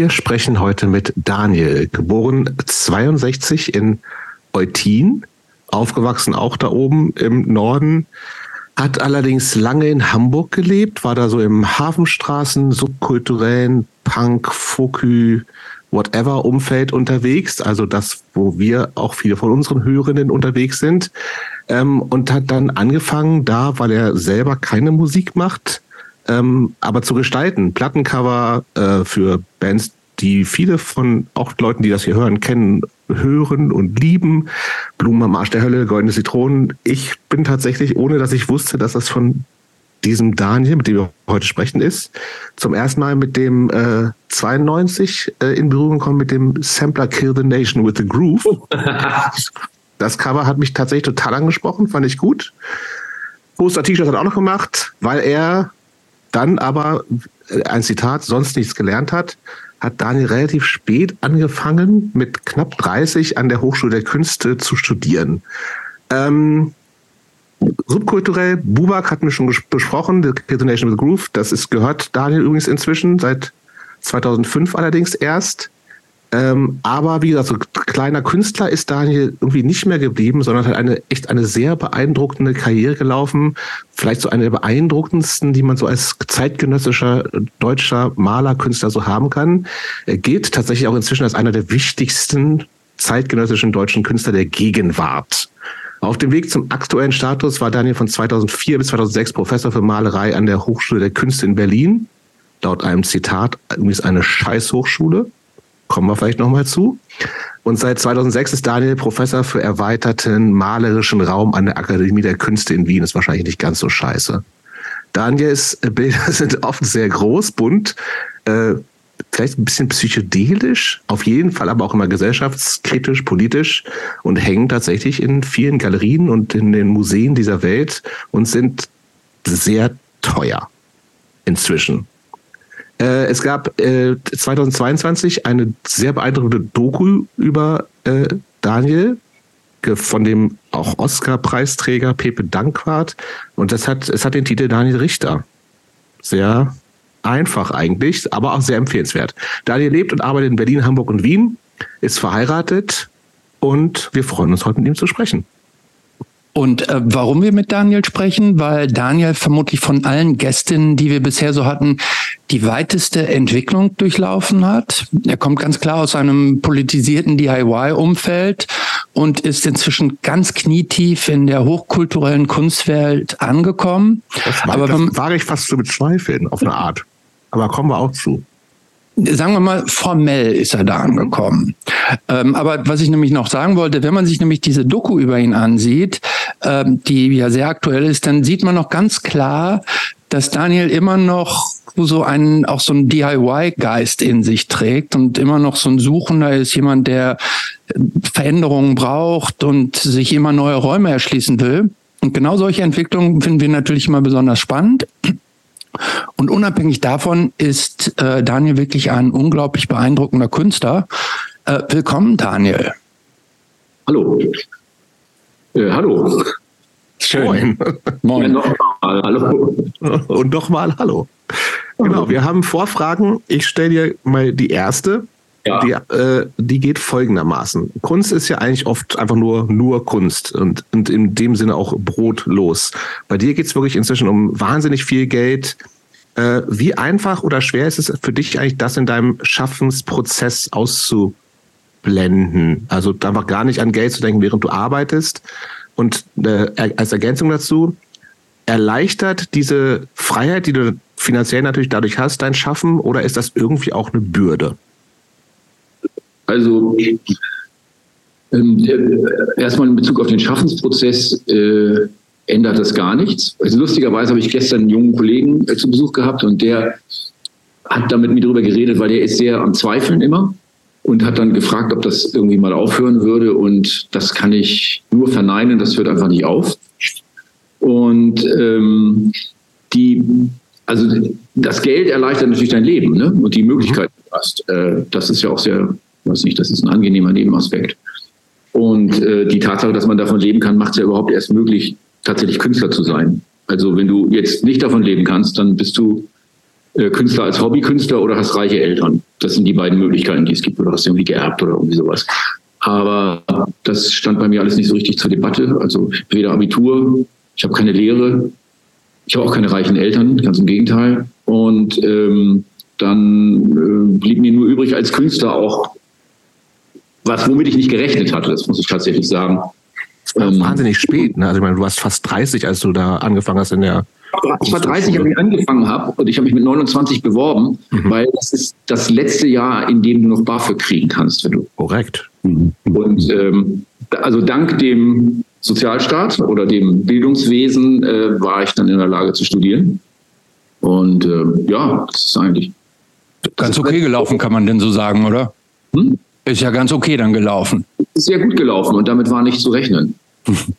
Wir sprechen heute mit Daniel, geboren 62 in Eutin, aufgewachsen auch da oben im Norden, hat allerdings lange in Hamburg gelebt, war da so im Hafenstraßen, subkulturellen Punk, Fokü, whatever Umfeld unterwegs, also das, wo wir auch viele von unseren Hörenden unterwegs sind, ähm, und hat dann angefangen, da, weil er selber keine Musik macht, ähm, aber zu gestalten. Plattencover äh, für Bands, die viele von auch Leuten, die das hier hören, kennen, hören und lieben. Blumen am Arsch der Hölle, Goldene Zitronen. Ich bin tatsächlich, ohne dass ich wusste, dass das von diesem Daniel, mit dem wir heute sprechen, ist, zum ersten Mal mit dem äh, 92 äh, in Berührung gekommen mit dem Sampler Kill the Nation with the Groove. das Cover hat mich tatsächlich total angesprochen, fand ich gut. Poster T-Shirt hat er auch noch gemacht, weil er dann aber äh, ein Zitat sonst nichts gelernt hat, hat Daniel relativ spät angefangen, mit knapp 30 an der Hochschule der Künste zu studieren. Ähm, subkulturell, Bubak hatten wir schon besprochen, The Kid Nation with Groove, das ist gehört Daniel übrigens inzwischen, seit 2005 allerdings erst. Ähm, aber wie gesagt, so kleiner Künstler ist Daniel irgendwie nicht mehr geblieben, sondern hat eine echt eine sehr beeindruckende Karriere gelaufen. Vielleicht so eine der beeindruckendsten, die man so als zeitgenössischer deutscher Malerkünstler so haben kann. Er gilt tatsächlich auch inzwischen als einer der wichtigsten zeitgenössischen deutschen Künstler der Gegenwart. Auf dem Weg zum aktuellen Status war Daniel von 2004 bis 2006 Professor für Malerei an der Hochschule der Künste in Berlin. Laut einem Zitat übrigens eine Scheißhochschule kommen wir vielleicht nochmal zu. Und seit 2006 ist Daniel Professor für erweiterten malerischen Raum an der Akademie der Künste in Wien. Ist wahrscheinlich nicht ganz so scheiße. Daniels Bilder sind oft sehr groß, bunt, äh, vielleicht ein bisschen psychedelisch, auf jeden Fall aber auch immer gesellschaftskritisch, politisch und hängen tatsächlich in vielen Galerien und in den Museen dieser Welt und sind sehr teuer inzwischen. Äh, es gab äh, 2022 eine sehr beeindruckende Doku über äh, Daniel von dem auch Oscar-Preisträger Pepe Dankwart. Und das hat, es hat den Titel Daniel Richter. Sehr einfach eigentlich, aber auch sehr empfehlenswert. Daniel lebt und arbeitet in Berlin, Hamburg und Wien, ist verheiratet und wir freuen uns heute mit ihm zu sprechen. Und äh, warum wir mit Daniel sprechen? Weil Daniel vermutlich von allen Gästinnen, die wir bisher so hatten, die weiteste Entwicklung durchlaufen hat. Er kommt ganz klar aus einem politisierten DIY-Umfeld und ist inzwischen ganz knietief in der hochkulturellen Kunstwelt angekommen. Das, war, Aber das wage ich fast zu bezweifeln, auf eine Art. Aber kommen wir auch zu sagen wir mal, formell ist er da angekommen. Ähm, aber was ich nämlich noch sagen wollte, wenn man sich nämlich diese Doku über ihn ansieht, ähm, die ja sehr aktuell ist, dann sieht man noch ganz klar, dass Daniel immer noch so einen, auch so einen DIY-Geist in sich trägt und immer noch so ein Suchender ist, jemand, der Veränderungen braucht und sich immer neue Räume erschließen will. Und genau solche Entwicklungen finden wir natürlich immer besonders spannend. Und unabhängig davon ist äh, Daniel wirklich ein unglaublich beeindruckender Künstler. Äh, willkommen, Daniel. Hallo. Äh, hallo. Schön. Moin. Ja, nochmal, hallo. Und nochmal Hallo. Genau, wir haben Vorfragen. Ich stelle dir mal die erste. Ja. Die, äh, die geht folgendermaßen. Kunst ist ja eigentlich oft einfach nur, nur Kunst und, und in dem Sinne auch brotlos. Bei dir geht es wirklich inzwischen um wahnsinnig viel Geld. Äh, wie einfach oder schwer ist es für dich eigentlich, das in deinem Schaffensprozess auszublenden? Also einfach gar nicht an Geld zu denken, während du arbeitest. Und äh, als Ergänzung dazu, erleichtert diese Freiheit, die du finanziell natürlich dadurch hast, dein Schaffen, oder ist das irgendwie auch eine Bürde? Also ähm, erstmal in Bezug auf den Schaffensprozess äh, ändert das gar nichts. Also lustigerweise habe ich gestern einen jungen Kollegen äh, zu Besuch gehabt und der hat da mit mir darüber geredet, weil der ist sehr am Zweifeln immer und hat dann gefragt, ob das irgendwie mal aufhören würde und das kann ich nur verneinen, das hört einfach nicht auf. Und ähm, die, also das Geld erleichtert natürlich dein Leben ne? und die Möglichkeit, die du hast. Äh, das ist ja auch sehr weiß nicht, das ist ein angenehmer Nebenaspekt. Und äh, die Tatsache, dass man davon leben kann, macht es ja überhaupt erst möglich, tatsächlich Künstler zu sein. Also wenn du jetzt nicht davon leben kannst, dann bist du äh, Künstler als Hobbykünstler oder hast reiche Eltern. Das sind die beiden Möglichkeiten, die es gibt, oder hast du irgendwie geerbt oder irgendwie sowas. Aber das stand bei mir alles nicht so richtig zur Debatte. Also weder Abitur, ich habe keine Lehre, ich habe auch keine reichen Eltern, ganz im Gegenteil. Und ähm, dann äh, blieb mir nur übrig als Künstler auch was, womit ich nicht gerechnet hatte, das muss ich tatsächlich sagen. Ähm, wahnsinnig spät, ne? Also ich meine, du warst fast 30, als du da angefangen hast in der. Ich war 30, als ich angefangen habe und ich habe mich mit 29 beworben, mhm. weil das ist das letzte Jahr, in dem du noch BAföG kriegen kannst, wenn du. Korrekt. Mhm. Und ähm, also dank dem Sozialstaat oder dem Bildungswesen äh, war ich dann in der Lage zu studieren. Und äh, ja, das ist eigentlich. Ganz okay gelaufen, kann man denn so sagen, oder? Hm? Ist ja ganz okay dann gelaufen. Ist sehr gut gelaufen und damit war nicht zu rechnen.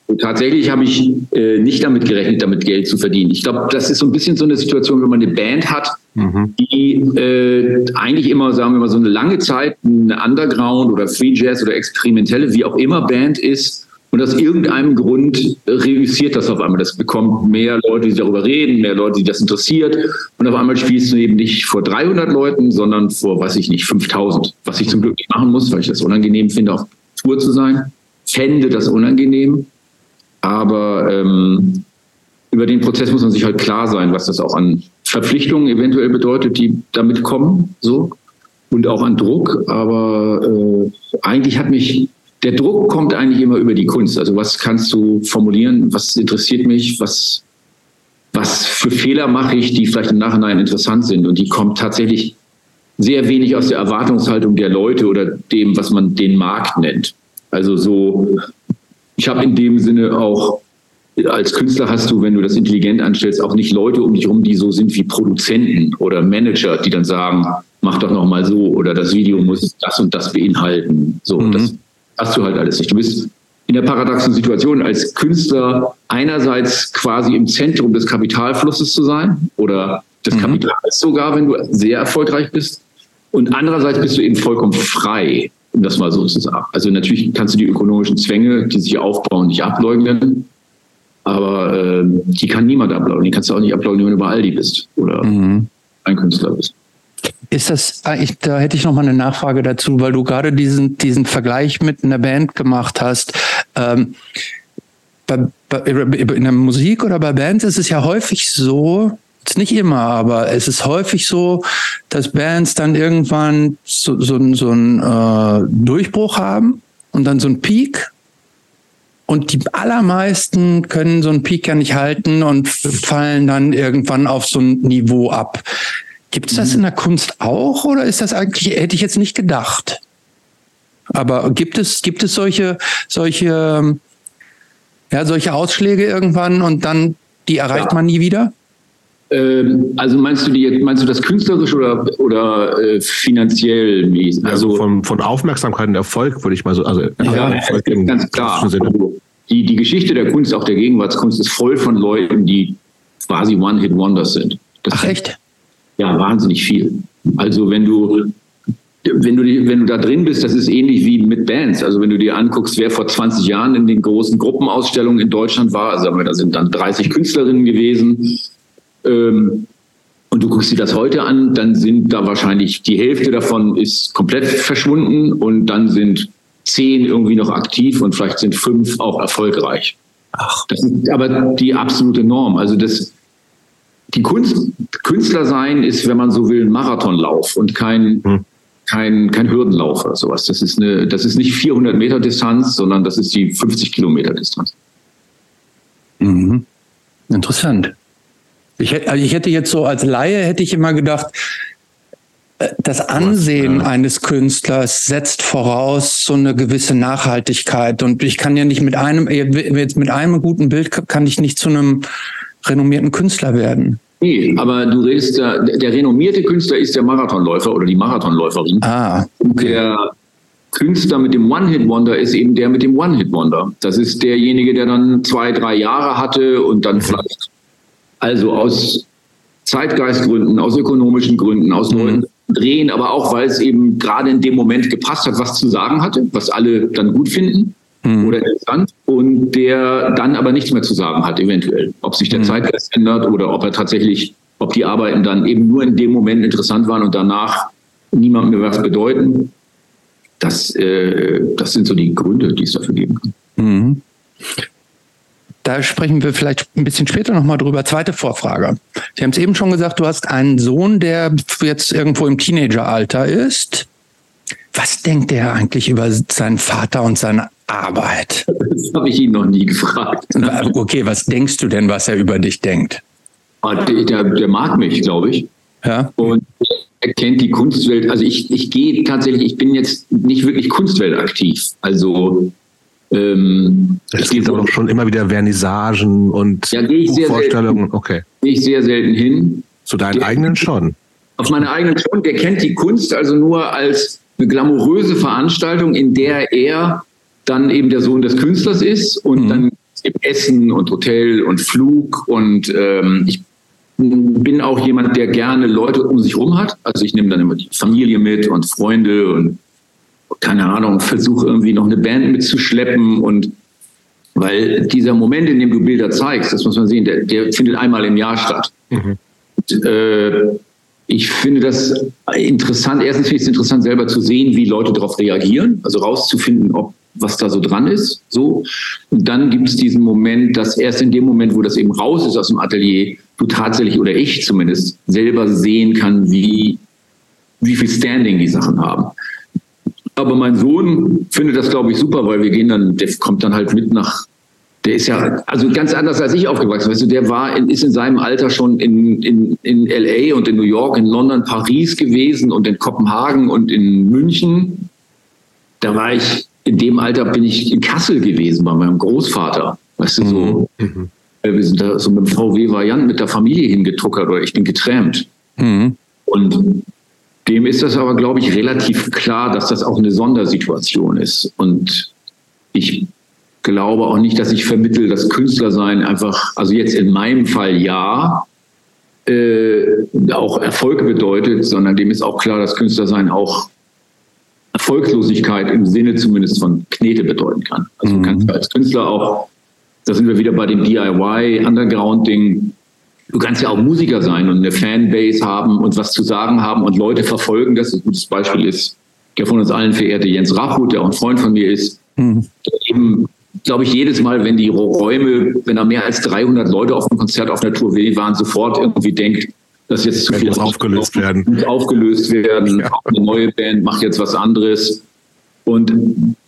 Und tatsächlich habe ich äh, nicht damit gerechnet, damit Geld zu verdienen. Ich glaube, das ist so ein bisschen so eine Situation, wenn man eine Band hat, mhm. die äh, eigentlich immer, sagen wir mal, so eine lange Zeit eine Underground oder Free Jazz oder experimentelle, wie auch immer Band ist und aus irgendeinem Grund reüssiert das auf einmal. Das bekommt mehr Leute, die darüber reden, mehr Leute, die das interessiert. Und auf einmal spielst du eben nicht vor 300 Leuten, sondern vor, weiß ich nicht, 5000. Was ich zum Glück nicht machen muss, weil ich das unangenehm finde, auf Tour zu sein. Fände das unangenehm. Aber ähm, über den Prozess muss man sich halt klar sein, was das auch an Verpflichtungen eventuell bedeutet, die damit kommen. So. Und auch an Druck. Aber äh, eigentlich hat mich der Druck kommt eigentlich immer über die Kunst. Also was kannst du formulieren? Was interessiert mich? Was, was für Fehler mache ich, die vielleicht im Nachhinein interessant sind? Und die kommt tatsächlich sehr wenig aus der Erwartungshaltung der Leute oder dem, was man den Markt nennt. Also so, ich habe in dem Sinne auch als Künstler hast du, wenn du das intelligent anstellst, auch nicht Leute um dich herum, die so sind wie Produzenten oder Manager, die dann sagen, mach doch noch mal so oder das Video muss das und das beinhalten. So, mhm. das hast du halt alles nicht. Du bist in der paradoxen Situation als Künstler einerseits quasi im Zentrum des Kapitalflusses zu sein oder des mhm. Kapitals sogar, wenn du sehr erfolgreich bist. Und andererseits bist du eben vollkommen frei, um das mal so zu sagen. Also natürlich kannst du die ökonomischen Zwänge, die sich aufbauen, nicht ableugnen. Aber äh, die kann niemand ableugnen. Die kannst du auch nicht ableugnen, wenn du bei Aldi bist oder mhm. ein Künstler bist. Ist das, ah, ich, da hätte ich noch mal eine Nachfrage dazu, weil du gerade diesen, diesen Vergleich mit einer Band gemacht hast. Ähm, bei, bei, in der Musik oder bei Bands ist es ja häufig so, ist nicht immer, aber es ist häufig so, dass Bands dann irgendwann so, so, so einen äh, Durchbruch haben und dann so einen Peak. Und die allermeisten können so einen Peak ja nicht halten und fallen dann irgendwann auf so ein Niveau ab. Gibt es das in der Kunst auch oder ist das eigentlich, hätte ich jetzt nicht gedacht. Aber gibt es, gibt es solche, solche, ja, solche Ausschläge irgendwann und dann, die erreicht ja. man nie wieder? Ähm, also meinst du die, meinst du das künstlerisch oder, oder äh, finanziell? Also, also von, von Aufmerksamkeit und Erfolg würde ich mal so, also ja, Erfolg im ganz klar. Sinne. Also die, die Geschichte der Kunst, auch der Gegenwartskunst, ist voll von Leuten, die quasi One-Hit-Wonders sind. Das Ach echt? Ja, wahnsinnig viel. Also wenn du wenn du, wenn du da drin bist, das ist ähnlich wie mit Bands. Also wenn du dir anguckst, wer vor 20 Jahren in den großen Gruppenausstellungen in Deutschland war, also da sind dann 30 Künstlerinnen gewesen. Ähm, und du guckst dir das heute an, dann sind da wahrscheinlich die Hälfte davon ist komplett verschwunden und dann sind zehn irgendwie noch aktiv und vielleicht sind fünf auch erfolgreich. Ach. Das ist aber die absolute Norm. Also das, die Kunst, Künstler sein ist, wenn man so will, ein Marathonlauf und kein, hm. kein, kein Hürdenlauf oder sowas. Das ist, eine, das ist nicht 400 Meter Distanz, sondern das ist die 50 Kilometer Distanz. Mhm. Interessant. Ich hätte, also ich hätte jetzt so als Laie hätte ich immer gedacht, äh, das Ansehen eines Künstlers setzt voraus so eine gewisse Nachhaltigkeit. Und ich kann ja nicht mit einem, jetzt mit einem guten Bild kann ich nicht zu einem renommierten Künstler werden. Nee, aber du redest ja, der renommierte Künstler ist der Marathonläufer oder die Marathonläuferin. Ah, okay. Der Künstler mit dem One-Hit-Wonder ist eben der mit dem One-Hit-Wonder. Das ist derjenige, der dann zwei, drei Jahre hatte und dann vielleicht, also aus Zeitgeistgründen, aus ökonomischen Gründen, aus mhm. neuen Drehen, aber auch, weil es eben gerade in dem Moment gepasst hat, was zu sagen hatte, was alle dann gut finden mhm. oder interessant und der dann aber nichts mehr zu sagen hat, eventuell. Ob sich der mhm. Zeitgeist ändert oder ob er tatsächlich, ob die Arbeiten dann eben nur in dem Moment interessant waren und danach niemandem mehr was bedeuten. Das, äh, das sind so die Gründe, die es dafür geben kann. Mhm. Da sprechen wir vielleicht ein bisschen später nochmal drüber. Zweite Vorfrage. Sie haben es eben schon gesagt, du hast einen Sohn, der jetzt irgendwo im Teenageralter ist. Was denkt der eigentlich über seinen Vater und seine Arbeit? Das habe ich ihn noch nie gefragt. Okay, was denkst du denn, was er über dich denkt? Ah, der, der, mag mich, glaube ich. Ja. Und er kennt die Kunstwelt. Also ich, ich gehe tatsächlich, ich bin jetzt nicht wirklich Kunstwelt aktiv. Also ähm, es gibt aber doch schon immer wieder Vernissagen und ja, Vorstellungen. Okay. Gehe ich sehr selten hin. Zu deinen der, eigenen schon? Auf meine eigenen schon. Der kennt die Kunst also nur als eine glamouröse Veranstaltung, in der er dann eben der Sohn des Künstlers ist und mhm. dann Essen und Hotel und Flug und ähm, ich bin auch jemand, der gerne Leute um sich rum hat. Also ich nehme dann immer die Familie mit und Freunde und keine Ahnung, versuche irgendwie noch eine Band mitzuschleppen und weil dieser Moment, in dem du Bilder zeigst, das muss man sehen, der, der findet einmal im Jahr statt. Mhm. Und, äh, ich finde das interessant. Erstens finde ich es interessant, selber zu sehen, wie Leute darauf reagieren, also rauszufinden, ob was da so dran ist. So. Und dann gibt es diesen Moment, dass erst in dem Moment, wo das eben raus ist aus dem Atelier, du tatsächlich oder ich zumindest selber sehen kann, wie, wie viel Standing die Sachen haben. Aber mein Sohn findet das, glaube ich, super, weil wir gehen dann, der kommt dann halt mit nach, der ist ja, also ganz anders als ich aufgewachsen. Weißt du, der war, in, ist in seinem Alter schon in, in, in LA und in New York, in London, Paris gewesen und in Kopenhagen und in München. Da war ich, in dem Alter bin ich in Kassel gewesen bei meinem Großvater. Weißt du, so. Mhm. Wir sind da so mit dem VW-Variant mit der Familie hingetuckert oder ich bin geträumt. Mhm. Und dem ist das aber, glaube ich, relativ klar, dass das auch eine Sondersituation ist. Und ich glaube auch nicht, dass ich vermittel, dass Künstlersein einfach, also jetzt in meinem Fall ja, äh, auch Erfolg bedeutet, sondern dem ist auch klar, dass Künstlersein auch Erfolgslosigkeit im Sinne zumindest von Knete bedeuten kann. Also mhm. du kannst als Künstler auch, da sind wir wieder bei dem DIY-Underground-Ding, du kannst ja auch Musiker sein und eine Fanbase haben und was zu sagen haben und Leute verfolgen. Das ein gutes Beispiel ist der von uns allen verehrte Jens Rachut, der auch ein Freund von mir ist, mhm. der eben, glaube ich, jedes Mal, wenn die Räume, wenn da mehr als 300 Leute auf einem Konzert auf der Tour waren, sofort irgendwie denkt, dass jetzt zu viel muss aufgelöst werden. Muss aufgelöst werden. Ja. Eine neue Band macht jetzt was anderes. Und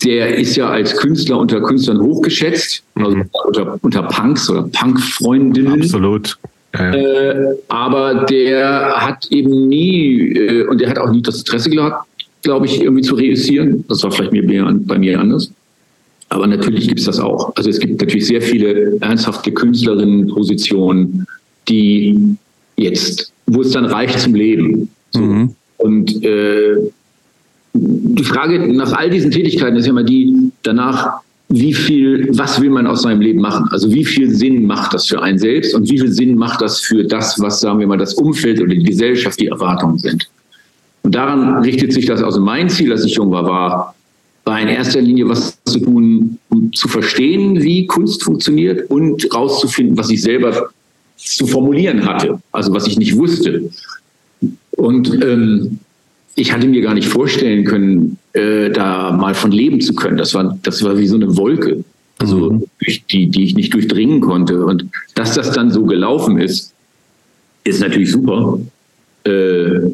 der ist ja als Künstler unter Künstlern hochgeschätzt, also mhm. unter, unter Punks oder Punk-Freundinnen. Absolut. Äh, aber der hat eben nie, äh, und der hat auch nie das Interesse gehabt, glaube ich, irgendwie zu reüssieren. Das war vielleicht mir, bei mir anders. Aber natürlich gibt es das auch. Also es gibt natürlich sehr viele ernsthafte Künstlerinnenpositionen, die jetzt, wo es dann reicht zum Leben. So. Mhm. Und äh, die Frage nach all diesen Tätigkeiten ist ja immer die, danach wie viel, was will man aus seinem Leben machen? Also wie viel Sinn macht das für einen selbst und wie viel Sinn macht das für das, was, sagen wir mal, das Umfeld oder die Gesellschaft, die Erwartungen sind? Und daran richtet sich das. Also mein Ziel, als ich jung war, war, war in erster Linie was zu tun, um zu verstehen, wie Kunst funktioniert und rauszufinden, was ich selber zu formulieren hatte, also was ich nicht wusste. Und ähm, ich hatte mir gar nicht vorstellen können, äh, da mal von leben zu können. Das war, das war wie so eine Wolke, also mhm. die, die ich nicht durchdringen konnte. Und dass das dann so gelaufen ist, ist natürlich super. Äh,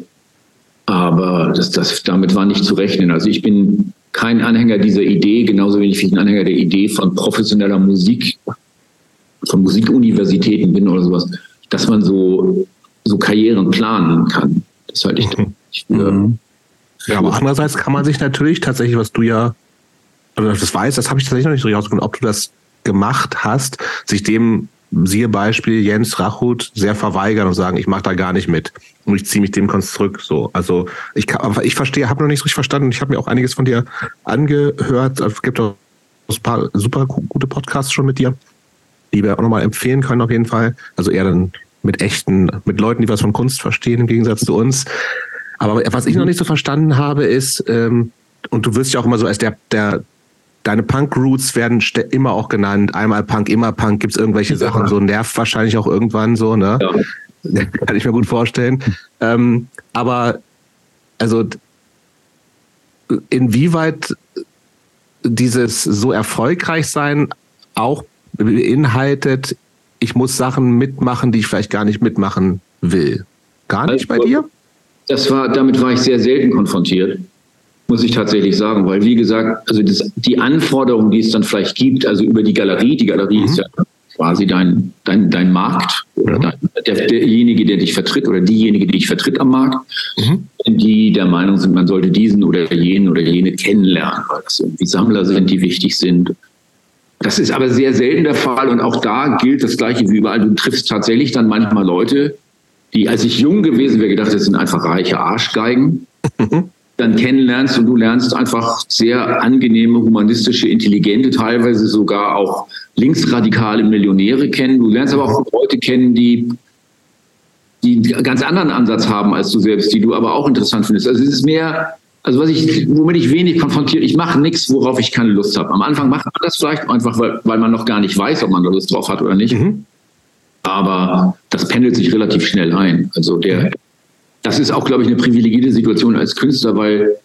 aber das, das, damit war nicht zu rechnen. Also ich bin kein Anhänger dieser Idee, genauso wenig wie ich ein Anhänger der Idee von professioneller Musik, von Musikuniversitäten bin oder sowas, dass man so, so Karrieren planen kann. Das halte ich ich für, mhm. Ja, aber andererseits kann man sich natürlich tatsächlich, was du ja, also das weißt, das habe ich tatsächlich noch nicht so rausgefunden, ob du das gemacht hast, sich dem, siehe Beispiel Jens Rachut, sehr verweigern und sagen, ich mache da gar nicht mit und ich ziehe mich dem zurück. So, also ich kann, aber ich verstehe, habe noch nicht so richtig verstanden. Ich habe mir auch einiges von dir angehört. Es gibt auch ein paar super gute Podcasts schon mit dir, die wir auch nochmal empfehlen können auf jeden Fall. Also eher dann mit echten, mit Leuten, die was von Kunst verstehen im Gegensatz zu uns. Aber was ich noch nicht so verstanden habe, ist, ähm, und du wirst ja auch immer so als der, der, deine Punk-Roots werden immer auch genannt. Einmal Punk, immer Punk, gibt es irgendwelche ja. Sachen, so nervt wahrscheinlich auch irgendwann so, ne? Ja. Kann ich mir gut vorstellen. Ähm, aber also inwieweit dieses so erfolgreich sein auch beinhaltet, ich muss Sachen mitmachen, die ich vielleicht gar nicht mitmachen will. Gar nicht bei dir? Das war, damit war ich sehr selten konfrontiert, muss ich tatsächlich sagen, weil wie gesagt, also das, die Anforderungen, die es dann vielleicht gibt, also über die Galerie, die Galerie ist ja quasi dein, dein, dein Markt oder Mhm. dein, der, derjenige, der dich vertritt oder diejenige, die dich vertritt am Markt, Mhm. die der Meinung sind, man sollte diesen oder jenen oder jene kennenlernen, weil das irgendwie Sammler sind, die wichtig sind. Das ist aber sehr selten der Fall und auch da gilt das Gleiche wie überall. Du triffst tatsächlich dann manchmal Leute, die, als ich jung gewesen wäre, gedacht, das sind einfach reiche Arschgeigen. Dann kennenlernst und du lernst einfach sehr angenehme, humanistische, intelligente, teilweise sogar auch linksradikale Millionäre kennen. Du lernst aber auch Leute kennen, die die einen ganz anderen Ansatz haben als du selbst, die du aber auch interessant findest. Also es ist mehr, also was ich, womit ich wenig konfrontiert, ich mache nichts, worauf ich keine Lust habe. Am Anfang macht man das vielleicht einfach, weil, weil man noch gar nicht weiß, ob man da Lust drauf hat oder nicht. Mhm. Aber das pendelt sich relativ schnell ein. Also der, das ist auch, glaube ich, eine privilegierte Situation als Künstler, weil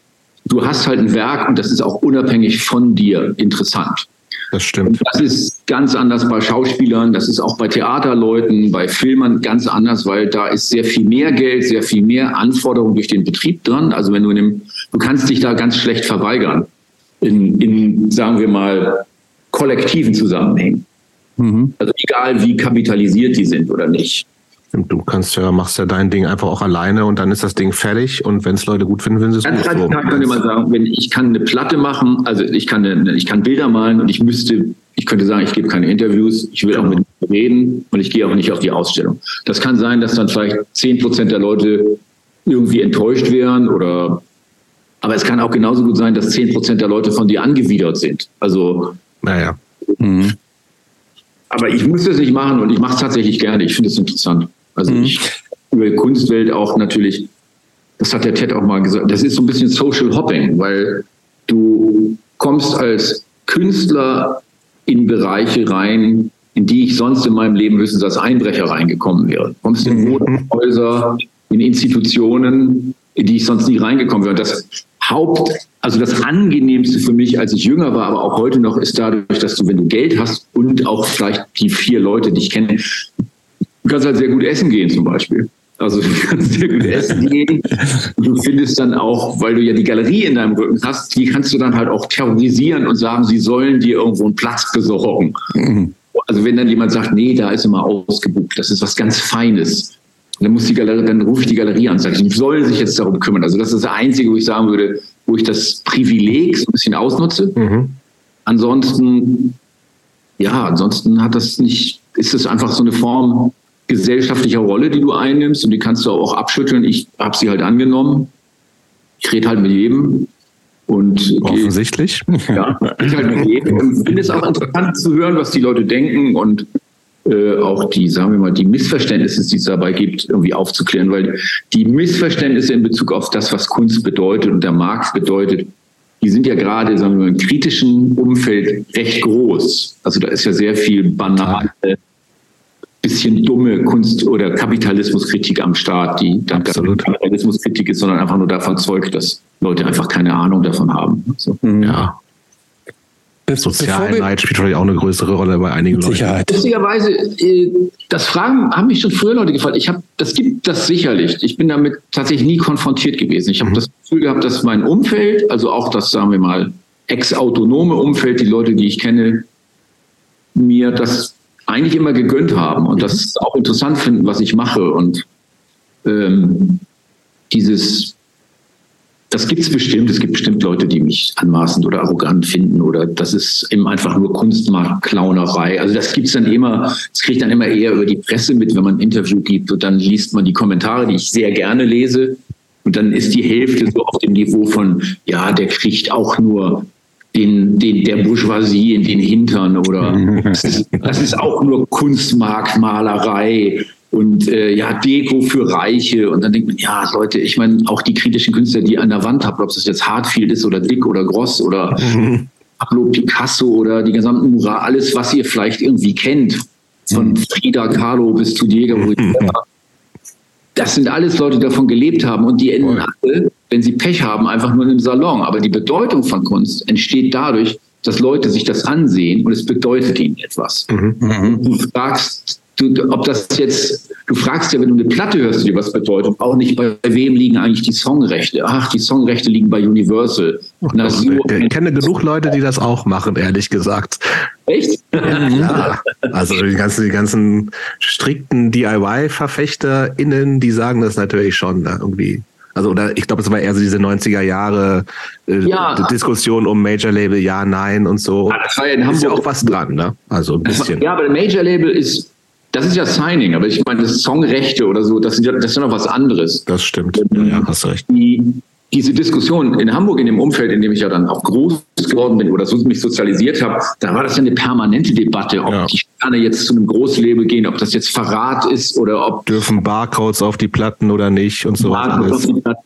du hast halt ein Werk und das ist auch unabhängig von dir interessant. Das stimmt. Das ist ganz anders bei Schauspielern, das ist auch bei Theaterleuten, bei Filmern ganz anders, weil da ist sehr viel mehr Geld, sehr viel mehr Anforderungen durch den Betrieb dran. Also wenn du in dem, du kannst dich da ganz schlecht verweigern in, in sagen wir mal, kollektiven Zusammenhängen. Mhm. Also egal wie kapitalisiert die sind oder nicht. Du kannst ja, machst ja dein Ding einfach auch alleine und dann ist das Ding fertig und wenn es Leute gut finden, finden sie es Ganz gut. So. radikal könnte man sagen, wenn ich kann eine Platte machen, also ich kann, eine, ich kann Bilder malen und ich müsste, ich könnte sagen, ich gebe keine Interviews, ich will auch mit reden und ich gehe auch nicht auf die Ausstellung. Das kann sein, dass dann vielleicht zehn Prozent der Leute irgendwie enttäuscht wären oder, aber es kann auch genauso gut sein, dass zehn Prozent der Leute von dir angewidert sind. Also, Naja. Mhm. aber ich muss das nicht machen und ich mache es tatsächlich gerne. Ich finde es interessant. Also Mhm. ich über die Kunstwelt auch natürlich, das hat der Ted auch mal gesagt, das ist so ein bisschen Social Hopping, weil du kommst als Künstler in Bereiche rein, in die ich sonst in meinem Leben höchstens als Einbrecher reingekommen wäre. Du kommst in Wohnhäuser, in Institutionen, in die ich sonst nie reingekommen wäre. Und das Haupt, also das Angenehmste für mich, als ich jünger war, aber auch heute noch, ist dadurch, dass du, wenn du Geld hast und auch vielleicht die vier Leute, die ich kenne, du kannst halt sehr gut essen gehen zum Beispiel. Also du kannst sehr gut essen gehen. Und du findest dann auch, weil du ja die Galerie in deinem Rücken hast, die kannst du dann halt auch terrorisieren und sagen, sie sollen dir irgendwo einen Platz besorgen. Mhm. Also wenn dann jemand sagt, nee, da ist immer ausgebucht, das ist was ganz Feines. Dann muss die Galerie, dann rufe ich die Galerie an und sage, die sollen sich jetzt darum kümmern. Also das ist das Einzige, wo ich sagen würde, wo ich das Privileg so ein bisschen ausnutze. Mhm. Ansonsten, ja, ansonsten hat das nicht, ist es einfach so eine Form gesellschaftlicher Rolle, die du einnimmst und die kannst du auch abschütteln. Ich habe sie halt angenommen. Ich rede halt mit jedem und gehe Offensichtlich. ja, ich halt mit jedem und finde es auch interessant zu hören, was die Leute denken und äh, auch die, sagen wir mal, die Missverständnisse, die es dabei gibt, irgendwie aufzuklären, weil die Missverständnisse in Bezug auf das, was Kunst bedeutet und der Markt bedeutet, die sind ja gerade, sagen wir mal, im kritischen Umfeld recht groß. Also da ist ja sehr viel banale, bisschen dumme Kunst- oder Kapitalismuskritik am Start, die dann Absolut. Kapitalismuskritik ist, sondern einfach nur davon zeugt, dass Leute einfach keine Ahnung davon haben. So. Ja. Be- wir- Sozialneid spielt vielleicht auch eine größere Rolle bei einigen Leuten. Sicherheit. Lustigerweise, äh, das Fragen haben mich schon früher Leute gefragt. Ich habe, das gibt das sicherlich. Ich bin damit tatsächlich nie konfrontiert gewesen. Ich habe das Gefühl gehabt, dass mein Umfeld, also auch das, sagen wir mal, ex-autonome Umfeld, die Leute, die ich kenne, mir das eigentlich immer gegönnt haben und das auch interessant finden, was ich mache. Und ähm, dieses das gibt es bestimmt. Es gibt bestimmt Leute, die mich anmaßend oder arrogant finden oder das ist eben einfach nur Kunstmarktklaunerei. Also das gibt's dann immer, das kriege ich dann immer eher über die Presse mit, wenn man ein Interview gibt und dann liest man die Kommentare, die ich sehr gerne lese und dann ist die Hälfte so auf dem Niveau von, ja, der kriegt auch nur den, den, der Bourgeoisie in den Hintern oder das ist, das ist auch nur Kunstmarktmalerei und äh, ja, Deko für Reiche. Und dann denkt man, ja, Leute, ich meine, auch die kritischen Künstler, die ihr an der Wand habt, ob es jetzt Hartfield ist oder Dick oder Gross oder Pablo Picasso oder die gesamten Mural, alles, was ihr vielleicht irgendwie kennt, von Frida Kahlo bis zu Diego Rivera. Das sind alles Leute, die davon gelebt haben und die enden alle, wenn sie Pech haben, einfach nur in einem Salon. Aber die Bedeutung von Kunst entsteht dadurch, dass Leute sich das ansehen und es bedeutet ihnen etwas. Mhm. Du fragst, du, ob das jetzt, du fragst ja, wenn du eine Platte hörst, die was bedeutet, auch nicht, bei wem liegen eigentlich die Songrechte? Ach, die Songrechte liegen bei Universal. Na, so, ich kenne genug Leute, die das auch machen, ehrlich gesagt. Echt? Ja, also die ganzen, die ganzen strikten DIY-VerfechterInnen, die sagen das natürlich schon da irgendwie. Also, oder ich glaube, es war eher so diese 90er Jahre äh, ja. Diskussion um Major Label, ja, nein und so. Ja, das war ja in Hamburg. Ist ja auch was dran, ne? Also ein bisschen. Ja, aber Major Label ist, das ist ja Signing, aber ich meine, das Songrechte oder so, das, das ist ja noch was anderes. Das stimmt. Ja, hast recht. Die, diese Diskussion in Hamburg, in dem Umfeld, in dem ich ja dann auch groß geworden bin oder so mich sozialisiert habe, da war das ja eine permanente Debatte, ob ja. die Sterne jetzt zu einem Großlabel gehen, ob das jetzt Verrat ist oder ob. Dürfen Barcodes auf die Platten oder nicht und so weiter.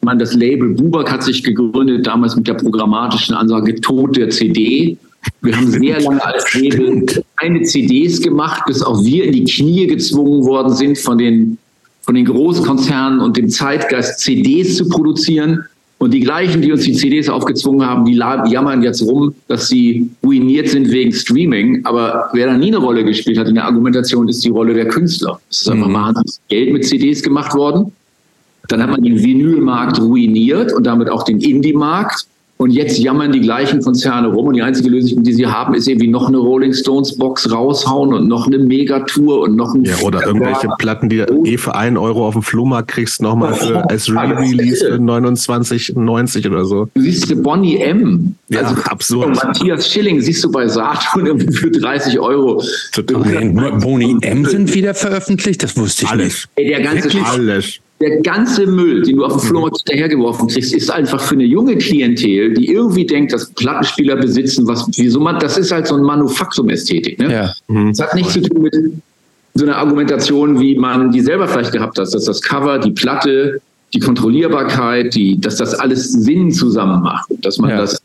Man, das Label Bubak hat sich gegründet, damals mit der programmatischen Ansage Tod der CD. Wir haben sehr lange als Label keine CDs gemacht, bis auch wir in die Knie gezwungen worden sind von den, von den Großkonzernen und dem Zeitgeist, CDs zu produzieren. Und die gleichen, die uns die CDs aufgezwungen haben, die jammern jetzt rum, dass sie ruiniert sind wegen Streaming. Aber wer da nie eine Rolle gespielt hat in der Argumentation, ist die Rolle der Künstler. Es ist einfach mhm. wahnsinnig Geld mit CDs gemacht worden. Dann hat man den Vinylmarkt ruiniert und damit auch den Indie-Markt. Und jetzt jammern die gleichen Konzerne rum und die einzige Lösung, die sie haben, ist irgendwie noch eine Rolling Stones Box raushauen und noch eine Megatour und noch ein. Ja, oder irgendwelche Platten, die du eh für einen Euro auf dem Flohmarkt kriegst, nochmal für, als Re-Release für 29,90 oder so. Du siehst Bonnie M. Ja, also, absurd. Matthias Schilling siehst du bei Saturn irgendwie für 30 Euro. Total. Bonnie M sind wieder veröffentlicht, das wusste ich Alles. nicht. Ey, der ganze Alles der ganze Müll, den du auf dem Flohmarkt hinterhergeworfen kriegst, ist einfach für eine junge Klientel, die irgendwie denkt, dass Plattenspieler besitzen, was, wieso man, das ist halt so ein Manufaktum-Ästhetik. Ne? Ja. Mhm. Das hat nichts zu tun mit so einer Argumentation, wie man die selber vielleicht gehabt hat, dass das Cover, die Platte, die Kontrollierbarkeit, die, dass das alles Sinn zusammen macht, dass man ja. das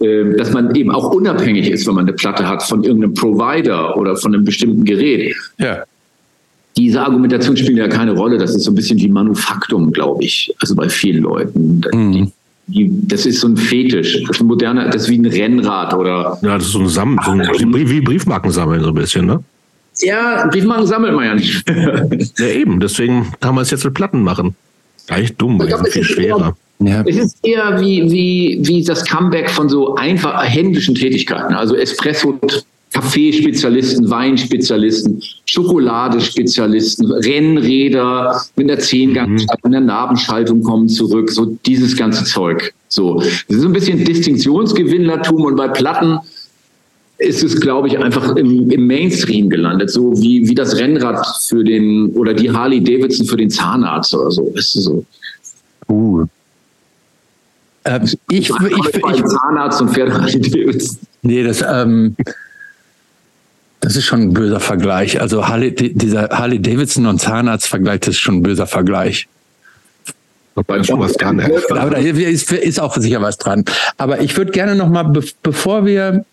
ähm, dass man eben auch unabhängig ist, wenn man eine Platte hat von irgendeinem Provider oder von einem bestimmten Gerät. Ja diese Argumentation spielt ja keine Rolle. Das ist so ein bisschen wie Manufaktum, glaube ich. Also bei vielen Leuten. Mhm. Die, die, das ist so ein Fetisch. Das ist, ein moderner, das ist wie ein Rennrad oder. Ja, das ist so ein Sammeln, so ein, wie Briefmarken sammeln, so ein bisschen, ne? Ja, Briefmarken sammelt man ja nicht. ja, eben. Deswegen kann man es jetzt mit Platten machen. Eigentlich dumm, weil die viel schwerer. Ja. Es ist eher wie, wie, wie das Comeback von so einfach händischen Tätigkeiten. Also Espresso Kaffeespezialisten, Weinspezialisten, Schokoladespezialisten, Rennräder mit der Zehngangschaltung, mhm. der Nabenschaltung kommen zurück, so dieses ganze Zeug. So, das ist ein bisschen Distinktionsgewinnlertum und bei Platten ist es, glaube ich, einfach im, im, Mainstream gelandet, so wie, wie das Rennrad für den oder die Harley Davidson für den Zahnarzt oder so. Ist so. Uh. Ähm, ich, ich, ich, ich, Zahnarzt und Pferd Harley Davidson. Nee, das, ähm, das ist schon ein böser Vergleich. Also Harley, dieser Harley Davidson und Zahnarzt-Vergleich, das ist schon ein böser Vergleich. Da schon was dran. Aber da ist, ist auch sicher was dran. Aber ich würde gerne noch mal, be bevor wir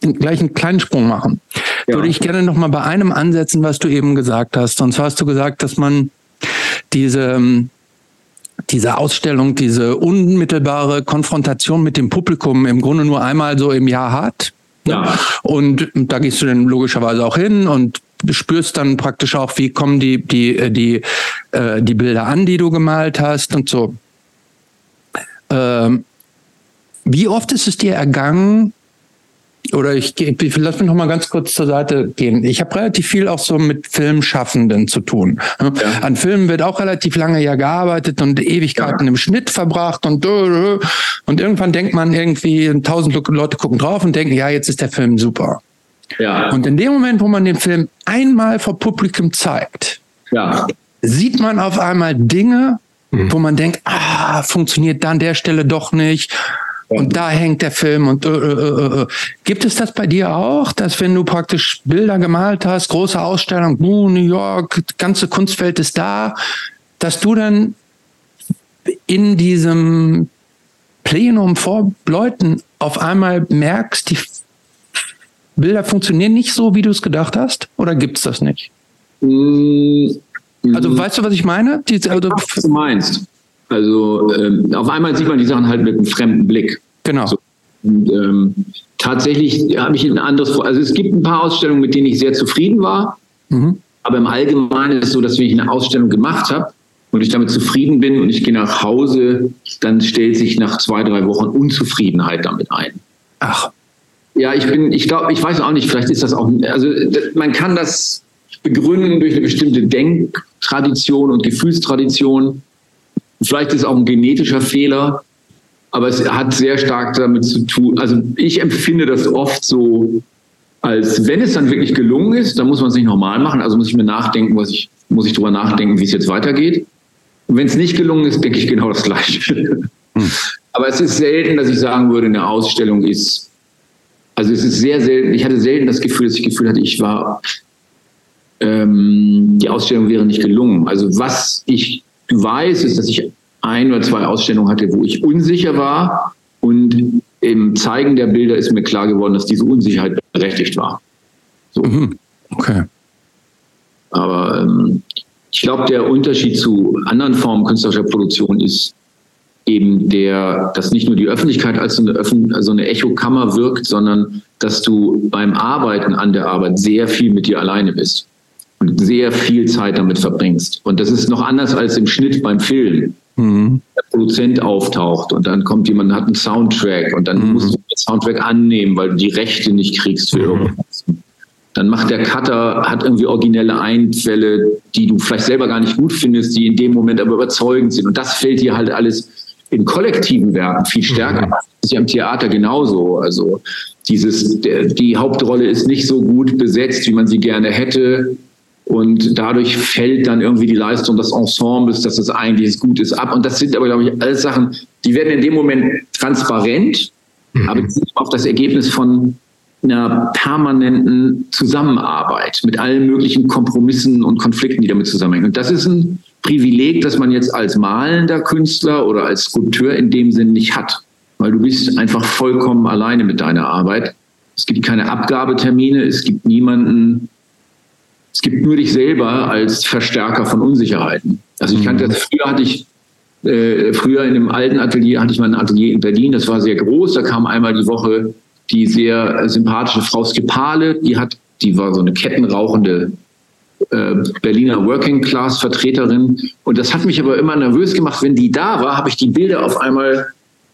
gleich einen kleinen Sprung machen, ja. würde ich gerne noch mal bei einem ansetzen, was du eben gesagt hast. Und zwar hast du gesagt, dass man diese diese Ausstellung, diese unmittelbare Konfrontation mit dem Publikum im Grunde nur einmal so im Jahr hat. Ja. Und da gehst du dann logischerweise auch hin und spürst dann praktisch auch, wie kommen die, die, äh, die, äh, die Bilder an, die du gemalt hast und so. Ähm, wie oft ist es dir ergangen, oder ich, ich lass mich noch mal ganz kurz zur Seite gehen. Ich habe relativ viel auch so mit Filmschaffenden zu tun. Ja. An Filmen wird auch relativ lange ja gearbeitet und Ewigkeiten ja. im Schnitt verbracht und und irgendwann denkt man irgendwie, tausend Leute gucken drauf und denken, ja, jetzt ist der Film super. Ja. Und in dem Moment, wo man den Film einmal vor Publikum zeigt, ja. sieht man auf einmal Dinge, mhm. wo man denkt, ah, funktioniert da an der Stelle doch nicht und da hängt der Film und äh, äh, äh, äh. gibt es das bei dir auch, dass wenn du praktisch Bilder gemalt hast, große Ausstellung, New York, ganze Kunstwelt ist da, dass du dann in diesem Plenum vor Leuten auf einmal merkst, die Bilder funktionieren nicht so, wie du es gedacht hast? Oder gibt es das nicht? Mm, also weißt du, was ich meine? Die, also, was du meinst. Also ähm, auf einmal sieht man die Sachen halt mit einem fremden Blick. Genau. So. Und, ähm, tatsächlich habe ich ein anderes, also es gibt ein paar Ausstellungen, mit denen ich sehr zufrieden war. Mhm. Aber im Allgemeinen ist es so, dass wenn ich eine Ausstellung gemacht habe und ich damit zufrieden bin und ich gehe nach Hause, dann stellt sich nach zwei, drei Wochen Unzufriedenheit damit ein. Ach. Ja, ich bin, ich glaube, ich weiß auch nicht, vielleicht ist das auch, also man kann das begründen durch eine bestimmte Denktradition und Gefühlstradition. Vielleicht ist es auch ein genetischer Fehler, aber es hat sehr stark damit zu tun. Also ich empfinde das oft so, als wenn es dann wirklich gelungen ist, dann muss man es nicht normal machen. Also muss ich mir nachdenken, was ich, muss ich drüber nachdenken, wie es jetzt weitergeht. Und wenn es nicht gelungen ist, denke ich genau das Gleiche. Hm. Aber es ist selten, dass ich sagen würde, eine Ausstellung ist, also es ist sehr selten, ich hatte selten das Gefühl, dass ich Gefühl hatte, ich war, ähm, die Ausstellung wäre nicht gelungen. Also was ich weiß, ist, dass ich ein oder zwei Ausstellungen hatte, wo ich unsicher war und im Zeigen der Bilder ist mir klar geworden, dass diese Unsicherheit berechtigt war. So. Mhm. Okay. Aber ähm, ich glaube, der Unterschied zu anderen Formen künstlerischer Produktion ist eben der, dass nicht nur die Öffentlichkeit als so eine, Öffn also eine Echokammer wirkt, sondern dass du beim Arbeiten an der Arbeit sehr viel mit dir alleine bist und sehr viel Zeit damit verbringst. Und das ist noch anders als im Schnitt beim Film. Mhm. Der Produzent auftaucht und dann kommt jemand, hat einen Soundtrack und dann mhm. musst du den Soundtrack annehmen, weil du die Rechte nicht kriegst für mhm. irgendwas. Dann macht der Cutter, hat irgendwie originelle Einfälle, die du vielleicht selber gar nicht gut findest, die in dem Moment aber überzeugend sind. Und das fällt dir halt alles in kollektiven Werken viel stärker. Mhm. Das ist ja im Theater genauso. Also dieses, der, die Hauptrolle ist nicht so gut besetzt, wie man sie gerne hätte. Und dadurch fällt dann irgendwie die Leistung des Ensembles, dass das eigentlich gut ist, ab. Und das sind aber, glaube ich, alles Sachen, die werden in dem Moment transparent, mhm. aber auf das Ergebnis von einer permanenten Zusammenarbeit mit allen möglichen Kompromissen und Konflikten, die damit zusammenhängen. Und das ist ein Privileg, das man jetzt als malender Künstler oder als Skulpteur in dem Sinn nicht hat, weil du bist einfach vollkommen alleine mit deiner Arbeit. Es gibt keine Abgabetermine, es gibt niemanden, es gibt nur dich selber als Verstärker von Unsicherheiten. Also ich kannte das, mhm. früher hatte ich, äh, früher in einem alten Atelier hatte ich mal ein Atelier in Berlin, das war sehr groß, da kam einmal die Woche die sehr sympathische Frau Skipale, die hat, die war so eine kettenrauchende äh, Berliner Working Class Vertreterin. Und das hat mich aber immer nervös gemacht, wenn die da war, habe ich die Bilder auf einmal,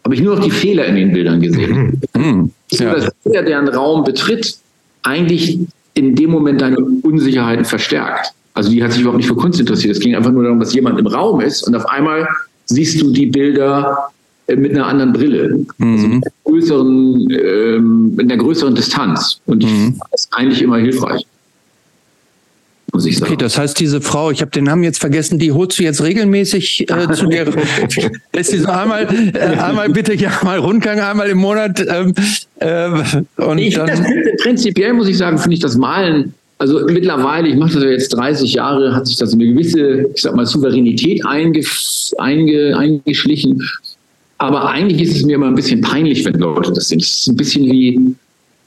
habe ich nur noch die Fehler in den Bildern gesehen. Mhm. mhm. Ja. Dass jeder, der einen Raum betritt, eigentlich in dem Moment deine Unsicherheiten verstärkt. Also die hat sich überhaupt nicht für Kunst interessiert. Es ging einfach nur darum, dass jemand im Raum ist und auf einmal siehst du die Bilder äh, mit einer anderen Brille, mhm. also mit, einer größeren, ähm, mit einer größeren Distanz. Und ich mhm. das ist eigentlich immer hilfreich. Muss ich sagen. Okay, das heißt, diese Frau, ich habe den Namen jetzt vergessen, die holst du jetzt regelmäßig äh, zu dir. Lässt sie so einmal, äh, einmal bitte ja mal Rundgang, einmal im Monat. Ähm, äh, und ich dann das, prinzipiell muss ich sagen, finde ich das Malen also mittlerweile, ich mache das ja jetzt 30 Jahre, hat sich da so eine gewisse, ich sag mal, Souveränität einge, einge, eingeschlichen. Aber eigentlich ist es mir immer ein bisschen peinlich, wenn Leute das sind. Es ist ein bisschen wie,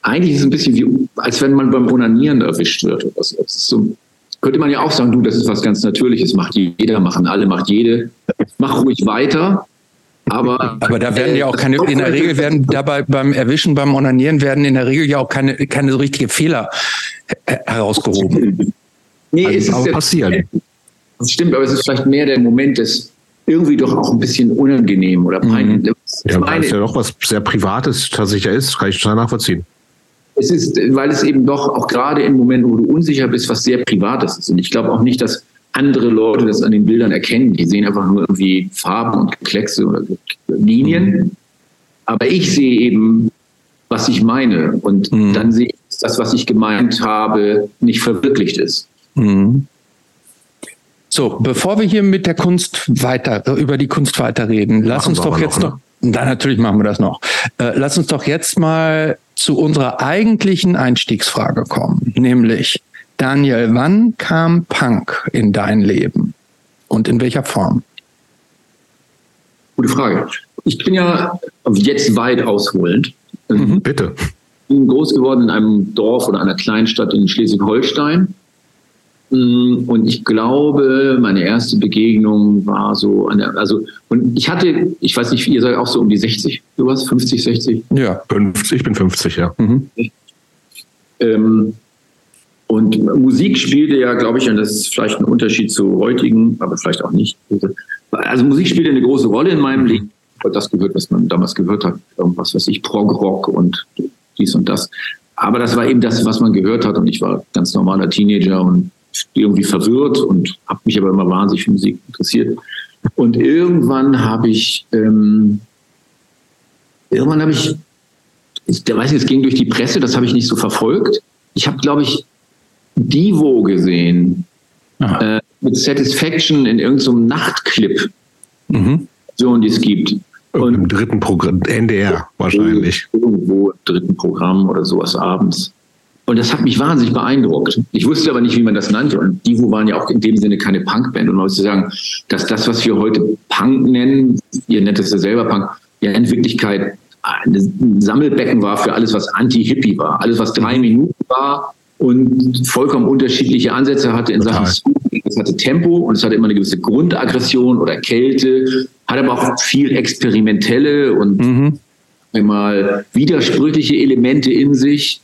eigentlich ist es ein bisschen wie, als wenn man beim Onanieren erwischt wird. Das ist so, könnte man ja auch sagen, du, das ist was ganz Natürliches, macht jeder, machen alle, macht jede. Mach ruhig weiter. Aber, aber da werden ja auch keine, in der Regel werden dabei beim Erwischen, beim Onanieren werden in der Regel ja auch keine, keine so richtige Fehler herausgehoben. Nee, also, es ist aber passieren. Das stimmt, aber es ist vielleicht mehr der Moment des irgendwie doch auch ein bisschen unangenehm oder peinlich. Mhm. Ja, weil es ja doch was sehr Privates tatsächlich ist, kann ich total nachvollziehen. Es ist, weil es eben doch auch gerade im Moment, wo du unsicher bist, was sehr Privates ist. Und ich glaube auch nicht, dass andere Leute das an den Bildern erkennen. Die sehen einfach nur irgendwie Farben und Kleckse oder Linien. Mhm. Aber ich sehe eben, was ich meine. Und mhm. dann sehe ich, dass das, was ich gemeint habe, nicht verwirklicht ist. Mhm. So, bevor wir hier mit der Kunst weiter, über die Kunst weiterreden, lass uns doch jetzt noch, noch na, natürlich machen wir das noch. Äh, lass uns doch jetzt mal zu unserer eigentlichen Einstiegsfrage kommen, nämlich Daniel, wann kam Punk in dein Leben und in welcher Form? Gute Frage. Ich bin ja jetzt weit ausholend. Mhm, bitte. Ich bin groß geworden in einem Dorf oder einer Kleinstadt in Schleswig-Holstein. Und ich glaube, meine erste Begegnung war so, der, also, und ich hatte, ich weiß nicht, ihr seid auch so um die 60, sowas, 50, 60? Ja, 50, ich bin 50, ja. Mhm. Ähm, und Musik spielte ja, glaube ich, und das ist vielleicht ein Unterschied zu heutigen, aber vielleicht auch nicht. Also Musik spielte eine große Rolle in meinem Leben. Das gehört, was man damals gehört hat, irgendwas, was ich, Prog-Rock und dies und das. Aber das war eben das, was man gehört hat. Und ich war ganz normaler Teenager und irgendwie verwirrt und habe mich aber immer wahnsinnig für Musik interessiert. Und irgendwann habe ich, ähm, irgendwann habe ich, ich weiß nicht, es ging durch die Presse, das habe ich nicht so verfolgt. Ich habe, glaube ich, Divo gesehen äh, mit Satisfaction in irgendeinem Nachtclip, mhm. so die es gibt. Und im dritten Programm, NDR wahrscheinlich. Irgendwo im dritten Programm oder sowas abends. Und das hat mich wahnsinnig beeindruckt. Ich wusste aber nicht, wie man das nannte. Und Divo waren ja auch in dem Sinne keine Punkband. Und man muss sagen, dass das, was wir heute Punk nennen, ihr nennt es ja selber Punk, ja in Wirklichkeit ein Sammelbecken war für alles, was Anti-Hippie war. Alles, was drei Minuten war und vollkommen unterschiedliche Ansätze hatte in Total. Sachen Es hatte Tempo und es hatte immer eine gewisse Grundaggression oder Kälte, hat aber auch viel experimentelle und mhm. einmal widersprüchliche Elemente in sich.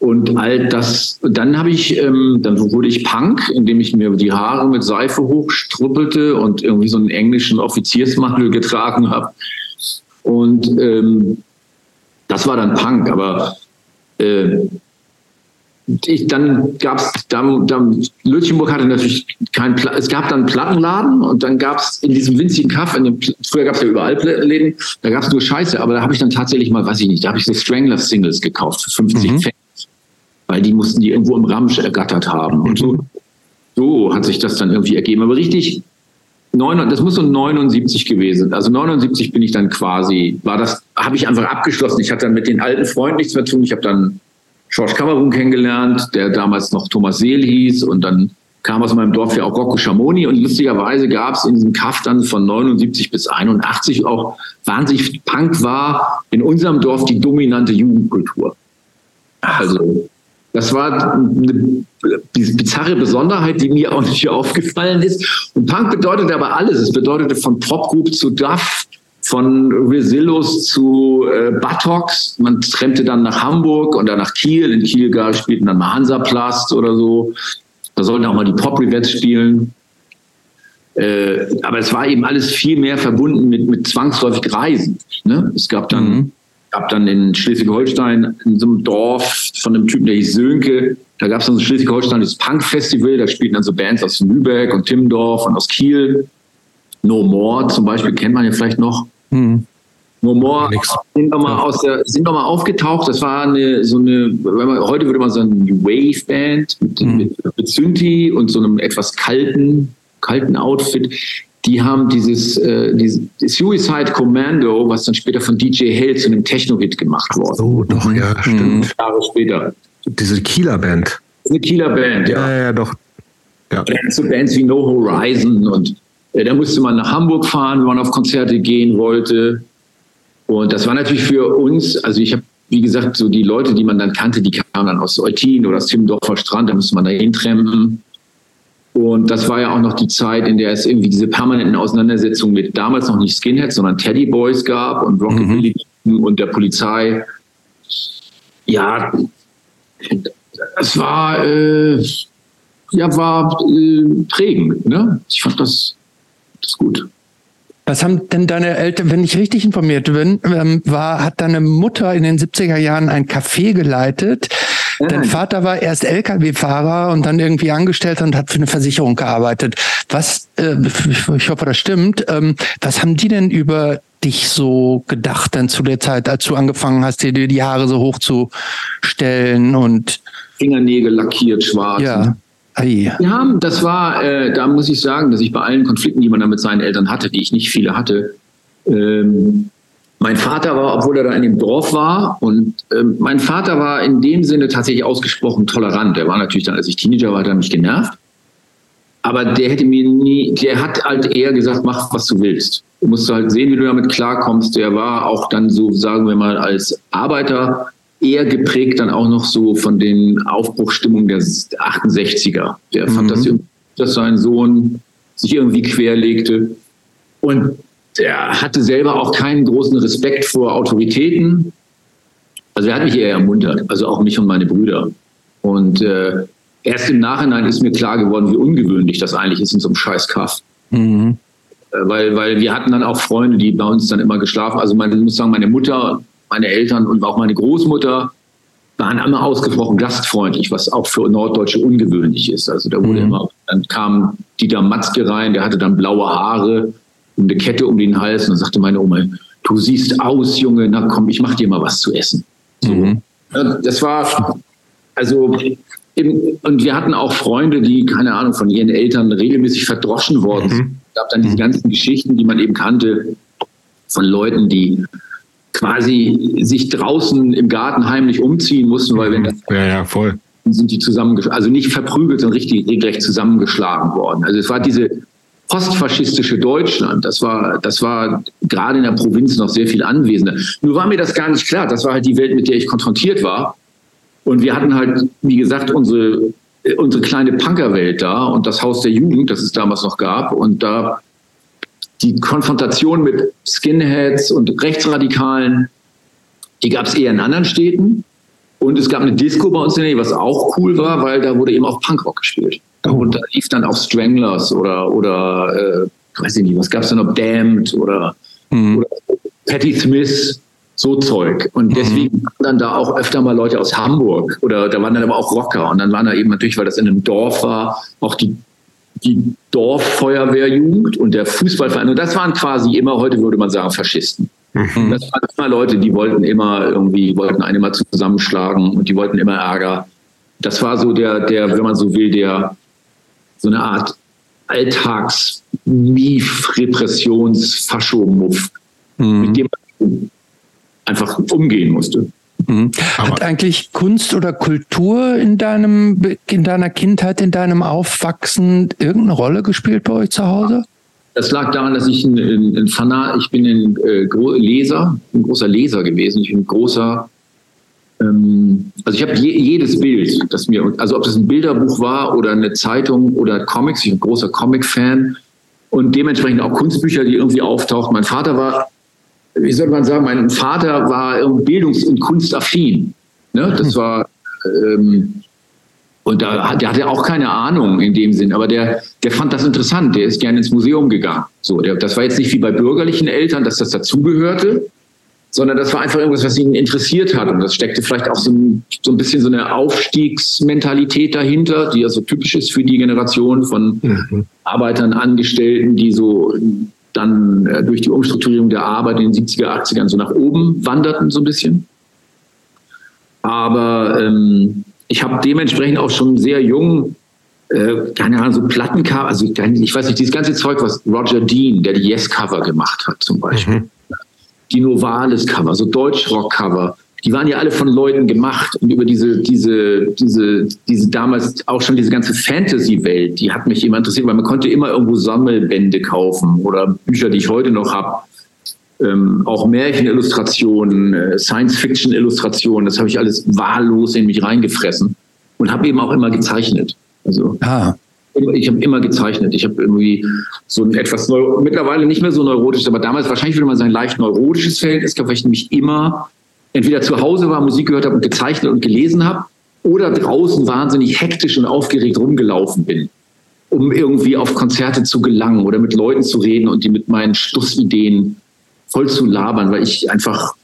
Und all das, dann habe ich, ähm, dann wurde ich Punk, indem ich mir die Haare mit Seife hochstruppelte und irgendwie so einen englischen Offiziersmantel getragen habe. Und ähm, das war dann Punk, aber äh, ich, dann gab es, dann, dann, Lütchenburg hatte natürlich keinen Pla es gab dann einen Plattenladen und dann gab es in diesem winzigen Kaff, in dem, früher gab es ja überall Läden, da gab es nur Scheiße, aber da habe ich dann tatsächlich mal, weiß ich nicht, da habe ich so Strangler-Singles gekauft für 50 mhm. Cent weil die mussten die irgendwo im Ramsch ergattert haben. Und so, so hat sich das dann irgendwie ergeben. Aber richtig, das muss so 79 gewesen. Also 79 bin ich dann quasi, war das, habe ich einfach abgeschlossen. Ich hatte dann mit den alten Freunden nichts mehr zu tun. Ich habe dann George Kamerun kennengelernt, der damals noch Thomas Seel hieß und dann kam aus meinem Dorf ja auch Rocco Schamoni und lustigerweise gab es in diesem Kaff dann von 79 bis 81 auch wahnsinnig Punk war in unserem Dorf die dominante Jugendkultur. Also das war eine bizarre Besonderheit, die mir auch nicht aufgefallen ist. Und Punk bedeutet aber alles. Es bedeutete von Popgroup zu Duff, von Resillos zu äh, Buttocks. Man trennte dann nach Hamburg und dann nach Kiel. In Kiel gar spielten dann mal Hansaplast oder so. Da sollten auch mal die Pop Rivets spielen. Äh, aber es war eben alles viel mehr verbunden mit, mit zwangsläufig Reisen. Ne? Es gab dann mhm gab dann in Schleswig-Holstein in so einem Dorf von einem Typen, der hieß Sönke, da gab es dann so Schleswig-Holstein das Punk-Festival, da spielten dann so Bands aus Lübeck und Timmendorf und aus Kiel. No More zum Beispiel kennt man ja vielleicht noch. Hm. No More sind nochmal aus der, sind nochmal aufgetaucht. Das war eine, so eine, heute würde man sagen, Wave-Band mit, hm. mit, mit Synthi und so einem etwas kalten, kalten Outfit die haben dieses, äh, dieses Suicide Commando, was dann später von DJ Hell zu einem Techno-Hit gemacht wurde. So, doch, ja, mhm. stimmt. Jahre später. Diese Kieler Band. Eine Kieler Band, ja. Ja, ja, doch. Ja. So Bands wie No Horizon und äh, da musste man nach Hamburg fahren, wenn man auf Konzerte gehen wollte. Und das war natürlich für uns, also ich habe, wie gesagt, so die Leute, die man dann kannte, die kamen dann aus Eutin oder aus Timmendorfer Strand, da musste man da hintrampen. Und das war ja auch noch die Zeit, in der es irgendwie diese permanenten Auseinandersetzungen mit damals noch nicht Skinheads, sondern Teddy Boys gab und Rockabilly mhm. und der Polizei. Ja, es war, äh, ja, war äh, prägend. Ne? Ich fand das, das gut. Was haben denn deine Eltern, wenn ich richtig informiert bin, ähm, war, hat deine Mutter in den 70er Jahren ein Café geleitet, Dein Vater war erst Lkw-Fahrer und dann irgendwie Angestellter und hat für eine Versicherung gearbeitet. Was, äh, ich hoffe, das stimmt. Ähm, was haben die denn über dich so gedacht denn zu der Zeit, als du angefangen hast, dir die Haare so hochzustellen und Fingernägel lackiert schwarz? Ja. Ei. Ja, das war, äh, da muss ich sagen, dass ich bei allen Konflikten, die man da mit seinen Eltern hatte, die ich nicht viele hatte, ähm, mein Vater war, obwohl er da in dem Dorf war, und äh, mein Vater war in dem Sinne tatsächlich ausgesprochen tolerant. Der war natürlich dann, als ich Teenager war, hat er mich genervt. Aber der hätte mir nie, der hat halt eher gesagt, mach, was du willst. Du musst halt sehen, wie du damit klarkommst. Der war auch dann so, sagen wir mal, als Arbeiter eher geprägt dann auch noch so von den Aufbruchstimmungen der 68er. Der mhm. fand das, dass sein Sohn sich irgendwie querlegte. Und der hatte selber auch keinen großen Respekt vor Autoritäten. Also er hat mich eher ermuntert, also auch mich und meine Brüder. Und äh, erst im Nachhinein ist mir klar geworden, wie ungewöhnlich das eigentlich ist in so einem Scheißkaff. Mhm. Äh, weil, weil wir hatten dann auch Freunde, die bei uns dann immer geschlafen. Also meine, ich muss sagen, meine Mutter meine Eltern und auch meine Großmutter waren immer ausgesprochen gastfreundlich, was auch für Norddeutsche ungewöhnlich ist. Also da wurde mhm. immer, dann kam Dieter Matzke rein, der hatte dann blaue Haare eine Kette um den Hals und dann sagte meine Oma, du siehst aus, Junge, na komm, ich mach dir mal was zu essen. Mhm. Das war, also, im, und wir hatten auch Freunde, die, keine Ahnung, von ihren Eltern regelmäßig verdroschen worden sind. Mhm. Es gab dann diese ganzen Geschichten, die man eben kannte, von Leuten, die quasi sich draußen im Garten heimlich umziehen mussten, weil wenn das ja, ja, voll. sind die zusammen, also nicht verprügelt, sondern richtig regelrecht zusammengeschlagen worden. Also es war diese postfaschistische Deutschland, das war, das war gerade in der Provinz noch sehr viel anwesender. Nur war mir das gar nicht klar. Das war halt die Welt, mit der ich konfrontiert war. Und wir hatten halt, wie gesagt, unsere, unsere kleine Punkerwelt da und das Haus der Jugend, das es damals noch gab. Und da die Konfrontation mit Skinheads und Rechtsradikalen, die gab es eher in anderen Städten. Und es gab eine Disco bei uns in der Nähe, was auch cool war, weil da wurde eben auch Punkrock gespielt. Und da lief dann auch Stranglers oder, oder äh, weiß ich nicht, was gab es da noch, Damned oder, mhm. oder Patti Smith, so Zeug. Und mhm. deswegen mhm. waren dann da auch öfter mal Leute aus Hamburg oder da waren dann aber auch Rocker. Und dann waren da eben natürlich, weil das in einem Dorf war, auch die die Dorffeuerwehrjugend und der Fußballverein. Und das waren quasi immer, heute würde man sagen, Faschisten. Mhm. Das waren immer Leute, die wollten immer irgendwie, wollten einen immer zusammenschlagen und die wollten immer Ärger. Das war so der, der, wenn man so will, der, so eine Art Alltags-Mief, Repressions-, Faschomuff, mhm. mit dem man einfach umgehen musste. Mhm. Hat eigentlich Kunst oder Kultur in deinem, in deiner Kindheit, in deinem Aufwachsen irgendeine Rolle gespielt bei euch zu Hause? Das lag daran, dass ich ein, ein, ein Fanat, ich bin ein äh, Leser, ein großer Leser gewesen. Ich bin ein großer, ähm, also ich habe je, jedes Bild, das mir, also ob das ein Bilderbuch war oder eine Zeitung oder Comics, ich bin ein großer Comic-Fan und dementsprechend auch Kunstbücher, die irgendwie auftauchen. Mein Vater war wie soll man sagen, mein Vater war bildungs- und kunstaffin. Ne? Das war, ähm, und da, der hatte auch keine Ahnung in dem Sinn, aber der, der fand das interessant, der ist gerne ins Museum gegangen. So, der, das war jetzt nicht wie bei bürgerlichen Eltern, dass das dazugehörte, sondern das war einfach irgendwas, was ihn interessiert hat. Und das steckte vielleicht auch so ein, so ein bisschen so eine Aufstiegsmentalität dahinter, die ja so typisch ist für die Generation von mhm. Arbeitern, Angestellten, die so dann äh, durch die Umstrukturierung der Arbeit in den 70er, 80ern so nach oben wanderten, so ein bisschen. Aber ähm, ich habe dementsprechend auch schon sehr jung, äh, keine Ahnung, so Plattencover, also ich weiß nicht, dieses ganze Zeug, was Roger Dean, der die Yes-Cover gemacht hat, zum Beispiel. Mhm. Die Novalis-Cover, so Deutschrock-Cover, die waren ja alle von Leuten gemacht und über diese, diese, diese, diese damals auch schon diese ganze Fantasy-Welt, die hat mich immer interessiert, weil man konnte immer irgendwo Sammelbände kaufen oder Bücher, die ich heute noch habe. Ähm, auch Märchenillustrationen, äh, Science-Fiction-Illustrationen, das habe ich alles wahllos in mich reingefressen und habe eben auch immer gezeichnet. Also ah. Ich habe immer gezeichnet. Ich habe irgendwie so ein etwas mittlerweile nicht mehr so neurotisch, aber damals wahrscheinlich würde man sagen leicht neurotisches Verhältnis gehabt, weil ich nämlich immer entweder zu Hause war, Musik gehört habe und gezeichnet und gelesen habe oder draußen wahnsinnig hektisch und aufgeregt rumgelaufen bin, um irgendwie auf Konzerte zu gelangen oder mit Leuten zu reden und die mit meinen Schlussideen voll zu labern, weil ich einfach,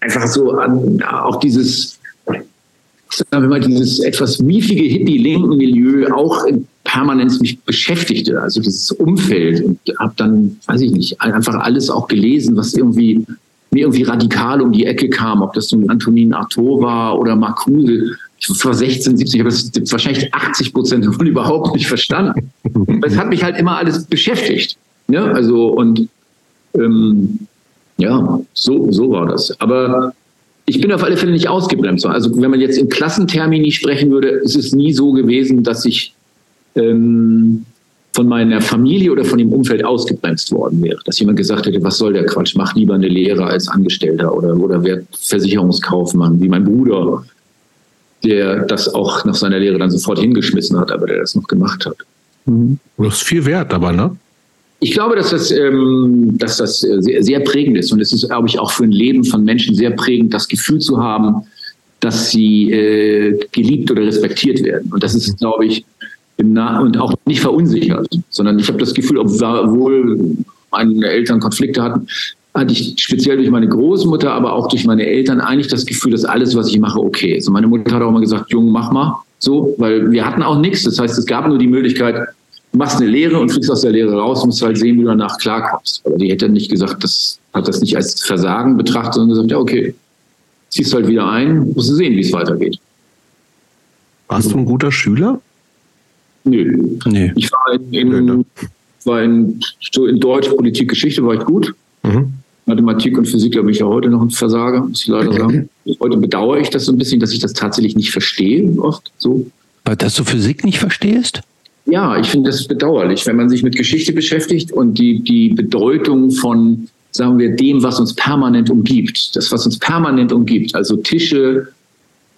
einfach so an, auch dieses, sagen wir mal, dieses etwas miefige Hippie-linken Milieu auch in Permanenz mich beschäftigte, also dieses Umfeld und habe dann, weiß ich nicht, einfach alles auch gelesen, was irgendwie mir irgendwie radikal um die Ecke kam, ob das nun Antonin Artaud war oder Marcuse. Ich war 16, 17, ich habe das wahrscheinlich 80 Prozent davon überhaupt nicht verstanden. es hat mich halt immer alles beschäftigt. Ne? also und ähm, ja, so, so war das. Aber ich bin auf alle Fälle nicht ausgebremst. Also wenn man jetzt in Klassentermini sprechen würde, ist es nie so gewesen, dass ich ähm, von meiner Familie oder von dem Umfeld ausgebremst worden wäre. Dass jemand gesagt hätte, was soll der Quatsch, mach lieber eine Lehre als Angestellter oder, oder werd Versicherungskaufmann, wie mein Bruder, der das auch nach seiner Lehre dann sofort hingeschmissen hat, aber der das noch gemacht hat. Mhm. Das ist viel wert, aber, ne? Ich glaube, dass das, ähm, dass das sehr, sehr prägend ist. Und es ist, glaube ich, auch für ein Leben von Menschen sehr prägend, das Gefühl zu haben, dass sie äh, geliebt oder respektiert werden. Und das ist, glaube ich, im nah und auch nicht verunsichert, sondern ich habe das Gefühl, obwohl meine Eltern Konflikte hatten, hatte ich speziell durch meine Großmutter, aber auch durch meine Eltern eigentlich das Gefühl, dass alles, was ich mache, okay ist. Und meine Mutter hat auch immer gesagt, Junge, mach mal so, weil wir hatten auch nichts. Das heißt, es gab nur die Möglichkeit, machst eine Lehre und fliegst aus der Lehre raus, musst halt sehen, wie du danach klarkommst. Aber die hätte nicht gesagt, das hat das nicht als Versagen betrachtet, sondern gesagt, ja, okay, ziehst halt wieder ein, musst du sehen, wie es weitergeht. Warst du ein guter Schüler? Nö. Nee. Ich war in, in, ne? war in, in Deutsch, Politik, Geschichte war ich gut. Mhm. Mathematik und Physik, glaube ich, ja heute noch ein Versager, muss ich leider sagen. Heute bedauere ich das so ein bisschen, dass ich das tatsächlich nicht verstehe, oft so. Dass du Physik nicht verstehst? Ja, ich finde das bedauerlich, wenn man sich mit Geschichte beschäftigt und die, die Bedeutung von, sagen wir, dem, was uns permanent umgibt, das, was uns permanent umgibt, also Tische,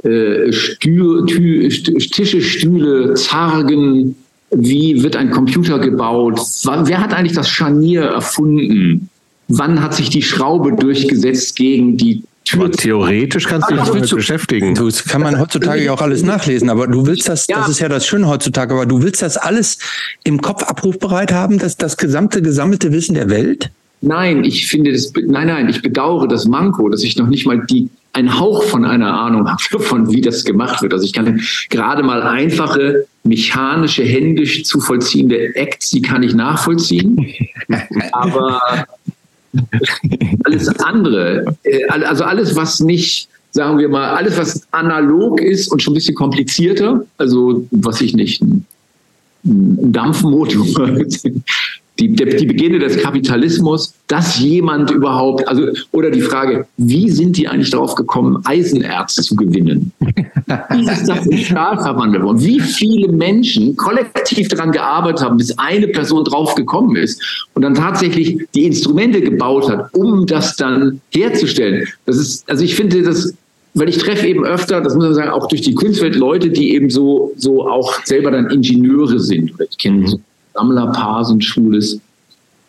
äh, Stühle, Tische, Stühle, Zargen, wie wird ein Computer gebaut, wer hat eigentlich das Scharnier erfunden, wann hat sich die Schraube durchgesetzt gegen die. Aber theoretisch kannst du dich damit beschäftigen. Das kann man heutzutage ja auch alles nachlesen, aber du willst das, ja. das ist ja das Schöne heutzutage, aber du willst das alles im Kopf abrufbereit haben, das, das gesamte gesammelte Wissen der Welt? Nein, ich finde das, nein, nein, ich bedauere das Manko, dass ich noch nicht mal die einen Hauch von einer Ahnung habe, von wie das gemacht wird. Also ich kann gerade mal einfache, mechanische, händisch zu vollziehende Acts, die kann ich nachvollziehen. Aber alles andere, äh, also alles, was nicht, sagen wir mal, alles, was analog ist und schon ein bisschen komplizierter, also was ich nicht, ein, ein Dampfmotor, die, die Beginne des Kapitalismus, dass jemand überhaupt, also, oder die Frage, wie sind die eigentlich darauf gekommen, Eisenerz zu gewinnen? Wie ist das in Stahl verwandelt worden? Wie viele Menschen kollektiv daran gearbeitet haben, bis eine Person drauf gekommen ist und dann tatsächlich die Instrumente gebaut hat, um das dann herzustellen? Das ist, also ich finde das, weil ich treffe eben öfter, das muss man sagen, auch durch die Kunstwelt Leute, die eben so, so auch selber dann Ingenieure sind. Ich kenne so Sammlerpaar ein schwules,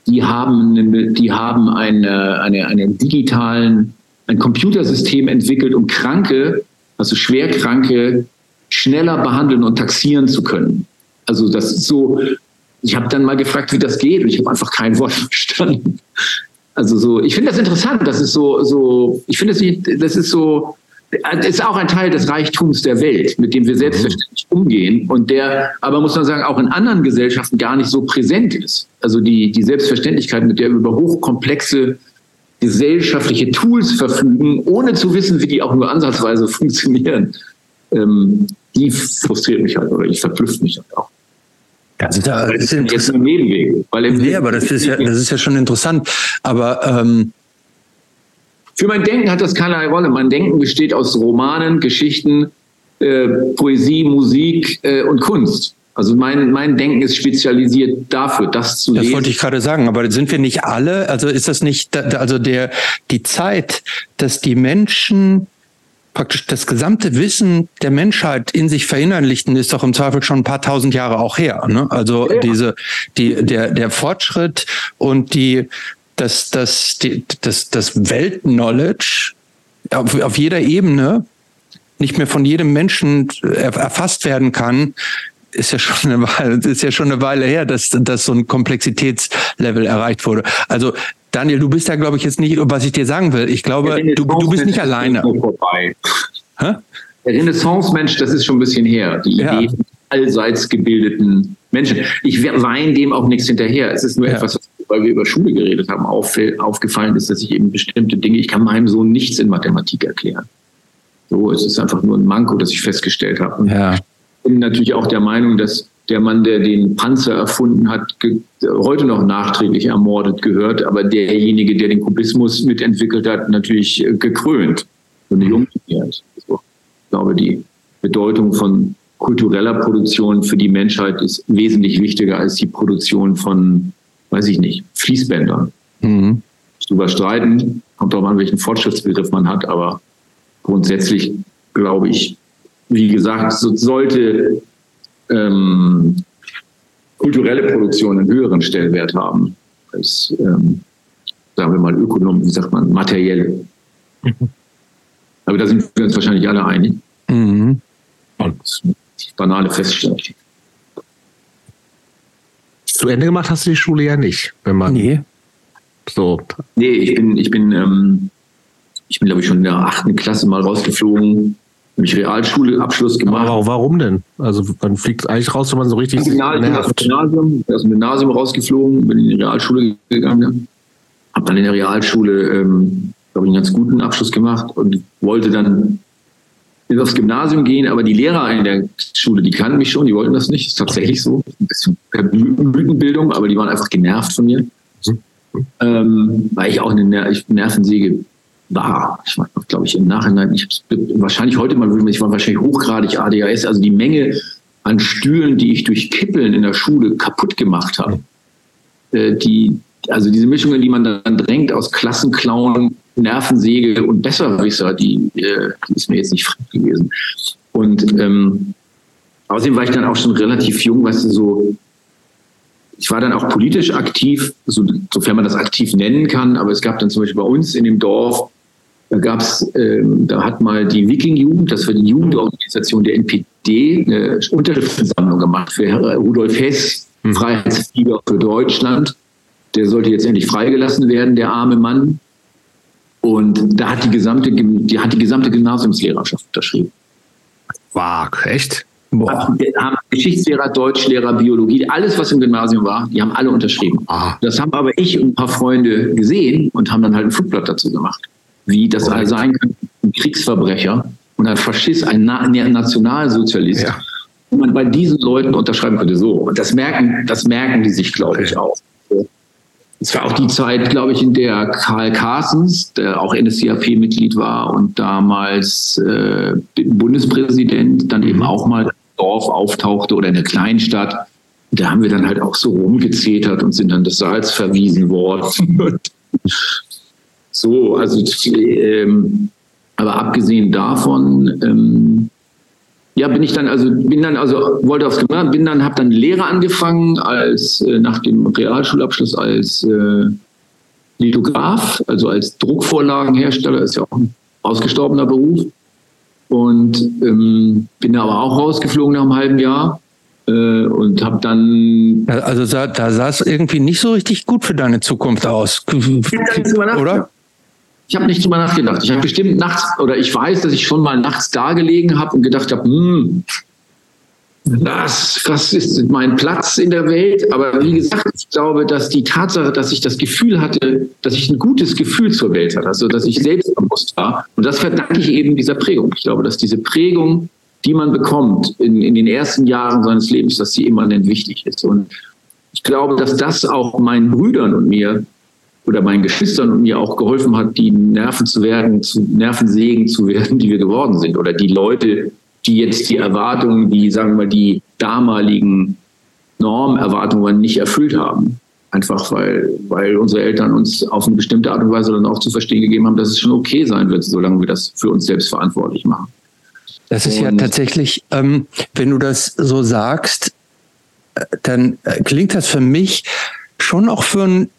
die haben, eine, die haben eine, eine, eine digitalen, ein Computersystem entwickelt, um Kranke, also Schwerkranke, schneller behandeln und taxieren zu können. Also das ist so, ich habe dann mal gefragt, wie das geht und ich habe einfach kein Wort verstanden. Also so, ich finde das interessant, das ist so, so, ich finde das, das ist so, ist auch ein Teil des Reichtums der Welt, mit dem wir mhm. selbstverständlich umgehen und der aber, muss man sagen, auch in anderen Gesellschaften gar nicht so präsent ist. Also die, die Selbstverständlichkeit, mit der wir über hochkomplexe gesellschaftliche Tools verfügen, ohne zu wissen, wie die auch nur ansatzweise funktionieren, ähm, die frustriert mich halt oder ich verblüfft mich halt auch. Also da ist jetzt ein Nebenweg. Weil nee, aber das ist ja, das ist ja schon interessant. Aber ähm, für mein Denken hat das keinerlei Rolle. Mein Denken besteht aus Romanen, Geschichten, äh, Poesie, Musik äh, und Kunst. Also mein, mein Denken ist spezialisiert dafür, das zu lesen. Das wollte ich gerade sagen, aber sind wir nicht alle, also ist das nicht, also der, die Zeit, dass die Menschen praktisch das gesamte Wissen der Menschheit in sich verinnerlichten, ist doch im Zweifel schon ein paar tausend Jahre auch her. Ne? Also ja. diese, die, der, der Fortschritt und die, dass das, das, das Weltknowledge auf, auf jeder Ebene nicht mehr von jedem Menschen erfasst werden kann, ist ja schon eine Weile, ist ja schon eine Weile her, dass, dass so ein Komplexitätslevel erreicht wurde. Also Daniel, du bist ja, glaube ich, jetzt nicht, was ich dir sagen will. Ich glaube, du, du bist nicht alleine. Der Renaissance-Mensch, das ist schon ein bisschen her. Die ja. Idee allseits gebildeten Menschen. Ich weine dem auch nichts hinterher. Es ist nur ja. etwas, weil wir über Schule geredet haben, auf, aufgefallen ist, dass ich eben bestimmte Dinge, ich kann meinem Sohn nichts in Mathematik erklären. So, es ist einfach nur ein Manko, das ich festgestellt habe. Ja. Ich bin natürlich auch der Meinung, dass der Mann, der den Panzer erfunden hat, heute noch nachträglich ermordet gehört, aber derjenige, der den Kubismus mitentwickelt hat, natürlich äh, gekrönt und nicht umgekehrt. Also, ich glaube, die Bedeutung von kultureller Produktion für die Menschheit ist wesentlich wichtiger als die Produktion von, weiß ich nicht, Fließbändern. Mhm. Drüber streiten, kommt auch an, welchen Fortschrittsbegriff man hat, aber grundsätzlich glaube ich, wie gesagt, so sollte ähm, kulturelle Produktion einen höheren Stellenwert haben als, ähm, sagen wir mal, Ökonom, wie sagt man, materielle. Mhm. Aber da sind wir uns wahrscheinlich alle einig. Mhm. Und banale Feststellung. Zu Ende gemacht hast du die Schule ja nicht, wenn man. Nee. So. Nee, ich bin, ich bin, ähm, ich bin, glaube ich, schon in der achten Klasse mal rausgeflogen, habe ich Realschulabschluss gemacht. Aber warum denn? Also man fliegt eigentlich raus, wenn man so richtig Gymnasium, nervt. Gymnasium, aus dem Gymnasium rausgeflogen, bin in die Realschule gegangen, habe dann in der Realschule, ähm, glaube ich, einen ganz guten Abschluss gemacht und wollte dann aufs Gymnasium gehen, aber die Lehrer in der Schule, die kannten mich schon, die wollten das nicht. Das ist tatsächlich so. Ein bisschen Blütenbildung, aber die waren einfach genervt von mir. Mhm. Ähm, weil ich auch eine Nervensäge war. Ich war, glaube ich, im Nachhinein, ich wahrscheinlich heute mal, ich war wahrscheinlich hochgradig ADHS, also die Menge an Stühlen, die ich durch Kippeln in der Schule kaputt gemacht habe. Äh, die, also diese Mischungen, die man dann drängt aus Klassenclown, Nervensäge und Besserwisser, die, äh, die ist mir jetzt nicht fremd gewesen. Und ähm, außerdem war ich dann auch schon relativ jung, weißt du, so ich war dann auch politisch aktiv, so, sofern man das aktiv nennen kann, aber es gab dann zum Beispiel bei uns in dem Dorf da gab's, ähm, da hat mal die Wiking-Jugend, das war die Jugendorganisation der NPD, eine Unterschriftensammlung gemacht für Rudolf Hess, mhm. Freiheitsflieger für Deutschland. Der sollte jetzt endlich freigelassen werden, der arme Mann. Und da hat die gesamte, die hat die gesamte Gymnasiumslehrerschaft unterschrieben. Wow, echt? Boah. Haben Geschichtslehrer, Deutschlehrer, Biologie, alles, was im Gymnasium war, die haben alle unterschrieben. Ah. Das haben aber ich und ein paar Freunde gesehen und haben dann halt ein Flugblatt dazu gemacht wie das Correct. sein könnte, ein Kriegsverbrecher und ein Faschist, ein, Na ein Nationalsozialist. Ja. Und man bei diesen Leuten unterschreiben könnte, so. Und das merken, das merken die sich, glaube ich, auch. Es war auch die Zeit, glaube ich, in der Karl Carstens, der auch NSDAP-Mitglied war und damals äh, Bundespräsident, dann eben auch mal im Dorf auftauchte oder in der Kleinstadt. Da haben wir dann halt auch so rumgezetert und sind dann des Saals verwiesen worden. So, also ähm, aber abgesehen davon, ähm, ja, bin ich dann also bin dann also wollte aufs Gymnasium, bin dann habe dann Lehre angefangen als äh, nach dem Realschulabschluss als äh, Lithograph, also als Druckvorlagenhersteller, ist ja auch ein ausgestorbener Beruf. Und ähm, bin da aber auch rausgeflogen nach einem halben Jahr äh, und habe dann also da, da sah es irgendwie nicht so richtig gut für deine Zukunft aus, oder? Ich habe nicht drüber nachgedacht. Ich habe bestimmt nachts, oder ich weiß, dass ich schon mal nachts da gelegen habe und gedacht habe, hm, das, das ist mein Platz in der Welt. Aber wie gesagt, ich glaube, dass die Tatsache, dass ich das Gefühl hatte, dass ich ein gutes Gefühl zur Welt hatte, also dass ich selbstbewusst war, und das verdanke ich eben dieser Prägung. Ich glaube, dass diese Prägung, die man bekommt in, in den ersten Jahren seines Lebens, dass sie immanent wichtig ist. Und ich glaube, dass das auch meinen Brüdern und mir oder meinen Geschwistern und mir auch geholfen hat, die Nerven zu werden, zu Nervensägen zu werden, die wir geworden sind. Oder die Leute, die jetzt die Erwartungen, die, sagen wir mal, die damaligen Normerwartungen nicht erfüllt haben. Einfach weil, weil unsere Eltern uns auf eine bestimmte Art und Weise dann auch zu verstehen gegeben haben, dass es schon okay sein wird, solange wir das für uns selbst verantwortlich machen. Das ist und ja tatsächlich, ähm, wenn du das so sagst, äh, dann äh, klingt das für mich schon auch für ein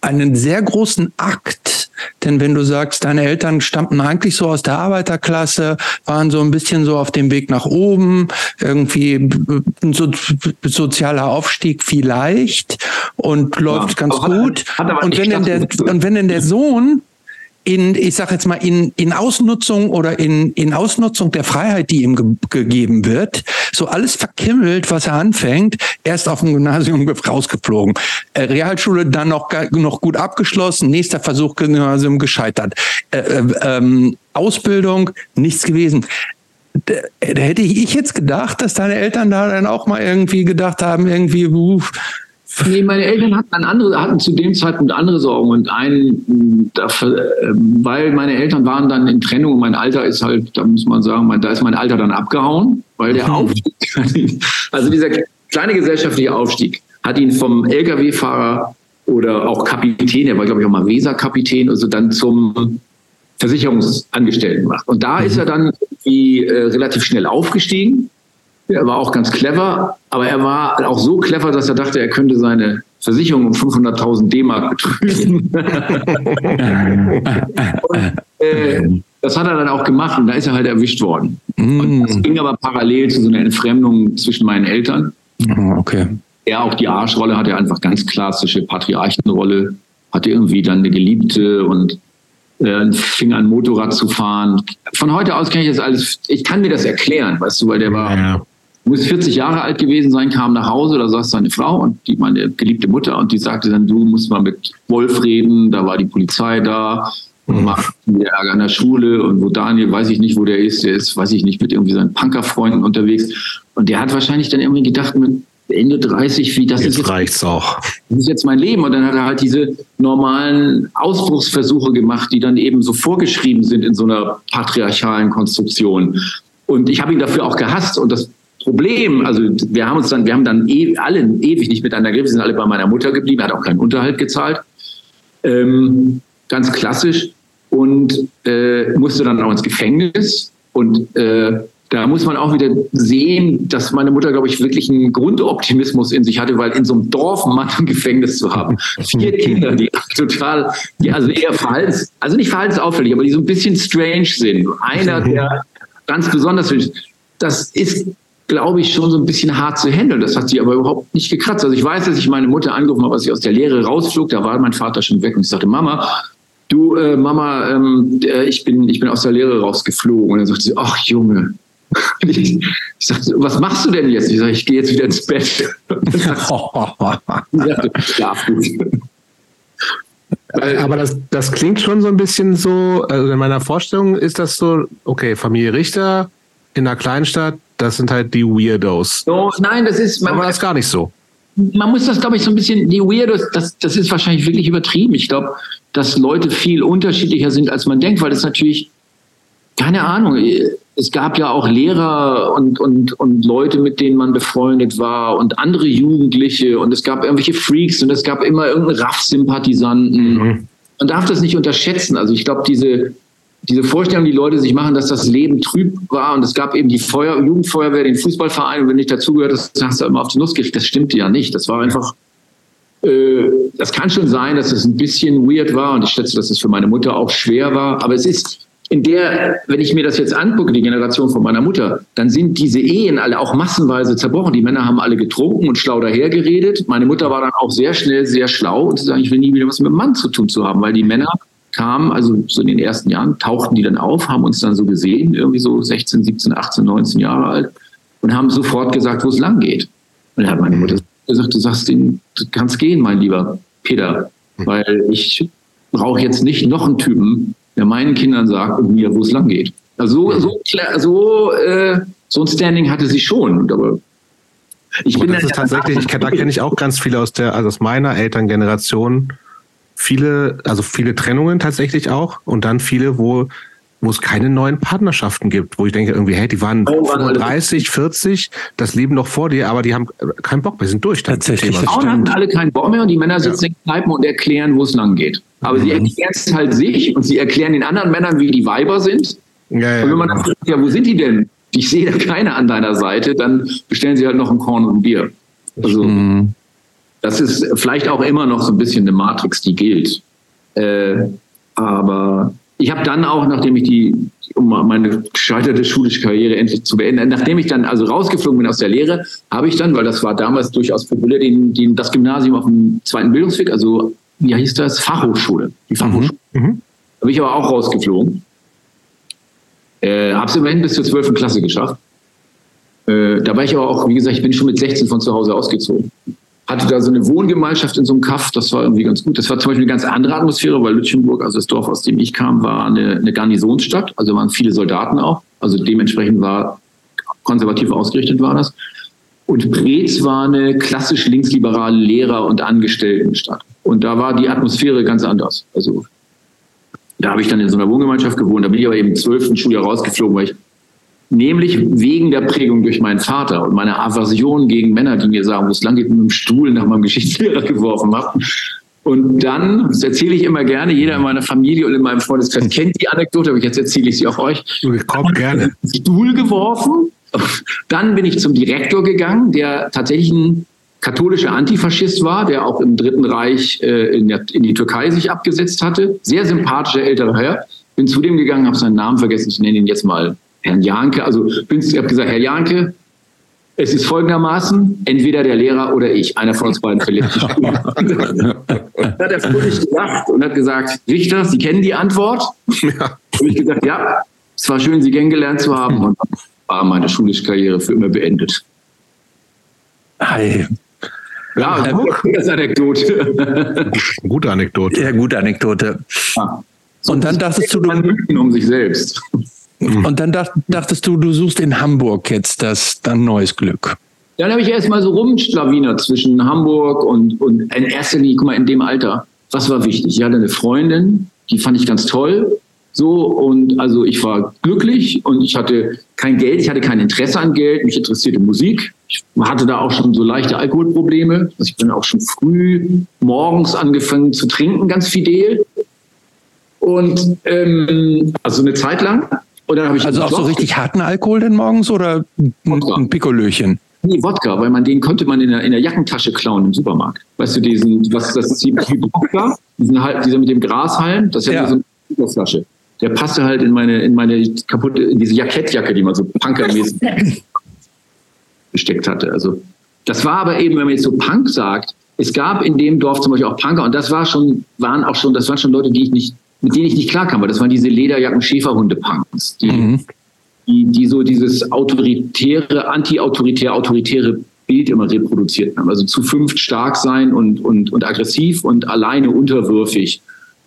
einen sehr großen Akt. Denn wenn du sagst, deine Eltern stammten eigentlich so aus der Arbeiterklasse, waren so ein bisschen so auf dem Weg nach oben, irgendwie so, sozialer Aufstieg vielleicht und läuft ja, ganz gut. Hat, hat und, wenn der, und wenn denn der Sohn in, ich sage jetzt mal, in, in Ausnutzung oder in, in Ausnutzung der Freiheit, die ihm ge gegeben wird, so alles verkimmelt, was er anfängt, erst auf dem Gymnasium rausgeflogen. Äh, Realschule dann noch, noch gut abgeschlossen, nächster Versuch Gymnasium gescheitert. Äh, äh, ähm, Ausbildung, nichts gewesen. Da, da hätte ich jetzt gedacht, dass deine Eltern da dann auch mal irgendwie gedacht haben, irgendwie, uff, Nee, meine Eltern hatten, andere, hatten zu dem Zeitpunkt andere Sorgen und einen, dafür, weil meine Eltern waren dann in Trennung und mein Alter ist halt, da muss man sagen, da ist mein Alter dann abgehauen, weil der mhm. Aufstieg, also dieser kleine gesellschaftliche Aufstieg hat ihn vom Lkw-Fahrer oder auch Kapitän, er war glaube ich auch mal Weser-Kapitän, also dann zum Versicherungsangestellten gemacht. Und da mhm. ist er dann äh, relativ schnell aufgestiegen er war auch ganz clever, aber er war auch so clever, dass er dachte, er könnte seine Versicherung um 500.000 D-Mark betrügen. äh, das hat er dann auch gemacht und da ist er halt erwischt worden. Mm. Das ging aber parallel zu so einer Entfremdung zwischen meinen Eltern. Ah, okay. Er auch die Arschrolle hatte einfach ganz klassische Patriarchenrolle, hatte irgendwie dann eine Geliebte und äh, fing an Motorrad zu fahren. Von heute aus kann ich das alles, ich kann mir das erklären, weißt du, weil der war ja muss 40 Jahre alt gewesen sein, kam nach Hause, da saß seine Frau und die, meine geliebte Mutter, und die sagte dann, du musst mal mit Wolf reden, da war die Polizei da und mhm. macht Ärger an der Schule und wo Daniel, weiß ich nicht, wo der ist, der ist, weiß ich nicht, mit irgendwie seinen Punkerfreunden unterwegs und der hat wahrscheinlich dann irgendwie gedacht, mit Ende 30, wie das jetzt ist jetzt reicht's auch. Das ist jetzt mein Leben und dann hat er halt diese normalen Ausbruchsversuche gemacht, die dann eben so vorgeschrieben sind in so einer patriarchalen Konstruktion. Und ich habe ihn dafür auch gehasst und das Problem, also wir haben uns dann, wir haben dann e alle ewig nicht miteinander geredet, wir sind alle bei meiner Mutter geblieben, hat auch keinen Unterhalt gezahlt. Ähm, ganz klassisch. Und äh, musste dann auch ins Gefängnis. Und äh, da muss man auch wieder sehen, dass meine Mutter, glaube ich, wirklich einen Grundoptimismus in sich hatte, weil in so einem Dorf einen Mann im Gefängnis zu haben. Vier Kinder, die total, die also eher verhaltens, also nicht verhaltensauffällig, aber die so ein bisschen strange sind. Einer, der ganz besonders das ist glaube ich, schon so ein bisschen hart zu handeln. Das hat sie aber überhaupt nicht gekratzt. Also ich weiß, dass ich meine Mutter angerufen habe, als ich aus der Lehre rausflug. Da war mein Vater schon weg und ich sagte, Mama, du, äh, Mama, ähm, äh, ich, bin, ich bin aus der Lehre rausgeflogen. Und dann sagte sie, ach Junge. Ich, ich sagte, was machst du denn jetzt? Ich sage, ich gehe jetzt wieder ins Bett. sie sagte, schlaf gut. Aber das, das klingt schon so ein bisschen so, also in meiner Vorstellung ist das so, okay, Familie Richter in einer Kleinstadt, das sind halt die Weirdos. So, nein, das ist. Man, Aber das ist gar nicht so. Man muss das, glaube ich, so ein bisschen, die Weirdos, das, das ist wahrscheinlich wirklich übertrieben. Ich glaube, dass Leute viel unterschiedlicher sind, als man denkt, weil das natürlich, keine Ahnung, es gab ja auch Lehrer und, und, und Leute, mit denen man befreundet war und andere Jugendliche und es gab irgendwelche Freaks und es gap immer irgendeinen Raff-Sympathisanten. Mhm. Man darf das nicht unterschätzen. Also ich glaube, diese, diese Vorstellung, die Leute sich machen, dass das Leben trüb war und es gab eben die Feuer, Jugendfeuerwehr, den Fußballverein und wenn nicht dazugehört hast, hast du immer auf die Nuss gekriegt. Das stimmte ja nicht. Das war einfach, äh, das kann schon sein, dass es ein bisschen weird war und ich schätze, dass es für meine Mutter auch schwer war, aber es ist in der, wenn ich mir das jetzt angucke, die Generation von meiner Mutter, dann sind diese Ehen alle auch massenweise zerbrochen. Die Männer haben alle getrunken und schlau dahergeredet. Meine Mutter war dann auch sehr schnell sehr schlau und zu sagen, ich will nie wieder was mit einem Mann zu tun zu haben, weil die Männer kamen, also so in den ersten Jahren, tauchten die dann auf, haben uns dann so gesehen, irgendwie so 16, 17, 18, 19 Jahre alt und haben sofort gesagt, wo es lang geht. Und da hat meine Mutter gesagt, du sagst ihnen, du kannst gehen, mein lieber Peter, weil ich brauche jetzt nicht noch einen Typen, der meinen Kindern sagt und mir, wo es lang geht. Also so, so, äh, so ein Standing hatte sie schon. Aber ich bin das ist tatsächlich, ich, da kenne ich auch ganz viele aus der, also aus meiner Elterngeneration, viele, also viele Trennungen tatsächlich auch und dann viele, wo wo es keine neuen Partnerschaften gibt, wo ich denke irgendwie, hey, die waren oh, 35, 40, das Leben noch vor dir, aber die haben keinen Bock mehr, sind durch. Tatsächlich. Die Frauen hatten alle keinen Bock mehr und die Männer sitzen ja. in Kneipen und erklären, wo es lang geht. Aber mhm. sie erklären es halt sich und sie erklären den anderen Männern, wie die Weiber sind. Ja, ja, und wenn man dann genau. fragt, ja, wo sind die denn? Ich sehe da keine an deiner Seite, dann bestellen sie halt noch ein Korn und ein Bier. Also, mhm das ist vielleicht auch immer noch so ein bisschen eine Matrix, die gilt. Äh, aber ich habe dann auch, nachdem ich die, um meine gescheiterte schulische Karriere endlich zu beenden, nachdem ich dann also rausgeflogen bin aus der Lehre, habe ich dann, weil das war damals durchaus populär, den, den, das Gymnasium auf dem zweiten Bildungsweg, also wie hieß das? Fachhochschule. Die Fachhochschule. Mhm. Mhm. Habe ich aber auch rausgeflogen. Äh, habe es immerhin bis zur 12. Klasse geschafft. Äh, da war ich aber auch, wie gesagt, ich bin schon mit 16 von zu Hause ausgezogen hatte da so eine Wohngemeinschaft in so einem Kaff, das war irgendwie ganz gut. Das war zum Beispiel eine ganz andere Atmosphäre, weil Lütchenburg, also das Dorf, aus dem ich kam, war eine, eine Garnisonsstadt, also waren viele Soldaten auch, also dementsprechend war konservativ ausgerichtet war das. Und Preetz war eine klassisch linksliberale Lehrer- und Angestelltenstadt. Und da war die Atmosphäre ganz anders. Also da habe ich dann in so einer Wohngemeinschaft gewohnt. Da bin ich aber eben im zwölften Schuljahr rausgeflogen, weil ich nämlich wegen der Prägung durch meinen Vater und meiner Aversion gegen Männer, die mir sagen, wo es lang geht, mit dem Stuhl nach meinem Geschichtslehrer geworfen habe. Und dann, das erzähle ich immer gerne, jeder in meiner Familie und in meinem Freundeskreis kennt die Anekdote, aber jetzt erzähle ich sie auch euch. Kommt gerne. Stuhl geworfen. Dann bin ich zum Direktor gegangen, der tatsächlich ein katholischer Antifaschist war, der auch im Dritten Reich äh, in, der, in, die Türkei sich abgesetzt hatte. Sehr sympathischer älterer Herr. Bin zu dem gegangen, habe seinen Namen vergessen. Ich nenne ihn jetzt mal Herrn Janke. Also ich habe gesagt, Herr Janke, es ist folgendermaßen, entweder der Lehrer oder ich. Einer von uns beiden verliert die Schule. dann hat er fröhlich gelacht und hat gesagt, Richter, Sie kennen die Antwort? Ja. Und ich gesagt, ja, es war schön, Sie kennengelernt zu haben. Und war meine schulische Karriere für immer beendet. Hi. Ja, das Anekdote. Gute Anekdote. Ja, gute Anekdote. Ja. Und dann dachtest du, du um sich selbst. Und dann dachtest du, du suchst in Hamburg jetzt das dann neues Glück. Dann habe ich erst mal so rumschlawinert zwischen Hamburg und, und in erster Linie, guck mal, in dem Alter, was war wichtig? Ich hatte eine Freundin, die fand ich ganz toll. So, und also ich war glücklich und ich hatte kein Geld, ich hatte kein Interesse an Geld, mich interessierte Musik. Ich hatte da auch schon so leichte Alkoholprobleme. Also ich bin auch schon früh morgens angefangen zu trinken, ganz fidel. Und ähm, also eine Zeit lang. Und dann habe ich also auch so richtig harten Alkohol denn morgens oder ein, ein Pikolöchen? Nee, Wodka, weil man den konnte man in der, in der Jackentasche klauen im Supermarkt. Weißt du, diesen, was das ist die Wodka, diesen dieser mit dem Grashalm, das ist ja, ja. so eine Flasche der passte halt in meine, in meine kaputte, in diese Jackettjacke, die man so punkermäßig gesteckt hatte. Also, das war aber eben, wenn man jetzt so Punk sagt, es gab in dem Dorf zum Beispiel auch Punker und das war schon, waren auch schon, das waren schon Leute, die ich nicht, mit denen ich nicht klarkam, weil das waren diese Lederjacken Schäferhunde-Punks, die, mhm. die, die so dieses autoritäre, anti-autoritär, autoritäre Bild immer reproduziert haben. Also zu fünft stark sein und, und, und aggressiv und alleine unterwürfig.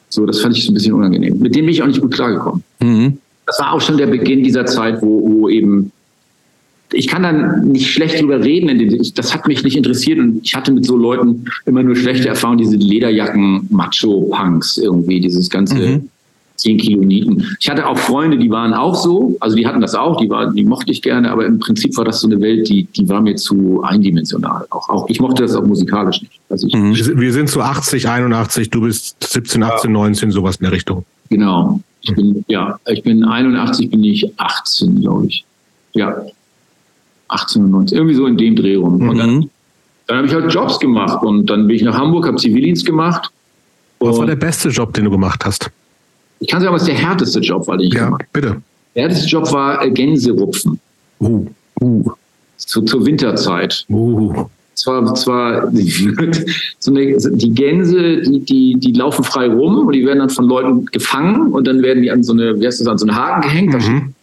So, das fand ich so ein bisschen unangenehm. Mit dem bin ich auch nicht gut klargekommen. Mhm. Das war auch schon der Beginn dieser Zeit, wo, wo eben ich kann dann nicht schlecht drüber reden. Das hat mich nicht interessiert und ich hatte mit so Leuten immer nur schlechte Erfahrungen, diese Lederjacken, Macho-Punks irgendwie, dieses ganze mhm. 10 Kilo Nieten. Ich hatte auch Freunde, die waren auch so, also die hatten das auch, die, war, die mochte ich gerne, aber im Prinzip war das so eine Welt, die, die war mir zu eindimensional. Auch, auch ich mochte das auch musikalisch nicht. Also ich, mhm. Wir sind zu 80, 81, du bist 17, 18, ja. 19, sowas in der Richtung. Genau. Ich bin, ja, ich bin 81, bin ich 18, glaube ich. Ja. 18 und 19, irgendwie so in dem Dreh rum. Mhm. Und dann, dann habe ich halt Jobs gemacht und dann bin ich nach Hamburg, habe Zivildienst gemacht. Was war der beste Job, den du gemacht hast? Ich kann sagen, was der härteste Job war, den ich ja, gemacht bitte. Der härteste Job war äh, Gänserupfen. Uh, uh. Zu, zur Winterzeit. Uh. Zwar, zwar so eine, die Gänse, die, die, die laufen frei rum und die werden dann von Leuten gefangen und dann werden die an so eine, wie heißt das, an so einen Haken gehängt. Mhm.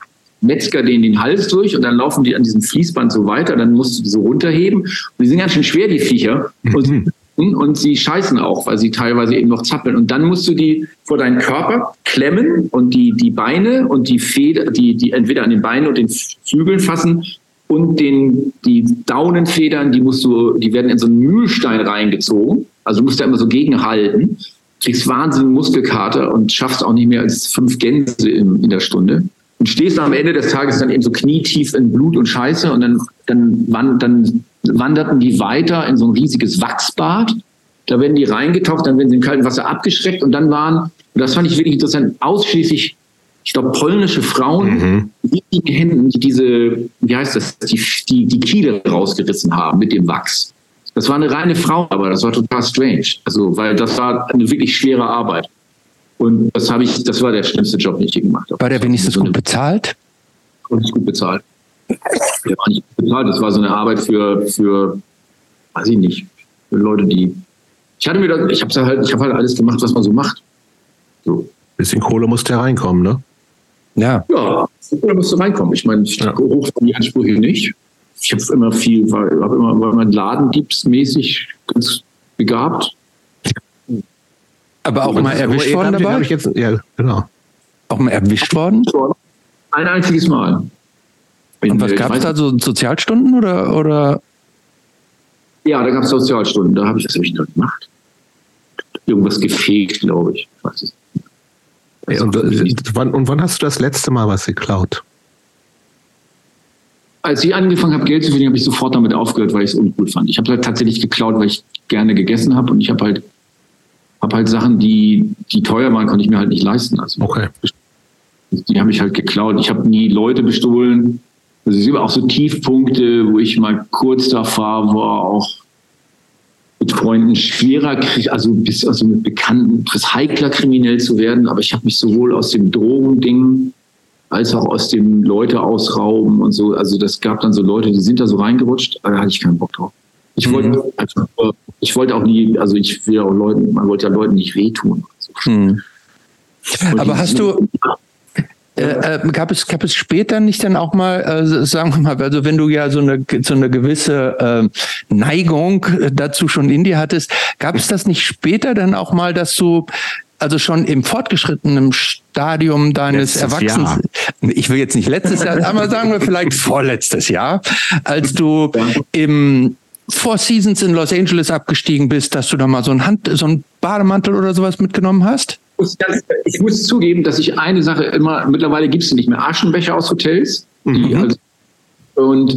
Metzger denen den Hals durch und dann laufen die an diesem Fließband so weiter, dann musst du die so runterheben. Und die sind ganz schön schwer, die Viecher. Mhm. Und und sie scheißen auch, weil sie teilweise eben noch zappeln. Und dann musst du die vor deinen Körper klemmen und die, die Beine und die Feder, die, die entweder an den Beinen und den Flügeln fassen und den, die Daunenfedern, die musst du, die werden in so einen Mühlstein reingezogen. Also du musst da immer so gegenhalten, kriegst wahnsinnigen Muskelkater und schaffst auch nicht mehr als fünf Gänse in, in der Stunde. Und stehst am Ende des Tages dann eben so knietief in Blut und Scheiße und dann, dann, dann wanderten die weiter in so ein riesiges Wachsbad. Da werden die reingetaucht, dann werden sie im kalten Wasser abgeschreckt und dann waren, und das fand ich wirklich interessant, ausschließlich, ich glaube, polnische Frauen, mhm. mit den Händen diese, wie heißt das, die, die, die Kiele rausgerissen haben mit dem Wachs. Das war eine reine Frau, aber das war total strange. Also, weil das war eine wirklich schwere Arbeit. Und das habe ich, das war der schlimmste Job, den ich je gemacht habe. War der wenigstens gut bezahlt? Und gut bezahlt. Der war nicht bezahlt. Das war so eine Arbeit für, für, weiß ich nicht, für Leute, die. Ich hatte mir da, ich habe halt, ich habe halt alles gemacht, was man so macht. So. Bisschen Kohle musste reinkommen, ne? Ja. Ja, Kohle musste reinkommen. Ich meine, ich ja. hoch die Ansprüche nicht. Ich habe immer viel, war, hab immer, war mein Ladendiebsmäßig ganz begabt. Aber auch mal erwischt worden dabei? Ich jetzt, ja, genau. Auch mal erwischt worden? Ein einziges Mal. Und was gab es da, so Sozialstunden oder, oder? Ja, da gab es Sozialstunden. Da habe ich, was habe ich noch gemacht? Irgendwas gefegt, glaube ich. ich weiß es ja, und, wann, und wann hast du das letzte Mal was geklaut? Als ich angefangen habe, Geld zu verdienen, habe ich sofort damit aufgehört, weil ich es uncool fand. Ich habe halt tatsächlich geklaut, weil ich gerne gegessen habe und ich habe halt, hab halt Sachen, die, die teuer waren, konnte ich mir halt nicht leisten. Also okay. Die habe ich halt geklaut. Ich habe nie Leute bestohlen. Also es sind auch so Tiefpunkte, wo ich mal kurz da war, war auch mit Freunden schwerer, also bis also mit Bekannten, etwas heikler kriminell zu werden. Aber ich habe mich sowohl aus dem Drogending als auch aus dem Leute ausrauben und so. Also das gab dann so Leute, die sind da so reingerutscht, da hatte ich keinen Bock drauf. Ich wollte, mhm. also, ich wollte auch nie, also ich will auch Leuten, man wollte ja Leuten nicht wehtun. Mhm. Aber hast du, äh, äh, gab es gab es später nicht dann auch mal, äh, sagen wir mal, also wenn du ja so eine so eine gewisse äh, Neigung dazu schon in dir hattest, gab es das nicht später dann auch mal, dass du also schon im fortgeschrittenen Stadium deines Erwachsens, ich will jetzt nicht letztes Jahr, aber sagen wir vielleicht vorletztes Jahr, als du im Four Seasons in Los Angeles abgestiegen bist, dass du da mal so ein Hand, so ein Bademantel oder sowas mitgenommen hast? ich muss zugeben, dass ich eine Sache immer, mittlerweile gibt es nicht mehr Aschenbecher aus Hotels mhm. also, und,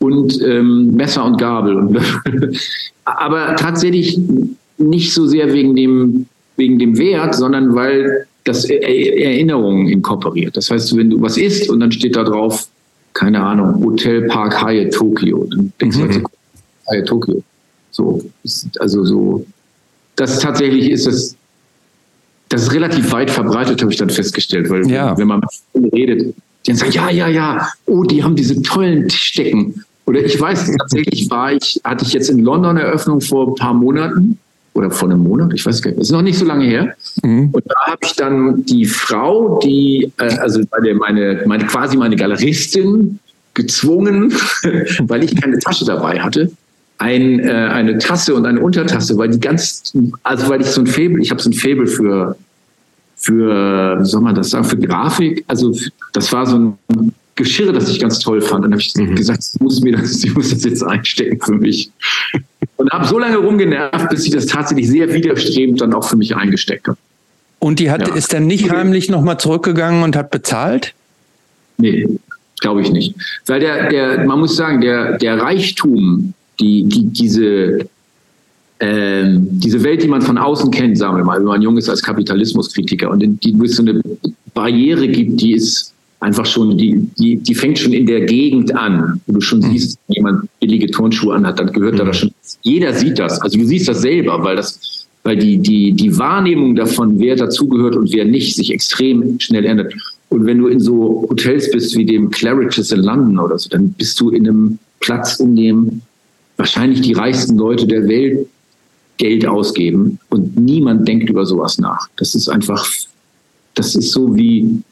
und ähm, Messer und Gabel. Und, aber tatsächlich nicht so sehr wegen dem, wegen dem Wert, sondern weil das Erinnerungen inkorporiert. Das heißt, wenn du was isst und dann steht da drauf, keine Ahnung, Hotel Park Hyatt Tokyo, dann denkst du, mhm. Hyatt Tokyo. So, also so, das tatsächlich ist das das ist relativ weit verbreitet, habe ich dann festgestellt, weil ja. wenn man mit redet, die dann sagen, ja, ja, ja, oh, die haben diese tollen Tischdecken. Oder ich weiß, tatsächlich war ich, hatte ich jetzt in London Eröffnung vor ein paar Monaten oder vor einem Monat, ich weiß gar nicht, das ist noch nicht so lange her. Mhm. Und da habe ich dann die Frau, die, äh, also meine, meine, meine, quasi meine Galeristin gezwungen, weil ich keine Tasche dabei hatte, ein, äh, eine Tasse und eine Untertasse, weil die ganz, also weil ich so ein Faible, ich habe so ein Faible für, für, wie soll man das sagen, für Grafik. Also das war so ein Geschirr, das ich ganz toll fand. Und dann habe ich mhm. gesagt, ich muss mir das, ich muss das jetzt einstecken für mich. Und habe so lange rumgenervt, bis ich das tatsächlich sehr widerstrebend dann auch für mich eingesteckt habe. Und die hat, ja. ist dann nicht heimlich nochmal zurückgegangen und hat bezahlt? Nee, glaube ich nicht. Weil der, der, man muss sagen, der, der Reichtum die, die, diese, ähm, diese Welt, die man von außen kennt, sagen wir mal, wenn man jung ist als Kapitalismuskritiker und die, wo es so eine Barriere gibt, die ist einfach schon, die, die, die fängt schon in der Gegend an, wo du schon mhm. siehst, wenn jemand billige Turnschuhe anhat, dann gehört mhm. da das schon. Jeder sieht das. Also du siehst das selber, weil das, weil die, die, die Wahrnehmung davon, wer dazugehört und wer nicht, sich extrem schnell ändert. Und wenn du in so Hotels bist wie dem Claridge's in London oder so, dann bist du in einem Platz, in dem wahrscheinlich die reichsten Leute der Welt Geld ausgeben und niemand denkt über sowas nach. Das ist einfach, das ist so wie,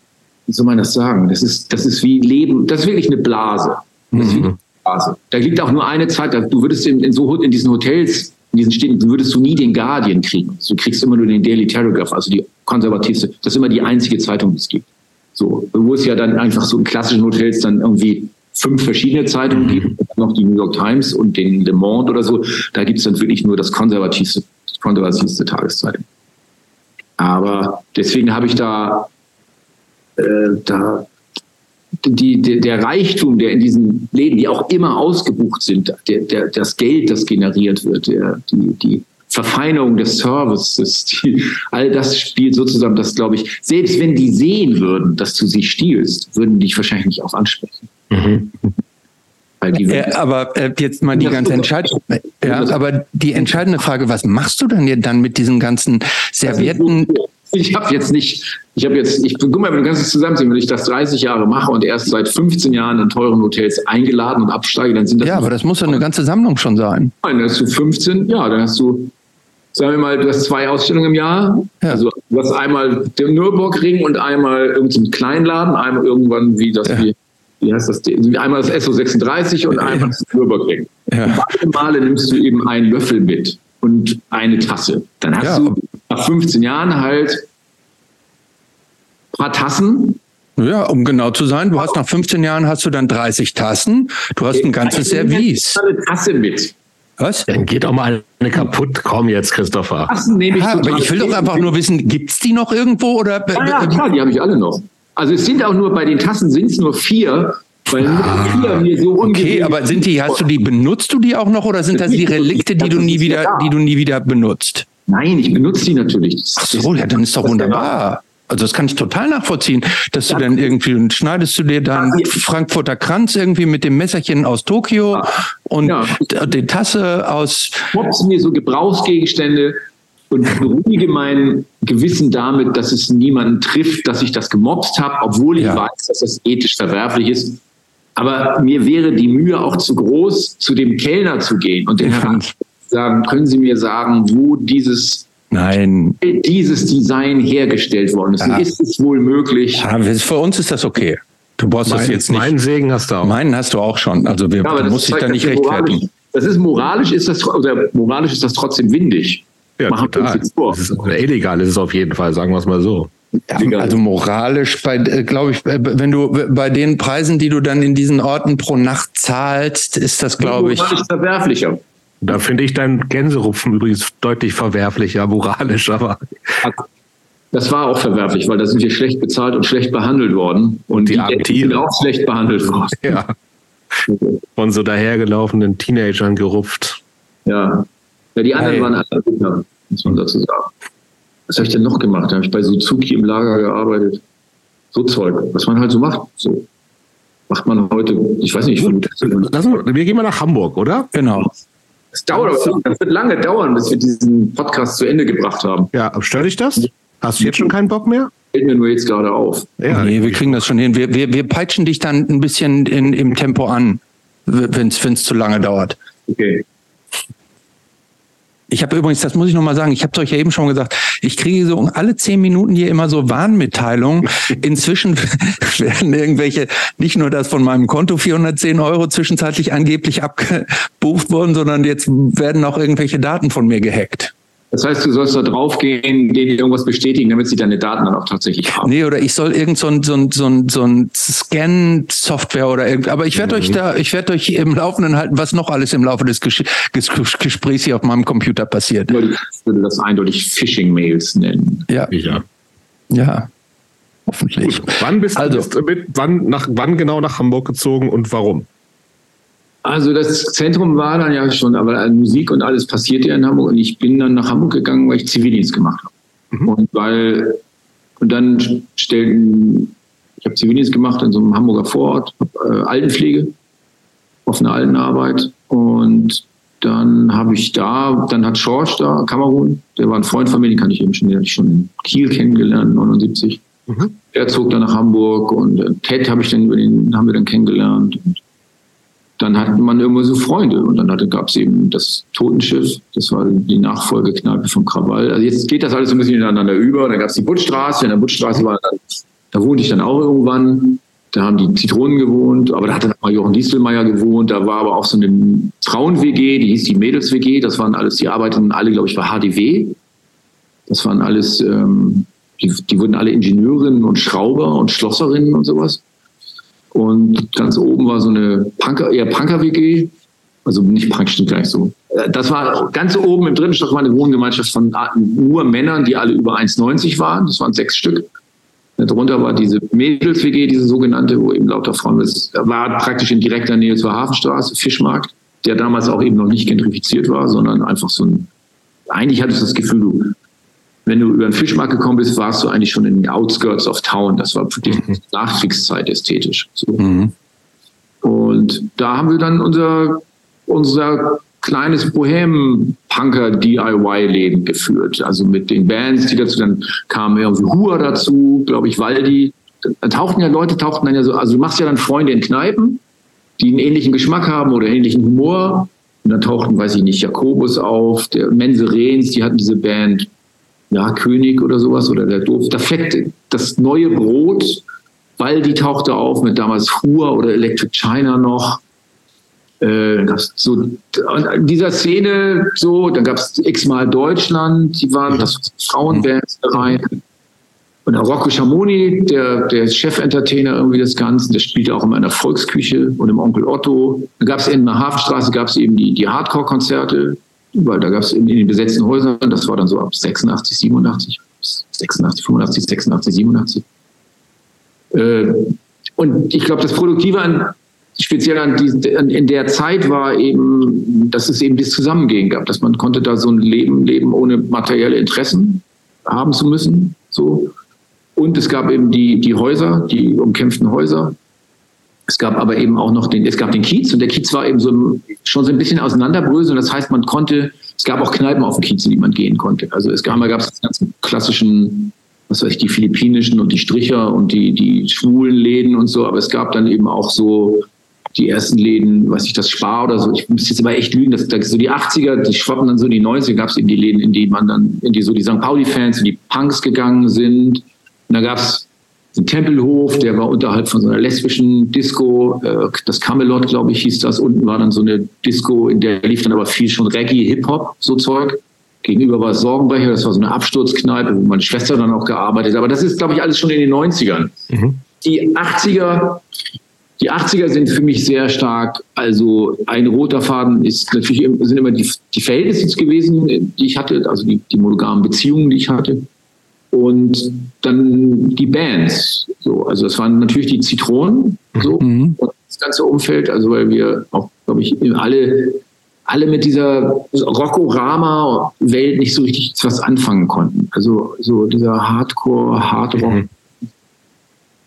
wie soll man das sagen? Das ist, das ist wie Leben, das ist wirklich eine Blase. Das mhm. Blase. Da liegt auch nur eine Zeit, du würdest in, in, so, in diesen Hotels, in diesen Städten, würdest du nie den Guardian kriegen. Du kriegst immer nur den Daily Telegraph, also die konservativste. Das ist immer die einzige Zeitung, die es gibt. So, wo es ja dann einfach so in klassischen Hotels dann irgendwie fünf verschiedene Zeitungen gibt, noch die New York Times und den Le Monde oder so. Da gibt es dann wirklich nur das konservativste, konservativste Tageszeitung. Aber deswegen habe ich da, äh, da die, der, der Reichtum, der in diesen Läden, die auch immer ausgebucht sind, der, der, das Geld, das generiert wird, der, die, die Verfeinerung des Services, die, all das spielt so zusammen, dass, glaube ich, selbst wenn die sehen würden, dass du sie stiehlst, würden die dich wahrscheinlich nicht auch ansprechen. Mhm. Äh, aber äh, jetzt mal die ganz entscheidende, ja, aber die entscheidende Frage, was machst du denn dann mit diesen ganzen Servietten? Ich habe jetzt nicht, ich habe jetzt, ich guck mal, wenn du ganzes zusammenziehen, wenn ich das 30 Jahre mache und erst seit 15 Jahren in teuren Hotels eingeladen und absteige, dann sind das. Ja, aber das muss ja eine ganze Sammlung schon sein. Nein, dann hast du 15, ja, dann hast du, sagen wir mal, du hast zwei Ausstellungen im Jahr. Ja. Also du hast einmal den Nürburgring und einmal irgendeinen Kleinladen, einmal irgendwann wie das ja. wie wie heißt das, einmal das SO36 und einmal das Nürburgring. Ja. Beide Male nimmst du eben einen Löffel mit und eine Tasse. Dann hast du nach 15 Jahren halt ein paar Tassen. Ja, um genau zu sein, du hast nach 15 Jahren hast du dann 30 Tassen, du hast ein ganzes Service. eine Tasse mit. Was? Dann geht doch mal eine kaputt. Komm jetzt, Christopher. Tassen nehme ich Ja, aber ich will doch einfach nur wissen, gibt's die noch irgendwo oder? Ja, ja, klar, die habe ich alle noch. Also es sind auch nur, bei den Tassen sind es nur vier, weil nur vier mir so Okay, aber sind die, hast du die, benutzt du die auch noch oder sind das die Relikte, die du nie wieder, die du nie wieder benutzt? Nein, ich benutze die natürlich. Das- Ach so, ja, dann ist doch wunderbar. Also das kann ich total nachvollziehen, dass du dann irgendwie und schneidest du dir dann Ja. Frankfurter Kranz irgendwie mit dem Messerchen aus Tokio und Ja. die Tasse aus schwupps mir so Gebrauchsgegenstände und beruhige mein Gewissen damit, dass es niemanden trifft, dass ich das gemobst habe, obwohl ich Ja. weiß, dass das ethisch verwerflich ist. Aber mir wäre die Mühe auch zu groß, zu dem Kellner zu gehen und den Herrn find- sagen, können Sie mir sagen, wo dieses, Nein. dieses Design hergestellt worden ist? Ja. Ist es wohl möglich? Ja, für uns ist das okay. Du brauchst das Mein, jetzt nicht. meinen Segen hast du auch. Meinen hast du auch schon. Also wir, Ja, das dich zeigt, da nicht rechtfertigen. moralisch- Das ist moralisch ist das oder moralisch ist das trotzdem windig. Ja, Machen total. Das ist, illegal ist es auf jeden Fall, sagen wir es mal so. Ja, also moralisch, bei, glaube ich, äh, wenn du bei den Preisen, die du dann in diesen Orten pro Nacht zahlst, ist das, glaube ich, moralisch verwerflicher. Da finde ich dein Gänserupfen übrigens deutlich verwerflicher, moralisch, aber Das war auch verwerflich, weil da sind wir schlecht bezahlt und schlecht behandelt worden. Und Die die, armen Tiere. sind auch schlecht behandelt worden. ja, von so dahergelaufenen Teenagern gerupft. Ja. ja die anderen Geil. waren alle Kinder, muss man dazu sagen. Was habe ich denn noch gemacht? Da habe ich bei Suzuki im Lager gearbeitet. So Zeug, was man halt so macht. So macht man heute, ich weiß nicht, Gut, lass uns, wir gehen mal nach Hamburg, oder? genau. Es dauert, aber- das wird lange dauern, bis wir diesen Podcast zu Ende gebracht haben. Ja, stört dich das? Hast du jetzt schon keinen Bock mehr? Fällt mir nur jetzt gerade auf. Ja, nee, wir kriegen das schon hin. Wir, wir, wir peitschen dich dann ein bisschen in, im Tempo an, wenn es zu lange dauert. Okay. Ich habe übrigens, das muss ich nochmal sagen, ich habe es euch ja eben schon gesagt, ich kriege so alle zehn Minuten hier immer so Warnmitteilungen. Inzwischen werden irgendwelche, nicht nur das von meinem Konto 410 Euro zwischenzeitlich angeblich abgebucht worden, sondern jetzt werden auch irgendwelche Daten von mir gehackt. Das heißt, du sollst da draufgehen, denen irgendwas bestätigen, damit sie deine Daten dann auch tatsächlich haben. Nee, oder ich soll irgend so ein, so ein, so ein, so ein Scan-Software oder irgend, aber ich werde euch da, ich werde euch im Laufenden halten, was noch alles im Laufe des Gesch Ges Gesprächs hier auf meinem Computer passiert. Ich würde das eindeutig Phishing-Mails nennen. Ja, ja. ja. Hoffentlich. Gut. Wann bist Also- du bist du mit, wann, nach, wann genau nach Hamburg gezogen und warum? Also das Zentrum war dann ja schon, aber Musik und alles passierte ja in Hamburg und ich bin dann nach Hamburg gegangen, weil ich Zivildienst gemacht habe. Und weil und dann stellten, ich habe Zivildienst gemacht in so einem Hamburger Vorort, äh, Altenpflege, offene Altenarbeit und dann habe ich da, dann hat Schorsch da, Kamerun, der war ein Freund von mir, den kann ich eben schon, den hatte ich schon in Kiel kennengelernt, 79. Mhm. Er zog dann nach Hamburg und äh, Ted habe ich dann über den, haben wir dann kennengelernt. Und dann hatte man irgendwo so Freunde und dann gab es eben das Totenschiff, das war die Nachfolgekneipe vom Krawall. Also jetzt geht das alles so ein bisschen ineinander über. Dann gab es die Buttstraße, in der Buttstraße war dann, da wohnte ich dann auch irgendwann. Da haben die Zitronen gewohnt, aber da hat dann auch mal Jochen Dieselmeier gewohnt. Da war aber auch so eine Frauen-WG, die hieß die Mädels-WG. Das waren alles, die arbeiteten alle, glaube ich, bei HDW. Das waren alles, ähm, die, die wurden alle Ingenieurinnen und Schrauber und Schlosserinnen und sowas. Und ganz oben war so eine Punker, eher Punker-WG. Also nicht Punk, stimmt gleich so. Äh, Das war ganz oben im dritten Stock war eine Wohngemeinschaft von nur Männern, die alle über 1,90 waren. Das waren sechs Stück. Darunter war diese Mädels-WG, diese sogenannte, wo eben lauter Frauen, das war praktisch in direkter Nähe zur Hafenstraße, Fischmarkt, der damals auch eben noch nicht gentrifiziert war, sondern einfach so ein, eigentlich hattest du das Gefühl, du, wenn du über den Fischmarkt gekommen bist, warst du eigentlich schon in den Outskirts of Town. Das war wirklich Nachkriegszeit ästhetisch. So. Mhm. Und da haben wir dann unser, unser kleines Bohem-Punker-DIY-Leben geführt. Also mit den Bands, die dazu dann kamen, irgendwie Hua dazu, glaube ich, Waldi. Da tauchten ja Leute, tauchten dann ja so, also du machst ja dann Freunde in Kneipen, die einen ähnlichen Geschmack haben oder ähnlichen Humor. Und dann tauchten, weiß ich nicht, Jakobus auf, der Mense Rehns, die hatten diese Band, ja, König oder sowas, oder der Doof. Da fleckt das neue Brot, Waldi tauchte auf mit damals Hua oder Electric China noch. Äh, das, so, in dieser Szene, so, dann gab es x-mal Deutschland, die waren, das waren Frauenbands rein. Und der Rocco Schamoni, der, der Chef-Entertainer irgendwie des Ganzen, der spielte auch immer in der Volksküche und im Onkel Otto. Dann gab es in der Hafenstraße gab es eben die, die Hardcore-Konzerte, weil da gab es in, in den besetzten Häusern, das war dann so ab 86, 87, 86, 85, 86, 87. Äh, und ich glaube, das Produktive an, speziell an, die, an, in der Zeit war eben, dass es eben das Zusammengehen gab, dass man konnte da so ein Leben leben, ohne materielle Interessen haben zu müssen. So. Und es gab eben die, die Häuser, die umkämpften Häuser. Es gab aber eben auch noch den, es gab den Kiez und der Kiez war eben so schon so ein bisschen auseinanderbröseln. Das heißt, man konnte, es gab auch Kneipen auf dem Kiez, in die man gehen konnte. Also es gab, gab es ganz klassischen was weiß ich, die philippinischen und die Stricher und die, die schwulen Läden und so, aber es gab dann eben auch so die ersten Läden, weiß ich, das Spar oder so. Ich muss jetzt aber echt lügen, dass, dass so die 80er, die schwappen dann so in die 90er, gab es eben die Läden, in die man dann, in die so die St. Pauli-Fans, die Punks gegangen sind. Und da gab es den Tempelhof, der war unterhalb von so einer lesbischen Disco, äh, das Camelot, glaube ich, hieß das. Unten war dann so eine Disco, in der lief dann aber viel schon Reggae, Hip-Hop, so Zeug. Gegenüber war Sorgenbecher, das war so eine Absturzkneipe, wo meine Schwester dann auch gearbeitet hat. Aber das ist, glaube ich, alles schon in den 90ern. Mhm. Die 80er, die 80er sind für mich sehr stark, also ein roter Faden ist natürlich sind immer die, die Verhältnisse gewesen, die ich hatte, also die, die monogamen Beziehungen, die ich hatte. Und dann die Bands. So, also das waren natürlich die Zitronen, so, mhm. und das ganze Umfeld, also weil wir auch, glaube ich, alle alle mit dieser Rockorama-Welt nicht so richtig was anfangen konnten. Also so dieser Hardcore, Hardrock. Mhm.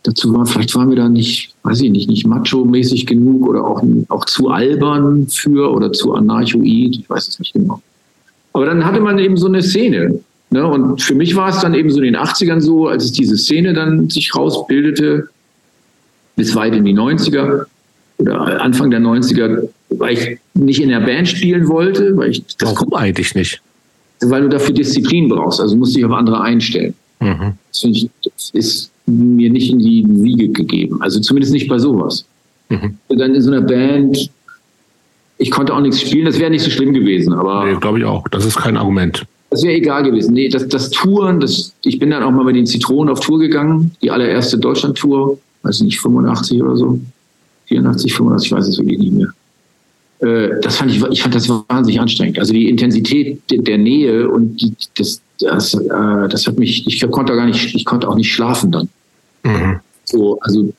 Dazu war, vielleicht waren wir da nicht, weiß ich nicht, nicht macho-mäßig genug oder auch, auch zu albern für oder zu anarchoid, ich weiß es nicht genau. Aber dann hatte man eben so eine Szene. Ne? Und für mich war es dann eben so in den 80ern so, als es diese Szene dann sich rausbildete, bis weit in die 90er oder Anfang der 90er, weil ich nicht in der Band spielen wollte, weil ich das Warum eigentlich nicht? Weil du dafür Disziplin brauchst, also musst dich auf andere einstellen. Mhm. Das, ich, das ist mir nicht in die Wiege gegeben, also zumindest nicht bei sowas. Mhm. Dann in so einer Band, ich konnte auch nichts spielen, das wäre nicht so schlimm gewesen, aber. Nee, glaube ich auch. Das ist kein Argument. Das wäre egal gewesen. Nee, das, das Touren, das, ich bin dann auch mal mit den Zitronen auf Tour gegangen, die allererste Deutschland-Tour, weiß ich nicht, 85 oder so. 84, 85, ich weiß es wirklich nicht mehr. Äh, das fand ich, ich fand das wahnsinnig anstrengend. Also die Intensität der Nähe und die, das, das, äh, das hat mich, ich konnte gar nicht, ich konnte auch nicht schlafen dann. Mhm. So, also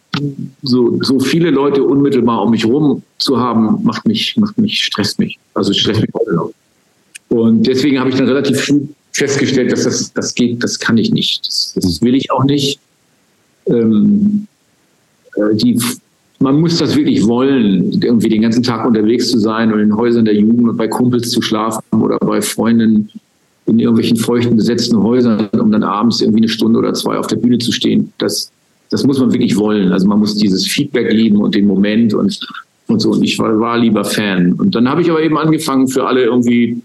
so, so viele Leute unmittelbar um mich herum zu haben, macht mich, macht mich, stresst mich. Also stresst mich heute noch. Und deswegen habe ich dann relativ früh festgestellt, dass das, das geht, das kann ich nicht. Das, das will ich auch nicht. Ähm, äh, die man muss das wirklich wollen, irgendwie den ganzen Tag unterwegs zu sein und in Häusern der Jugend und bei Kumpels zu schlafen oder bei Freunden in irgendwelchen feuchten, besetzten Häusern, um dann abends irgendwie eine Stunde oder zwei auf der Bühne zu stehen. Das, das muss man wirklich wollen. Also man muss dieses Feedback lieben und den Moment und, und so. Und ich war, war lieber Fan. Und dann habe ich aber eben angefangen für alle irgendwie,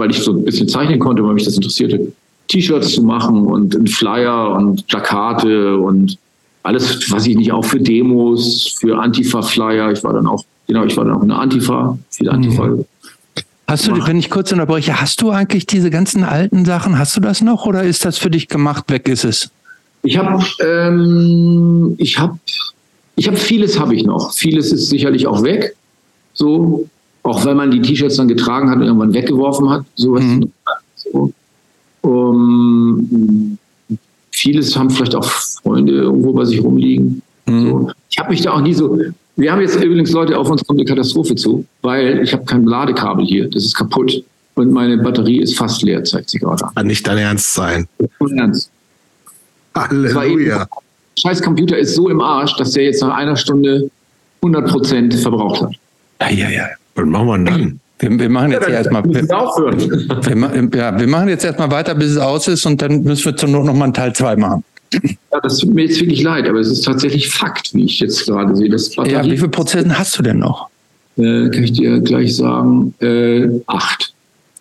weil ich so ein bisschen zeichnen konnte, weil mich das interessierte, T-Shirts zu machen und einen Flyer und Plakate und alles, was ich nicht, auch für Demos, für Antifa-Flyer. Ich war dann auch, genau, ich war dann auch in der Antifa, viele Antifa. Mhm. Hast du, wenn ich kurz unterbreche, hast du eigentlich diese ganzen alten Sachen, hast du das noch oder ist das für dich gemacht, weg ist es? Ich habe, ähm, ich habe, ich habe vieles habe ich noch. Vieles ist sicherlich auch weg. So, auch wenn man die T-Shirts dann getragen hat und irgendwann weggeworfen hat. Sowas. Mhm. So. Um, vieles haben vielleicht auch Freunde irgendwo bei sich rumliegen. Mhm. So. Ich habe mich da auch nie so. Wir haben jetzt übrigens Leute auf uns kommt eine Katastrophe zu, weil ich habe kein Ladekabel hier. Das ist kaputt und meine Batterie ist fast leer, zeigt sich gerade. Kann nicht dein Ernst sein. Ernst. Halleluja. Scheiß Computer ist so im Arsch, dass der jetzt nach einer Stunde 100 Prozent verbraucht hat. Ja, ja, ja. Was machen wir dann? Wir, wir machen jetzt ja, erstmal. Wir, wir, ja, wir machen jetzt erstmal weiter, bis es aus ist und dann müssen wir zur Not nochmal einen Teil 2 machen. Ja, das tut mir jetzt wirklich leid, aber es ist tatsächlich Fakt, wie ich jetzt gerade sehe. Das ja, wie viele Prozent hast du denn noch? Äh, kann ich dir gleich sagen, äh, acht.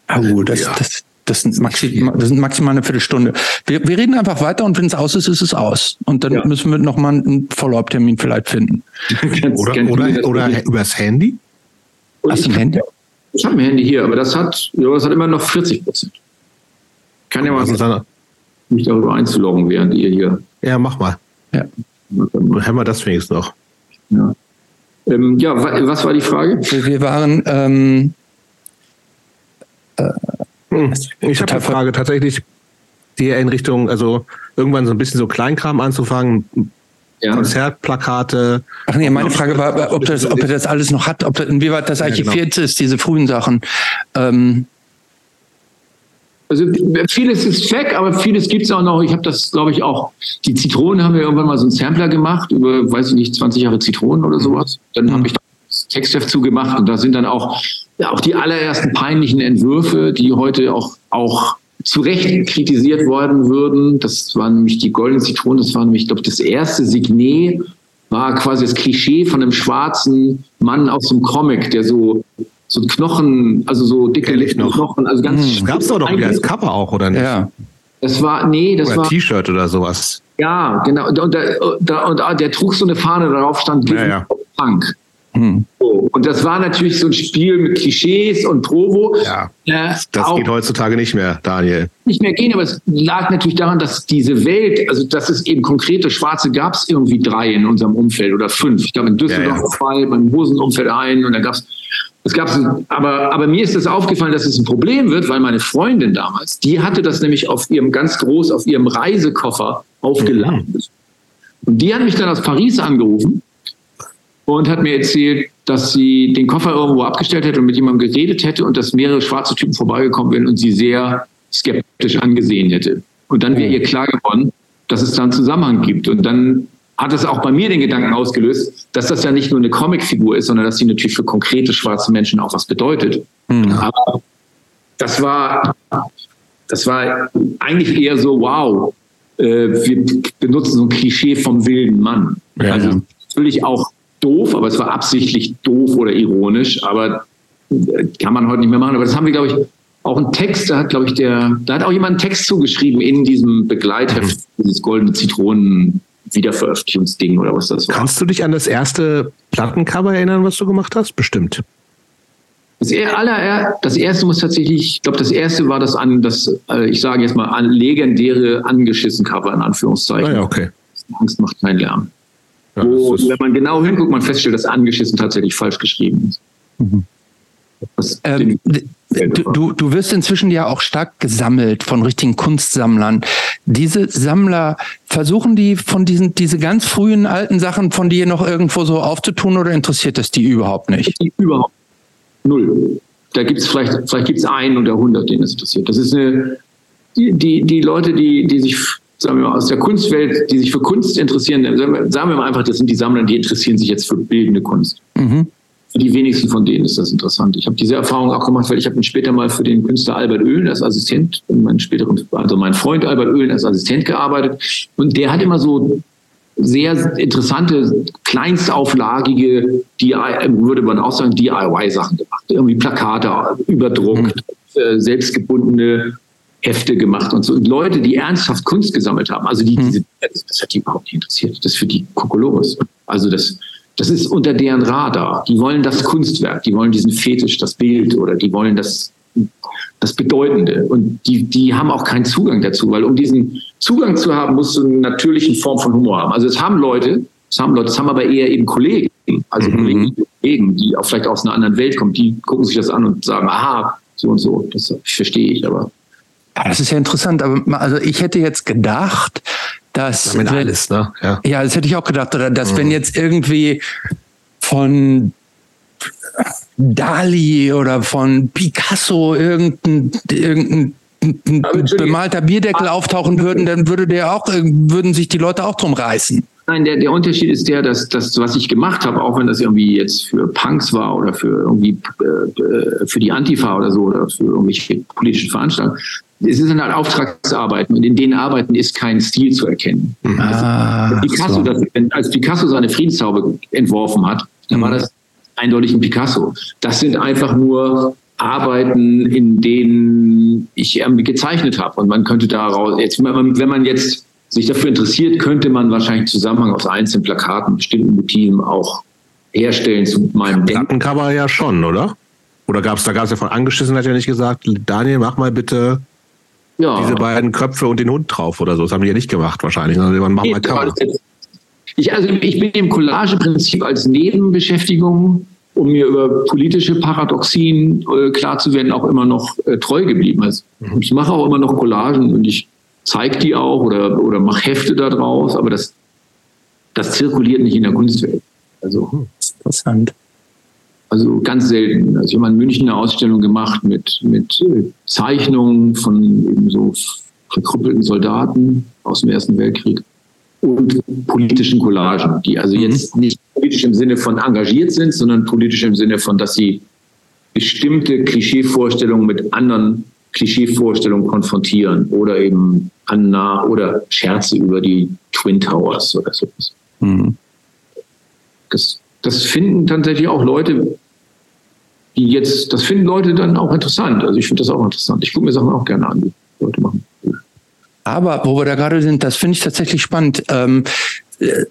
Ah, oh, das, ja. das, das, sind maximal, das sind maximal eine Viertelstunde. Wir, wir reden einfach weiter und wenn es aus ist, ist es aus. Und dann ja. müssen wir nochmal einen Follow-up-Termin vielleicht finden. oder oder, oder übers Handy? Hast du ein Handy? Ich habe ein Handy hier, aber das hat, ja, das hat immer noch 40 Prozent. Kann ja mal uns dann, mich darüber einzuloggen, während ihr hier. Ja, mach mal. Ja. Dann haben wir das wenigstens noch. Ja, ähm, ja was war die Frage? Wir waren. Ähm, äh, hm, ich habe eine Frage tatsächlich, die in Richtung, also irgendwann so ein bisschen so Kleinkram anzufangen, ja. Konzertplakate. Ach nee, meine Frage war, ob, das, ob er das alles noch hat, ob das, inwieweit das archiviert ja, genau. ist, diese frühen Sachen. Ähm, also vieles ist weg, aber vieles gibt es auch noch. Ich habe das, glaube ich, auch. Die Zitronen haben wir irgendwann mal so einen Sampler gemacht über, weiß ich nicht, 20 Jahre Zitronen oder sowas. Dann mhm. habe ich das Textheft zugemacht und da sind dann auch, ja, auch die allerersten peinlichen Entwürfe, die heute auch, auch zu Recht kritisiert worden würden. Das waren nämlich die goldenen Zitronen. Das war nämlich, ich glaube, das erste Signet war quasi das Klischee von einem schwarzen Mann aus dem Comic, der so so Knochen, also so dicke Knochen, also ganz. Hm, gab's doch doch als Cover auch, oder nicht? Ja. Das war, nee, das oder war. T-Shirt oder sowas. Ja, genau. Und, und, der, und, und der trug so eine Fahne, darauf stand ja, ja. Punk. Hm. So. Und das war natürlich so ein Spiel mit Klischees und Provo. Ja, äh, das geht heutzutage nicht mehr, Daniel. Nicht mehr gehen, aber es lag natürlich daran, dass diese Welt, also dass es eben konkrete Schwarze gab es irgendwie drei in unserem Umfeld oder fünf. Ich glaube in Düsseldorf ja, ja. zwei, beim Hosenumfeld ein und dann gab es es gab aber, aber mir ist das aufgefallen, dass es ein Problem wird, weil meine Freundin damals, die hatte das nämlich auf ihrem ganz groß, auf ihrem Reisekoffer aufgeladen. Mhm. Und die hat mich dann aus Paris angerufen und hat mir erzählt, dass sie den Koffer irgendwo abgestellt hätte und mit jemandem geredet hätte und dass mehrere schwarze Typen vorbeigekommen wären und sie sehr skeptisch angesehen hätte. Und dann wäre oh. ihr klar geworden, dass es da einen Zusammenhang gibt. Und dann hat es auch bei mir den Gedanken ausgelöst, dass das ja nicht nur eine Comicfigur ist, sondern dass sie natürlich für konkrete schwarze Menschen auch was bedeutet. Mhm. Aber das war, das war eigentlich eher so, wow, äh, wir benutzen so ein Klischee vom wilden Mann. Ja, also natürlich auch doof, aber es war absichtlich doof oder ironisch, aber äh, kann man heute nicht mehr machen. Aber das haben wir, glaube ich, auch einen Text, da hat, glaube ich, der, da hat auch jemand einen Text zugeschrieben in diesem Begleitheft, mhm. dieses goldene Zitronen Wiederveröffentlichungsding oder was das war. Kannst du dich an das erste Plattencover erinnern, was du gemacht hast? Bestimmt. Das, aller, das erste muss tatsächlich, ich glaube, das erste war das an, das, äh, ich sage jetzt mal, an legendäre angeschissen Cover in Anführungszeichen. Ah ja, okay. Angst macht keinen Lärm. Ja, Wo, wenn man genau hinguckt, man feststellt, dass angeschissen tatsächlich falsch geschrieben ist. Mhm. Ähm, du, du wirst inzwischen ja auch stark gesammelt von richtigen Kunstsammlern. Diese Sammler, versuchen die von diesen, diese ganz frühen alten Sachen von dir noch irgendwo so aufzutun oder interessiert das die überhaupt nicht? Die überhaupt null. Da gibt es vielleicht, vielleicht gibt es einen oder hundert, denen es interessiert. Das ist eine, die, die, die Leute, die, die sich sagen wir mal, aus der Kunstwelt, die sich für Kunst interessieren, sagen wir mal einfach, das sind die Sammler, die interessieren sich jetzt für bildende Kunst. Mhm. Für die wenigsten von denen ist das interessant. Ich habe diese Erfahrung auch gemacht, weil ich habe später mal für den Künstler Albert Oehlen als Assistent, mein späteren, also mein Freund Albert Oehlen als Assistent gearbeitet. Und der hat immer so sehr interessante, kleinstauflagige, würde man auch sagen, DIY-Sachen gemacht. Irgendwie Plakate überdruckt, mhm. selbstgebundene Hefte gemacht und so. Und Leute, die ernsthaft Kunst gesammelt haben, also die, mhm. diese, das hat die überhaupt nicht interessiert. Das ist für die Kokolores. Also das, das ist unter deren Radar. Die wollen das Kunstwerk, die wollen diesen Fetisch, das Bild oder die wollen das, das Bedeutende. Und die, die haben auch keinen Zugang dazu, weil um diesen Zugang zu haben, musst du eine natürliche Form von Humor haben. Also es haben Leute, es haben Leute, es haben aber eher eben Kollegen, also mhm. Kollegen, die auch vielleicht aus einer anderen Welt kommen, die gucken sich das an und sagen, aha, so und so. Das verstehe ich, aber. Ja, das ist ja interessant. Aber also ich hätte jetzt gedacht, dass wenn, alles, ne? Ja. ja, das hätte ich auch gedacht, oder dass mhm. wenn jetzt irgendwie von Dali oder von Picasso irgendein, irgendein bemalter Bierdeckel auftauchen würden, dann würde der auch, würden sich die Leute auch drum reißen. Nein, der, der Unterschied ist der, dass das, was ich gemacht habe, auch wenn das irgendwie jetzt für Punks war oder für irgendwie äh, für die Antifa oder so oder für irgendwelche politischen Veranstaltungen, es sind halt Auftragsarbeiten und in den Arbeiten ist kein Stil zu erkennen. Ah, also Picasso, so. das, als Picasso seine Friedenshaube entworfen hat, dann war mhm. das eindeutig ein Picasso. Das sind einfach nur Arbeiten, in denen ich gezeichnet habe. Und man könnte daraus, jetzt, wenn man jetzt sich dafür interessiert, könnte man wahrscheinlich Zusammenhang aus einzelnen Plakaten, bestimmten Motiven auch herstellen zu meinem Denken. Plattencover ja schon, oder? Oder gab es, da gab es ja von angeschissen, hat ja nicht gesagt, Daniel, mach mal bitte ja. diese beiden Köpfe und den Hund drauf oder so. Das haben die ja nicht gemacht wahrscheinlich, sondern man macht mal Cover. Ich, also ich bin dem Collageprinzip als Nebenbeschäftigung, um mir über politische Paradoxien äh, klar zu werden, auch immer noch äh, treu geblieben. Also mhm. ich mache auch immer noch Collagen und ich zeige die auch oder, oder mache Hefte daraus, aber das, das zirkuliert nicht in der Kunstwelt. Also hm, interessant. Also ganz selten. Also ich habe in München eine Ausstellung gemacht mit, mit äh, Zeichnungen von so verkrüppelten Soldaten aus dem Ersten Weltkrieg und politischen Collagen, die also mhm. jetzt nicht politisch im Sinne von engagiert sind, sondern politisch im Sinne von, dass sie bestimmte Klischeevorstellungen mit anderen Klischeevorstellungen konfrontieren oder eben an oder Scherze über die Twin Towers oder sowas. Mhm. Das, das finden tatsächlich auch Leute, die jetzt, das finden Leute dann auch interessant. Also ich finde das auch interessant. Ich gucke mir Sachen auch gerne an, die Leute machen. Aber wo wir da gerade sind, das finde ich tatsächlich spannend. Ähm,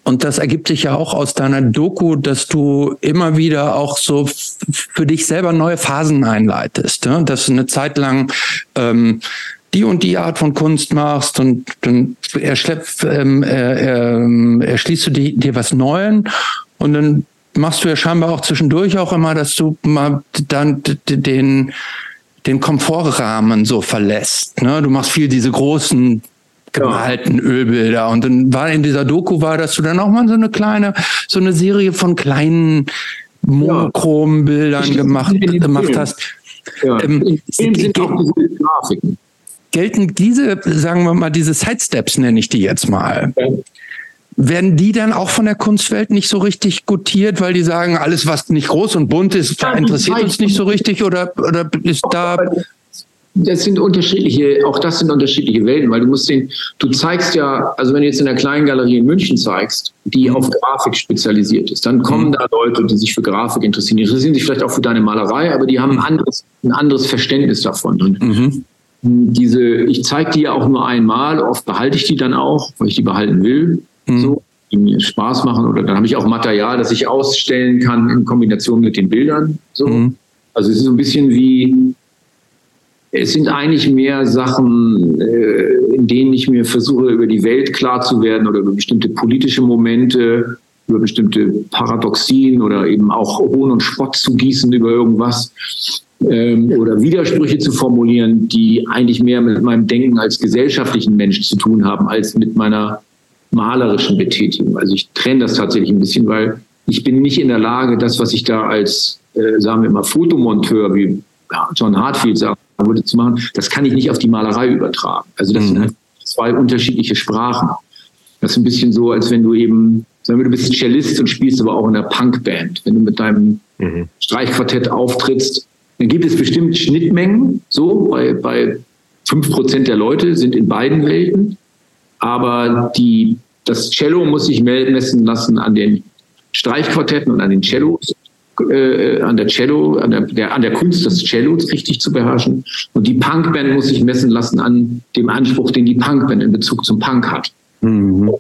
und das ergibt sich ja auch aus deiner Doku, dass du immer wieder auch so für dich selber neue Phasen einleitest. Ne? Dass du eine Zeit lang ähm, die und die Art von Kunst machst und dann ähm, äh, erschließt du dir was Neues und dann machst du ja scheinbar auch zwischendurch auch immer, dass du mal dann den den Komfortrahmen so verlässt. Ne? Du machst viel diese großen gemalten ja. Ölbilder. Und dann war in dieser Doku war, dass du dann auch mal so eine kleine, so eine Serie von kleinen monochromen Bildern gemacht, gemacht hast. Ja. Ähm, sind auch diese Grafiken. Gelten diese, sagen wir mal, diese Sidesteps nenne ich die jetzt mal. Ja. Werden die dann auch von der Kunstwelt nicht so richtig gutiert, weil die sagen, alles, was nicht groß und bunt ist, interessiert uns nicht so richtig oder, oder ist da. Das sind unterschiedliche, auch das sind unterschiedliche Welten, weil du musst den, du zeigst ja, also wenn du jetzt in der kleinen Galerie in München zeigst, die auf Grafik spezialisiert ist, dann kommen mhm. da Leute, die sich für Grafik interessieren. Die interessieren sich vielleicht auch für deine Malerei, aber die haben ein mhm. anderes, ein anderes Verständnis davon. Und mhm. diese, ich zeige die ja auch nur einmal, oft behalte ich die dann auch, weil ich die behalten will mhm. so, die mir Spaß machen. Oder dann habe ich auch Material, das ich ausstellen kann in Kombination mit den Bildern. So. Mhm. Also es ist so ein bisschen wie, es sind eigentlich mehr Sachen, äh, in denen ich mir versuche, über die Welt klar zu werden oder über bestimmte politische Momente, über bestimmte Paradoxien oder eben auch Hohn und Spott zu gießen über irgendwas ähm, oder Widersprüche zu formulieren, die eigentlich mehr mit meinem Denken als gesellschaftlichen Mensch zu tun haben, als mit meiner malerischen Betätigung. Also ich trenne das tatsächlich ein bisschen, weil ich bin nicht in der Lage, das, was ich da als, äh, sagen wir mal, Fotomonteur, wie John Hartfield sagen würde, zu machen, das kann ich nicht auf die Malerei übertragen. Also das mhm. sind halt zwei unterschiedliche Sprachen. Das ist ein bisschen so, als wenn du eben, sagen wir, du bist Cellist und spielst aber auch in der Punkband. Wenn du mit deinem mhm. Streichquartett auftrittst, dann gibt es bestimmt Schnittmengen, so bei, bei fünf Prozent der Leute sind in beiden Welten aber die, das Cello muss sich messen lassen an den Streichquartetten und an den Cellos, äh, an der Cello, an der, der, an der Kunst des Cellos richtig zu beherrschen. Und die Punkband muss sich messen lassen an dem Anspruch, den die Punkband in Bezug zum Punk hat. Mhm.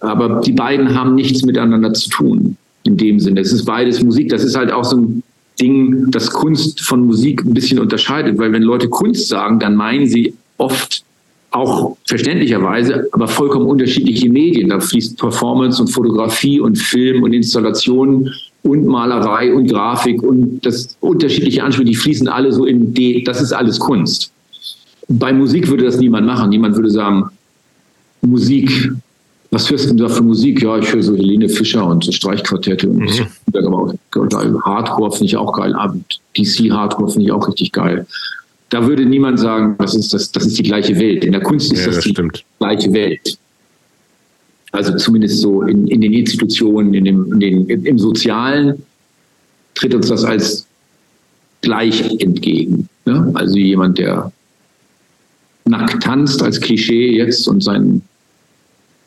Aber die beiden haben nichts miteinander zu tun, in dem Sinne. Es ist beides Musik. Das ist halt auch so ein Ding, das Kunst von Musik ein bisschen unterscheidet, weil wenn Leute Kunst sagen, dann meinen sie oft auch verständlicherweise, aber vollkommen unterschiedliche Medien. Da fließt Performance und Fotografie und Film und Installation und Malerei und Grafik und das unterschiedliche Anspiel, die fließen alle so in D, das ist alles Kunst. Bei Musik würde das niemand machen. Niemand würde sagen, Musik, was hörst du da für Musik? Ja, ich höre so Helene Fischer und so Streichquartette und mhm. so. Hardcore finde ich auch geil. DC Hardcore finde ich auch richtig geil da würde niemand sagen, das ist, das, das ist die gleiche Welt. In der Kunst ist ja, das, das, die stimmt. gleiche Welt. Also zumindest so in, in den Institutionen, in dem, in den, im Sozialen tritt uns das als gleich entgegen. Ne? Also jemand, der nackt tanzt als Klischee jetzt und sein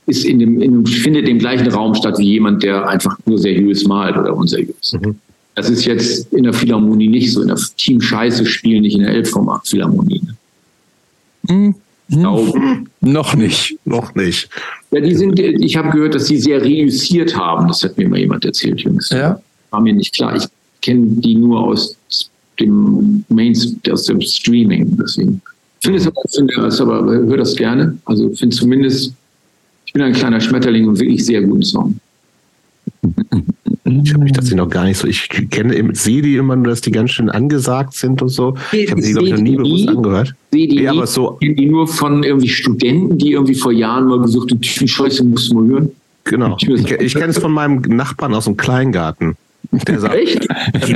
ist in dem, in, findet im gleichen Raum statt wie jemand, der einfach nur seriös malt oder unseriös. Mhm. Das ist jetzt in der Philharmonie nicht so. In der Team Scheiße spielen nicht in der Elbphilharmonie. Hm. Hm. Noch nicht. Noch nicht. Ja, die sind, ich habe gehört, dass sie sehr reüssiert haben. Das hat mir mal jemand erzählt jüngst. Ja. War mir nicht klar. Ich kenne die nur aus dem Main, aus dem Streaming. Deswegen finde es aber, finde es aber höre das gerne. Also finde zumindest, ich bin ein kleiner Schmetterling und wirklich sehr guten Song. Ich habe mich tatsächlich noch gar nicht so. Ich kenne, sehe die immer nur, dass die ganz schön angesagt sind und so. Ich habe die, glaube ich, noch nie bewusst angehört. Sehe die, ja, aber so. die nur von irgendwie Studenten, die irgendwie vor Jahren mal gesagt haben, die Scheiße musst du mal hören. Genau. Ich, ich, ich kenne es von meinem Nachbarn aus dem Kleingarten. Der sagt, Echt?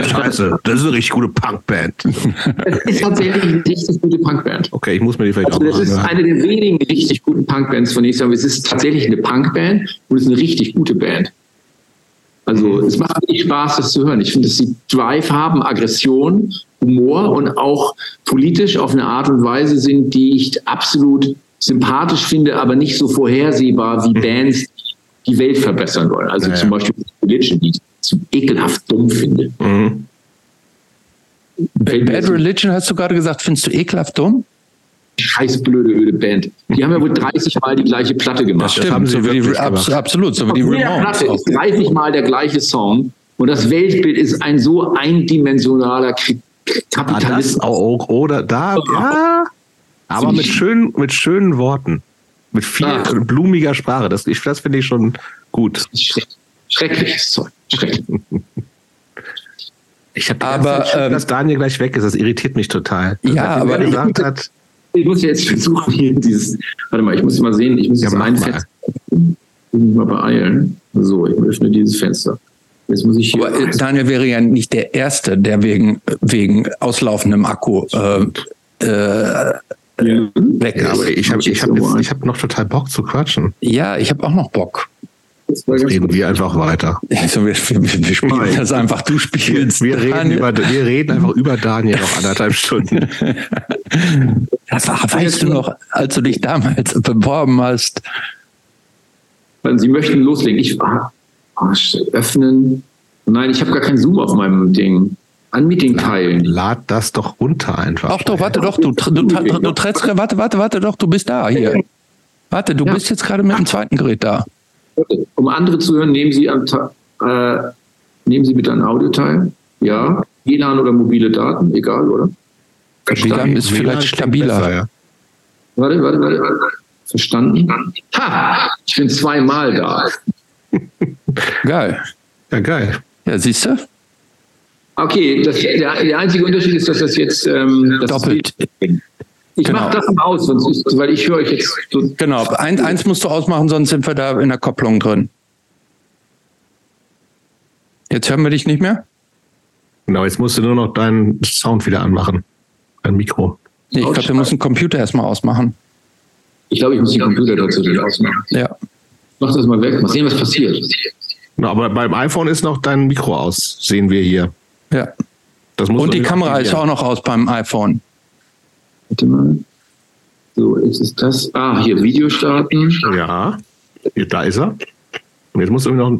Scheiße, das ist eine richtig gute Punkband. Das ist tatsächlich eine richtig gute Punkband. Okay, ich muss mir die vielleicht also auch Das ist hören. eine der wenigen richtig guten Punkbands, von denen ich sage, es ist tatsächlich eine Punkband und es ist eine richtig gute Band. Also es macht wirklich Spaß, das zu hören. Ich finde, dass sie Drive haben, Aggression, Humor und auch politisch auf eine Art und Weise sind, die ich absolut sympathisch finde, aber nicht so vorhersehbar wie Bands, die die Welt verbessern wollen. Also ja, zum Beispiel Religion, die ich zu ekelhaft dumm finde. Mhm. Bad, Bad Religion hast du gerade gesagt, findest du ekelhaft dumm? Scheiß blöde, öde Band. Die haben ja wohl 30 Mal die gleiche Platte gemacht. Das stimmt, das so wie die, abs absolut, so wie die Ramones. Platte ist 30 Mal der gleiche Song und das Weltbild ist ein so eindimensionaler Kapitalismus. Auch, oder da, ja, aber mit schönen, mit schönen Worten. Mit viel Ach. blumiger Sprache. Das, das finde ich schon gut. Schreckliches Zeug. Schrecklich. Ich habe aber ähm, dass Daniel gleich weg ist. Das irritiert mich total. Ja, aber gesagt hat, ich muss jetzt versuchen, hier dieses. Warte mal, ich muss mal sehen, ich muss jetzt ja, ein Fenster mal beeilen. So, ich öffne dieses Fenster. Jetzt muss ich hier. Aber äh, Daniel wäre ja nicht der Erste, der wegen, wegen auslaufendem Akku äh, äh, ja. weg ist. Ja, aber ich habe ich hab ich hab noch total Bock zu quatschen. Ja, ich habe auch noch Bock. Jetzt reden wir einfach weiter. Also wir, wir, wir spielen Nein. das einfach, du spielst. Wir, wir reden, über, wir reden einfach über Daniel noch anderthalb Stunden. Das weißt du noch, als du dich damals beworben hast. Sie möchten loslegen. Ich ah, öffnen. Nein, ich habe gar keinen Zoom auf meinem Ding. An Meeting teilen. Lad das doch runter einfach. Ach doch, warte doch, du, du, du, du trittst, warte, warte, warte doch, du bist da hier. Warte, du ja. bist jetzt gerade mit dem zweiten Gerät da. Um andere zu hören, nehmen Sie, am, äh, nehmen Sie bitte ein Audio teil. Ja. WLAN oder mobile Daten, egal, oder? WLAN ist vielleicht stabiler. Besser, ja. Warte, warte, warte, warte. Verstanden? Ha! Ich bin zweimal da. geil. Ja, geil. Ja, siehst du? Okay, das, der, der, einzige Unterschied ist, dass das jetzt ähm, das doppelt. Ist, ich genau. mache das mal aus, sonst, weil ich höre euch jetzt. So genau, Ein, eins musst du ausmachen, sonst sind wir da in der Kopplung drin. Jetzt hören wir dich nicht mehr? Genau, jetzt musst du nur noch deinen Sound wieder anmachen. Dein Mikro. Nee, ich glaube, wir müssen den Computer erstmal ausmachen. Ich glaube, ich muss den Computer dazu ausmachen. Ja. Mach das mal weg, mal sehen, was passiert. Na, aber beim iPhone ist noch dein Mikro aus, sehen wir hier. Ja. Und die Kamera ist auch noch aus beim iPhone. Warte mal. So, jetzt ist das. Ah, hier Video starten. Ja, da ist er. Und jetzt muss du noch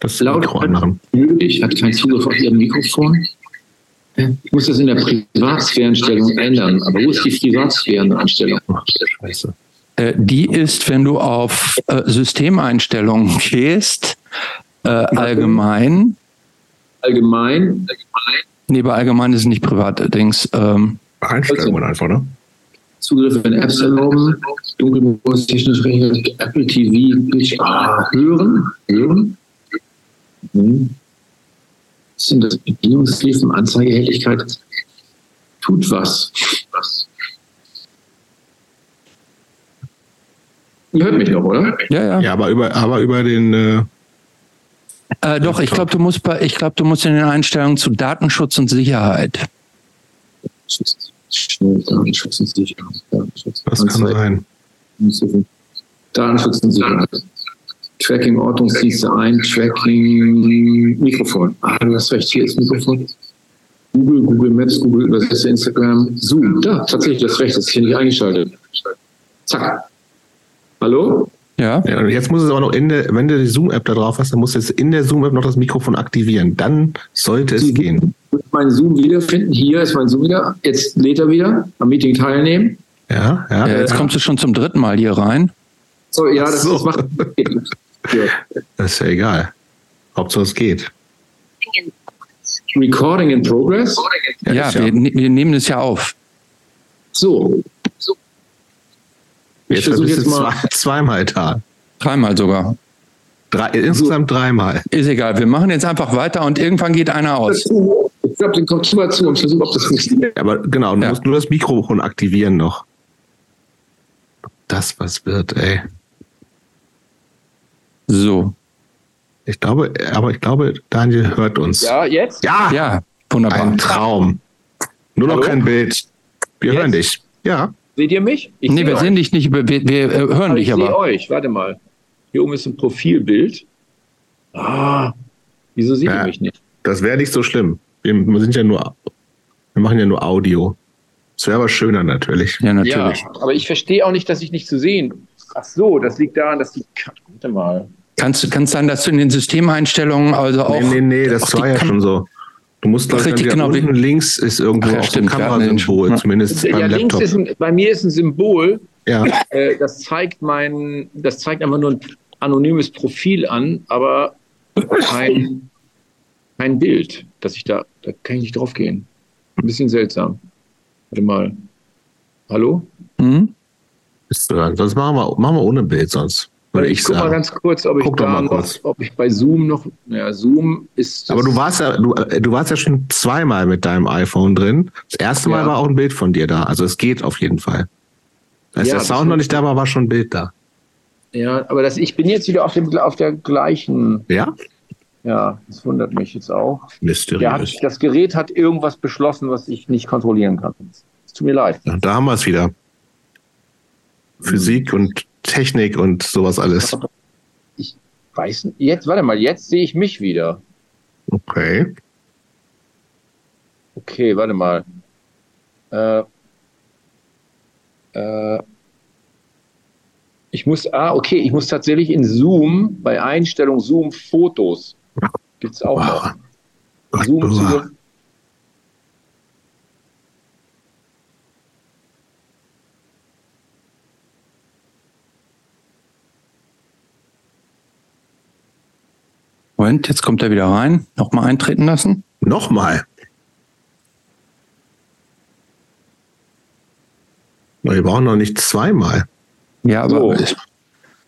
das Laut Mikro anmachen. Ich hatte keinen Zugriff auf Ihr Mikrofon. Ich muss das in der Privatsphärenstellung ändern. Aber wo ist die Privatsphäreneinstellung? Scheiße. Äh, die ist, wenn du auf äh, Systemeinstellungen gehst, äh, allgemein. Allgemein. Allgemein. Nee, bei allgemein ist es nicht privat, Dings. Ähm, Einstellungen einfach, ne? Zugriff in Apps erlauben, dunkelbewusst technisch regelt, Apple TV, Twitch, ah, hören, hören. Mhm. Sind das? Bedienungshilfen, Anzeigehelligkeit. Tut was. was. Ihr hört mich noch, oder? Ja, ja. Ja, aber über, aber über den. Äh äh, doch, ich glaube, du musst bei, ich glaube, du musst in den Einstellungen zu Datenschutz und Sicherheit. Schnell Datenschutz und Sicherheit. Datenschutz. Was kann sein? Datenschutz und Sicherheit. Tracking Ortungsdienste ein, Tracking Mikrofon. Ah, du hast recht, hier ist Mikrofon. Google, Google Maps, Google Übersetzer, Instagram, Zoom. Da, tatsächlich, das recht, das ist hier nicht eingeschaltet. Zack. Hallo? Ja. ja. Und jetzt muss es aber noch in der, wenn du die Zoom-App da drauf hast, dann musst du jetzt in der Zoom-App noch das Mikrofon aktivieren. Dann sollte es Sie gehen. Mein Zoom wiederfinden. Hier ist mein Zoom wieder. Jetzt lädt er wieder. Am Meeting teilnehmen. Ja, ja. ja jetzt ja. kommst du schon zum dritten Mal hier rein. So, ja, das, so. das macht. Das ist ja egal. Hauptsache es geht. Recording in progress? Ja, ja wir, wir nehmen es ja auf. So. so. Ich jetzt versuche jetzt mal zwei, zweimal da. Dreimal sogar. Drei, insgesamt dreimal. Ist egal, wir machen jetzt einfach weiter und irgendwann geht einer aus. Ich glaube, den kommt mal zu und versuche, ob das funktioniert. Aber genau, du ja. musst nur das Mikrofon aktivieren noch. Das was wird, ey. So. Ich glaube, aber ich glaube, Daniel hört uns. Ja, jetzt? Ja, ja wunderbar. Ein Traum. Nur noch Hallo? kein Bild. Wir jetzt? hören dich. Ja. Seht ihr mich? Ich nee, wir euch. sehen dich nicht, wir, wir hören aber dich ich aber. Ich sehe euch, warte mal. Hier oben ist ein Profilbild. Ah, wieso seht ja, ihr mich nicht? Das wäre nicht so schlimm. Wir, wir, sind ja nur, wir machen ja nur Audio. Das wäre aber schöner natürlich. Ja, natürlich. Ja, aber ich verstehe auch nicht, dass ich nicht zu sehen. Ach so, das liegt daran, dass die. Warte mal. Kannst, kann es sein, dass du in den Systemeinstellungen also auch. Nee, nee, nee, das war ja schon so. Du musst doch richtig genau unten links ist irgendwo Ach, ja, stimmt, ein Kamerasymbol, ja, zumindest ja, beim links Ist ein, bei mir ist ein Symbol. Ja. Äh, das zeigt mein, das zeigt einfach nur ein anonymes Profil an, aber kein, kein Bild, dass ich da, da kann ich nicht drauf gehen. Ein bisschen seltsam. Warte mal. Hallo? Mhm. Bist du dran? Sonst machen wir, machen wir ohne Bild sonst. Würde ich, ich guck mal ganz kurz, ob ich guck da noch, ob ich bei Zoom noch, ja, Zoom ist. Aber du warst ja, du, du warst ja schon zweimal mit deinem iPhone drin. Das erste Mal ja. war auch ein Bild von dir da. Also es geht auf jeden Fall. Als ja, der Sound noch nicht da war, war schon ein Bild da. Ja, aber das, ich bin jetzt wieder auf, dem, auf der gleichen. Ja? Ja, das wundert mich jetzt auch. Mysteriös. Hat, das Gerät hat irgendwas beschlossen, was ich nicht kontrollieren kann. Es tut mir leid. Ja, da haben wir es wieder. Physik und Technik und sowas alles. Ich weiß nicht. Jetzt, warte mal, jetzt sehe ich mich wieder. Okay. Okay, warte mal. Äh, äh, ich muss, ah, okay, ich muss tatsächlich in Zoom, bei Einstellung Zoom Fotos, gibt es auch noch. Zoom Moment, jetzt kommt er wieder rein. Nochmal eintreten lassen. Nochmal. Wir brauchen noch nicht zweimal. Ja, aber so. ich,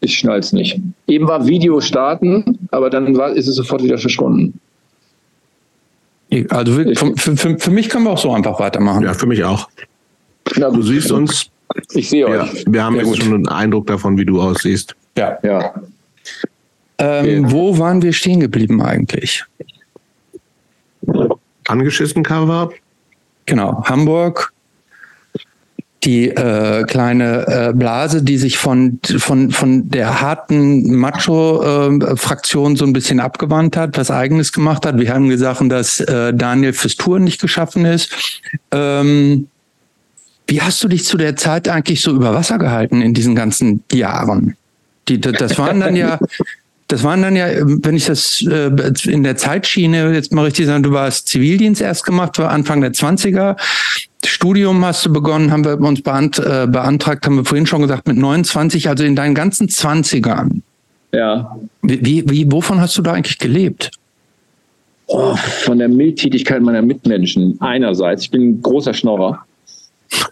ich schnall's nicht. Eben war Video starten, aber dann war, ist es sofort wieder verschwunden. Also für, für, für, mich können wir auch so einfach weitermachen. Ja, für mich auch. Na, du siehst uns. Ich sehe euch. Wir haben jetzt schon einen Eindruck davon, wie du aussiehst. Ja, ja. Ähm, okay. Wo waren wir stehen geblieben eigentlich? Angeschissen Cover. Genau, Hamburg. Die äh, kleine äh, Blase, die sich von, von, von der harten Macho-Fraktion äh, so ein bisschen abgewandt hat, was eigenes gemacht hat. Wir haben gesagt, dass äh, Daniel fürs Touren nicht geschaffen ist. Ähm, wie hast du dich zu der Zeit eigentlich so über Wasser gehalten in diesen ganzen Jahren? Die, das waren dann ja, das waren dann ja, wenn ich das äh, in der Zeitschiene jetzt mal richtig sagen, du warst Zivildienst erst gemacht, war Anfang der 20er. Studium hast du begonnen, haben wir uns beant äh, beantragt, haben wir vorhin schon gesagt, mit 29, also in deinen ganzen 20ern. Ja. Wie, wie, wovon hast du da eigentlich gelebt? Oh, von der Mildtätigkeit meiner Mitmenschen einerseits. Ich bin ein großer Schnorrer,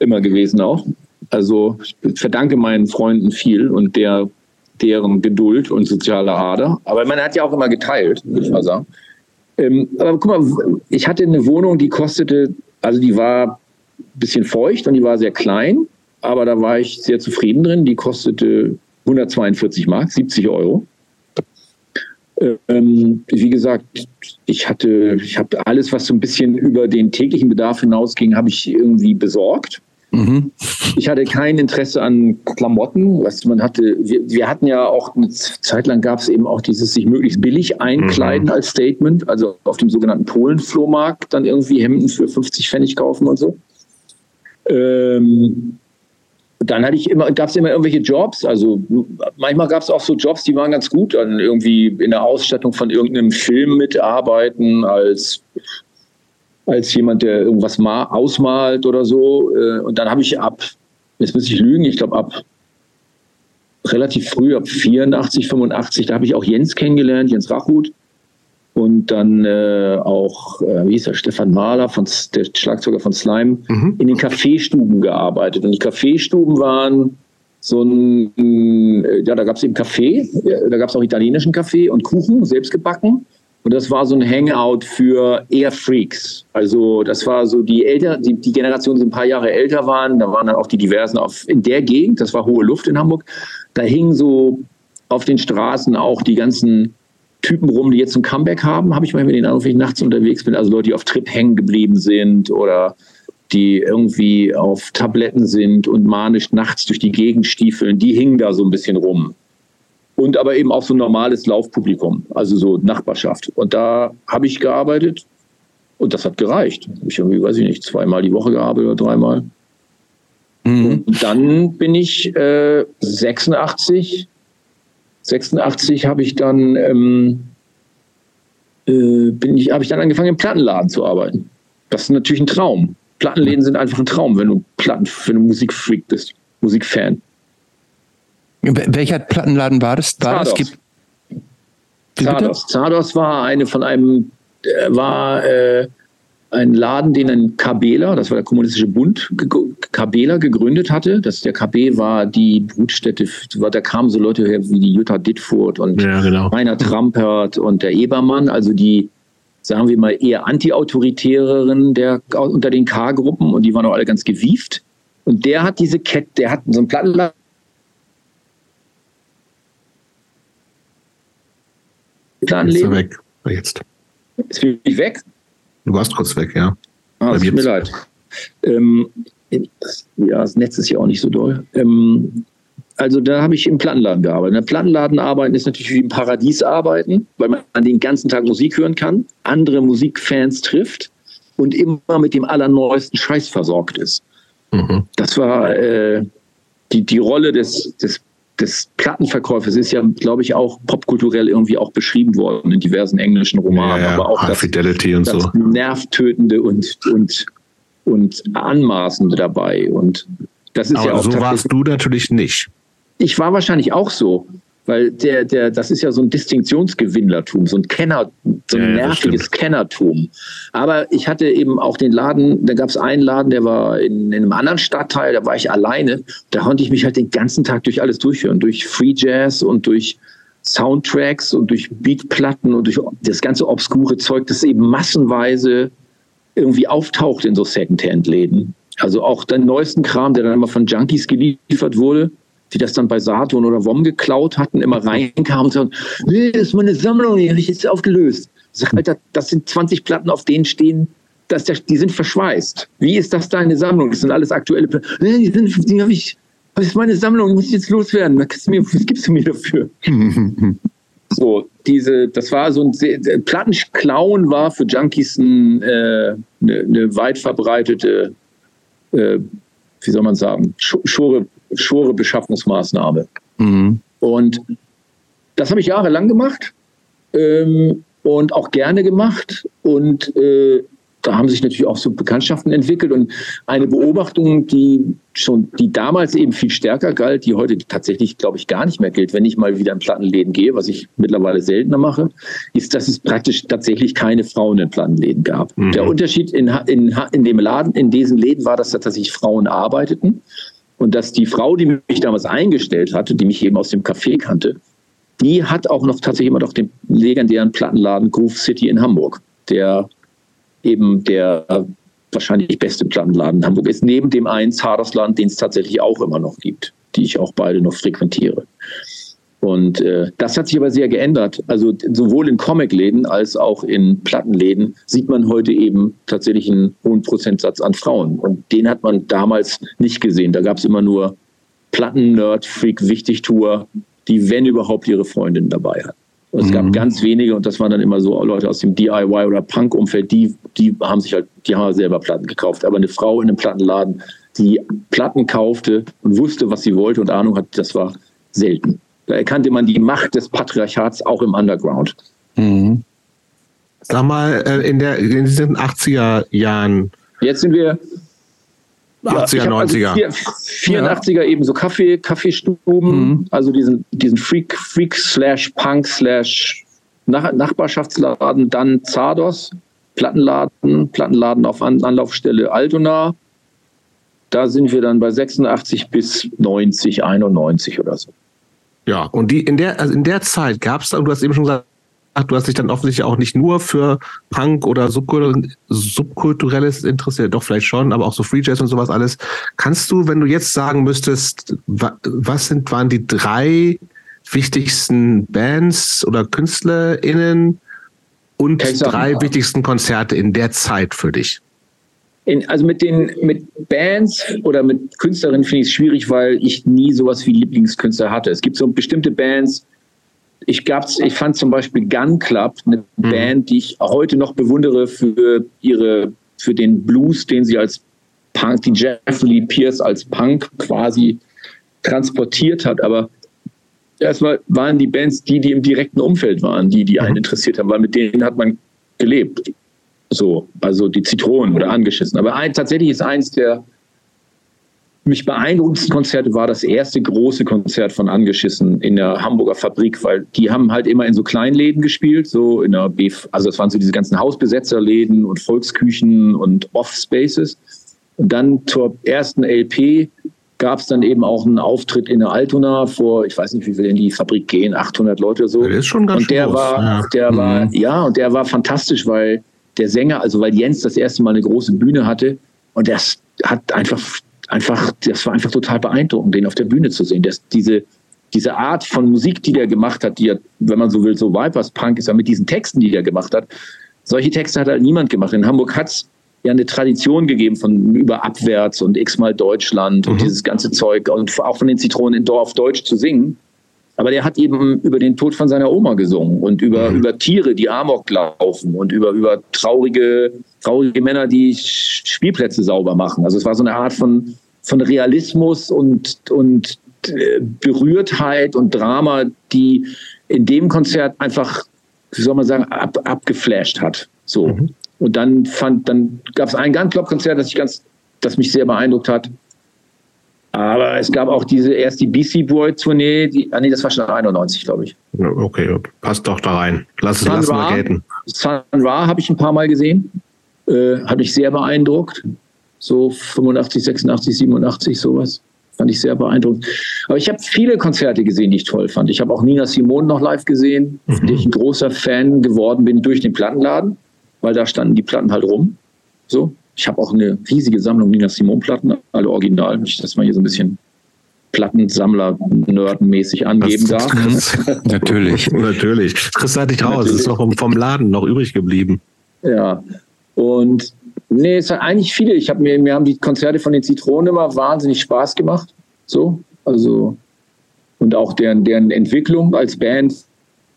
immer gewesen auch. Also ich verdanke meinen Freunden viel und der deren Geduld und soziale Ader. Aber man hat ja auch immer geteilt, würde ich mal sagen. Ähm, aber guck mal, ich hatte eine Wohnung, die kostete, also die war ein bisschen feucht und die war sehr klein, aber da war ich sehr zufrieden drin. Die kostete 142 Mark, 70 Euro. Ähm, wie gesagt, ich hatte, ich habe alles, was so ein bisschen über den täglichen Bedarf hinausging, habe ich irgendwie besorgt. Mhm. Ich hatte kein Interesse an Klamotten. Was man hatte, wir, wir hatten ja auch eine Zeit lang gab es eben auch dieses sich möglichst billig einkleiden mhm. als Statement, also auf dem sogenannten Polen-Flohmarkt dann irgendwie Hemden für 50 Pfennig kaufen und so. Ähm, dann hatte ich immer, gab es immer irgendwelche Jobs. Also manchmal gab es auch so Jobs, die waren ganz gut, dann irgendwie in der Ausstattung von irgendeinem Film mitarbeiten als als jemand, der irgendwas mal ausmalt oder so. Äh, und dann habe ich ab, jetzt muss ich lügen, ich glaube ab relativ früh, ab 84, 85, da habe ich auch Jens kennengelernt, Jens Rachut. und dann äh, auch, äh, wie hieß er, Stefan Mahler, von, der Schlagzeuger von Slime, mhm. in den Kaffeestuben gearbeitet. Und die Kaffeestuben waren so ein, äh, ja, da gab es eben Kaffee, da gab es auch italienischen Kaffee und Kuchen, selbst gebacken. Und das war so ein Hangout für eher Freaks. Also das war so die älter, die, die Generation, die ein paar Jahre älter waren, da waren dann auch die diversen auf in der Gegend, das war hohe Luft in Hamburg. Da hingen so auf den Straßen auch die ganzen Typen rum, die jetzt ein Comeback haben, habe ich manchmal den Eindruck, wenn ich nachts unterwegs bin. Also Leute, die auf Trip hängen geblieben sind oder die irgendwie auf Tabletten sind und manisch nachts durch die Gegend stiefeln, die hingen da so ein bisschen rum. Und aber eben auch so ein normales Laufpublikum, also so Nachbarschaft. Und da habe ich gearbeitet und das hat gereicht. Ich irgendwie, weiß ich nicht, zweimal die Woche gearbeitet oder dreimal. Mhm. Und dann bin ich äh, 86 86 habe ich dann ähm, äh, bin ich habe ich dann angefangen im Plattenladen zu arbeiten. Das ist natürlich ein Traum. Plattenläden sind einfach ein Traum, wenn du Platten, wenn du Musikfreak bist, Musikfan. Welcher Plattenladen war das? War Zardos. Das? Zardos. Zardos war eine von einem äh, war äh, ein Laden, den ein Kabela, das war der Kommunistische Bund, Kabela gegründet hatte. Das, der KB war die Brutstätte, da kamen so Leute her wie die Jutta Dittfurt und ja, genau. Rainer Trampert und der Ebermann, also die, sagen wir mal, eher anti-autoritäreren der, unter den K-Gruppen und die waren auch alle ganz gewieft. Und der hat diese Kette, der hat so einen Plattenladen Ist er weg. Jetzt. Ist wirklich weg? Du warst kurz weg, ja. Ah, es tut mir leid. Ähm, ja, das Netz ist ja auch nicht so doll. Ähm, also da habe ich im Plattenladen gearbeitet. Der Plattenladen arbeiten ist natürlich wie im Paradies arbeiten, weil man den ganzen Tag Musik hören kann, andere Musikfans trifft und immer mit dem allerneuesten Scheiß versorgt ist. Mhm. Das war äh, die, die Rolle des, des des Plattenverkäufers ist ja, glaube ich, auch popkulturell irgendwie auch beschrieben worden in diversen englischen Romanen. Ja, ja. aber auch High das, Fidelity und das so. Nervtötende und, und, und Anmaßende dabei. Und das ist aber ja auch. So warst du natürlich nicht. Ich war wahrscheinlich auch so. Weil der, der, das ist ja so ein Distinktionsgewinnlertum, so ein Kenner, so ein ja, nerviges Kennertum. Aber ich hatte eben auch den Laden, da gab es einen Laden, der war in, in, einem anderen Stadtteil, da war ich alleine. Da konnte ich mich halt den ganzen Tag durch alles durchhören, durch Free Jazz und durch Soundtracks und durch Beatplatten und durch das ganze obskure Zeug, das eben massenweise irgendwie auftaucht in so Secondhand-Läden. Also auch den neuesten Kram, der dann immer von Junkies geliefert wurde, die das dann bei Saturn oder WOM geklaut hatten, immer reinkamen und sagten, nee, das ist meine Sammlung, die habe ich jetzt aufgelöst. Ich sag, Alter, das sind 20 Platten, auf denen stehen, dass der, die sind verschweißt. Wie ist das deine Sammlung? Das sind alles aktuelle Platten. Nee, die sind, die habe ich, das ist meine Sammlung, die muss ich jetzt loswerden. Was gibst du mir, was gibst du mir dafür? so, diese, das war so ein Plattenklauen war für Junkies eine, äh, eine, eine weit verbreitete, äh, wie soll man sagen, Schore, schwore Beschaffungsmaßnahme. Mhm. Und das habe ich jahrelang gemacht ähm, und auch gerne gemacht. Und äh, da haben sich natürlich auch so Bekanntschaften entwickelt und eine Beobachtung, die schon, die damals eben viel stärker galt, die heute tatsächlich, glaube ich, gar nicht mehr gilt, wenn ich mal wieder in Plattenläden gehe, was ich mittlerweile seltener mache, ist, dass es praktisch tatsächlich keine Frauen in Plattenläden gab. Mhm. Der Unterschied in, in, in dem Laden, in diesen Läden war, dass da tatsächlich Frauen arbeiteten und dass die Frau, die mich damals eingestellt hatte, die mich eben aus dem Café kannte, die hat auch noch tatsächlich immer noch den legendären Plattenladen Groove City in Hamburg, der eben der wahrscheinlich beste Plattenladen in Hamburg ist, neben dem einen Hadersland, den es tatsächlich auch immer noch gibt, die ich auch beide noch frequentiere. Und äh, das hat sich aber sehr geändert. Also sowohl in Comicläden als auch in Plattenläden sieht man heute eben tatsächlich einen hohen Prozentsatz an Frauen. Und den hat man damals nicht gesehen. Da gab es immer nur Platten-Nerd-Freak-Wichtigtour, die, wenn überhaupt, ihre Freundin dabei hat. Und es mhm. gab ganz wenige, und das waren dann immer so Leute aus dem DIY oder Punk-Umfeld, die, die haben sich halt, die haben selber Platten gekauft. Aber eine Frau in einem Plattenladen, die Platten kaufte und wusste, was sie wollte und Ahnung hat, das war selten. Da erkannte man die Macht des Patriarchats auch im Underground. Mhm. Sag mal, äh, in, der, in diesen 80er Jahren. Jetzt sind wir 80er, ja, 90er. Also 84er ja. eben so Kaffee, Kaffeestuben, mhm. also diesen, diesen Freak, Freak slash Punk slash Nach Nachbarschaftsladen, dann Zardos, Plattenladen, Plattenladen auf An Anlaufstelle Altona. Da sind wir dann bei 86 bis 90, 91 oder so. Ja, und die in der, also in der Zeit gab es, du hast eben schon gesagt, du hast dich dann offensichtlich auch nicht nur für Punk oder Subkulturelles interessiert, doch vielleicht schon, aber auch so Free Jazz und sowas alles. Kannst du, wenn du jetzt sagen müsstest, was sind, waren die drei wichtigsten Bands oder KünstlerInnen und drei wichtigsten Konzerte in der Zeit für dich? In, also mit den mit Bands oder mit Künstlerinnen finde ich es schwierig, weil ich nie sowas wie Lieblingskünstler hatte. Es gibt so bestimmte Bands, ich, gab's, ich fand zum Beispiel Gun Club, eine mhm. Band, die ich heute noch bewundere für ihre, für den Blues, den sie als Punk, die Jeffrey Pierce als Punk quasi transportiert hat. Aber erstmal waren die Bands die, die im direkten Umfeld waren, die, die einen mhm. interessiert haben, weil mit denen hat man gelebt. So, also die Zitronen oder angeschissen. Aber ein, tatsächlich ist eins der mich beeindruckendsten Konzerte war das erste große Konzert von Angeschissen in der Hamburger Fabrik, weil die haben halt immer in so Kleinläden gespielt, so in der Beef, also es waren so diese ganzen Hausbesetzerläden und Volksküchen und Off-Spaces. Und dann zur ersten LP gab es dann eben auch einen Auftritt in der Altona vor, ich weiß nicht, wie viel in die Fabrik gehen, 800 Leute oder so. Der ist schon ganz und der groß, war, ja. der mhm. war, ja, und der war fantastisch, weil der Sänger, also weil Jens das erste Mal eine große Bühne hatte und das hat einfach einfach, das war einfach total beeindruckend, den auf der Bühne zu sehen. Das, diese, diese Art von Musik, die der gemacht hat, die ja, wenn man so will, so Vipers Punk ist, ja mit diesen Texten, die der gemacht hat. Solche Texte hat halt niemand gemacht. In Hamburg hat es ja eine Tradition gegeben von über abwärts und x-mal Deutschland mhm. und dieses ganze Zeug und auch von den Zitronen in Dorf Deutsch zu singen. Aber der hat eben über den Tod von seiner Oma gesungen und über, mhm. über Tiere, die Amok laufen und über, über traurige, traurige Männer, die Spielplätze sauber machen. Also es war so eine Art von, von Realismus und, und äh, Berührtheit und Drama, die in dem Konzert einfach, wie soll man sagen, ab, abgeflasht hat. So. Mhm. Und dann fand, dann gab es ein ganz Konzert, das ich ganz, das mich sehr beeindruckt hat. Aber es gab auch diese erst die BC Boy Tournee, die, ah nee, das war schon 91, glaube ich. Okay, passt doch da rein. Lass es lass mal gelten. Sun Ra habe ich ein paar Mal gesehen. Äh, hat mich sehr beeindruckt. So 85, 86, 87, sowas. Fand ich sehr beeindruckend. Aber ich habe viele Konzerte gesehen, die ich toll fand. Ich habe auch Nina Simone noch live gesehen, mhm. von der ich ein großer Fan geworden bin durch den Plattenladen, weil da standen die Platten halt rum. So, ich habe auch eine riesige Sammlung Nina Simone-Platten, alle original, wenn ich das mal hier so ein bisschen Plattensammler nerdenmäßig angeben darf. natürlich, natürlich. Kriegst du nicht raus, es ist noch vom Laden noch übrig geblieben. Ja, und nee, es sind eigentlich viele. Ich habe mir, mir haben die Konzerte von den Zitronen immer wahnsinnig Spaß gemacht. So, also und auch deren, deren Entwicklung als Band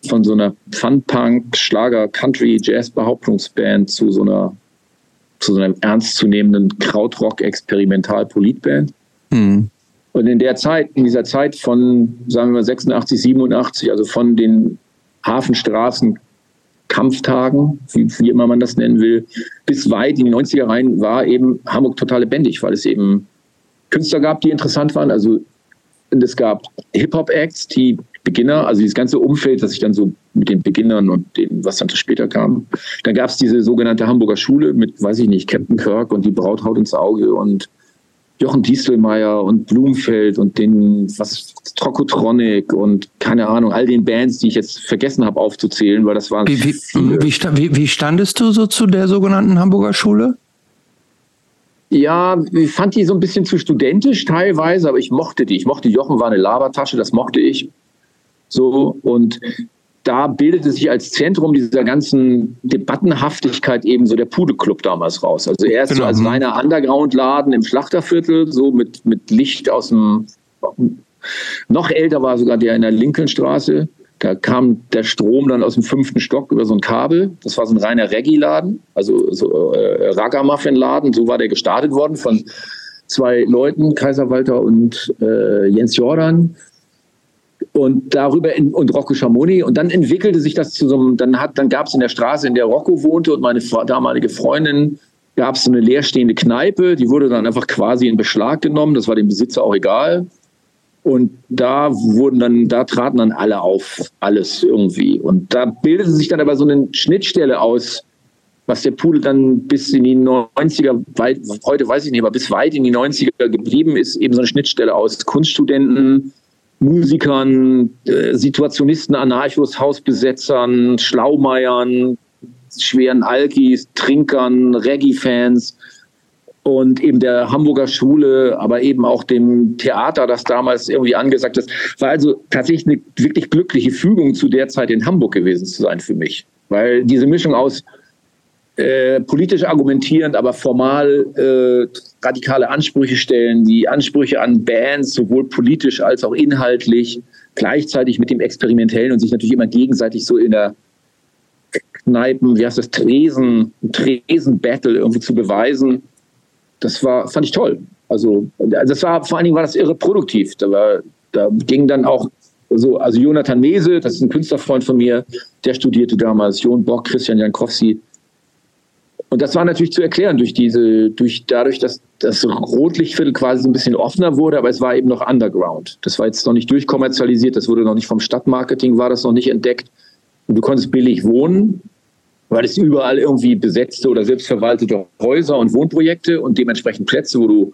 von so einer Fun-Punk, Schlager, Country, Jazz-Behauptungsband zu so einer zu so einer ernstzunehmenden Krautrock-Experimental-Politband. Mhm. Und in der Zeit, in dieser Zeit von, sagen wir mal, 86, 87, also von den Hafenstraßen Kampftagen, wie, wie immer man das nennen will, bis weit in die 90er rein war eben Hamburg total lebendig, weil es eben Künstler gab, die interessant waren. Also und es gab Hip-Hop-Acts, die Beginner, also dieses ganze Umfeld, das sich dann so mit den Beginnern und dem, was dann später kam. Dann gab es diese sogenannte Hamburger Schule mit, weiß ich nicht, Captain Kirk und die Brauthaut ins Auge und Jochen Dieselmeier und Blumfeld und den, was, Trokotronic und keine Ahnung, all den Bands, die ich jetzt vergessen habe aufzuzählen, weil das waren. Wie, wie, wie, wie standest du so zu der sogenannten Hamburger Schule? Ja, ich fand die so ein bisschen zu studentisch teilweise, aber ich mochte die. Ich mochte Jochen war eine Labertasche, das mochte ich. So, und da bildete sich als Zentrum dieser ganzen Debattenhaftigkeit eben so der Pudelclub damals raus. Also erst genau. so als reiner Underground-Laden im Schlachterviertel, so mit, mit Licht aus dem, noch älter war sogar der in der Lincolnstraße. Da kam der Strom dann aus dem fünften Stock über so ein Kabel. Das war so ein reiner Reggae-Laden, also so äh, Ragamuffin-Laden. So war der gestartet worden von zwei Leuten, Kaiser Walter und äh, Jens Jordan und darüber in, und Rocco Schamoni und dann entwickelte sich das zu so einem, dann hat, dann gab es in der Straße, in der Rocco wohnte und meine damalige Freundin, gab es so eine leerstehende Kneipe, die wurde dann einfach quasi in Beschlag genommen, das war dem Besitzer auch egal. Und da wurden dann, da traten dann alle auf, alles irgendwie. Und da bildete sich dann aber so eine Schnittstelle aus, was der Pudel dann bis in die 90er, weit, heute weiß ich nicht, aber bis weit in die 90er geblieben ist, eben so eine Schnittstelle aus Kunststudenten, Musikern, äh, Situationisten, Anarchos, Hausbesetzern, Schlaumeiern, schweren Alkis, Trinkern, Reggae-Fans und eben der Hamburger Schule, aber eben auch dem Theater, das damals irgendwie angesagt ist. War also tatsächlich eine wirklich glückliche Fügung zu der Zeit in Hamburg gewesen zu sein für mich. Weil diese Mischung aus äh, politisch argumentierend, aber formal äh, radikale Ansprüche stellen, die Ansprüche an Bands, sowohl politisch als auch inhaltlich, gleichzeitig mit dem Experimentellen und sich natürlich immer gegenseitig so in der Kneipen, wie heißt das, Tresen, Tresen-Battle irgendwie zu beweisen. Das war, fand ich toll. Also, das war, vor allen Dingen war das irre produktiv. Da war, da ging dann auch so, also Jonathan Mese, das ist ein Künstlerfreund von mir, der studierte damals, Jon Bock, Christian Jankowski, und das war natürlich zu erklären durch diese, durch dadurch, dass das Rotlichtviertel quasi so ein bisschen offener wurde, aber es war eben noch Underground. Das war jetzt noch nicht durchkommerzialisiert, das wurde noch nicht vom Stadtmarketing, war das noch nicht entdeckt. Und du konntest billig wohnen, weil es überall irgendwie besetzte oder selbstverwaltete Häuser und Wohnprojekte und dementsprechend Plätze, wo du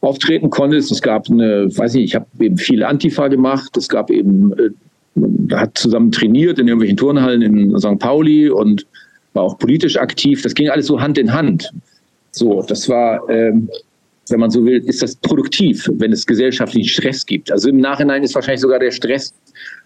auftreten konntest. Es gab eine, weiß ich, ich habe eben viel Antifa gemacht. Es gab eben, äh, hat zusammen trainiert in irgendwelchen Turnhallen in St. Pauli und war auch politisch aktiv. Das ging alles so Hand in Hand. So, das war, ähm, wenn man so will, ist das produktiv, wenn es gesellschaftlichen Stress gibt. Also im Nachhinein ist wahrscheinlich sogar der Stress,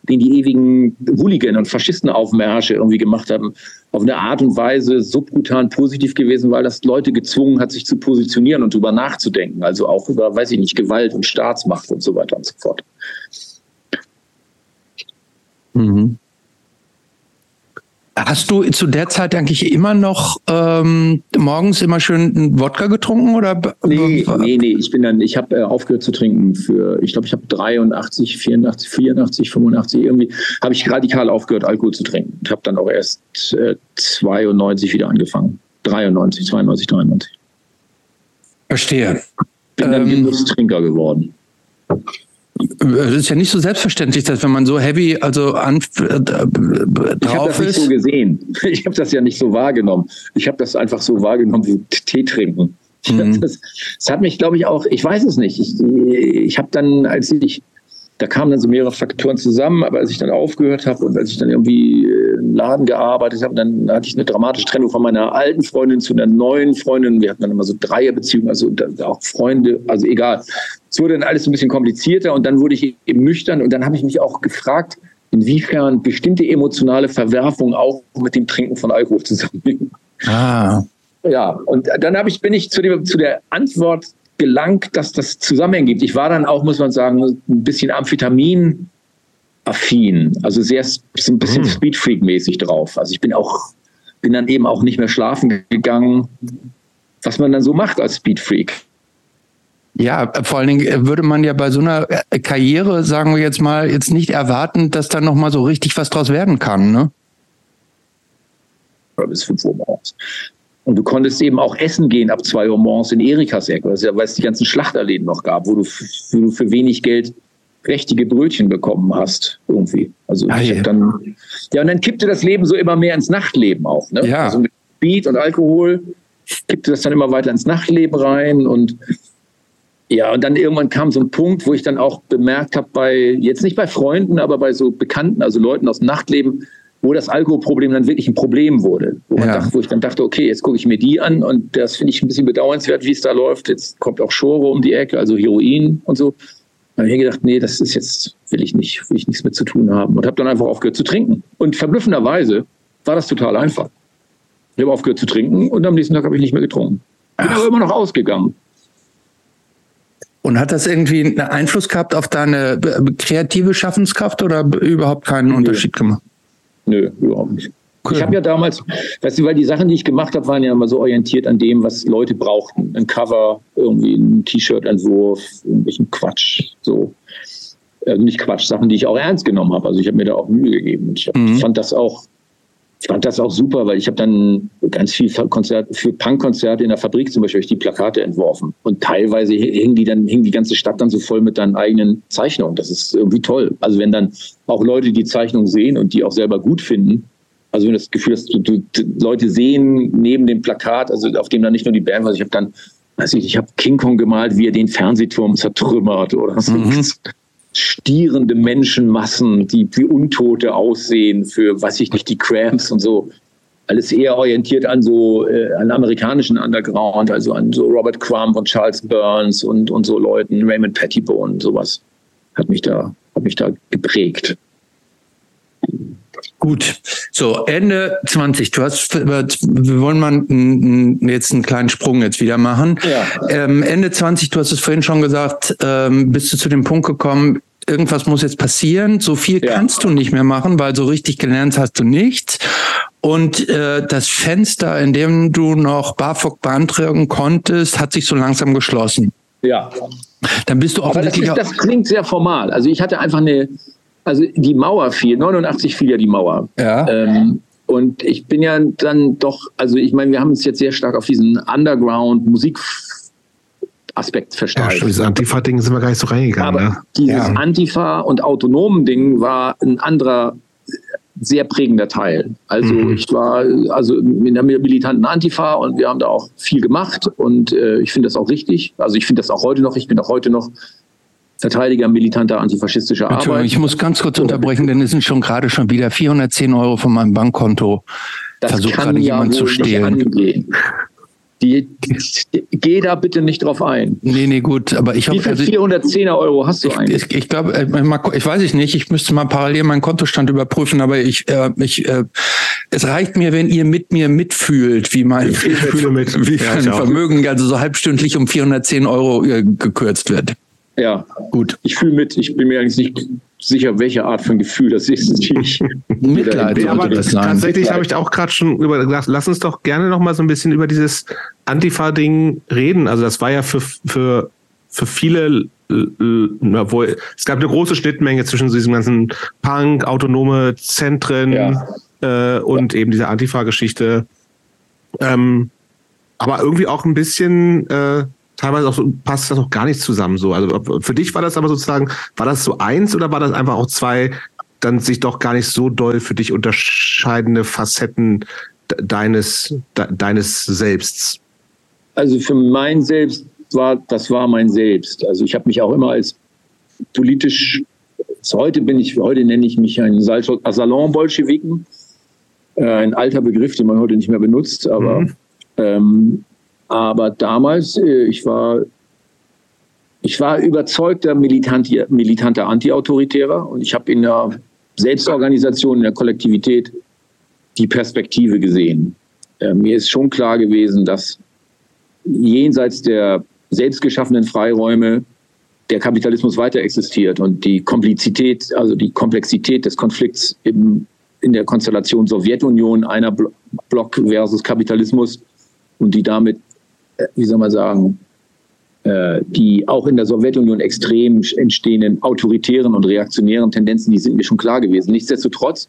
den die ewigen Hooligan und Faschistenaufmärsche irgendwie gemacht haben, auf eine Art und Weise subkutan positiv gewesen, weil das Leute gezwungen hat, sich zu positionieren und darüber nachzudenken. Also auch über, weiß ich nicht, Gewalt und Staatsmacht und so weiter und so fort. Mhm. Hast du zu der Zeit eigentlich immer noch ähm, morgens immer schön einen Wodka getrunken oder? Nee, nee, nee. Ich bin dann, ich habe äh, aufgehört zu trinken für, ich glaube, ich habe 83, 84, 84, 85 irgendwie habe ich radikal aufgehört, Alkohol zu trinken und habe dann auch erst äh, 92 wieder angefangen. 93, 92, 93. Verstehe. Bin dann ähm, Genusstrinker geworden. Das ist ja nicht so selbstverständlich, dass wenn man so heavy, also an, äh, drauf ich habe das nicht so gesehen. Ich habe das ja nicht so wahrgenommen. Ich habe das einfach so wahrgenommen wie Tee trinken. Mhm. Das, das, hat mich, glaube ich, auch, ich weiß es nicht. Ich, ich habe dann, als ich da kamen dann so mehrere Faktoren zusammen, aber als ich dann aufgehört habe und als ich dann irgendwie im Laden gearbeitet habe, dann hatte ich eine dramatische Trennung von meiner alten Freundin zu einer neuen Freundin. Wir hatten dann immer so Dreierbeziehungen, also auch Freunde, also egal. Es wurde dann alles ein bisschen komplizierter und dann wurde ich eben nüchtern und dann habe ich mich auch gefragt, inwiefern bestimmte emotionale Verwerfungen auch mit dem Trinken von Alkohol zusammenhängen. Ah. Ja, und dann habe ich, bin ich zu, dem, zu der Antwort gelangt, dass das Zusammenhänge gibt. Ich war dann auch, muss man sagen, ein bisschen Amphetamin affin, also sehr so ein bisschen mhm. Speedfreak-mäßig drauf. Also ich bin auch, bin dann eben auch nicht mehr schlafen gegangen, was man dann so macht als Speedfreak. Ja, vor allen Dingen würde man ja bei so einer Karriere, sagen wir jetzt mal, jetzt nicht erwarten, dass da nochmal so richtig was draus werden kann, ne? Bis 5 Uhr morgens. Und du konntest eben auch essen gehen ab zwei Uhr morgens in Erikas Eck, weil es die ganzen Schlachterläden noch gab, wo du, wo du für wenig Geld prächtige Brötchen bekommen hast, irgendwie. Also ah, ich ja. dann, ja, und dann kippte das Leben so immer mehr ins Nachtleben auch, ne? Ja. Also mit Beat und Alkohol kippte das dann immer weiter ins Nachtleben rein und ja, und dann irgendwann kam so ein Punkt, wo ich dann auch bemerkt habe, bei, jetzt nicht bei Freunden, aber bei so Bekannten, also Leuten aus dem Nachtleben, wo das Alkoholproblem dann wirklich ein Problem wurde. Wo, ja. dachte, wo ich dann dachte, okay, jetzt gucke ich mir die an und das finde ich ein bisschen bedauernswert, wie es da läuft. Jetzt kommt auch Schore um die Ecke, also Heroin und so. Da habe ich gedacht, nee, das ist jetzt, will ich nicht, will ich nichts mit zu tun haben. Und habe dann einfach aufgehört zu trinken. Und verblüffenderweise war das total einfach. Ich habe aufgehört zu trinken und am nächsten Tag habe ich nicht mehr getrunken. Bin Ach. aber immer noch ausgegangen. Und hat das irgendwie einen Einfluss gehabt auf deine kreative Schaffenskraft oder überhaupt keinen nee. Unterschied gemacht? Nö, überhaupt nicht. Cool. Ich habe ja damals, weißt du, weil die Sachen, die ich gemacht habe, waren ja immer so orientiert an dem, was Leute brauchten. Ein Cover, irgendwie ein T-Shirt-Entwurf, irgendwelchen Quatsch, so. Also nicht Quatsch, Sachen, die ich auch ernst genommen habe. Also ich habe mir da auch Mühe gegeben. Und ich hab, mhm. fand das auch ich fand das auch super, weil ich habe dann ganz viel Konzert, für Punkkonzerte in der Fabrik zum Beispiel ich die Plakate entworfen. Und teilweise hing die dann, hing die ganze Stadt dann so voll mit deinen eigenen Zeichnungen. Das ist irgendwie toll. Also wenn dann auch Leute die Zeichnung sehen und die auch selber gut finden, also wenn das Gefühl hast, du, du Leute sehen neben dem Plakat, also auf dem dann nicht nur die Band war, ich habe dann, weiß ich, ich habe King Kong gemalt, wie er den Fernsehturm zertrümmert oder so. Mhm stierende Menschenmassen, die wie Untote aussehen für, weiß ich nicht, die Cramps und so. Alles eher orientiert an so äh, an amerikanischen Underground, also an so Robert Crumb und Charles Burns und, und so Leuten, Raymond Pettibone, sowas hat mich da, hat mich da geprägt. Gut, so Ende 20. Du hast, wir wollen mal jetzt einen kleinen Sprung jetzt wieder machen. Ja. Ähm, Ende 20, du hast es vorhin schon gesagt, ähm, bist du zu dem Punkt gekommen, irgendwas muss jetzt passieren. So viel ja. kannst du nicht mehr machen, weil so richtig gelernt hast du nichts. Und äh, das Fenster, in dem du noch BAföG beantragen konntest, hat sich so langsam geschlossen. Ja. Dann bist du offensichtlich. Das, ist, das klingt sehr formal. Also ich hatte einfach eine also die Mauer fiel, 89 fiel ja die Mauer. Ja. Ähm, und ich bin ja dann doch, also ich meine, wir haben uns jetzt sehr stark auf diesen Underground-Musik Aspekt versteift. Ja, dieses Antifa-Ding sind wir gar nicht so reingegangen. Aber ne? dieses ja. Antifa- und Autonomen-Ding war ein anderer sehr prägender Teil. Also mhm. ich war also in der militanten Antifa und wir haben da auch viel gemacht und äh, ich finde das auch richtig. Also ich finde das auch heute noch, ich bin auch heute noch Verteidiger militanter antifaschistischer Arbeit. Ich muss ganz kurz unterbrechen, denn es sind schon gerade schon wieder 410 Euro von meinem Bankkonto. Das Versucht gerade ja jemand zu stehlen. Die, geh da bitte nicht drauf ein. Nee, nee, gut, aber ich habe. Wie viel 410 also Euro hast du ich, eigentlich? Ich, ich glaube, äh, ich weiß ich nicht, ich müsste mal parallel meinen Kontostand überprüfen, aber ich, äh, ich, äh, es reicht mir, wenn ihr mit mir mitfühlt, wie mein, ich, ich fühle mit. wie mein ja, Vermögen also so halbstündlich um 410 Euro äh, gekürzt wird. Ja, gut. Ich fühle mit. Ich bin mir eigentlich nicht sicher, welche Art von Gefühl das ist. Ich, Mitleid. Nee, aber das tatsächlich habe ich auch gerade schon überlegt, lass uns doch gerne noch mal so ein bisschen über dieses Antifa-Ding reden. Also das war ja für, für, für viele wo, es gab eine große Schnittmenge zwischen diesem ganzen Punk, autonome Zentren ja. äh, und ja. eben dieser Antifa-Geschichte. Ähm, aber irgendwie auch ein bisschen äh, teilweise auch so, passt das auch gar nicht zusammen so. Also für dich war das aber sozusagen, war das so eins oder war das einfach auch zwei dann sich doch gar nicht so doll für dich unterscheidende Facetten deines, deines Selbsts? Also für mein Selbst war, das war mein Selbst. Also ich habe mich auch immer als politisch, heute bin ich, heute nenne ich mich ein Salon-Bolschewiken. Äh, ein alter Begriff, den man heute nicht mehr benutzt, aber mhm. ähm, aber damals, äh, ich war, ich war überzeugter militanter, militanter Anti-Autoritärer und ich habe in der Selbstorganisation, in der Kollektivität die Perspektive gesehen. Äh, mir ist schon klar gewesen, dass jenseits der selbstgeschaffenen Freiräume der Kapitalismus weiter existiert und die Komplizität, also die Komplexität des Konflikts im, in der Konstellation Sowjetunion, einer Block versus Kapitalismus und die damit wie soll man sagen, äh, die auch in der Sowjetunion extrem entstehenden autoritären und reaktionären Tendenzen, die sind mir schon klar gewesen. Nichtsdestotrotz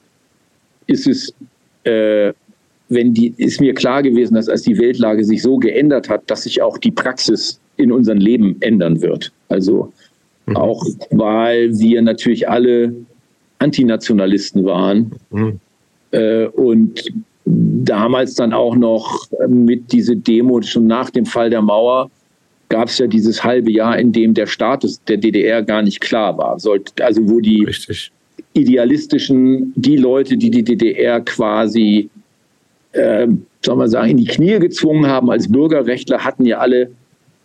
ist es, äh, wenn die, ist mir klar gewesen, dass als die Weltlage sich so geändert hat, dass sich auch die Praxis in unserem Leben ändern wird. Also mhm. auch weil wir natürlich alle Antinationalisten waren mhm. äh, und damals dann auch noch mit dieser Demo schon nach dem Fall der Mauer gab es ja dieses halbe Jahr, in dem der Status der DDR gar nicht klar war. Also wo die Richtig. idealistischen, die Leute, die die DDR quasi, äh, soll man sagen, in die Knie gezwungen haben als Bürgerrechtler, hatten ja alle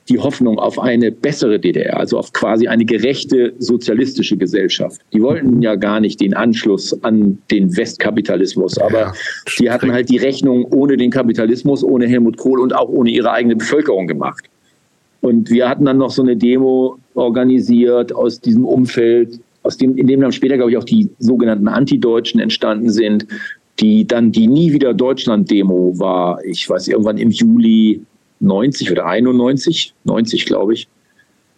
die Hoffnung auf eine bessere DDR, also auf quasi eine gerechte sozialistische Gesellschaft. Die wollten ja gar nicht den Anschluss an den Westkapitalismus, aber ja, die hatten halt die Rechnung ohne den Kapitalismus, ohne Helmut Kohl und auch ohne ihre eigene Bevölkerung gemacht. Und wir hatten dann noch so eine Demo organisiert aus diesem Umfeld, aus dem, in dem dann später, glaube ich, auch die sogenannten Antideutschen entstanden sind, die dann die Nie wieder Deutschland-Demo war, ich weiß, irgendwann im Juli 90 oder 91, 90 glaube ich.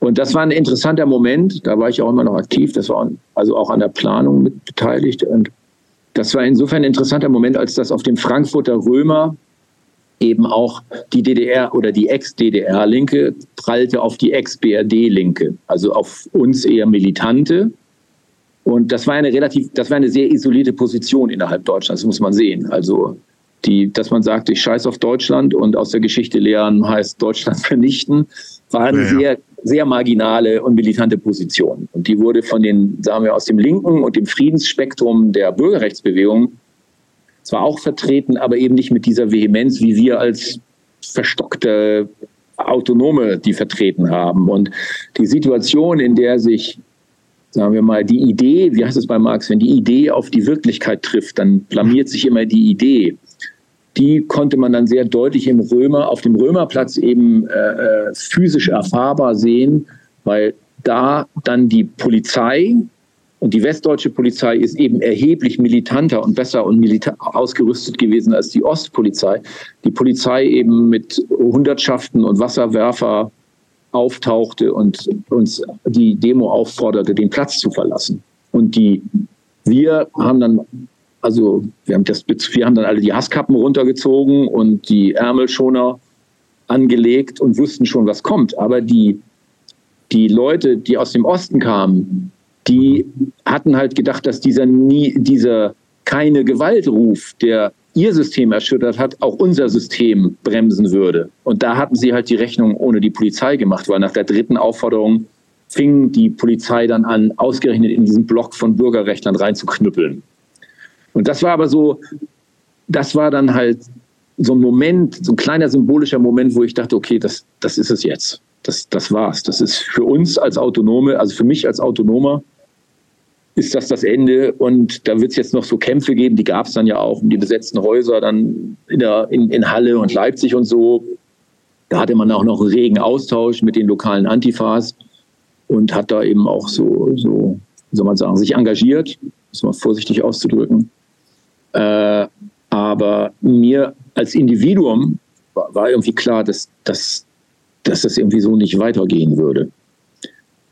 Und das war ein interessanter Moment. Da war ich auch immer noch aktiv. Das war also auch an der Planung mit beteiligt. Und das war insofern ein interessanter Moment, als das auf dem Frankfurter Römer eben auch die DDR oder die Ex-DDR-Linke prallte auf die Ex-BRD-Linke, also auf uns eher Militante. Und das war eine relativ, das war eine sehr isolierte Position innerhalb Deutschlands, muss man sehen. Also die, dass man sagt, ich scheiß auf Deutschland und aus der Geschichte lernen heißt Deutschland vernichten, war eine ja, ja. sehr, sehr marginale und militante Position. Und die wurde von den, sagen wir, aus dem linken und dem Friedensspektrum der Bürgerrechtsbewegung zwar auch vertreten, aber eben nicht mit dieser Vehemenz, wie wir als verstockte Autonome die vertreten haben. Und die Situation, in der sich, sagen wir mal, die Idee, wie heißt es bei Marx, wenn die Idee auf die Wirklichkeit trifft, dann blamiert sich immer die Idee. Die konnte man dann sehr deutlich im Römer, auf dem Römerplatz eben äh, äh physisch erfahrbar sehen, weil da dann die Polizei, und die westdeutsche Polizei ist eben erheblich militanter und besser und milita ausgerüstet gewesen als die Ostpolizei. Die Polizei eben mit Hundertschaften und Wasserwerfer auftauchte und uns die Demo aufforderte, den Platz zu verlassen. Und die, wir haben dann, also wir haben, das, wir haben dann alle die Hasskappen runtergezogen und die Ärmelschoner angelegt und wussten schon, was kommt. Aber die, die Leute, die aus dem Osten kamen, die hatten halt gedacht, dass dieser nie, dieser keine Gewaltruf, der ihr System erschüttert hat, auch unser System bremsen würde. Und da hatten sie halt die Rechnung ohne die Polizei gemacht, weil nach der dritten Aufforderung fing die Polizei dann an, ausgerechnet in diesen Block von Bürgerrechtlern reinzuknüppeln. Und das war aber so, das war dann halt so ein Moment, so ein kleiner symbolischer Moment, wo ich dachte, okay, das, das ist es jetzt. Das, das war's. Das ist für uns als Autonome, also für mich als Autonomer, ist das das Ende. Und da wird es jetzt noch so Kämpfe geben, die gab es dann ja auch um die besetzten Häuser dann in, der, in, in Halle und Leipzig und so. Da hatte man auch noch einen regen Austausch mit den lokalen Antifas und hat da eben auch so, so soll man sagen, sich engagiert, muss man vorsichtig auszudrücken. Äh, aber mir als Individuum war, war irgendwie klar, dass, dass, dass das irgendwie so nicht weitergehen würde.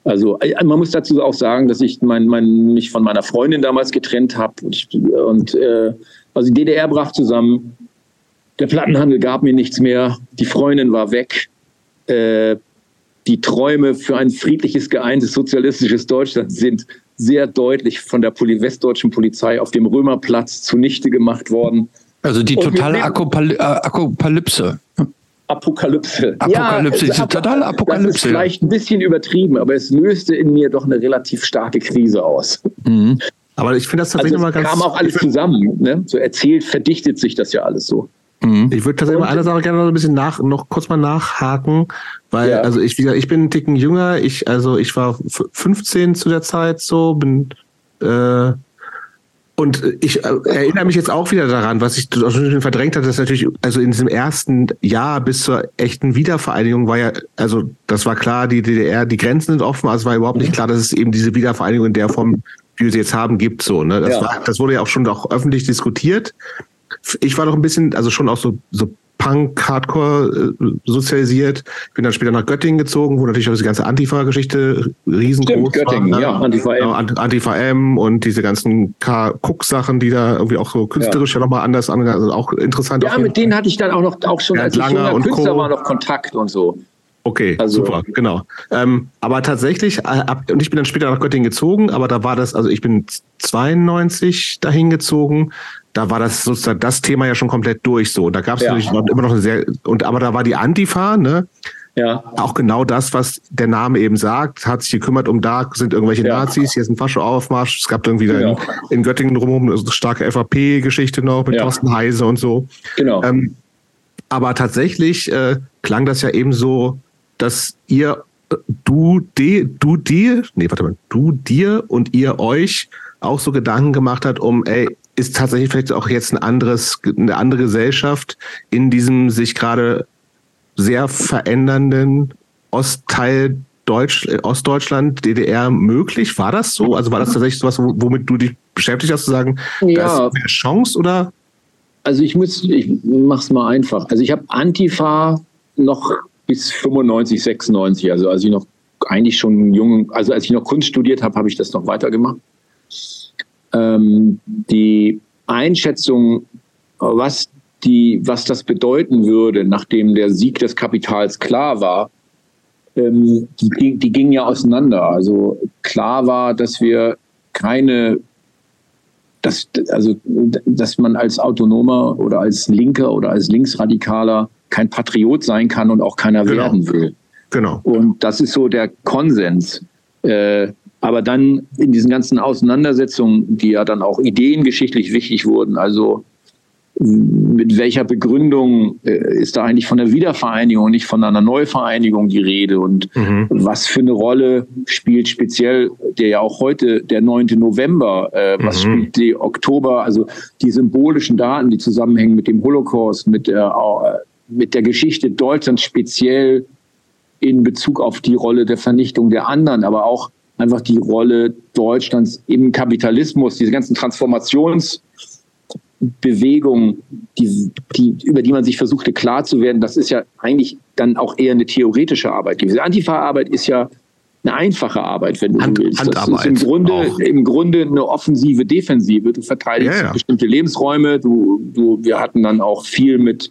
Also äh, man muss dazu auch sagen, dass ich mein, mein, mich von meiner Freundin damals getrennt habe und, und äh, also die DDR brach zusammen. Der Plattenhandel gab mir nichts mehr. Die Freundin war weg. Äh, die Träume für ein friedliches, geeintes, sozialistisches Deutschland sind sehr deutlich von der Poli westdeutschen Polizei auf dem Römerplatz zunichte gemacht worden. Also die totale Apokalypse. Apokalypse. Apokalypse, ja, ist total Apokalypse. Das ist vielleicht ein bisschen übertrieben, aber es löste in mir doch eine relativ starke Krise aus. Mhm. Aber ich finde das tatsächlich also mal ganz. kam auch alles zusammen. Ne? So erzählt, verdichtet sich das ja alles so. Mhm. Ich würde tatsächlich mal eine Sache gerne noch ein bisschen nach, noch kurz mal nachhaken, weil, ja. also ich, wie gesagt, ich bin einen Ticken jünger. Ich, also ich war 15 zu der Zeit so, bin, äh, und ich äh, erinnere mich jetzt auch wieder daran, was ich schon verdrängt hatte, dass natürlich, also in diesem ersten Jahr bis zur echten Wiedervereinigung war ja, also das war klar, die DDR, die Grenzen sind offen, also es war überhaupt nicht klar, dass es eben diese Wiedervereinigung in der Form, wie wir sie jetzt haben, gibt. So, ne? Das, ja. war, das wurde ja auch schon auch öffentlich diskutiert. Ich war doch ein bisschen, also schon auch so, so Punk, Hardcore äh, sozialisiert. Bin dann später nach Göttingen gezogen, wo natürlich auch diese ganze Antifa-Geschichte riesengroß Stimmt, Göttingen, war. Ne? Ja, Antifa M. Genau, Antifa M und diese ganzen Cook-Sachen, die da irgendwie auch so künstlerisch ja, ja nochmal anders, also auch interessant. Ja, mit denen hatte ich dann auch noch, auch schon, als ich junger Künstler war, noch Kontakt und so. Okay, also, super, genau. Ähm, aber tatsächlich, äh, ab, und ich bin dann später nach Göttingen gezogen, aber da war das, also ich bin 92 dahin gezogen, da war das sozusagen das Thema ja schon komplett durch so. Da gab es ja. natürlich immer noch eine sehr, und aber da war die Antifa, ne? Ja. Auch genau das, was der Name eben sagt, hat sich gekümmert um da sind irgendwelche ja. Nazis, hier ist ein Fascho-Aufmarsch. Es gab irgendwie genau. in, in, Göttingen drumherum eine starke FAP-Geschichte noch mit ja. Thorsten Heise und so. Genau. Ähm, aber tatsächlich äh, klang das ja eben so, dass ihr, du, de, du dir, nee, warte mal, du dir und ihr euch auch so Gedanken gemacht hat, um, ey, ist tatsächlich vielleicht auch jetzt ein anderes, eine andere Gesellschaft in diesem sich gerade sehr verändernden Ostteil Deutsch, Ostdeutschland, DDR möglich? War das so? Also war das tatsächlich sowas, womit du dich beschäftigt hast, zu sagen, ja. da ist eine Chance oder? Also ich muss, ich mach's mal einfach. Also ich habe Antifa noch bis 95, 96, also als ich noch eigentlich schon jung, also als ich noch Kunst studiert habe, habe ich das noch weitergemacht. Ähm, die Einschätzung, was die, was das bedeuten würde, nachdem der Sieg des Kapitals klar war, ähm, die, die ging ja auseinander. Also klar war, dass wir keine, dass, also, dass man als Autonomer oder als Linker oder als Linksradikaler kein Patriot sein kann und auch keiner genau. werden will. Genau. Und das ist so der Konsens. Äh, aber dann in diesen ganzen Auseinandersetzungen, die ja dann auch ideengeschichtlich wichtig wurden, also mit welcher Begründung äh, ist da eigentlich von der Wiedervereinigung, nicht von einer Neuvereinigung die Rede und mhm. was für eine Rolle spielt speziell der ja auch heute der 9. November, äh, was mhm. spielt die Oktober, also die symbolischen Daten, die zusammenhängen mit dem Holocaust, mit äh, mit der Geschichte Deutschlands speziell in Bezug auf die Rolle der Vernichtung der anderen, aber auch einfach die Rolle Deutschlands im Kapitalismus, diese ganzen Transformationsbewegungen, die, die, über die man sich versuchte klar zu werden, das ist ja eigentlich dann auch eher eine theoretische Arbeit. Diese Antifa-Arbeit ist ja eine einfache Arbeit, wenn du Hand, willst. Das ist im Grunde, im Grunde eine offensive Defensive. Du verteidigst ja, ja. bestimmte Lebensräume. Du, du, wir hatten dann auch viel mit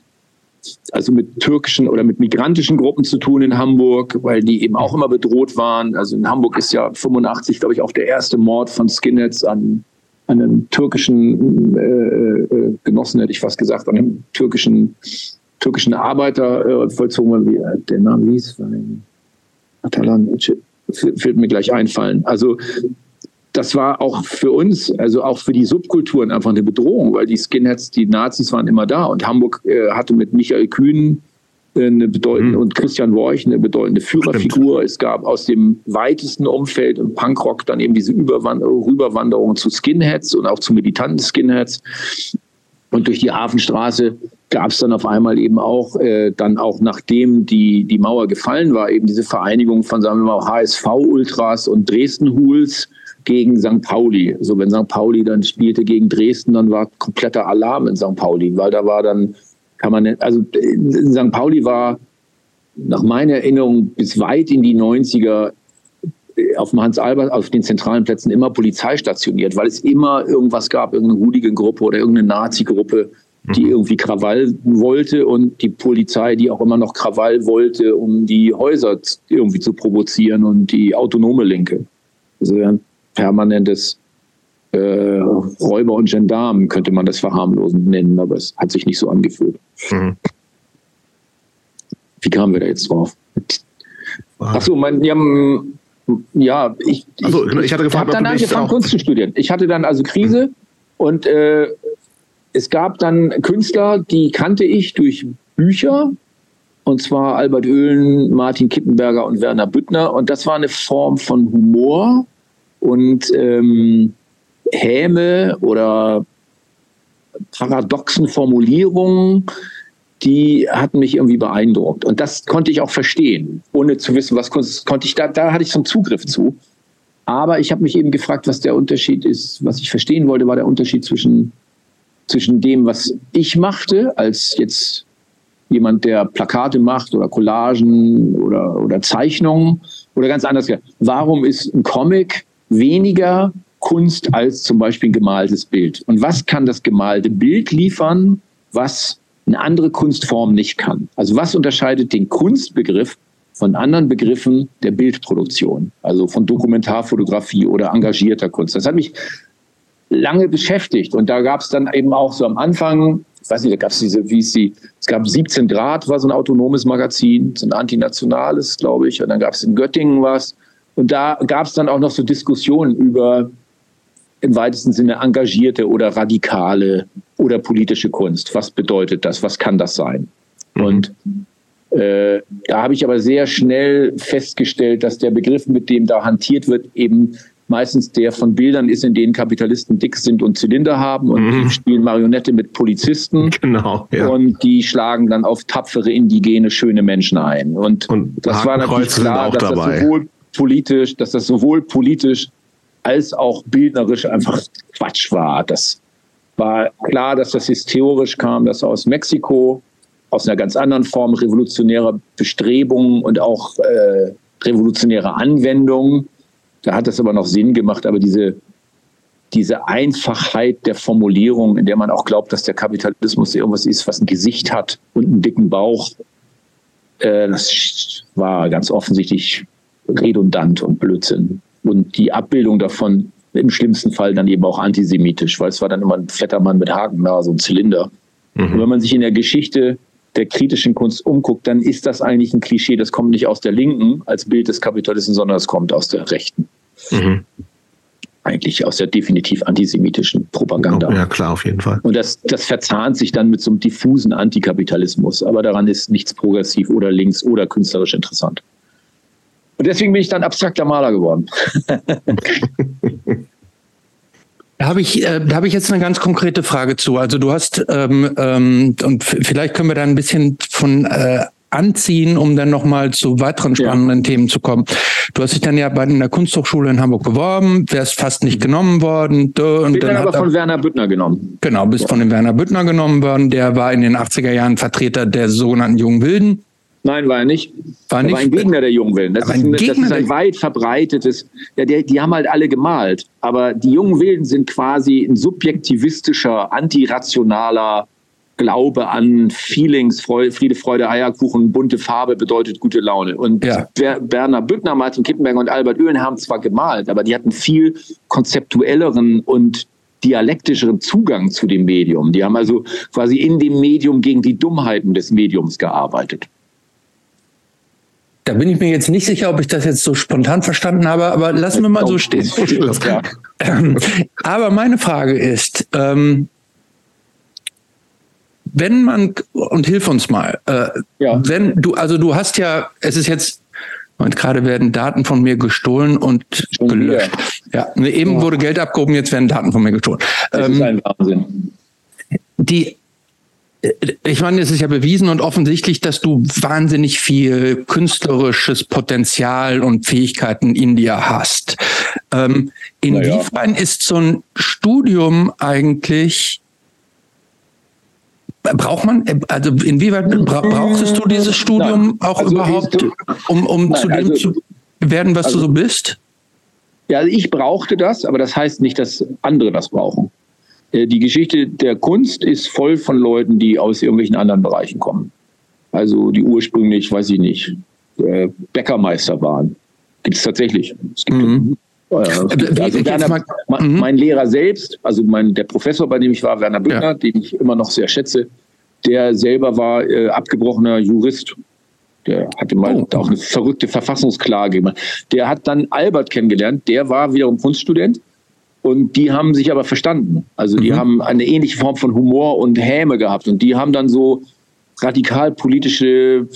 also mit türkischen oder mit migrantischen Gruppen zu tun in Hamburg, weil die eben auch immer bedroht waren. Also in Hamburg ist ja 85, glaube ich, auch der erste Mord von Skinheads an, an einem türkischen äh, äh, Genossen, hätte ich fast gesagt, an einem türkischen, türkischen Arbeiter äh, vollzogen. Wie, äh, der Name hieß, Atalan, fehlt mir gleich einfallen. Also das war auch für uns, also auch für die Subkulturen einfach eine Bedrohung, weil die Skinheads, die Nazis waren immer da und Hamburg äh, hatte mit Michael Kühn äh, eine bedeutende mhm. und Christian Worch eine bedeutende Führerfigur. Stimmt. Es gab aus dem weitesten Umfeld und Punkrock dann eben diese Überwand Rüberwanderung zu Skinheads und auch zu militanten Skinheads. Und durch die Hafenstraße gab es dann auf einmal eben auch, äh, dann auch nachdem die, die Mauer gefallen war, eben diese Vereinigung von, sagen wir mal, HSV-Ultras und Dresden-Hools, gegen St. Pauli. So, wenn St. Pauli dann spielte gegen Dresden, dann war kompletter Alarm in St. Pauli, weil da war dann, kann man, also St. Pauli war nach meiner Erinnerung bis weit in die 90er äh, auf dem Hans Albert, auf den zentralen Plätzen immer Polizei stationiert, weil es immer irgendwas gab, irgendeine Hooligan-Gruppe oder irgendeine Nazi-Gruppe, die mhm. irgendwie Krawall wollte und die Polizei, die auch immer noch Krawall wollte, um die Häuser irgendwie zu provozieren und die autonome Linke. Also permanentes äh, Räuber und Gendarmen, könnte man das verharmlosend nennen, aber es hat sich nicht so angefühlt. Mhm. Wie kamen wir da jetzt drauf? Achso, mein, ja, ja, ich, also, ich, ich hatte gefragt, habe dann angefangen, Kunst zu studieren. Ich hatte dann also Krise mhm. und äh, es gab dann Künstler, die kannte ich durch Bücher, und zwar Albert Oehlen, Martin Kippenberger und Werner Büttner. Und das war eine Form von Humor, und ähm, Häme oder paradoxen Formulierungen, die hatten mich irgendwie beeindruckt. Und das konnte ich auch verstehen, ohne zu wissen, was Kunst ist. Konnte ich da, da hatte ich so einen Zugriff zu. Aber ich habe mich eben gefragt, was der Unterschied ist. Was ich verstehen wollte, war der Unterschied zwischen, zwischen dem, was ich machte, als jetzt jemand, der Plakate macht oder Collagen oder, oder Zeichnungen, oder ganz anders. Warum ist ein Comic weniger Kunst als zum Beispiel ein gemaltes Bild. Und was kann das gemalte Bild liefern, was eine andere Kunstform nicht kann? Also was unterscheidet den Kunstbegriff von anderen Begriffen der Bildproduktion, also von Dokumentarfotografie oder engagierter Kunst? Das hat mich lange beschäftigt und da gab es dann eben auch so am Anfang, ich weiß nicht, da gab es diese, wie es sie, es gab 17 Grad, war so ein autonomes Magazin, so ein antinationales, glaube ich, und dann gab es in Göttingen was und da gab es dann auch noch so Diskussionen über im weitesten Sinne engagierte oder radikale oder politische Kunst. Was bedeutet das? Was kann das sein? Mhm. Und äh, da habe ich aber sehr schnell festgestellt, dass der Begriff, mit dem da hantiert wird, eben meistens der von Bildern ist, in denen Kapitalisten dick sind und Zylinder haben und mhm. die spielen Marionette mit Polizisten. Genau. Ja. Und die schlagen dann auf tapfere, indigene, schöne Menschen ein. Und, und das war natürlich klar, dass dabei. das sowohl politisch, dass das sowohl politisch als auch bildnerisch einfach Quatsch war. Das war klar, dass das historisch kam, das aus Mexiko, aus einer ganz anderen Form revolutionärer Bestrebungen und auch äh, revolutionärer Anwendungen. Da hat das aber noch Sinn gemacht, aber diese diese Einfachheit der Formulierung, in der man auch glaubt, dass der Kapitalismus irgendwas ist, was ein Gesicht hat und einen dicken Bauch, äh, das war ganz offensichtlich redundant und Blödsinn. Und die Abbildung davon im schlimmsten Fall dann eben auch antisemitisch, weil es war dann immer ein Flattermann mit Hakennase und Zylinder. Mhm. Und wenn man sich in der Geschichte der kritischen Kunst umguckt, dann ist das eigentlich ein Klischee, das kommt nicht aus der Linken als Bild des Kapitalismus, sondern es kommt aus der Rechten. Mhm. Eigentlich aus der definitiv antisemitischen Propaganda. Ja, klar, auf jeden Fall. Und das, das verzahnt sich dann mit so einem diffusen Antikapitalismus. Aber daran ist nichts progressiv oder links oder künstlerisch interessant. Und deswegen bin ich dann abstrakter Maler geworden. Da habe ich, äh, da habe ich jetzt eine ganz konkrete Frage zu. Also du hast ähm, ähm, und vielleicht können wir da ein bisschen von äh, anziehen, um dann nochmal zu weiteren spannenden ja. Themen zu kommen. Du hast dich dann ja bei der Kunsthochschule in Hamburg beworben, wärst fast nicht genommen worden. Und Bin dann, dann aber von Werner Büttner genommen. Genau, bist ja. von dem Werner Büttner genommen worden. Der war in den 80er Jahren Vertreter der sogenannten Jungen Wilden. Nein, war er nicht. War, nicht, war ein Gegner der Jungen Wilden. Das, ist ein, das ist ein, weit verbreitetes. Ja, die, die haben halt alle gemalt. Aber die Jungen Wilden sind quasi ein subjektivistischer, antirationaler Glaube an Feelings, Friede, Freude, Eierkuchen, bunte Farbe bedeutet gute Laune. Und ja. Werner Büttner, Martin Kippenberger und Albert Oehlen haben zwar gemalt, aber die hatten viel konzeptuelleren und dialektischeren Zugang zu dem Medium. Die haben also quasi in dem Medium gegen die Dummheiten des Mediums gearbeitet. Da bin ich mir jetzt nicht sicher, ob ich das jetzt so spontan verstanden habe, aber lassen wir mal so stehen. aber meine Frage ist, ähm, wenn man, und hilf uns mal, äh, ja. wenn du, also du hast ja, es ist jetzt, und gerade werden Daten von mir gestohlen und gelöscht. Ja, eben ja. wurde Geld abgehoben, jetzt werden Daten von mir gestohlen. Das ähm, ist ein Wahnsinn. Die ich meine, es ist ja bewiesen und offensichtlich, dass du wahnsinnig viel künstlerisches Potenzial und Fähigkeiten in dir hast. Ähm, inwiefern ja. ist so ein Studium eigentlich Braucht man, also inwieweit brauchtest du dieses Studium Nein. auch also überhaupt, um, um Nein, zu dem also, zu werden, was also, du so bist? Ja, also ich brauchte das, aber das heißt nicht, dass andere das brauchen. Äh, die Geschichte der Kunst ist voll von Leuten, die aus irgendwelchen anderen Bereichen kommen. Also die ursprünglich, weiß ich nicht, äh, Bäckermeister waren. Gibt es tatsächlich. Es gibt mhm. Äh, also Werner, mal, mhm. mein Lehrer selbst, also mein, der Professor, bei dem ich war, Werner Büttner, ja. den ich immer noch sehr schätze, der selber war äh, abgebrochener Jurist. Der hatte mal oh. auch eine verrückte Verfassungsklage gemacht. Der hat dann Albert kennengelernt, der war wiederum Kunststudent und die haben sich aber verstanden. Also die mhm. haben eine ähnliche Form von Humor und Häme gehabt. Und die haben dann so radikal politische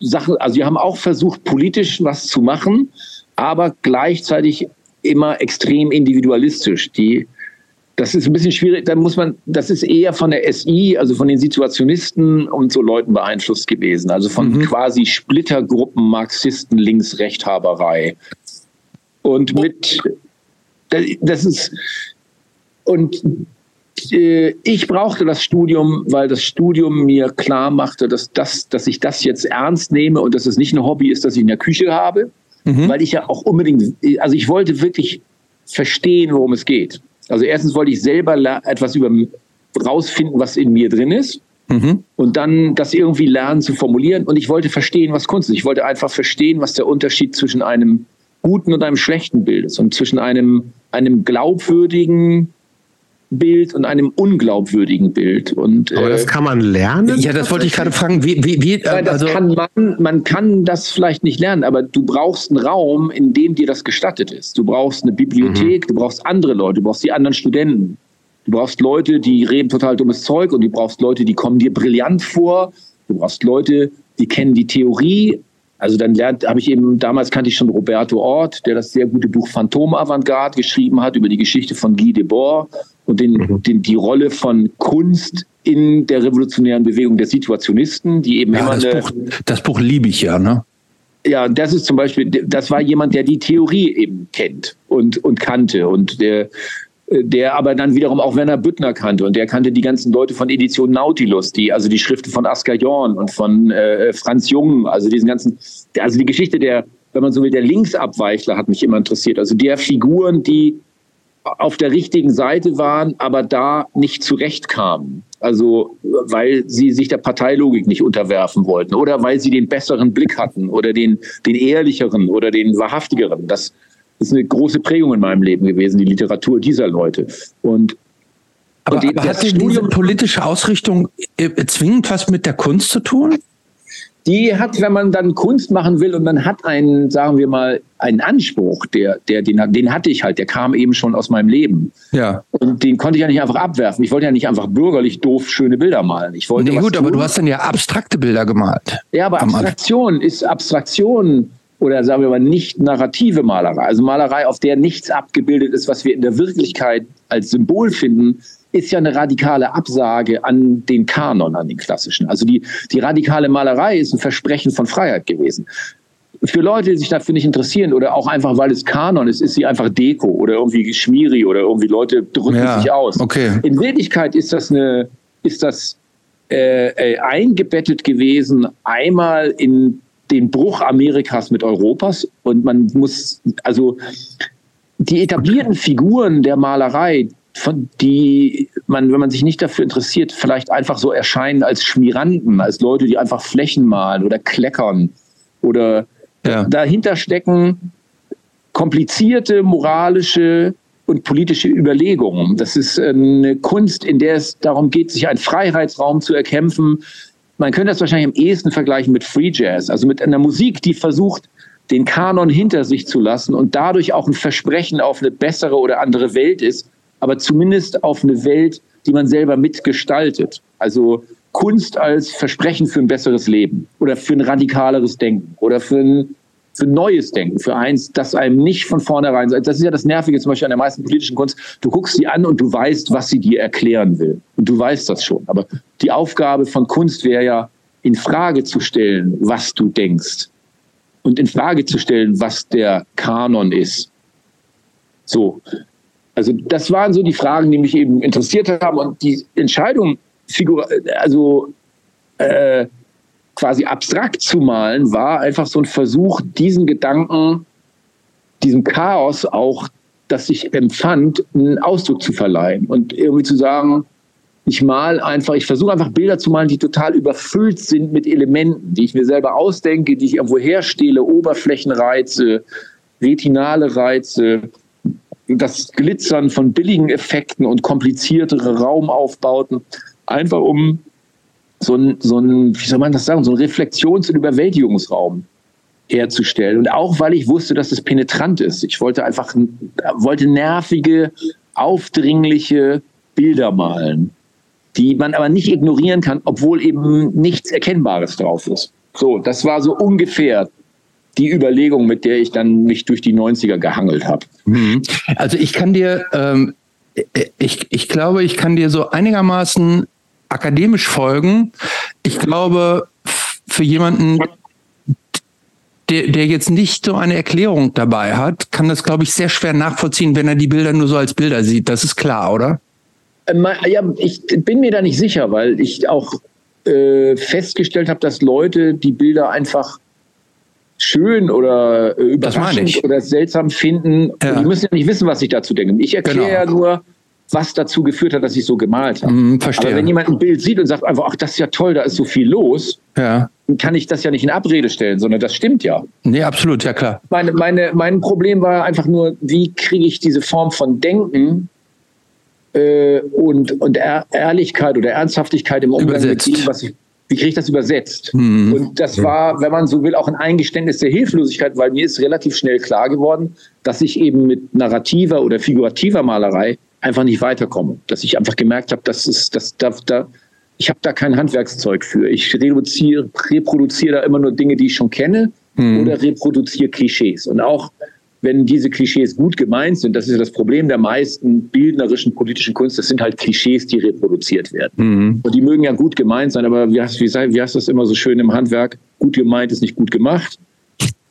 Sachen, also die haben auch versucht, politisch was zu machen, aber gleichzeitig immer extrem individualistisch. Die, das ist ein bisschen schwierig, da muss man, das ist eher von der SI, also von den Situationisten und so Leuten beeinflusst gewesen. Also von mhm. quasi Splittergruppen, Marxisten, Links-Rechthaberei. Und mit das ist, und äh, ich brauchte das Studium, weil das Studium mir klar machte, dass, das, dass ich das jetzt ernst nehme und dass es nicht ein Hobby ist, das ich in der Küche habe, mhm. weil ich ja auch unbedingt, also ich wollte wirklich verstehen, worum es geht. Also erstens wollte ich selber etwas über rausfinden, was in mir drin ist. Mhm. Und dann das irgendwie lernen zu formulieren. Und ich wollte verstehen, was Kunst ist. Ich wollte einfach verstehen, was der Unterschied zwischen einem guten und einem schlechten Bild ist und zwischen einem einem glaubwürdigen Bild und einem unglaubwürdigen Bild. Und, Aber das äh, kann man lernen? Ja, das wollte ich gerade fragen. Wie, wie, wie, äh, also kann man, man kann das vielleicht nicht lernen, aber du brauchst einen Raum, in dem dir das gestattet ist. Du brauchst eine Bibliothek, mhm. du brauchst andere Leute, du brauchst die anderen Studenten. Du brauchst Leute, die reden total dummes Zeug und du brauchst Leute, die kommen dir brillant vor. Du brauchst Leute, die kennen die Theorie also dann lernt, habe ich eben, damals kannte ich schon Roberto Ort, der das sehr gute Buch Phantom Avantgarde geschrieben hat über die Geschichte von Guy Debord und den, mhm. den, die Rolle von Kunst in der revolutionären Bewegung der Situationisten, die eben ja, immer das, eine, Buch, das Buch liebe ich ja, ne? Ja, das ist zum Beispiel, das war jemand, der die Theorie eben kennt und, und kannte und der, der aber dann wiederum auch Werner Büttner kannte und der kannte die ganzen Leute von Edition Nautilus, die also die Schriften von Asker Jorn und von äh, Franz Jung, also diesen ganzen, also die Geschichte der, wenn man so will, der Linksabweichler hat mich immer interessiert, also der Figuren, die auf der richtigen Seite waren, aber da nicht zurechtkamen. Also weil sie sich der Parteilogik nicht unterwerfen wollten oder weil sie den besseren Blick hatten oder den, den ehrlicheren oder den wahrhaftigeren. Das ist eine große Prägung in meinem Leben gewesen, die Literatur dieser Leute. Und aber, die, aber hat diese politische Ausrichtung äh, zwingend was mit der Kunst zu tun? die hat, wenn man dann Kunst machen will und man hat einen, sagen wir mal, einen Anspruch, der, der, den, den hatte ich halt, der kam eben schon aus meinem Leben. Ja. Und den konnte ich ja nicht einfach abwerfen. Ich wollte ja nicht einfach bürgerlich doof schöne Bilder malen. Ich wollte nee, gut, tun. aber du hast dann ja abstrakte Bilder gemalt. Ja, aber Abstraktion ist Abstraktion oder sagen wir mal nicht narrative Malerei. Also Malerei, auf der nichts abgebildet ist, was wir in der Wirklichkeit als Symbol finden, ist ja eine radikale Absage an den Kanon, an den klassischen. Also die, die radikale Malerei ist ein Versprechen von Freiheit gewesen. Für Leute, die sich dafür nicht interessieren oder auch einfach, weil es Kanon ist, ist sie einfach Deko oder irgendwie Schmiri oder irgendwie Leute drücken ja, sich aus. Okay. In Wirklichkeit ist das eine, ist das äh, äh, eingebettet gewesen, einmal in den Bruch Amerikas mit Europas und man muss, also die etablierten Figuren der Malerei, von die man, wenn man sich nicht dafür interessiert, vielleicht einfach so erscheinen als Schmieranten, als Leute, die einfach Flächen malen oder kleckern oder ja. dahinter stecken komplizierte moralische und politische Überlegungen. Das ist eine Kunst, in der es darum geht, sich einen Freiheitsraum zu erkämpfen. Man könnte das wahrscheinlich am ehesten vergleichen mit Free Jazz, also mit einer Musik, die versucht, den Kanon hinter sich zu lassen und dadurch auch ein Versprechen auf eine bessere oder andere Welt ist, aber zumindest auf eine Welt, die man selber mitgestaltet. Also Kunst als Versprechen für ein besseres Leben oder für ein radikaleres Denken oder für ein, für neues Denken, für eins, das einem nicht von vornherein, das ist ja das Nervige zum Beispiel an der meisten politischen Kunst, du guckst sie an und du weißt, was sie dir erklären will. Und du weißt das schon. Aber die Aufgabe von Kunst wäre ja, in Frage zu stellen, was du denkst. Und in Frage zu stellen, was der Kanon ist. So. Also das waren so die Fragen, die mich eben interessiert haben. Und die Entscheidung, also äh, quasi abstrakt zu malen, war einfach so ein Versuch, diesen Gedanken, diesem Chaos auch, das ich empfand, einen Ausdruck zu verleihen und irgendwie zu sagen, ich mal einfach, ich versuche einfach Bilder zu malen, die total überfüllt sind mit Elementen, die ich mir selber ausdenke, die ich irgendwo herstehle, Oberflächenreize, retinale Reize, das Glitzern von billigen Effekten und kompliziertere Raumaufbauten, einfach um so ein, so ein, wie soll man das sagen, so ein Reflexions- und Überwältigungsraum herzustellen. Und auch weil ich wusste, dass es penetrant ist. Ich wollte einfach, wollte nervige, aufdringliche Bilder malen, die man aber nicht ignorieren kann, obwohl eben nichts Erkennbares drauf ist. So, das war so ungefähr die Überlegung, mit der ich dann mich durch die 90er gehangelt habe. Mhm. Also ich kann dir, ähm, ich, ich glaube, ich kann dir so einigermaßen akademisch folgen. Ich glaube, für jemanden, der, der jetzt nicht so eine Erklärung dabei hat, kann das, glaube ich, sehr schwer nachvollziehen, wenn er die Bilder nur so als Bilder sieht. Das ist klar, oder? Ähm, ja, ich bin mir da nicht sicher, weil ich auch äh, festgestellt habe, dass Leute die Bilder einfach schön oder äh, überraschend oder seltsam finden. Ja. Die müssen ja nicht wissen, was ich dazu denke. Ich erkläre genau. ja nur, was dazu geführt hat, dass ich so gemalt habe. Mm, verstehe. Aber wenn jemand ein Bild sieht und sagt einfach, ach, das ist ja toll, da ist so viel los, ja. dann kann ich das ja nicht in Abrede stellen, sondern das stimmt ja. Nee, absolut, ja klar. Meine, meine, mein Problem war einfach nur, wie kriege ich diese Form von Denken äh, und, und Ehrlichkeit oder Ernsthaftigkeit im Umgang Übersetzt. mit dem, was ich wie kriege ich das übersetzt? Mhm. Und das war, wenn man so will, auch ein Eingeständnis der Hilflosigkeit, weil mir ist relativ schnell klar geworden, dass ich eben mit narrativer oder figurativer Malerei einfach nicht weiterkomme. Dass ich einfach gemerkt habe, dass es, dass da, da ich habe da kein Handwerkszeug für. Ich reduziere, reproduziere da immer nur Dinge, die ich schon kenne mhm. oder reproduziere Klischees. Und auch wenn diese Klischees gut gemeint sind, das ist ja das Problem der meisten bildnerischen politischen Kunst, das sind halt Klischees, die reproduziert werden. Mhm. Und die mögen ja gut gemeint sein, aber wie heißt, wie, wie heißt das immer so schön im Handwerk? Gut gemeint ist nicht gut gemacht.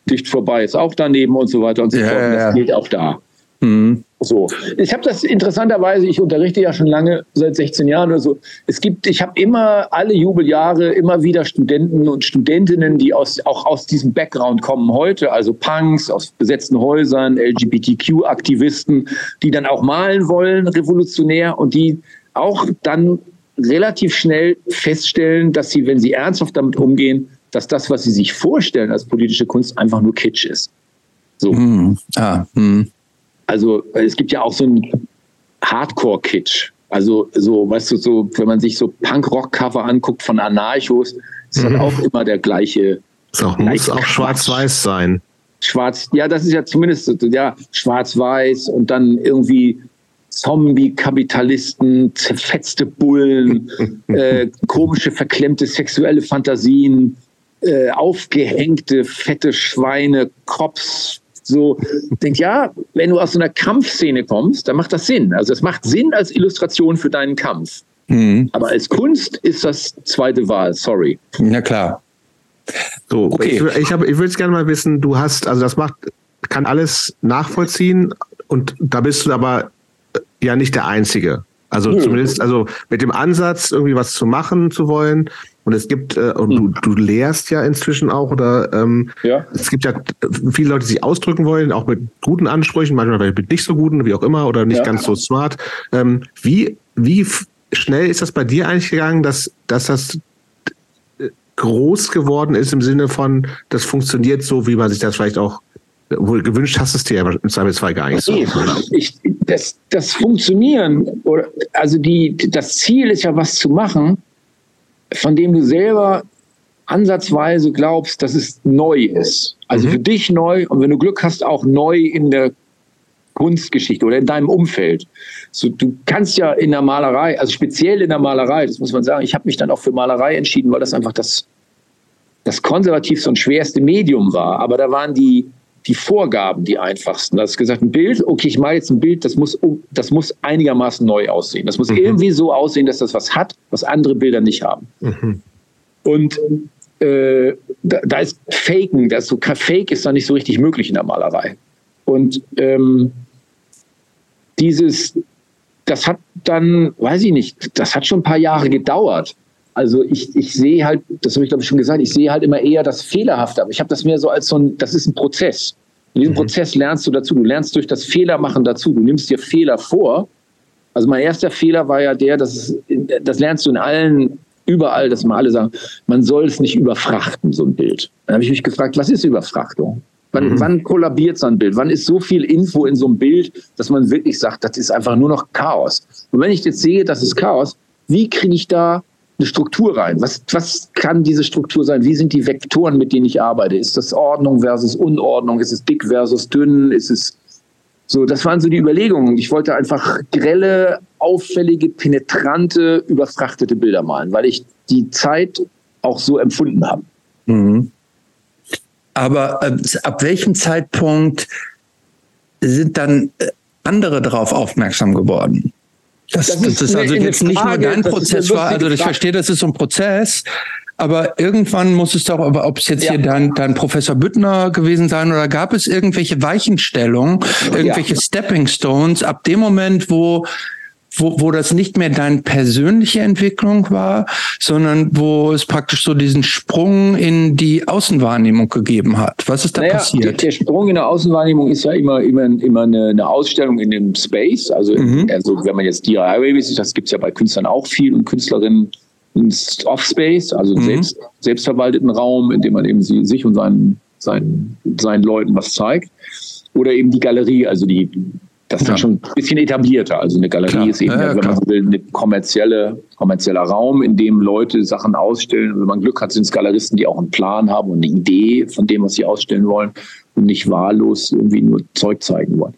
Dicht vorbei ist auch daneben und so weiter und so ja, fort. Und das ja. gilt auch da. Mhm. So, ich habe das interessanterweise, ich unterrichte ja schon lange, seit 16 Jahren oder so. Es gibt, ich habe immer alle Jubeljahre immer wieder Studenten und Studentinnen, die aus, auch aus diesem Background kommen heute, also Punks aus besetzten Häusern, LGBTQ-Aktivisten, die dann auch malen wollen, revolutionär und die auch dann relativ schnell feststellen, dass sie, wenn sie ernsthaft damit umgehen, dass das, was sie sich vorstellen als politische Kunst, einfach nur Kitsch ist. So. Mm, ah, mm. Also es gibt ja auch so ein Hardcore-Kitsch. Also so, weißt du, so, wenn man sich so Punk-Rock-Cover anguckt von Anarchos, ist mhm. dann auch immer der gleiche. So, muss auch schwarz-weiß sein. Schwarz, ja, das ist ja zumindest, ja, schwarz-weiß und dann irgendwie Zombie-Kapitalisten, zerfetzte Bullen, äh, komische, verklemmte sexuelle Fantasien, äh, aufgehängte, fette Schweine, Cops, so denkt, ja, wenn du aus so einer Kampfszene kommst, dann macht das Sinn. Also es macht Sinn als Illustration für deinen Kampf. Mhm. Aber als Kunst ist das zweite Wahl, sorry. Ja, klar. So, okay. Ich, ich, ich würde es gerne mal wissen, du hast, also das macht, kann alles nachvollziehen und da bist du aber ja nicht der Einzige. Also mhm. zumindest, also mit dem Ansatz, irgendwie was zu machen zu wollen, und es gibt, äh, und du, hm. du lehrst ja inzwischen auch, oder ähm, ja. es gibt ja viele Leute, die sich ausdrücken wollen, auch mit guten Ansprüchen, manchmal mit nicht so guten, wie auch immer, oder nicht ja. ganz so smart. Ähm, wie, wie schnell ist das bei dir eigentlich gegangen, dass, dass das äh, groß geworden ist im Sinne von, das funktioniert so, wie man sich das vielleicht auch wohl gewünscht hast es dir ja im Zweifelsfall gar nicht so. Ich, das, das Funktionieren, oder, also die, das Ziel ist ja was zu machen, von dem du selber ansatzweise glaubst, dass es neu ist. Also mhm. für dich neu und wenn du Glück hast, auch neu in der Kunstgeschichte oder in deinem Umfeld. So, du kannst ja in der Malerei, also speziell in der Malerei, das muss man sagen, ich habe mich dann auch für Malerei entschieden, weil das einfach das, das konservativste und schwerste Medium war. Aber da waren die, die Vorgaben die einfachsten. Da hast gesagt, ein Bild, okay, ich mache jetzt ein Bild, das muss, das muss einigermaßen neu aussehen. Das muss mhm. irgendwie so aussehen, dass das was hat, was andere Bilder nicht haben. Mhm. Und äh, da, da, ist Faken, das so Fake ist da nicht so richtig möglich in der Malerei. Und ähm, dieses, das hat dann, weiß ich nicht, das hat schon ein paar Jahre gedauert. Also ich, ich sehe halt, das habe ich glaube ich schon gesagt, ich sehe halt immer eher das Fehlerhafte. Aber ich habe das mehr so als so ein, das ist ein Prozess. In diesem mhm. Prozess lernst du dazu. Du lernst durch das Fehlermachen dazu. Du nimmst dir Fehler vor. Also mein erster Fehler war ja der, dass das lernst du in allen, überall, dass mal alle sagen, man soll es nicht überfrachten, so ein Bild. Dann habe ich mich gefragt, was ist Überfrachtung? Wann, mhm. wann kollabiert so ein Bild? Wann ist so viel Info in so einem Bild, dass man wirklich sagt, das ist einfach nur noch Chaos? Und wenn ich jetzt sehe, das ist Chaos, wie kriege ich da eine Struktur rein. Was, was kann diese Struktur sein? Wie sind die Vektoren, mit denen ich arbeite? Ist das Ordnung versus Unordnung? Ist es dick versus dünn? Ist es so? Das waren so die Überlegungen. Ich wollte einfach grelle, auffällige, penetrante, überfrachtete Bilder malen, weil ich die Zeit auch so empfunden habe. Mhm. Aber äh, ab welchem Zeitpunkt sind dann äh, andere darauf aufmerksam geworden? Das, das, das ist, also jetzt nicht nur dein Prozess war, also ich verstehe, das ist so ein Prozess, aber irgendwann muss es doch, aber ob es jetzt ja. hier dein, dein Professor Büttner gewesen sein oder gab es irgendwelche Weichenstellungen, irgendwelche ja. Stepping Stones ab dem Moment, wo wo, wo das nicht mehr deine persönliche Entwicklung war, sondern wo es praktisch so diesen Sprung in die Außenwahrnehmung gegeben hat. Was ist da naja, passiert? Der Sprung in der Außenwahrnehmung ist ja immer, immer, immer eine, eine Ausstellung in dem Space. Also, mhm. also wenn man jetzt DIY Babies das gibt es ja bei Künstlern auch viel und Künstlerinnen im Off-Space, also mhm. selbst, selbstverwalteten Raum, in dem man eben sie, sich und seinen, seinen, seinen Leuten was zeigt. Oder eben die Galerie, also die das ist ja. schon ein bisschen etablierter. Also eine Galerie klar. ist eben, ja, wenn man so will, ein kommerzielle, kommerzieller Raum, in dem Leute Sachen ausstellen. Und wenn man Glück hat, sind es Galeristen, die auch einen Plan haben und eine Idee von dem, was sie ausstellen wollen und nicht wahllos irgendwie nur Zeug zeigen wollen.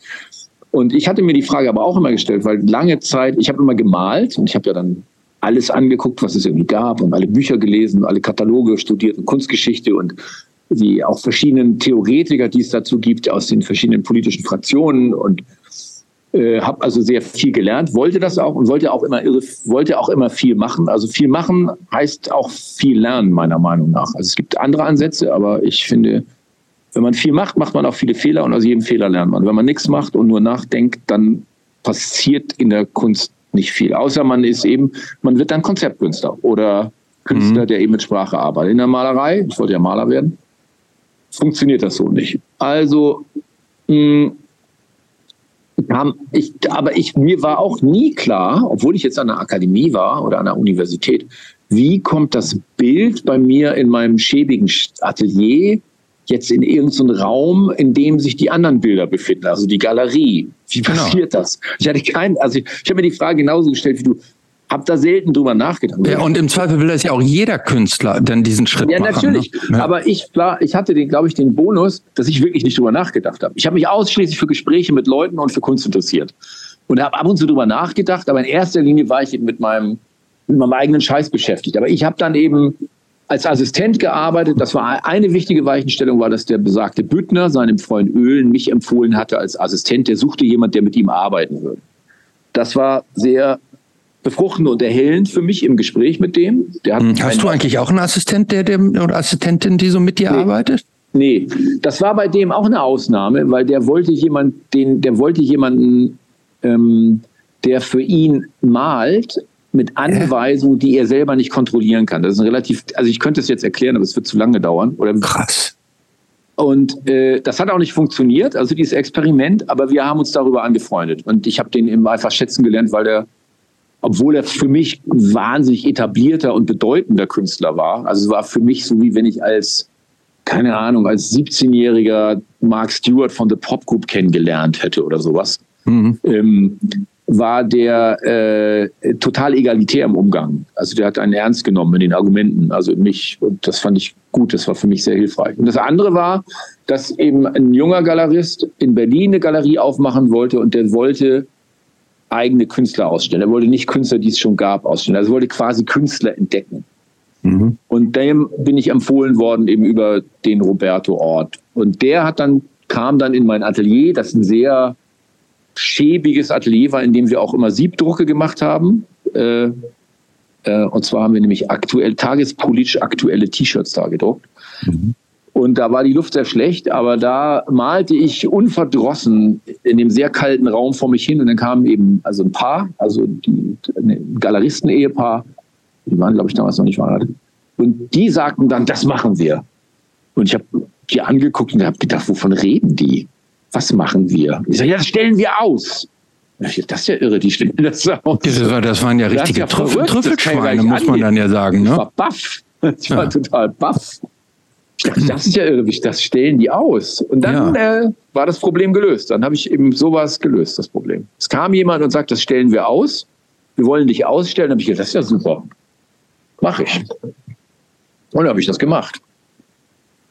Und ich hatte mir die Frage aber auch immer gestellt, weil lange Zeit, ich habe immer gemalt und ich habe ja dann alles angeguckt, was es irgendwie gab und alle Bücher gelesen, alle Kataloge studiert und Kunstgeschichte und die auch verschiedenen Theoretiker, die es dazu gibt, aus den verschiedenen politischen Fraktionen und äh, habe also sehr viel gelernt, wollte das auch und wollte auch immer irre, wollte auch immer viel machen. Also viel machen heißt auch viel lernen meiner Meinung nach. Also es gibt andere Ansätze, aber ich finde Wenn man viel macht, macht man auch viele Fehler und aus jedem Fehler lernt man. Wenn man nichts macht und nur nachdenkt, dann passiert in der Kunst nicht viel. Außer man ist eben, man wird dann Konzeptkünstler oder Künstler, mhm. der eben mit Sprache arbeitet. In der Malerei, ich wollte ja Maler werden, funktioniert das so nicht. Also, mh, hm, ich, aber ich, mir war auch nie klar, obwohl ich jetzt an der Akademie war oder an der Universität, wie kommt das Bild bei mir in meinem schäbigen Atelier jetzt in irgendeinen Raum, in dem sich die anderen Bilder befinden, also die Galerie. Wie genau. passiert genau. das? Ich hatte keinen, also ich, ich habe mir die Frage genauso gestellt wie du. Hab da selten drüber nachgedacht. Ja, und im Zweifel will das ja auch jeder Künstler dann diesen Schritt ja, machen. Natürlich. Ne? Ja, Aber ich war, ich hatte den, glaube ich, den Bonus, dass ich wirklich nicht drüber nachgedacht habe. Ich habe mich ausschließlich für Gespräche mit Leuten und für Kunst interessiert und habe ab und zu drüber nachgedacht. Aber in erster Linie war ich eben mit meinem mit meinem eigenen Scheiß beschäftigt. Aber ich habe dann eben als Assistent gearbeitet. Das war eine wichtige Weichenstellung, war, dass der besagte Büttner seinem Freund Öhlen mich empfohlen hatte als Assistent. Der suchte jemand, der mit ihm arbeiten würde. Das war sehr befruchtend und erhellend für mich im Gespräch mit dem. Hm, Hast du eigentlich auch einen Assistent, der, der oder Assistentin, die so mit dir nee. arbeitet? Nee, das war bei dem auch eine Ausnahme, weil der wollte jemand, den, der wollte jemanden, ähm, der für ihn malt, mit Anweisungen, die er selber nicht kontrollieren kann. Das ist ein relativ, also ich könnte es jetzt erklären, aber es wird zu lange dauern. Oder Krass. Und äh, das hat auch nicht funktioniert, also dieses Experiment, aber wir haben uns darüber angefreundet. Und ich habe den eben einfach schätzen gelernt, weil der, obwohl er für mich wahnsinnig etablierter und bedeutender Künstler war, also es war für mich so, wie wenn ich als, keine Ahnung, als 17-jähriger Mark Stewart von The Pop Group kennengelernt hätte oder sowas. Mhm. Ähm, war der äh, total egalitär im Umgang. Also der hat einen ernst genommen in den Argumenten, also mich, und das fand ich gut, das war für mich sehr hilfreich. Und das andere war, dass eben ein junger Galerist in Berlin eine Galerie aufmachen wollte und der wollte eigene Künstler ausstellen. Er wollte nicht Künstler, die es schon gab, ausstellen. Also er wollte quasi Künstler entdecken. Mhm. Und dem bin ich empfohlen worden eben über den Roberto Ort. Und der hat dann, kam dann in mein Atelier, das ein sehr schäbiges Atelier war, in dem wir auch immer Siebdrucke gemacht haben. Äh, äh, und zwar haben wir nämlich aktuell, tagespolitisch aktuelle T-Shirts da gedruckt. Mhm. Und da war die Luft sehr schlecht, aber da malte ich unverdrossen in dem sehr kalten Raum vor mich hin und dann kamen eben also ein Paar, also ein Galeristen-Ehepaar, die waren, glaube ich, damals noch nicht verheiratet. Und die sagten dann, das machen wir. Und ich habe die angeguckt und habe gedacht, wovon reden die? was machen wir? Ich sage, ja, das stellen wir aus. Das ist ja irre, die stellen das aus. Das, waren ja richtige ja Trüffel, Trüffelschweine, muss man dann ja sagen. Ne? Ich war baff. Ich war ja. total baff. Das ist ja irre, das stellen die aus. Und dann ja. äh, war das Problem gelöst. Dann habe ich eben sowas gelöst, das Problem. Es kam jemand und sagt, das stellen wir aus. Wir wollen dich ausstellen. Dann habe ich gedacht, das ist ja super. Mache ich. Und dann habe ich das gemacht.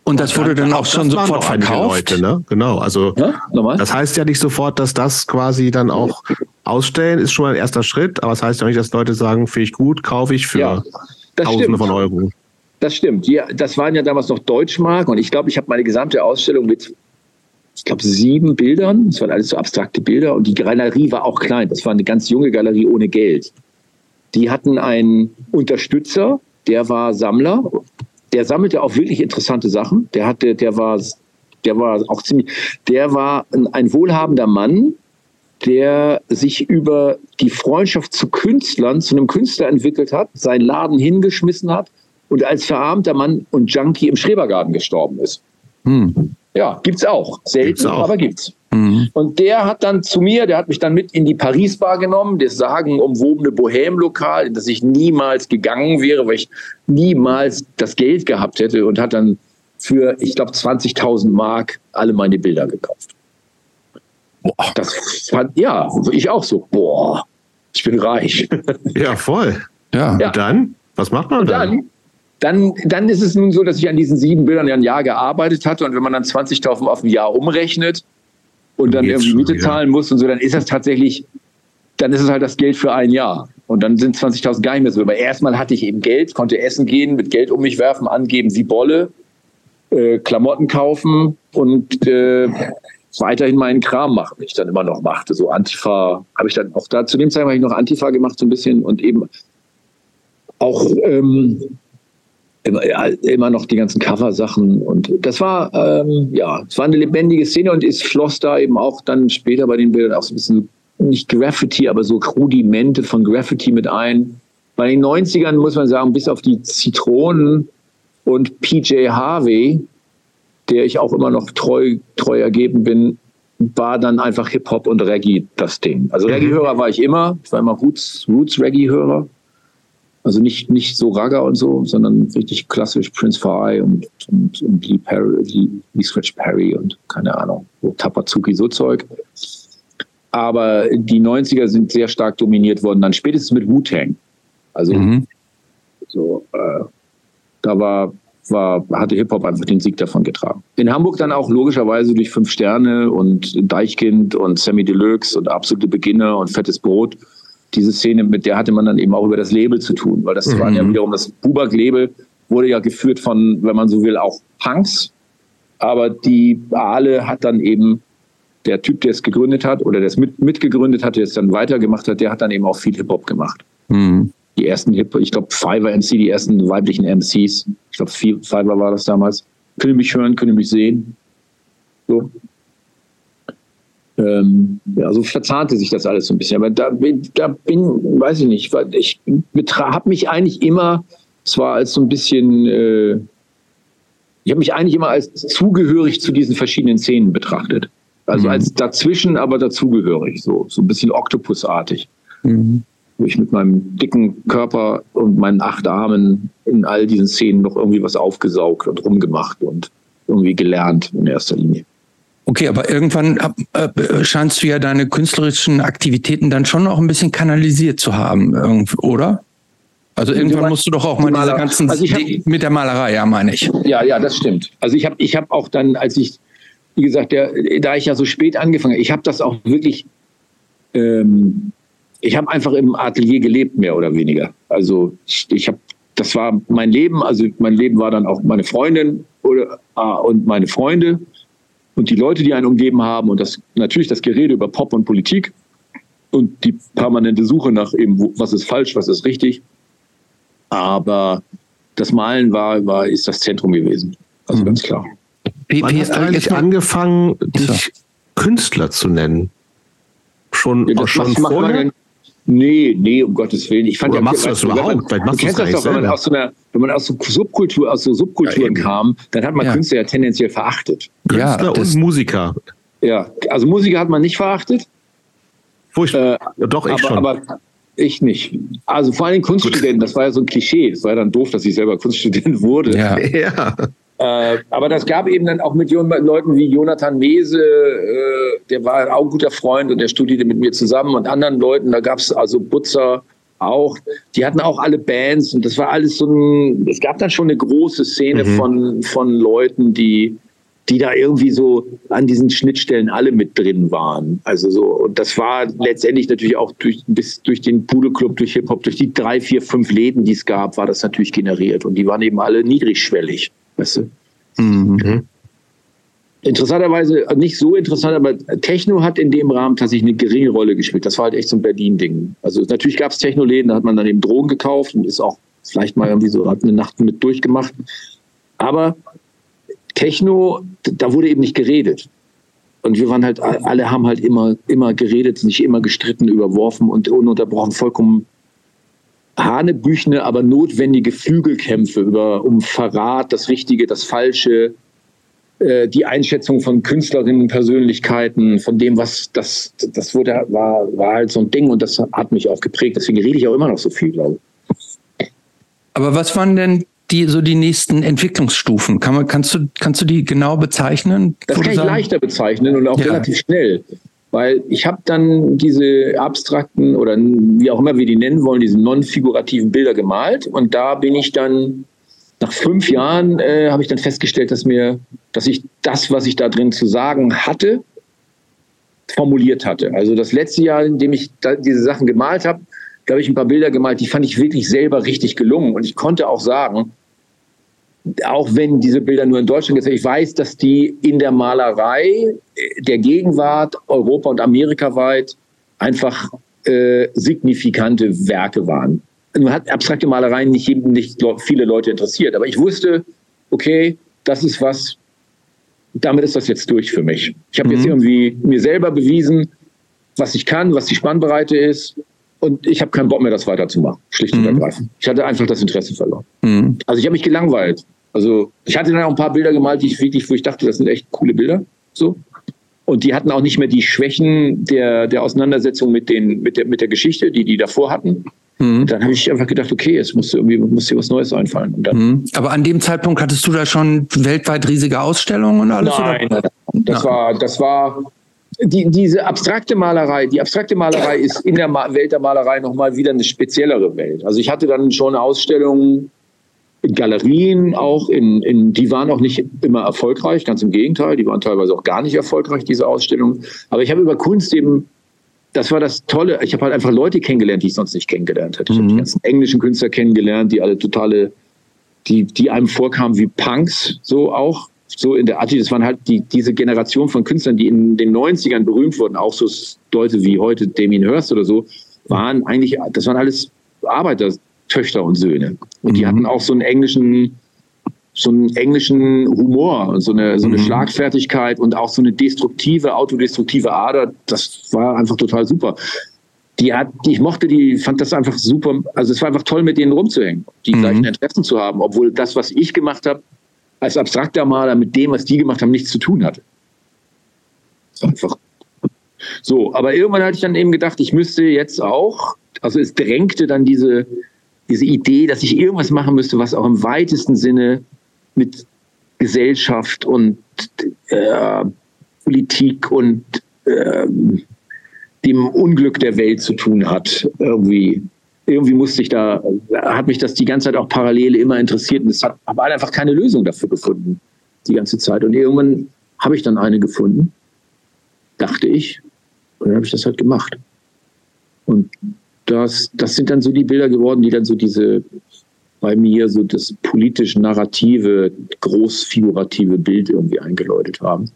Und das wurde dann auch schon sofort verkauft. Leute, ne? Genau, also ja, das heißt ja nicht sofort, dass das quasi dann auch ausstellen ist schon mal ein erster Schritt, aber es das heißt ja nicht, dass Leute sagen, finde ich gut, kaufe ich für ja, Tausende stimmt. von Euro. Das stimmt. Ja, das waren ja damals noch Deutschmark und ich glaube, ich habe meine gesamte Ausstellung mit, ich glaube, sieben Bildern. Das waren alles so abstrakte Bilder und die Galerie war auch klein. Das war eine ganz junge Galerie ohne Geld. Die hatten einen Unterstützer, der war Sammler der sammelte auch wirklich interessante Sachen. Der hatte, der war, der war auch ziemlich, der war ein, wohlhabender Mann, der sich über die Freundschaft zu Künstlern, zu einem Künstler entwickelt hat, seinen Laden hingeschmissen hat und als verarmter Mann und Junkie im Schrebergarten gestorben ist. Hm. Ja, gibt's auch. Selten, gibt's auch. aber gibt's. Mhm. Und der hat dann zu mir, der hat mich dann mit in die Paris-Bar genommen, das sagenumwobene Bohem-Lokal, in das ich niemals gegangen wäre, weil ich niemals das Geld gehabt hätte und hat dann für, ich glaube, 20.000 Mark alle meine Bilder gekauft. Boah. Das fand, ja, ich auch so, boah, ich bin reich. Ja, voll. Ja. ja. Und dann? Was macht man dann? dann? Dann, dann ist es nun so, dass ich an diesen sieben Bildern ja ein Jahr gearbeitet hatte und wenn man dann 20.000 auf ein Jahr umrechnet, und dann irgendwie Miete schon, zahlen muss und so, dann ist das tatsächlich, dann ist es halt das Geld für ein Jahr. Und dann sind 20.000 gar nicht mehr so. Aber erstmal hatte ich eben Geld, konnte essen gehen, mit Geld um mich werfen, angeben wie Bolle, äh, Klamotten kaufen und äh, weiterhin meinen Kram machen, den ich dann immer noch machte. So Antifa, habe ich dann auch da, zu dem Zeitpunkt habe ich noch Antifa gemacht so ein bisschen und eben auch ähm, immer, noch die ganzen Cover-Sachen. Und das war, ähm, ja, es war eine lebendige Szene und es floss da eben auch dann später bei den Bildern auch so ein bisschen, nicht Graffiti, aber so Rudimente von Graffiti mit ein. Bei den 90ern muss man sagen, bis auf die Zitronen und PJ Harvey, der ich auch immer noch treu, treu ergeben bin, war dann einfach Hip-Hop und Reggae das Ding. Also mhm. Reggae-Hörer war ich immer, ich war immer Roots, Roots. Also nicht, nicht so Ragga und so, sondern richtig klassisch Prince Fry und, und, und Lee, Perry, Lee, Lee Scratch Perry und keine Ahnung, Tapazuki, so Zeug. Aber die 90er sind sehr stark dominiert worden, dann spätestens mit Wu-Tang. Also mhm. so, äh, da war, war, hatte Hip-Hop einfach den Sieg davon getragen. In Hamburg dann auch logischerweise durch Fünf Sterne und Deichkind und Sammy Deluxe und Absolute Beginner und Fettes Brot diese Szene, mit der hatte man dann eben auch über das Label zu tun, weil das mhm. waren ja wiederum das Bubak-Label, wurde ja geführt von, wenn man so will, auch Punks. Aber die Aale hat dann eben der Typ, der es gegründet hat oder der es mit, mitgegründet hat, der es dann weitergemacht hat, der hat dann eben auch viel Hip-Hop gemacht. Mhm. Die ersten Hip, ich glaube Fiverr MC, die ersten weiblichen MCs, ich glaube Fiverr war das damals. Können mich hören, können mich sehen. So ähm, ja, so verzahnte sich das alles so ein bisschen. Aber da bin, da bin weiß ich nicht, ich habe mich eigentlich immer zwar als so ein bisschen, äh, ich habe mich eigentlich immer als zugehörig zu diesen verschiedenen Szenen betrachtet. Also mhm. als dazwischen, aber dazugehörig, so, so ein bisschen Oktopusartig. Mhm. Wo ich mit meinem dicken Körper und meinen acht Armen in all diesen Szenen noch irgendwie was aufgesaugt und rumgemacht und irgendwie gelernt in erster Linie. Okay, aber irgendwann äh, scheinst du ja deine künstlerischen Aktivitäten dann schon noch ein bisschen kanalisiert zu haben, oder? Also irgendwann musst du doch auch mal diese ganzen also hab, mit der Malerei, ja, meine ich. Ja, ja, das stimmt. Also ich habe ich hab auch dann, als ich, wie gesagt, der, da ich ja so spät angefangen habe, ich habe das auch wirklich, ähm, ich habe einfach im Atelier gelebt, mehr oder weniger. Also ich, ich habe, das war mein Leben, also mein Leben war dann auch meine Freundin oder, ah, und meine Freunde und die Leute, die einen umgeben haben und das natürlich das Gerede über Pop und Politik und die permanente Suche nach eben, was ist falsch, was ist richtig. Aber das Malen war, war ist das Zentrum gewesen. Also mhm. ganz klar. Wie, Wann hast du eigentlich angefangen, dich Künstler zu nennen? Schon, ja, das schon vorher? Nee, nee, um Gottes Willen. Ich fand Oder ja, machst du das überhaupt? Man, du kennst das doch, wenn man aus so einer, wenn man aus so Subkultur, aus so Subkulturen ja, kam, dann hat man ja. Künstler ja tendenziell verachtet. Künstler ja, und Musiker. Ja, also Musiker hat man nicht verachtet. Furchtbar. Äh, doch, ich aber, schon. Aber ich nicht. Also vor allem Kunststudenten, das war ja so ein Klischee. Das war ja dann doof, dass ich selber Kunststudent wurde. Ja. ja. Äh, aber das gab eben dann auch mit Leuten wie Jonathan Mese, äh, der war auch ein guter Freund und der studierte mit mir zusammen und anderen Leuten, da gab es also Butzer auch, die hatten auch alle Bands und das war alles so ein, es gab dann schon eine große Szene mhm. von, von Leuten, die, die da irgendwie so an diesen Schnittstellen alle mit drin waren. Also so, und das war letztendlich natürlich auch durch, bis durch den Pude Club, durch Hip-Hop, durch die drei, vier, fünf Läden, die es gab, war das natürlich generiert und die waren eben alle niedrigschwellig. Weißt du? Mhm. Interessanterweise, nicht so interessant, aber Techno hat in dem Rahmen tatsächlich eine geringe Rolle gespielt. Das war halt echt so ein Berlin-Ding. Also natürlich gab es Techno-Läden, da hat man dann eben Drogen gekauft und ist auch vielleicht mal irgendwie so, hat eine Nacht mit durchgemacht. Aber Techno, da wurde eben nicht geredet. Und wir waren halt, alle haben halt immer, immer geredet, sich immer gestritten, überworfen und ununterbrochen vollkommen hanebüchene, aber notwendige Flügelkämpfe über, um Verrat, das Richtige, das Falsche, äh, die Einschätzung von Künstlerinnen, Persönlichkeiten, von dem, was das, das wurde, war, war halt so ein Ding und das hat mich auch geprägt. Deswegen rede ich auch immer noch so viel, glaube ich. Aber was waren denn die so die nächsten Entwicklungsstufen? Kann man, kannst du, kannst du die genau bezeichnen? Das kann ich leichter bezeichnen und auch ja. relativ schnell. Weil ich habe dann diese abstrakten oder wie auch immer wir die nennen wollen, diese non-figurativen Bilder gemalt. Und da bin ich dann, nach fünf Jahren, äh, habe ich dann festgestellt, dass mir, dass ich das, was ich da drin zu sagen hatte, formuliert hatte. Also das letzte Jahr, in dem ich diese Sachen gemalt habe, da habe ich ein paar Bilder gemalt, die fand ich wirklich selber richtig gelungen. Und ich konnte auch sagen, auch wenn diese Bilder nur in Deutschland gezeigt ich weiß, dass die in der Malerei der Gegenwart, Europa und Amerika weit, einfach äh, signifikante Werke waren. nun hat abstrakte Malerei nicht, nicht viele Leute interessiert, aber ich wusste, okay, das ist was, damit ist das jetzt durch für mich. Ich habe mhm. jetzt irgendwie mir selber bewiesen, was ich kann, was die Spannbreite ist. Und ich habe keinen Bock mehr, das weiterzumachen, schlicht und mhm. ergreifend. Ich hatte einfach das Interesse verloren. Mhm. Also ich habe mich gelangweilt. Also ich hatte dann auch ein paar Bilder gemalt, die ich wirklich, wo ich dachte, das sind echt coole Bilder. So. Und die hatten auch nicht mehr die Schwächen der, der Auseinandersetzung mit, den, mit, der, mit der Geschichte, die die davor hatten. Mhm. Dann habe ich einfach gedacht, okay, jetzt muss irgendwie muss dir was Neues einfallen. Mhm. Aber an dem Zeitpunkt hattest du da schon weltweit riesige Ausstellungen und alles? Nein, oder? das ja. war, das war die, diese abstrakte Malerei, die abstrakte Malerei ist in der Welt der Malerei nochmal wieder eine speziellere Welt. Also ich hatte dann schon Ausstellungen Galerien auch, in, in, die waren auch nicht immer erfolgreich, ganz im Gegenteil, die waren teilweise auch gar nicht erfolgreich, diese Ausstellungen. Aber ich habe über Kunst eben das war das Tolle. Ich habe halt einfach Leute kennengelernt, die ich sonst nicht kennengelernt hätte. Ich mhm. habe die ganzen englischen Künstler kennengelernt, die alle totale, die, die einem vorkamen wie Punks, so auch. So in der Art, das waren halt die, diese Generation von Künstlern, die in den 90ern berühmt wurden, auch so Leute wie heute Damien Hirst oder so, waren eigentlich, das waren alles Arbeitertöchter und Söhne. Und die mhm. hatten auch so einen englischen, so einen englischen Humor so eine, so eine mhm. Schlagfertigkeit und auch so eine destruktive, autodestruktive Ader. Das war einfach total super. Die hat, ich mochte die, fand das einfach super. Also es war einfach toll, mit denen rumzuhängen, die mhm. gleichen Interessen zu haben, obwohl das, was ich gemacht habe, als abstrakter Maler mit dem, was die gemacht haben, nichts zu tun hatte. Einfach so. Aber irgendwann hatte ich dann eben gedacht, ich müsste jetzt auch, also es drängte dann diese, diese Idee, dass ich irgendwas machen müsste, was auch im weitesten Sinne mit Gesellschaft und äh, Politik und äh, dem Unglück der Welt zu tun hat. Irgendwie, irgendwie musste ich da, hat mich das die ganze Zeit auch parallel immer interessiert und es hat habe einfach keine Lösung dafür gefunden die ganze Zeit. Und irgendwann habe ich dann eine gefunden, dachte ich, und dann habe ich das halt gemacht. Und das, das sind dann so die Bilder geworden, die dann so diese bei mir so das politisch-narrative, großfigurative Bild irgendwie eingeläutet haben.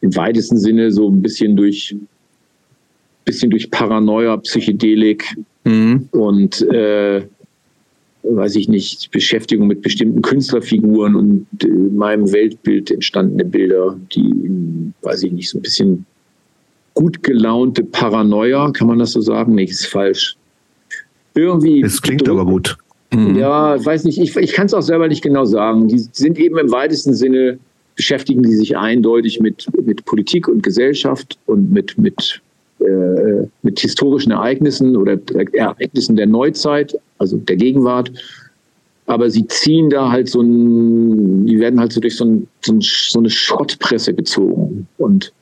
Im weitesten Sinne so ein bisschen durch, bisschen durch Paranoia, Psychedelik mhm. und äh, weiß ich nicht, Beschäftigung mit bestimmten Künstlerfiguren und in meinem Weltbild entstandene Bilder, die, weiß ich nicht, so ein bisschen gut gelaunte Paranoia, kann man das so sagen? Nee, ist falsch. Irgendwie. Es klingt aber gut. Mhm. Ja, weiß nicht, ich, ich kann es auch selber nicht genau sagen. Die sind eben im weitesten Sinne, beschäftigen die sich eindeutig mit, mit Politik und Gesellschaft und mit, mit, äh, mit historischen Ereignissen oder Ereignissen der Neuzeit, also der Gegenwart. Aber sie ziehen da halt so ein, die werden halt so durch so, ein, so, ein, so eine Schrottpresse gezogen und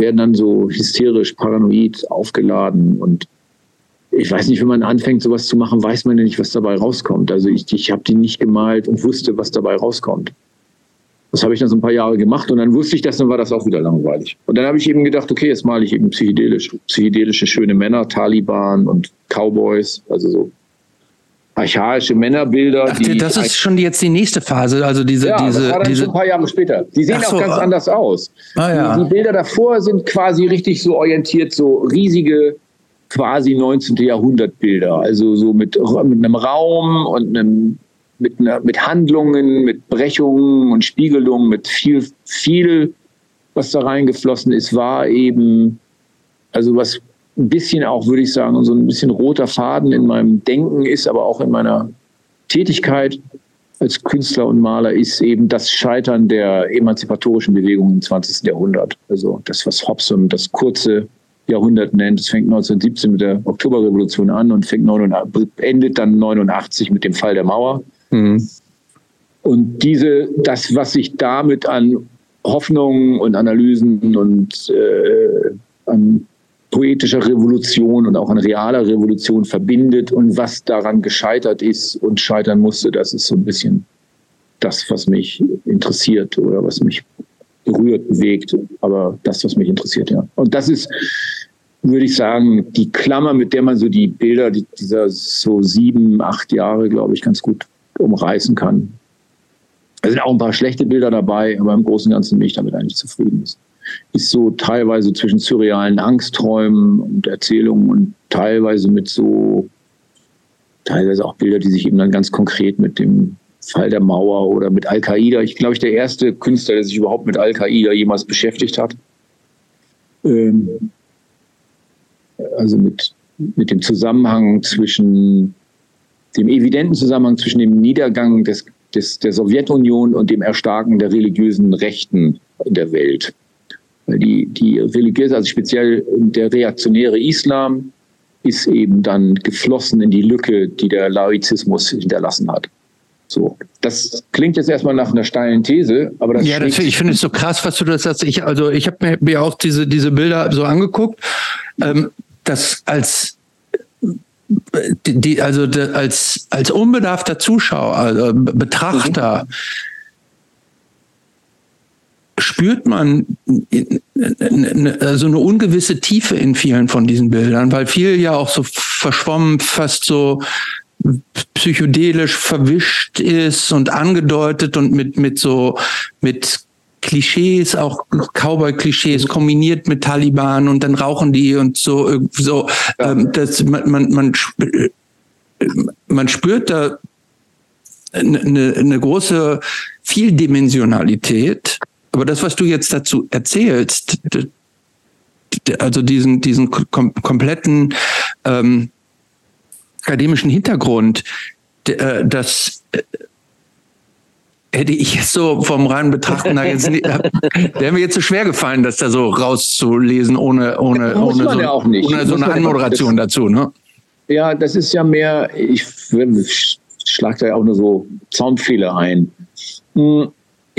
werden dann so hysterisch, paranoid aufgeladen und ich weiß nicht, wenn man anfängt, sowas zu machen, weiß man ja nicht, was dabei rauskommt. Also ich, ich habe die nicht gemalt und wusste, was dabei rauskommt. Das habe ich dann so ein paar Jahre gemacht und dann wusste ich das, dann war das auch wieder langweilig. Und dann habe ich eben gedacht, okay, jetzt male ich eben psychedelisch, psychedelische schöne Männer, Taliban und Cowboys, also so archaische Männerbilder. Ach, das ist schon jetzt die nächste Phase, also diese, ja, diese, das war dann diese. Ein paar Jahre später. Die sehen so, auch ganz ah. anders aus. Ah, ja. die, die Bilder davor sind quasi richtig so orientiert, so riesige quasi 19. Jahrhundert Bilder. Also so mit, mit einem Raum und einem, mit, einer, mit Handlungen, mit Brechungen und Spiegelungen, mit viel, viel, was da reingeflossen ist, war eben, also was ein bisschen auch, würde ich sagen, so ein bisschen roter Faden in meinem Denken ist, aber auch in meiner Tätigkeit als Künstler und Maler ist eben das Scheitern der emanzipatorischen Bewegung im 20. Jahrhundert. Also das, was Hobson das kurze Jahrhundert nennt. Es fängt 1917 mit der Oktoberrevolution an und fängt 89, endet dann 89 mit dem Fall der Mauer. Mhm. Und diese, das, was sich damit an Hoffnungen und Analysen und äh, an poetischer Revolution und auch an realer Revolution verbindet und was daran gescheitert ist und scheitern musste, das ist so ein bisschen das, was mich interessiert oder was mich berührt, bewegt, aber das, was mich interessiert, ja. Und das ist, würde ich sagen, die Klammer, mit der man so die Bilder dieser so sieben, acht Jahre, glaube ich, ganz gut umreißen kann. Es sind auch ein paar schlechte Bilder dabei, aber im Großen und Ganzen bin ich damit eigentlich zufrieden. Es ist so teilweise zwischen surrealen Angstträumen und Erzählungen und teilweise mit so teilweise auch Bilder, die sich eben dann ganz konkret mit dem Fall der Mauer oder mit Al-Qaida. Ich glaube, ich der erste Künstler, der sich überhaupt mit Al-Qaida jemals beschäftigt hat. Ähm, also mit, mit dem Zusammenhang zwischen dem evidenten Zusammenhang zwischen dem Niedergang des, des, der Sowjetunion und dem Erstarken der religiösen Rechten in der Welt. Weil die, die religiöse, also speziell der reaktionäre Islam, ist eben dann geflossen in die Lücke, die der Laizismus hinterlassen hat. So, das klingt jetzt erstmal nach einer steilen These, aber das ja, das, ich finde es so krass, was du das sagst. Ich also ich habe mir, mir auch diese diese Bilder so angeguckt, ähm, das als die, also als als unbedarfter Zuschauer, also Betrachter. Mhm spürt man also eine ungewisse Tiefe in vielen von diesen Bildern, weil viel ja auch so verschwommen, fast so psychedelisch verwischt ist und angedeutet und mit, mit so, mit Klischees, auch Cowboy-Klischees kombiniert mit Taliban und dann rauchen die und so, so, ähm, das, man, man, man, man spürt da eine, eine große Vieldimensionalität. Aber das, was du jetzt dazu erzählst, also diesen, diesen kom kompletten ähm, akademischen Hintergrund, äh, das äh, hätte ich jetzt so vom reinen Betrachten da jetzt nicht, wäre mir jetzt so schwer gefallen, das da so rauszulesen ohne ohne ohne so, ja ohne so eine Anmoderation dazu, ne? Ja, das ist ja mehr, ich, ich schlag da ja auch nur so Zaunfehler ein. Hm,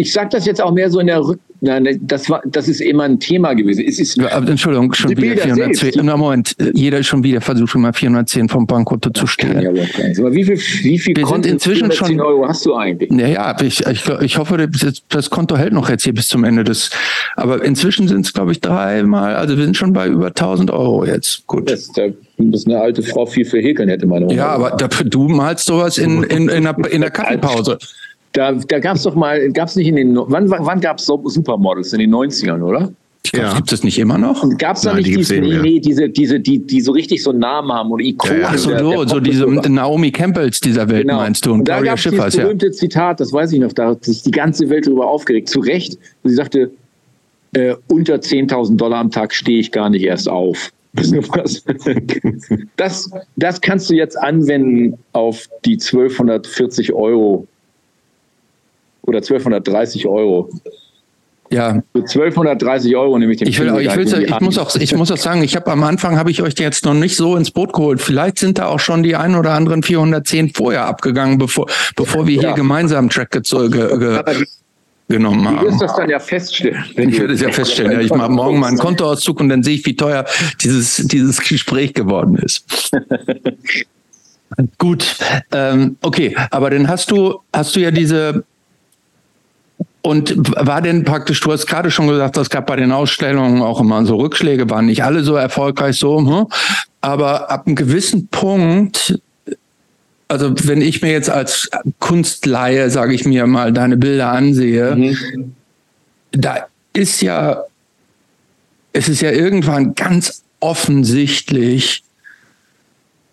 ich sage das jetzt auch mehr so in der Rück Nein, ne, das war, das ist immer ein Thema gewesen. Es ist Entschuldigung, schon wieder 410. Na Moment, jeder ist schon wieder versucht, schon mal 410 vom Bankkonto zu stellen. Ja, aber wie viel, wie viel Wir Konto, sind inzwischen schon, Euro hast du eigentlich? Naja, ich, ich, ich hoffe, das, Konto hält noch jetzt hier bis zum Ende des, aber inzwischen sind es, glaube ich, dreimal, also wir sind schon bei über 1000 Euro jetzt. Gut. Das, da muss eine alte Frau viel für häkeln, hätte meine. Ja, aber da, du malst sowas in, in, in, der, in der Kaffeepause. Da, da gab es doch mal, gab es nicht in den, wann, wann gab es Supermodels? In den 90ern, oder? Ich glaub, ja. Gibt es nicht immer noch? Gab es da nicht die diese, nee, nee, diese, diese, die, die so richtig so einen Namen haben oder Ikonen? Ja, Ach so, der, der so diese Naomi Campbells dieser Welt genau. meinst du? Und, und da gab es dieses berühmte ja. Zitat, das weiß ich noch, da hat sich die ganze Welt darüber aufgeregt, zu Recht. Sie sagte, äh, unter 10.000 Dollar am Tag stehe ich gar nicht erst auf. Das, das kannst du jetzt anwenden auf die 1240 Euro oder 1230 Euro. Ja. Für 1230 Euro nehme ich den ich, will, ich, will, ich, muss auch, ich muss auch sagen, ich habe am Anfang habe ich euch jetzt noch nicht so ins Boot geholt. Vielleicht sind da auch schon die ein oder anderen 410 vorher abgegangen, bevor, bevor wir ja. hier gemeinsam Track ge ge genommen haben. Du wirst das dann ja feststellen. Ich werde es ja feststellen. Ja, ich mache morgen mal einen Kontoauszug und dann sehe ich, wie teuer dieses, dieses Gespräch geworden ist. Gut, ähm, okay, aber dann hast du, hast du ja diese, und war denn praktisch, du hast gerade schon gesagt, es gab bei den Ausstellungen auch immer so Rückschläge, waren nicht alle so erfolgreich so, hm? aber ab einem gewissen Punkt, also wenn ich mir jetzt als Kunstleihe, sage ich mir mal, deine Bilder ansehe, mhm. da ist ja, es ist ja irgendwann ganz offensichtlich,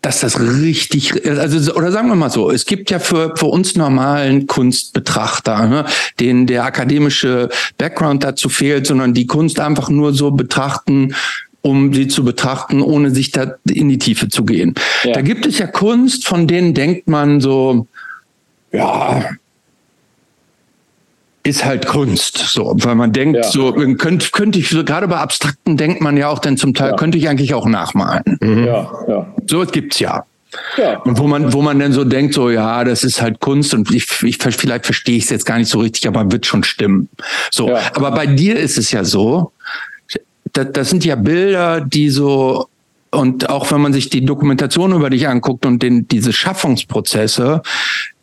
dass das richtig, also oder sagen wir mal so, es gibt ja für, für uns normalen Kunstbetrachter, ne, denen der akademische Background dazu fehlt, sondern die Kunst einfach nur so betrachten, um sie zu betrachten, ohne sich da in die Tiefe zu gehen. Ja. Da gibt es ja Kunst, von denen denkt man so, ja, ist halt Kunst, so, weil man denkt, ja. so könnte könnte ich so gerade bei Abstrakten denkt man ja auch, denn zum Teil ja. könnte ich eigentlich auch nachmalen. Mhm. Ja, ja. So gibt's ja. Ja. Und wo man, wo man dann so denkt, so, ja, das ist halt Kunst und ich, ich vielleicht verstehe ich es jetzt gar nicht so richtig, aber wird schon stimmen. So. Ja. Aber bei dir ist es ja so, das, das sind ja Bilder, die so, und auch wenn man sich die Dokumentation über dich anguckt und den, diese Schaffungsprozesse,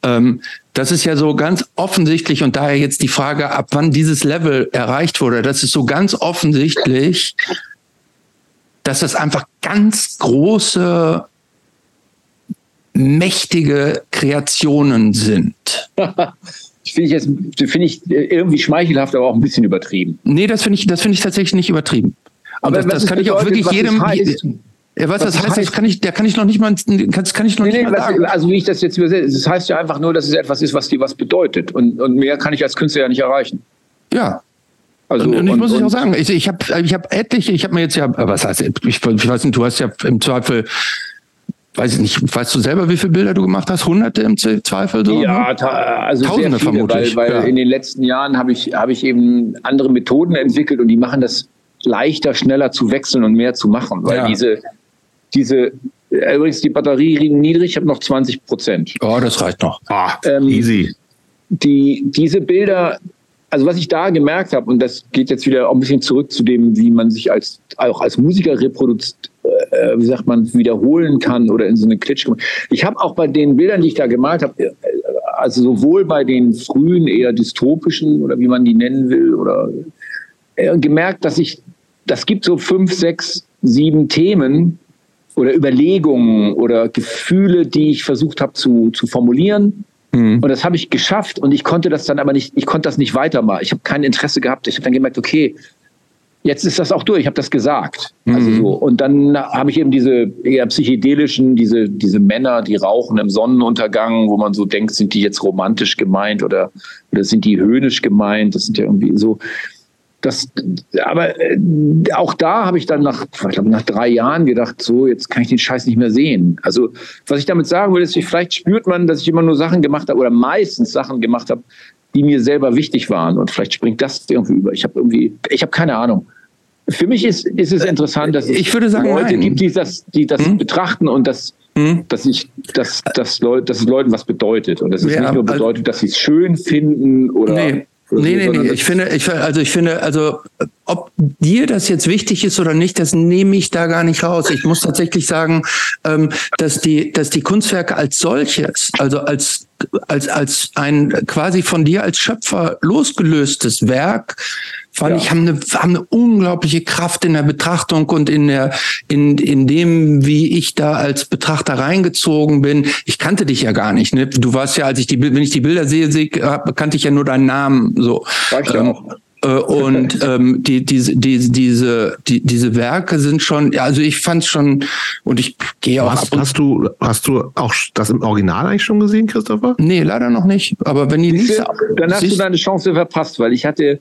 ähm, das ist ja so ganz offensichtlich und daher jetzt die Frage, ab wann dieses Level erreicht wurde, das ist so ganz offensichtlich, dass das einfach ganz große, mächtige Kreationen sind. finde ich jetzt finde ich irgendwie schmeichelhaft, aber auch ein bisschen übertrieben. Nee, das finde ich, das finde ich tatsächlich nicht übertrieben. Aber das, das kann ich auch wirklich jedem. Ja, was, das, das heißt, das kann ich, der kann ich noch nicht mal, das kann ich noch nee, nicht nee, mal sagen. Also wie ich das jetzt übersetze, das heißt ja einfach nur, dass es etwas ist, was dir was bedeutet. Und, und mehr kann ich als Künstler ja nicht erreichen. Ja, also, und, und ich und, muss ich auch sagen, ich, ich habe ich hab etliche, ich habe mir jetzt ja, was heißt, ich, ich weiß nicht, du hast ja im Zweifel weiß ich nicht, weißt du selber, wie viele Bilder du gemacht hast? Hunderte im Zweifel so? Ja, ne? also Tausende viele, vermutlich. Weil, weil ja. in den letzten Jahren habe ich, habe ich eben andere Methoden entwickelt und die machen das leichter, schneller zu wechseln und mehr zu machen. Weil ja. diese, diese, übrigens die Batterie niedrig, ich habe noch 20 Prozent. Oh, das reicht noch. Ah, ähm, easy. Die, diese Bilder, also was ich da gemerkt habe, und das geht jetzt wieder auch ein bisschen zurück zu dem, wie man sich als auch als Musiker reproduziert, äh, wie sagt man, wiederholen kann oder in so eine Klitsch. Ich habe auch bei den Bildern, die ich da gemalt habe, äh, also sowohl bei den frühen, eher dystopischen oder wie man die nennen will, oder äh, gemerkt, dass ich, das gibt so fünf, sechs, sieben Themen oder Überlegungen oder Gefühle, die ich versucht habe zu, zu formulieren. Mhm. Und das habe ich geschafft und ich konnte das dann aber nicht, ich konnte das nicht weitermachen. Ich habe kein Interesse gehabt. Ich habe dann gemerkt, okay, jetzt ist das auch durch, ich habe das gesagt. Also mhm. Also so. Und dann habe ich eben diese eher psychedelischen, diese, diese Männer, die rauchen im Sonnenuntergang, wo man so denkt, sind die jetzt romantisch gemeint oder, oder sind die höhnisch gemeint? Das sind ja irgendwie so. Das, aber äh, auch da habe ich dann nach, ich glaube, nach drei Jahren gedacht, so, jetzt kann ich den Scheiß nicht mehr sehen. Also, was ich damit sagen will, ist, vielleicht spürt man, dass ich immer nur Sachen gemacht habe oder meistens Sachen gemacht habe, die mir selber wichtig waren. Und vielleicht springt das irgendwie über. Ich habe irgendwie, ich habe keine Ahnung. Für mich ist, ist es interessant, dass es ich würde sagen, Leute nein. gibt, die das, die das hm? betrachten und das, hm? dass, ich, dass, dass, Leute, dass es Leuten was bedeutet. Und dass es ja, nicht nur also bedeutet, dass sie es schön finden oder. Nee. Nee, nee, nee. Ich finde, ich, also ich finde, also ob dir das jetzt wichtig ist oder nicht, das nehme ich da gar nicht raus. Ich muss tatsächlich sagen, ähm, dass die, dass die Kunstwerke als solches, also als als als ein quasi von dir als Schöpfer losgelöstes Werk, fand ja. ich, haben eine, haben eine unglaubliche Kraft in der Betrachtung und in der, in, in dem, wie ich da als Betrachter reingezogen bin. Ich kannte dich ja gar nicht, ne? Du warst ja, als ich die, wenn ich die Bilder sehe, sehe kannte ich ja nur deinen Namen, so. Reicht ja ähm, auch. Äh, und ähm, die, diese, die, diese, die, diese Werke sind schon, ja, also ich fand schon, und ich gehe auch. Hast, hast, du, hast du auch das im Original eigentlich schon gesehen, Christopher? Nee, leider noch nicht. Aber wenn die nicht. Dann hast du deine Chance verpasst, weil ich hatte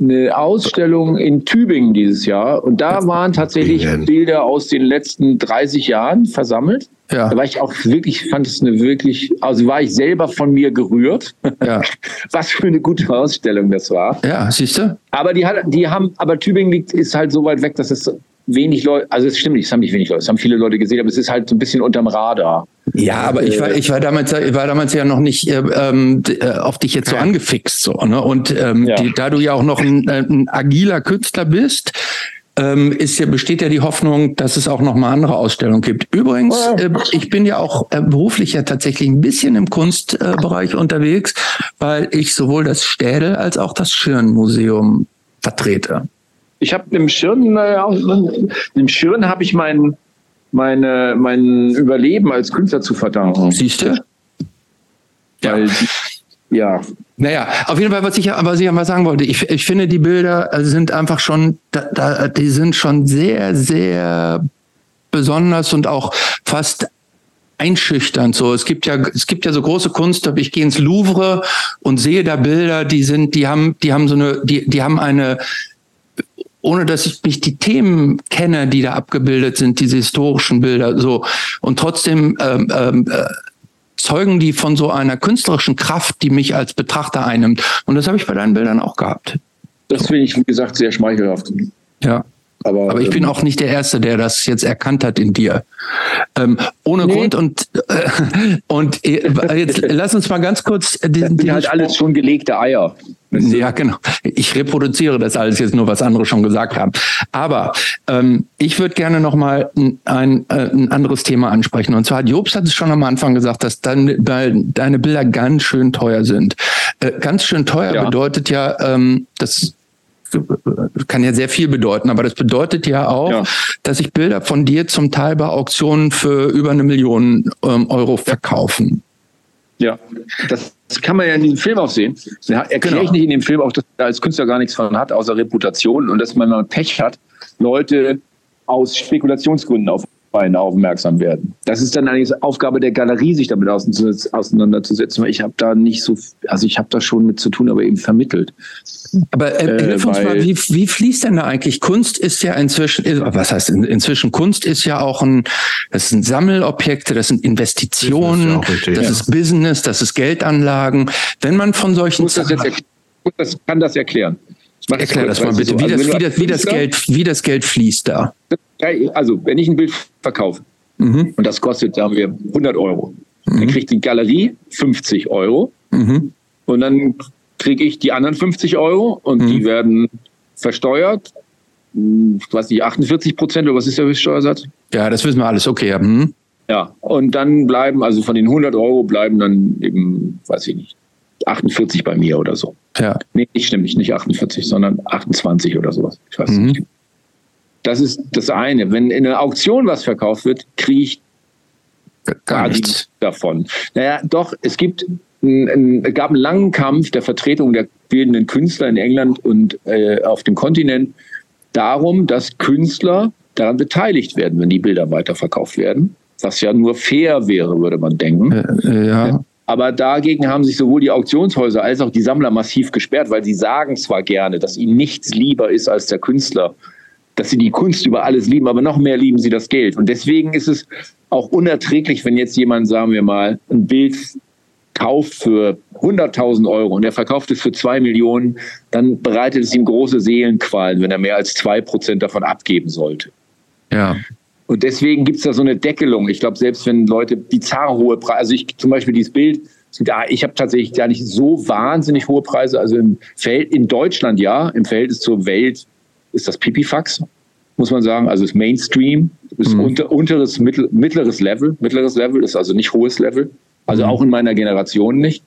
eine Ausstellung in Tübingen dieses Jahr und da waren tatsächlich Bilder aus den letzten 30 Jahren versammelt. Ja. Da war ich auch wirklich, fand es eine wirklich, also war ich selber von mir gerührt. Ja. Was für eine gute Ausstellung das war. Ja, siehst du? Aber die hat, die haben, aber Tübingen liegt, ist halt so weit weg, dass es wenig Leute, also es stimmt nicht, es haben nicht wenig Leute, es haben viele Leute gesehen, aber es ist halt so ein bisschen unterm Radar. Ja, aber ich war, ich war damals, ich war damals ja noch nicht äh, ähm, äh, auf dich jetzt so angefixt, so, ne? Und ähm, ja. die, da du ja auch noch ein, äh, ein agiler Künstler bist, ähm, ist ja, besteht ja die Hoffnung, dass es auch noch mal andere Ausstellungen gibt. Übrigens, äh, ich bin ja auch äh, beruflich ja tatsächlich ein bisschen im Kunstbereich äh, unterwegs, weil ich sowohl das Städel als auch das Schirnmuseum vertrete. Ich habe im Schirn, äh, im Schirn habe ich mein, meine, mein Überleben als Künstler zu verdanken. Siehst du? Ja. Weil, ja. Naja, auf jeden Fall, was ich, was ich mal sagen wollte, ich, ich finde, die Bilder sind einfach schon, da, da, die sind schon sehr, sehr besonders und auch fast einschüchternd. So, es gibt ja, es gibt ja so große Kunst. Ich gehe ins Louvre und sehe da Bilder, die sind, die haben, die haben so eine, die, die haben eine ohne dass ich mich die Themen kenne, die da abgebildet sind, diese historischen Bilder, so und trotzdem ähm, ähm, äh, zeugen die von so einer künstlerischen Kraft, die mich als Betrachter einnimmt. Und das habe ich bei deinen Bildern auch gehabt. Das finde ich, wie gesagt, sehr schmeichelhaft. Ja. Aber, Aber ich ähm, bin auch nicht der Erste, der das jetzt erkannt hat in dir. Ähm, ohne nee. Grund und äh, und äh, jetzt lass uns mal ganz kurz äh, diesen, das sind halt alles schon gelegte Eier. Ja, genau. Ich reproduziere das alles jetzt nur, was andere schon gesagt haben. Aber ähm, ich würde gerne noch mal ein, ein, äh, ein anderes Thema ansprechen. Und zwar hat Jobs hat es schon am Anfang gesagt, dass deine, deine Bilder ganz schön teuer sind. Äh, ganz schön teuer ja. bedeutet ja, ähm, das kann ja sehr viel bedeuten, aber das bedeutet ja auch, ja. dass sich Bilder von dir zum Teil bei Auktionen für über eine Million ähm, Euro verkaufen. Ja, das kann man ja in diesem Film auch sehen. Erkläre genau. ich nicht in dem Film auch, dass er als Künstler gar nichts von hat, außer Reputation und dass man mal Pech hat, Leute aus Spekulationsgründen auf Bein aufmerksam werden. Das ist dann eigentlich Aufgabe der Galerie, sich damit auseinanderzusetzen. Weil ich habe da nicht so, also ich habe da schon mit zu tun, aber eben vermittelt. Aber äh, äh hilf uns mal, wie, wie fließt denn da eigentlich? Kunst ist ja inzwischen, was heißt inzwischen? Kunst ist ja auch ein, das sind Sammelobjekte, das sind Investitionen, das, ist, richtig, das ja. ist Business, das ist Geldanlagen. Wenn man von solchen muss das jetzt das kann das erklären. Erklär das mal bitte, so. wie, also das, wie, das, wie, das Geld, wie das Geld fließt da. Also, wenn ich ein Bild verkaufe mhm. und das kostet, sagen wir, 100 Euro, mhm. dann kriegt die Galerie 50 Euro mhm. und dann kriege ich die anderen 50 Euro und die mhm. werden versteuert. Hm, was nicht, 48 Prozent oder was ist der Höchststeuersatz? Ja, das wissen wir alles, okay. Mhm. ja, und dann bleiben, also von den 100 Euro bleiben dann eben, weiß ich nicht, 48 bei mir oder so. Ja. Nee, ich stimme nicht, nicht 48, sondern 28 oder sowas. Ich weiß mhm. nicht. Das ist das eine. Wenn in einer Auktion was verkauft wird, kriege ich gar nichts davon. Naja, doch, es gibt ein, es gab einen langen Kampf der Vertretung der bildenden Künstler in England und äh, auf dem Kontinent darum, dass Künstler daran beteiligt werden, wenn die Bilder weiterverkauft werden. Was ja nur fair wäre, würde man denken. Äh, ja. Aber dagegen haben sich sowohl die Auktionshäuser als auch die Sammler massiv gesperrt, weil sie sagen zwar gerne, dass ihnen nichts lieber ist als der Künstler, dass sie die Kunst über alles lieben, aber noch mehr lieben sie das Geld. Und deswegen ist es auch unerträglich, wenn jetzt jemand, sagen wir mal, ein Bild kauft für 100.000 Euro und er verkauft es für zwei Millionen, dann bereitet es ihm große Seelenqualen, wenn er mehr als zwei Prozent davon abgeben sollte. Ja. Und deswegen gibt es da so eine Deckelung. Ich glaube, selbst wenn Leute bizarre hohe Preise, also ich zum Beispiel dieses Bild, ich habe tatsächlich gar nicht so wahnsinnig hohe Preise. Also im Feld, in Deutschland ja, im Verhältnis zur Welt ist das Pipifax, muss man sagen. Also ist Mainstream, ist mhm. unter, unteres, mittel, mittleres Level. Mittleres Level ist also nicht hohes Level. Also mhm. auch in meiner Generation nicht.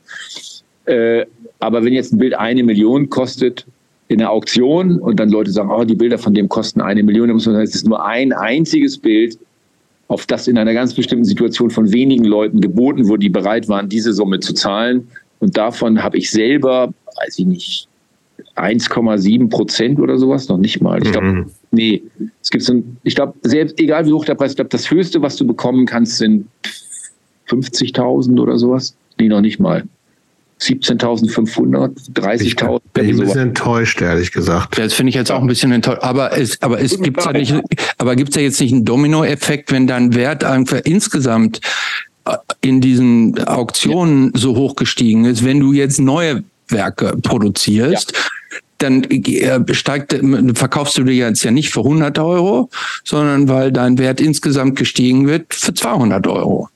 Äh, aber wenn jetzt ein Bild eine Million kostet, in der Auktion und dann Leute sagen, oh, die Bilder von dem kosten eine Million, dann muss man sagen, es ist nur ein einziges Bild, auf das in einer ganz bestimmten Situation von wenigen Leuten geboten wurde, die bereit waren, diese Summe zu zahlen. Und davon habe ich selber, weiß ich nicht, 1,7 Prozent oder sowas, noch nicht mal. Ich glaube, mhm. nee, es gibt so ein, ich glaube, selbst, egal wie hoch der Preis, ich glaube, das höchste, was du bekommen kannst, sind 50.000 oder sowas. Nee, noch nicht mal. 17.500, 30.000. Bin ich ein bisschen enttäuscht, ehrlich gesagt. Das finde ich jetzt auch ein bisschen enttäuscht. Aber es, aber es gibt ja nicht, aber gibt es ja jetzt nicht einen Dominoeffekt, wenn dein Wert einfach insgesamt äh, in diesen Auktionen ja. so hoch gestiegen ist, wenn du jetzt neue Werke produzierst, ja. dann äh, steigt, verkaufst du dir jetzt ja nicht für 100 Euro, sondern weil dein Wert insgesamt gestiegen wird für 200 Euro.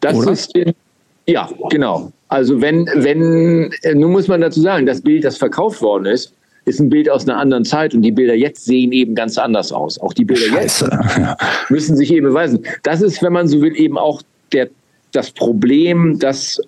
Das Oder? ist ja genau. Also wenn, wenn, äh, nun muss man dazu sagen, das Bild, das verkauft worden ist, ist ein Bild aus einer anderen Zeit und die Bilder jetzt sehen eben ganz anders aus. Auch die Bilder Scheiße. jetzt müssen sich eben beweisen. Das ist, wenn man so will, eben auch der, das Problem, dass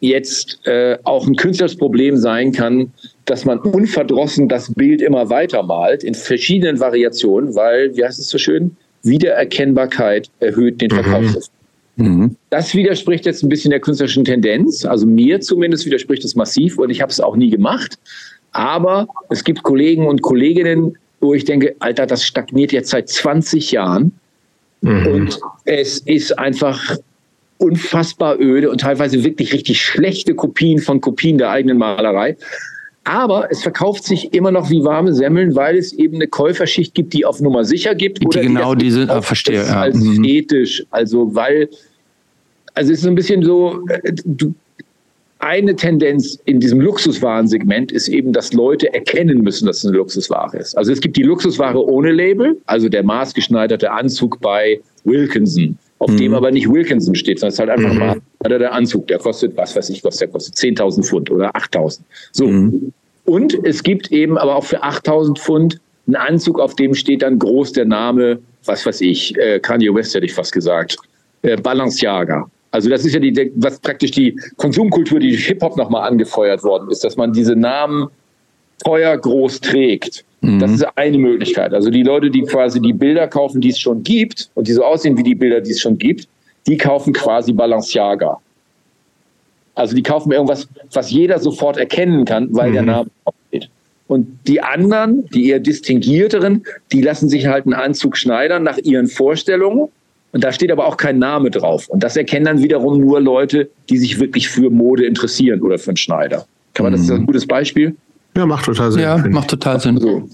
jetzt äh, auch ein Künstlersproblem sein kann, dass man unverdrossen das Bild immer weiter malt in verschiedenen Variationen, weil, wie heißt es so schön, Wiedererkennbarkeit erhöht den Verkaufseffekt. Mhm. Mhm. Das widerspricht jetzt ein bisschen der künstlerischen Tendenz. Also mir zumindest widerspricht das massiv und ich habe es auch nie gemacht. Aber es gibt Kollegen und Kolleginnen, wo ich denke, Alter, das stagniert jetzt seit 20 Jahren. Mhm. Und es ist einfach unfassbar öde und teilweise wirklich richtig schlechte Kopien von Kopien der eigenen Malerei. Aber es verkauft sich immer noch wie warme Semmeln, weil es eben eine Käuferschicht gibt, die auf Nummer sicher gibt. Oder die genau die diese, ah, verstehe. Ja. Als mhm. ethisch. Also, weil, also es ist ein bisschen so, äh, du, eine Tendenz in diesem Luxuswarensegment ist eben, dass Leute erkennen müssen, dass es eine Luxusware ist. Also es gibt die Luxusware ohne Label, also der maßgeschneiderte Anzug bei Wilkinson auf mhm. dem aber nicht Wilkinson steht, sondern es ist halt einfach mhm. mal oder der Anzug, der kostet, was weiß ich, was der kostet, 10.000 Pfund oder 8.000. So. Mhm. Und es gibt eben aber auch für 8.000 Pfund einen Anzug, auf dem steht dann groß der Name, was weiß ich, äh, Kanye West hätte ich fast gesagt, äh, Balenciaga. Also das ist ja die, was praktisch die Konsumkultur, die Hip-Hop nochmal angefeuert worden ist, dass man diese Namen teuer groß trägt. Mhm. Das ist eine Möglichkeit. Also die Leute, die quasi die Bilder kaufen, die es schon gibt und die so aussehen wie die Bilder, die es schon gibt, die kaufen quasi Balenciaga. Also die kaufen irgendwas, was jeder sofort erkennen kann, weil mhm. der Name steht. Und die anderen, die eher distinguierteren, die lassen sich halt einen Anzug schneidern nach ihren Vorstellungen. Und da steht aber auch kein Name drauf. Und das erkennen dann wiederum nur Leute, die sich wirklich für Mode interessieren oder für einen Schneider. Kann man, das ist ein gutes Beispiel? Ja, macht total Sinn. Ja, macht total Sinn. So.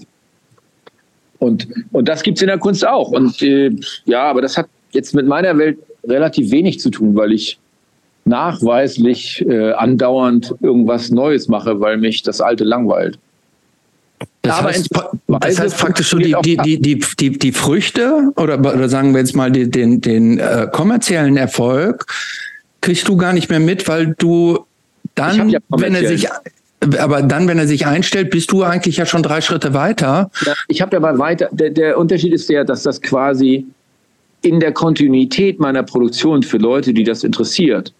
Und, und das gibt's in der Kunst auch. Und äh, ja, aber das hat jetzt mit meiner Welt relativ wenig zu tun, weil ich nachweislich äh, andauernd irgendwas Neues mache, weil mich das Alte langweilt. Das Aber heißt, in- das heißt praktisch so die, die, die, die, die, die Früchte oder, oder sagen wir jetzt mal die, den, den äh, kommerziellen Erfolg kriegst du gar nicht mehr mit, weil du dann, ja wenn er sich, aber dann, wenn er sich einstellt, bist du eigentlich ja schon drei Schritte weiter. Ja, Ich habe aber weiter, der, der Unterschied ist der, dass das quasi in der Kontinuität meiner Produktion für Leute, die das interessiert,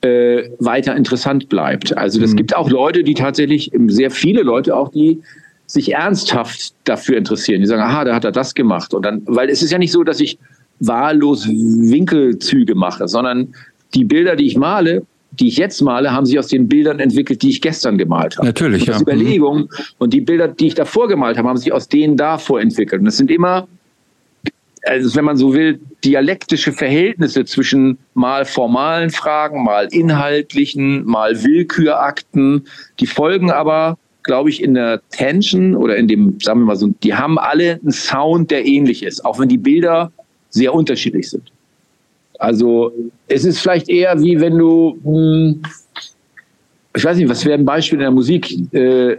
äh, weiter interessant bleibt. Also es gibt auch Leute, die tatsächlich, sehr viele Leute auch, die sich ernsthaft dafür interessieren. Die sagen, aha, da hat er das gemacht. Und dann, weil es ist ja nicht so, dass ich wahllos Winkelzüge mache, sondern die Bilder, die ich male, die ich jetzt male, haben sich aus den Bildern entwickelt, die ich gestern gemalt habe. Natürlich, und das ja. Mhm. Überlegung und die Bilder, die ich davor gemalt habe, haben sich aus denen davor entwickelt. Und das sind immer, also wenn man so will, dialektische Verhältnisse zwischen mal formalen Fragen, mal inhaltlichen, mal Willkürakten. Die folgen aber, glaube ich, in der Tension oder in dem, sagen wir mal so, die haben alle einen Sound, der ähnlich ist, auch wenn die Bilder sehr unterschiedlich sind. Also es ist vielleicht eher wie wenn du, hm, ich weiß nicht, was wäre ein Beispiel in der Musik? Äh,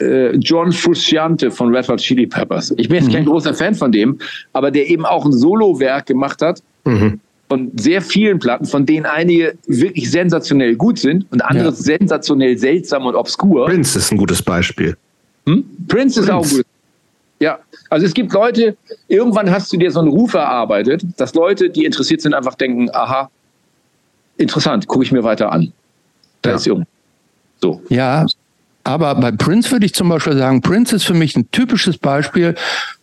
äh, John Frusciante von Red Hot Chili Peppers. Ich bin jetzt kein großer Fan von dem, aber der eben auch ein Solowerk gemacht hat Mhm. von sehr vielen Platten, von denen einige wirklich sensationell gut sind und andere Ja. sensationell seltsam und obskur. Prince ist ein gutes Beispiel. Hm? Prince ist auch Prince. gut. Ja, also es gibt Leute, irgendwann hast du dir so einen Ruf erarbeitet, dass Leute, die interessiert sind, einfach denken, aha, interessant, gucke ich mir weiter an. Da Ja. ist irgend. So. Ja, aber bei Prince würde ich zum Beispiel sagen, Prince ist für mich ein typisches Beispiel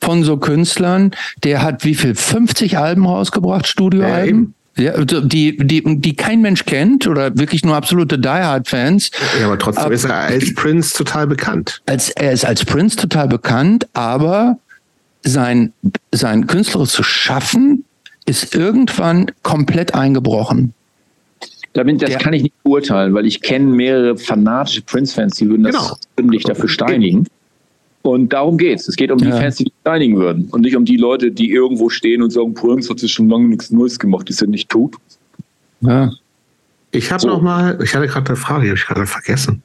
von so Künstlern. Der hat wie viel? 50 Alben rausgebracht, Studioalben? Ja, also die, die, die kein Mensch kennt oder wirklich nur absolute Die Hard-Fans. Ja, aber trotzdem Aber- ist er als Prince total bekannt. Als, er ist als Prince total bekannt, aber sein, sein künstlerisches Schaffen ist irgendwann komplett eingebrochen. Damit, das Ja. kann ich nicht beurteilen, weil ich kenne mehrere fanatische Prince-Fans, die würden das Genau. würden dich dafür steinigen. Und darum geht's. Es geht um die Ja. Fans, die dich steinigen würden. Und nicht um die Leute, die irgendwo stehen und sagen, Prince hat sich schon lange nichts Neues gemacht, die sind nicht tot. Ja. Ich habe So. noch mal, ich hatte gerade eine Frage, die habe ich gerade vergessen.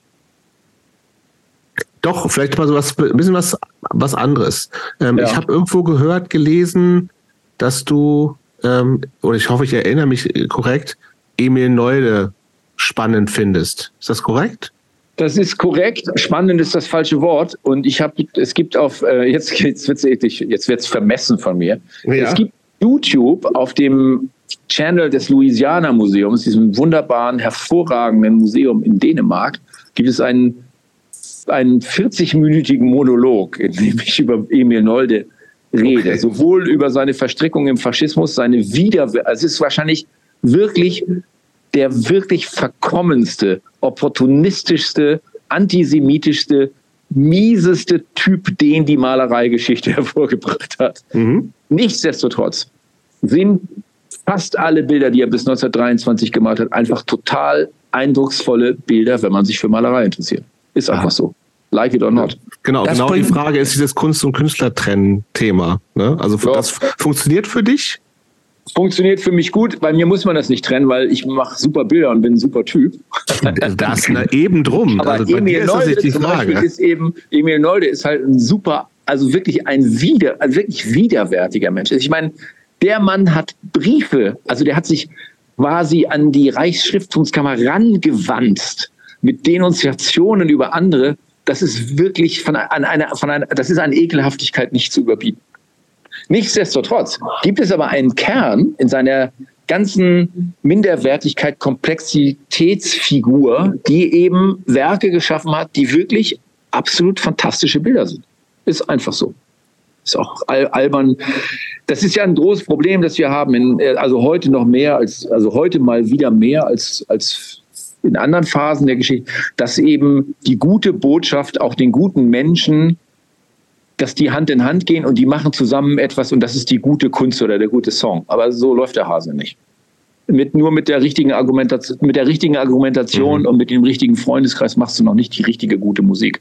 Doch, vielleicht mal so was, ein bisschen was, was anderes. Ähm, Ja. Ich habe irgendwo gehört, gelesen, dass du, ähm, oder ich hoffe, ich erinnere mich äh, korrekt, Emil Neude spannend findest. Ist das korrekt? Das ist korrekt. Spannend ist das falsche Wort. Und ich habe, es gibt auf, äh, jetzt, jetzt wird's eklig, jetzt wird's vermessen von mir. Ja. Es gibt YouTube auf dem Channel des Louisiana Museums, diesem wunderbaren, hervorragenden Museum in Dänemark, gibt es einen, einen 40-minütigen Monolog, in dem ich über Emil Nolde rede. Okay. Sowohl über seine Verstrickung im Faschismus, seine also es ist wahrscheinlich wirklich der wirklich verkommenste, opportunistischste, antisemitischste, mieseste Typ, den die Malereigeschichte hervorgebracht hat. Mhm. Nichtsdestotrotz sind fast alle Bilder, die er bis 1923 gemalt hat, einfach total eindrucksvolle Bilder, wenn man sich für Malerei interessiert. Ist einfach so. Like it or not. Genau, Das genau die Frage ist dieses Kunst- und Künstlertrennen-Thema. Ne? Also Ja. das funktioniert für dich? Funktioniert für mich gut. Bei mir muss man das nicht trennen, weil ich mache super Bilder und bin ein super Typ. Das na, eben drum. Aber also Emil ist Nolde die zum Beispiel Frage. ist eben, Emil Nolde ist halt ein super, also wirklich ein wider, also wirklich widerwärtiger Mensch. Also ich meine, der Mann hat Briefe, also der hat sich quasi an die Reichsschrifttumskammer rangewandt mit Denunziationen über andere. Das ist wirklich von einer, von einer, das ist an Ekelhaftigkeit nicht zu überbieten. Nichtsdestotrotz gibt es aber einen Kern in seiner ganzen Minderwertigkeit, Komplexitätsfigur, die eben Werke geschaffen hat, die wirklich absolut fantastische Bilder sind. Ist einfach so. Ist auch al albern. Das ist ja ein großes Problem, das wir haben. In, also heute noch mehr als, also heute mal wieder mehr als, als in anderen Phasen der Geschichte, dass eben die gute Botschaft auch den guten Menschen, dass die Hand in Hand gehen und die machen zusammen etwas und das ist die gute Kunst oder der gute Song. Aber so läuft der Hase nicht. Mit, nur mit der richtigen Argumentation, mit der richtigen Argumentation mhm. und mit dem richtigen Freundeskreis machst du noch nicht die richtige gute Musik.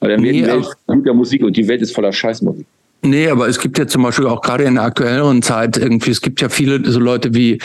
Weil dann nee, die Welt guter Musik und die Welt ist voller Scheißmusik. Nee, aber es gibt ja zum Beispiel auch gerade in der aktuelleren Zeit irgendwie, es gibt ja viele so Leute wie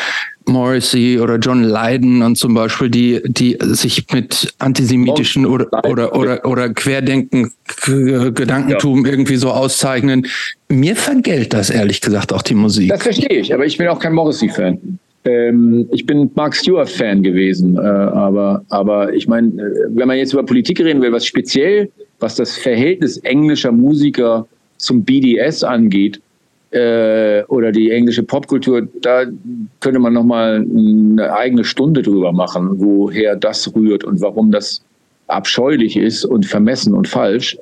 Morrissey oder John Lydon und zum Beispiel, die, die sich mit antisemitischen oder, oder, oder, oder Querdenken, Gedankentum ja. irgendwie so auszeichnen. Mir vergällt das ehrlich gesagt auch die Musik. Das verstehe ich, aber ich bin auch kein Morrissey-Fan. Ähm, ich bin Mark Stewart-Fan gewesen, äh, aber, aber ich meine, äh, wenn man jetzt über Politik reden will, was speziell, was das Verhältnis englischer Musiker zum BDS angeht äh, oder die englische Popkultur, da könnte man noch mal eine eigene Stunde drüber machen, woher das rührt und warum das abscheulich ist und vermessen und falsch.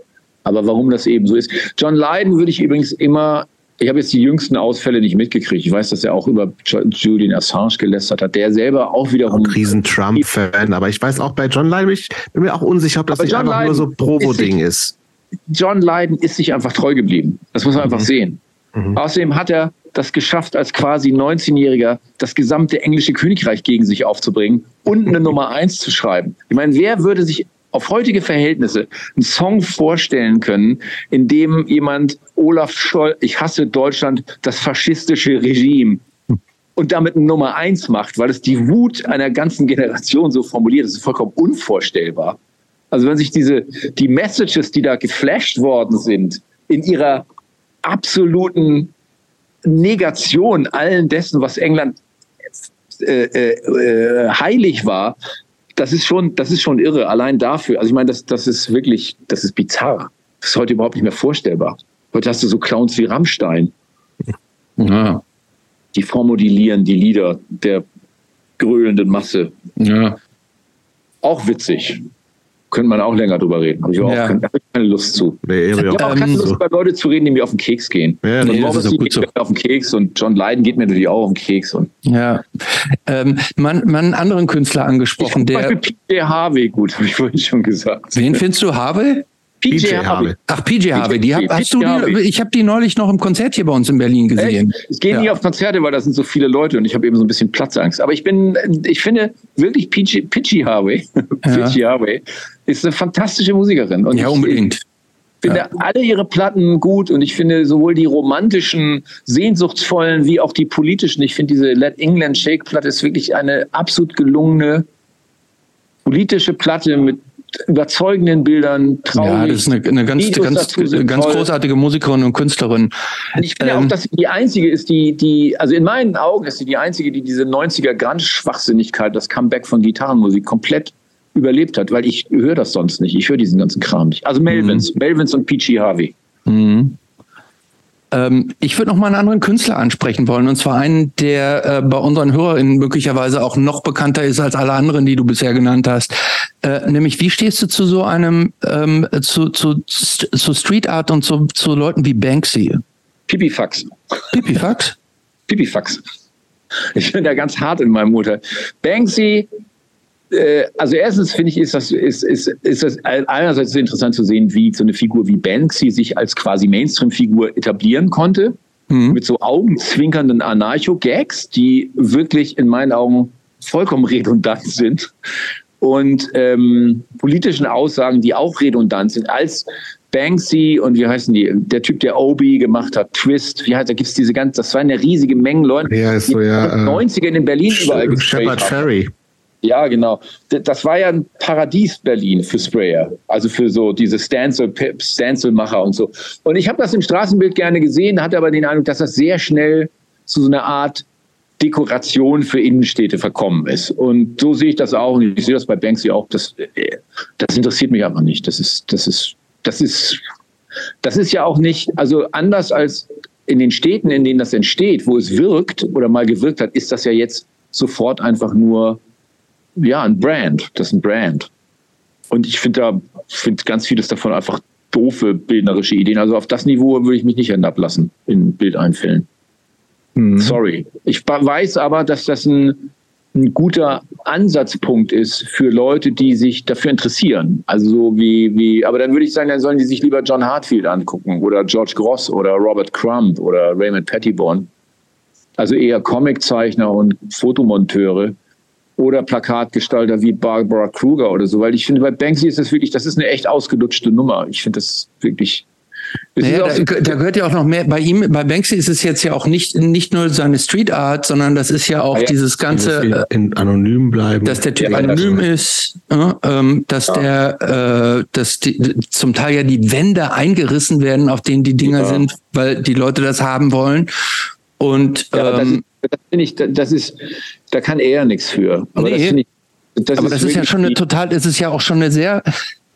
Aber warum das eben so ist. John Lydon würde ich übrigens immer ich habe jetzt die jüngsten Ausfälle nicht mitgekriegt. Ich weiß, dass er auch über Julian Assange gelästert hat, der selber auch wiederum. Auch riesen Trump-Fan, aber ich weiß auch bei John Lydon, ich bin mir auch unsicher, ob das nicht John einfach Lydon nur so Provo-Ding ist. John Lydon ist sich einfach treu geblieben. Das muss man mhm. einfach sehen. Mhm. Außerdem hat er das geschafft, als quasi 19-Jähriger das gesamte englische Königreich gegen sich aufzubringen und eine Nummer eins zu schreiben. Ich meine, wer würde sich auf heutige Verhältnisse einen Song vorstellen können, in dem jemand Olaf Scholl, ich hasse Deutschland, das faschistische Regime und damit eine Nummer eins macht, weil es die Wut einer ganzen Generation so formuliert. Das ist vollkommen unvorstellbar. Also wenn sich diese, die Messages, die da geflasht worden sind, in ihrer absoluten Negation allen dessen, was England äh, äh, äh, heilig war, das ist schon, das ist schon irre. Allein dafür. Also ich meine, das, das ist wirklich, das ist bizarr. Das ist heute überhaupt nicht mehr vorstellbar. Heute hast du so Clowns wie Rammstein. Ja. Die vormodellieren die Lieder der gröhlenden Masse. Ja. Auch witzig könnte man auch länger drüber reden. Habe ich auch ja. keine, keine, Lust zu. Nee, ich habe auch keine ähm, Lust, so. über Leute zu reden, die mir auf den Keks gehen. Ja, nee, das ist gut so. auf den Keks und John Lydon geht mir natürlich auch auf den Keks. Und ja, ähm, man, man einen anderen Künstler angesprochen, ich der. PJ Harvey gut, habe ich vorhin schon gesagt. Wen findest du Harvey? PJ Harvey. Ach, PJ Harvey. Die hab, hast du die, ich habe die neulich noch im Konzert hier bei uns in Berlin gesehen. Echt? Ich gehe ja. nie auf Konzerte, weil da sind so viele Leute und ich habe eben so ein bisschen Platzangst. Aber ich bin, ich finde wirklich PJ, PJ Harvey, ja. PJ Harvey ist eine fantastische Musikerin. Und ja, unbedingt. Ich finde ja. alle ihre Platten gut und ich finde sowohl die romantischen, sehnsuchtsvollen wie auch die politischen. Ich finde diese Let England Shake Platte ist wirklich eine absolut gelungene politische Platte mit überzeugenden Bildern, traurig. Ja, das ist eine, eine ganz, ganz, ganz großartige Musikerin und Künstlerin. Und ich finde ähm, auch, dass sie die einzige ist, die, die, also in meinen Augen ist sie die einzige, die diese 90er Grunge-Schwachsinnigkeit, das Comeback von Gitarrenmusik komplett überlebt hat, weil ich höre das sonst nicht. Ich höre diesen ganzen Kram nicht. Also Melvins, mhm. Melvins und Peachy Harvey. Mhm. Ähm, ich würde noch mal einen anderen Künstler ansprechen wollen, und zwar einen, der äh, bei unseren HörerInnen möglicherweise auch noch bekannter ist als alle anderen, die du bisher genannt hast. Äh, nämlich, wie stehst du zu so einem, ähm, zu, zu, zu Street Art und zu, zu Leuten wie Banksy? Pipifax. Pipifax? Pipifax. Ich bin da ganz hart in meinem Urteil. Banksy äh, also erstens finde ich, ist das, ist, ist, ist das einerseits interessant zu sehen, wie so eine Figur wie Banksy sich als quasi Mainstream-Figur etablieren konnte. Mhm. Mit so augenzwinkernden Anarcho-Gags, die wirklich in meinen Augen vollkommen redundant sind. Und ähm, politischen Aussagen, die auch redundant sind, als Banksy und wie heißen die, der Typ, der Obi gemacht hat, Twist, wie heißt, da gibt es diese ganze, das war eine riesige Menge Leute, ja, ist so, ja, die in den 90ern in Berlin überall Shepard Ferry. Ja, genau. Das war ja ein Paradies Berlin für Sprayer, also für so diese Stencil-Macher und so. Und ich habe das im Straßenbild gerne gesehen, hatte aber den Eindruck, dass das sehr schnell zu so einer Art Dekoration für Innenstädte verkommen ist. Und so sehe ich das auch. Und ich sehe das bei Banksy auch. Das, das interessiert mich einfach nicht. Das ist, das ist, das ist, das ist ja auch nicht, also anders als in den Städten, in denen das entsteht, wo es wirkt oder mal gewirkt hat, ist das ja jetzt sofort einfach nur ja, ein Brand. Das ist ein Brand. Und ich finde da, finde ganz vieles davon einfach doofe bildnerische Ideen. Also auf das Niveau würde ich mich nicht herablassen in Bildeinfällen. Mhm. Sorry. Ich weiß aber, dass das ein ein guter Ansatzpunkt ist für Leute, die sich dafür interessieren. Also so wie, wie, aber dann würde ich sagen, dann sollen die sich lieber John Hartfield angucken oder George Gross oder Robert Crumb oder Raymond Pettibone. Also eher Comiczeichner und Fotomonteure oder Plakatgestalter wie Barbara Kruger oder so, weil ich finde, bei Banksy ist das wirklich, das ist eine echt ausgelutschte Nummer. Ich finde das wirklich naja, da, da, gehört ja auch noch mehr. Bei ihm, bei Banksy ist es jetzt ja auch nicht, nicht nur seine Street Art, sondern das ist ja auch ja, dieses ganze. In anonym bleiben. Dass der Typ ja, anonym ist, äh, dass ja. der, äh, dass die, zum Teil ja die Wände eingerissen werden, auf denen die Dinger sind, weil die Leute das haben wollen. Und ähm, das, das finde ich, das ist, da kann er nichts für. Aber nee, das, ich, das aber ist das ist ja schon eine total, es ist ja auch schon eine sehr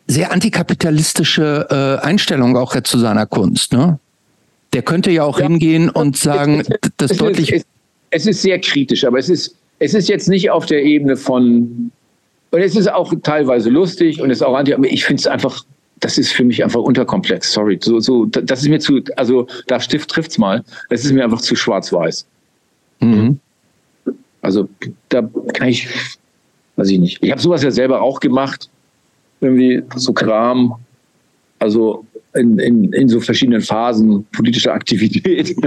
sehr antikapitalistische äh, Einstellung auch jetzt zu seiner Kunst. Ne? Der könnte ja auch ja. hingehen und sagen, es, es, das es deutlich. Ist, es, ist sehr kritisch, aber es ist, es ist jetzt nicht auf der Ebene von. Und es ist auch teilweise lustig und es ist auch anti, aber ich finde es einfach, das ist für mich einfach unterkomplex. Sorry, so, so, das ist mir zu, also da Stift trifft's mal. Es ist mir einfach zu schwarz-weiß. Mhm. Also da kann ich, weiß ich nicht. Ich habe sowas ja selber auch gemacht irgendwie so Kram, also in, in, in so verschiedenen Phasen politischer Aktivität.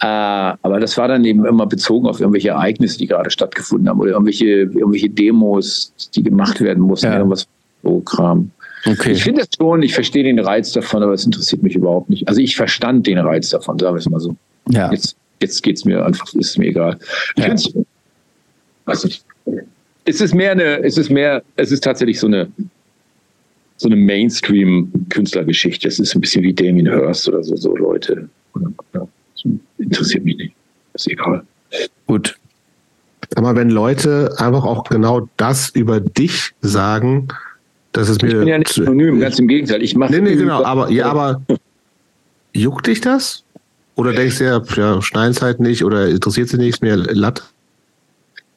äh, aber das war dann eben immer bezogen auf irgendwelche Ereignisse, die gerade stattgefunden haben oder irgendwelche, irgendwelche Demos, die gemacht werden mussten, ja. irgendwas so Kram. Okay. Ich finde es schon, ich verstehe den Reiz davon, aber es interessiert mich überhaupt nicht. Also ich verstand den Reiz davon, sagen wir es mal so. Ja. Jetzt, jetzt geht es mir einfach, ist mir egal. Ich ja. weiß nicht es ist mehr eine, es ist mehr, es ist tatsächlich so eine, so eine Mainstream-Künstlergeschichte. Es ist ein bisschen wie Damien Hirst oder so, so Leute. Ja, interessiert mich nicht. Ist egal. Gut. Aber wenn Leute einfach auch genau das über dich sagen, das ist mir. Ich bin ja nicht synonym, ganz im Gegenteil. Ich mache. Nee, nee, genau. Aber, ja, aber juckt dich das? Oder denkst du ja, ja Steinzeit nicht oder interessiert sie nichts mehr Latt?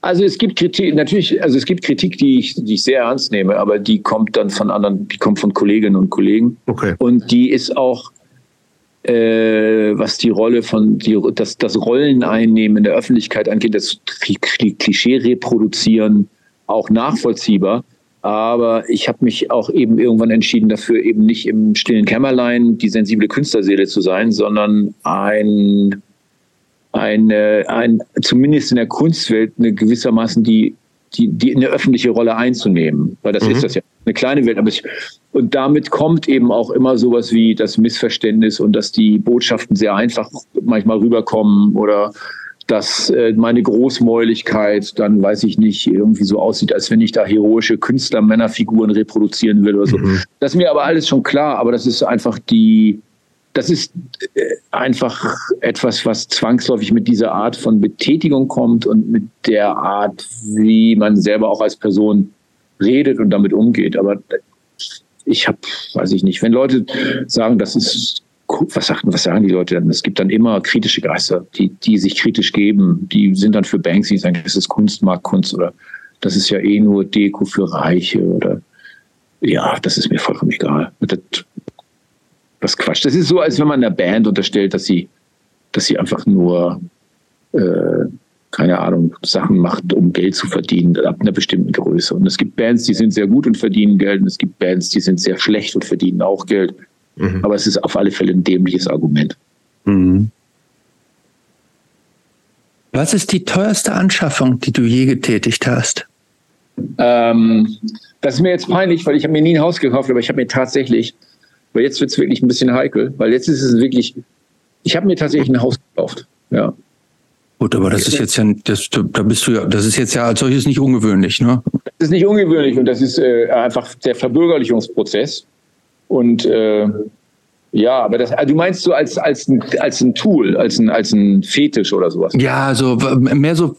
Also es gibt Kritik, natürlich, also es gibt Kritik, die ich, die ich sehr ernst nehme, aber die kommt dann von anderen, die kommt von Kolleginnen und Kollegen. Okay. Und die ist auch, äh, was die Rolle von, die, das, das Rolleneinnehmen in der Öffentlichkeit angeht, das Klischee reproduzieren, auch nachvollziehbar. Aber ich habe mich auch eben irgendwann entschieden dafür, eben nicht im stillen Kämmerlein die sensible Künstlerseele zu sein, sondern ein eine, ein, zumindest in der Kunstwelt eine gewissermaßen die, die, die eine öffentliche Rolle einzunehmen. Weil das mhm. ist das ja eine kleine Welt. Aber ich, und damit kommt eben auch immer sowas wie das Missverständnis und dass die Botschaften sehr einfach manchmal rüberkommen oder dass äh, meine Großmäuligkeit dann, weiß ich nicht, irgendwie so aussieht, als wenn ich da heroische Künstler-Männerfiguren reproduzieren will oder so. Mhm. Das ist mir aber alles schon klar, aber das ist einfach die, das ist äh, einfach etwas, was zwangsläufig mit dieser Art von Betätigung kommt und mit der Art, wie man selber auch als Person redet und damit umgeht. Aber ich habe, weiß ich nicht, wenn Leute sagen, das ist, was sagen, was sagen die Leute dann? Es gibt dann immer kritische Geister, die, die sich kritisch geben. Die sind dann für Banksy, sagen, das ist Kunstmarktkunst oder das ist ja eh nur Deko für Reiche oder ja, das ist mir vollkommen egal. Das, was Quatsch. Das ist so, als wenn man einer Band unterstellt, dass sie, dass sie einfach nur, äh, keine Ahnung, Sachen macht, um Geld zu verdienen, ab einer bestimmten Größe. Und es gibt Bands, die sind sehr gut und verdienen Geld, und es gibt Bands, die sind sehr schlecht und verdienen auch Geld. Mhm. Aber es ist auf alle Fälle ein dämliches Argument. Mhm. Was ist die teuerste Anschaffung, die du je getätigt hast? Ähm, das ist mir jetzt peinlich, weil ich habe mir nie ein Haus gekauft, aber ich habe mir tatsächlich aber jetzt wird es wirklich ein bisschen heikel, weil jetzt ist es wirklich, ich habe mir tatsächlich ein Haus gekauft. Ja. Gut, aber das ist jetzt ja, das, da bist du ja, das ist jetzt ja als solches nicht ungewöhnlich, ne? Das ist nicht ungewöhnlich und das ist äh, einfach der Verbürgerlichungsprozess. Und äh, ja, aber das, also du meinst so als, als, ein, als ein Tool, als ein, als ein Fetisch oder sowas? Ja, so mehr so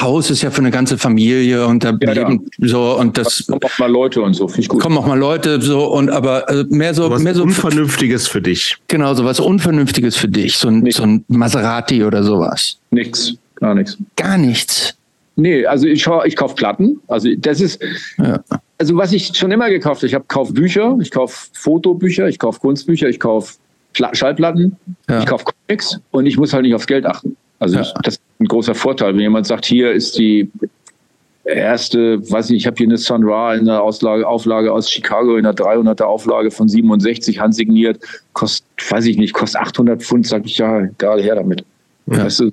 Haus ist ja für eine ganze Familie und da ja, leben ja. so und das. Da kommen auch mal Leute und so, finde ich gut. Kommen auch mal Leute so und aber äh, mehr so. Was mehr so Unvernünftiges für dich. Genau, so was Unvernünftiges für dich. So ein, so ein Maserati oder sowas. Nix, gar nichts. Gar nichts. Nee, also ich, ich kaufe Platten. Also das ist, ja. also was ich schon immer gekauft habe, ich habe kauf Bücher, ich kaufe Fotobücher, ich kaufe Kunstbücher, ich kaufe Schallplatten, ja. ich kaufe Comics und ich muss halt nicht aufs Geld achten. Also ja. das ein großer Vorteil. Wenn jemand sagt, hier ist die erste, weiß ich, ich habe hier eine Sun Ra in der Auslage, Auflage aus Chicago in der 300er Auflage von 67 handsigniert, kostet, weiß ich nicht, kostet 800 Pfund, sag ich ja, egal, her damit. Ja. Weißt du,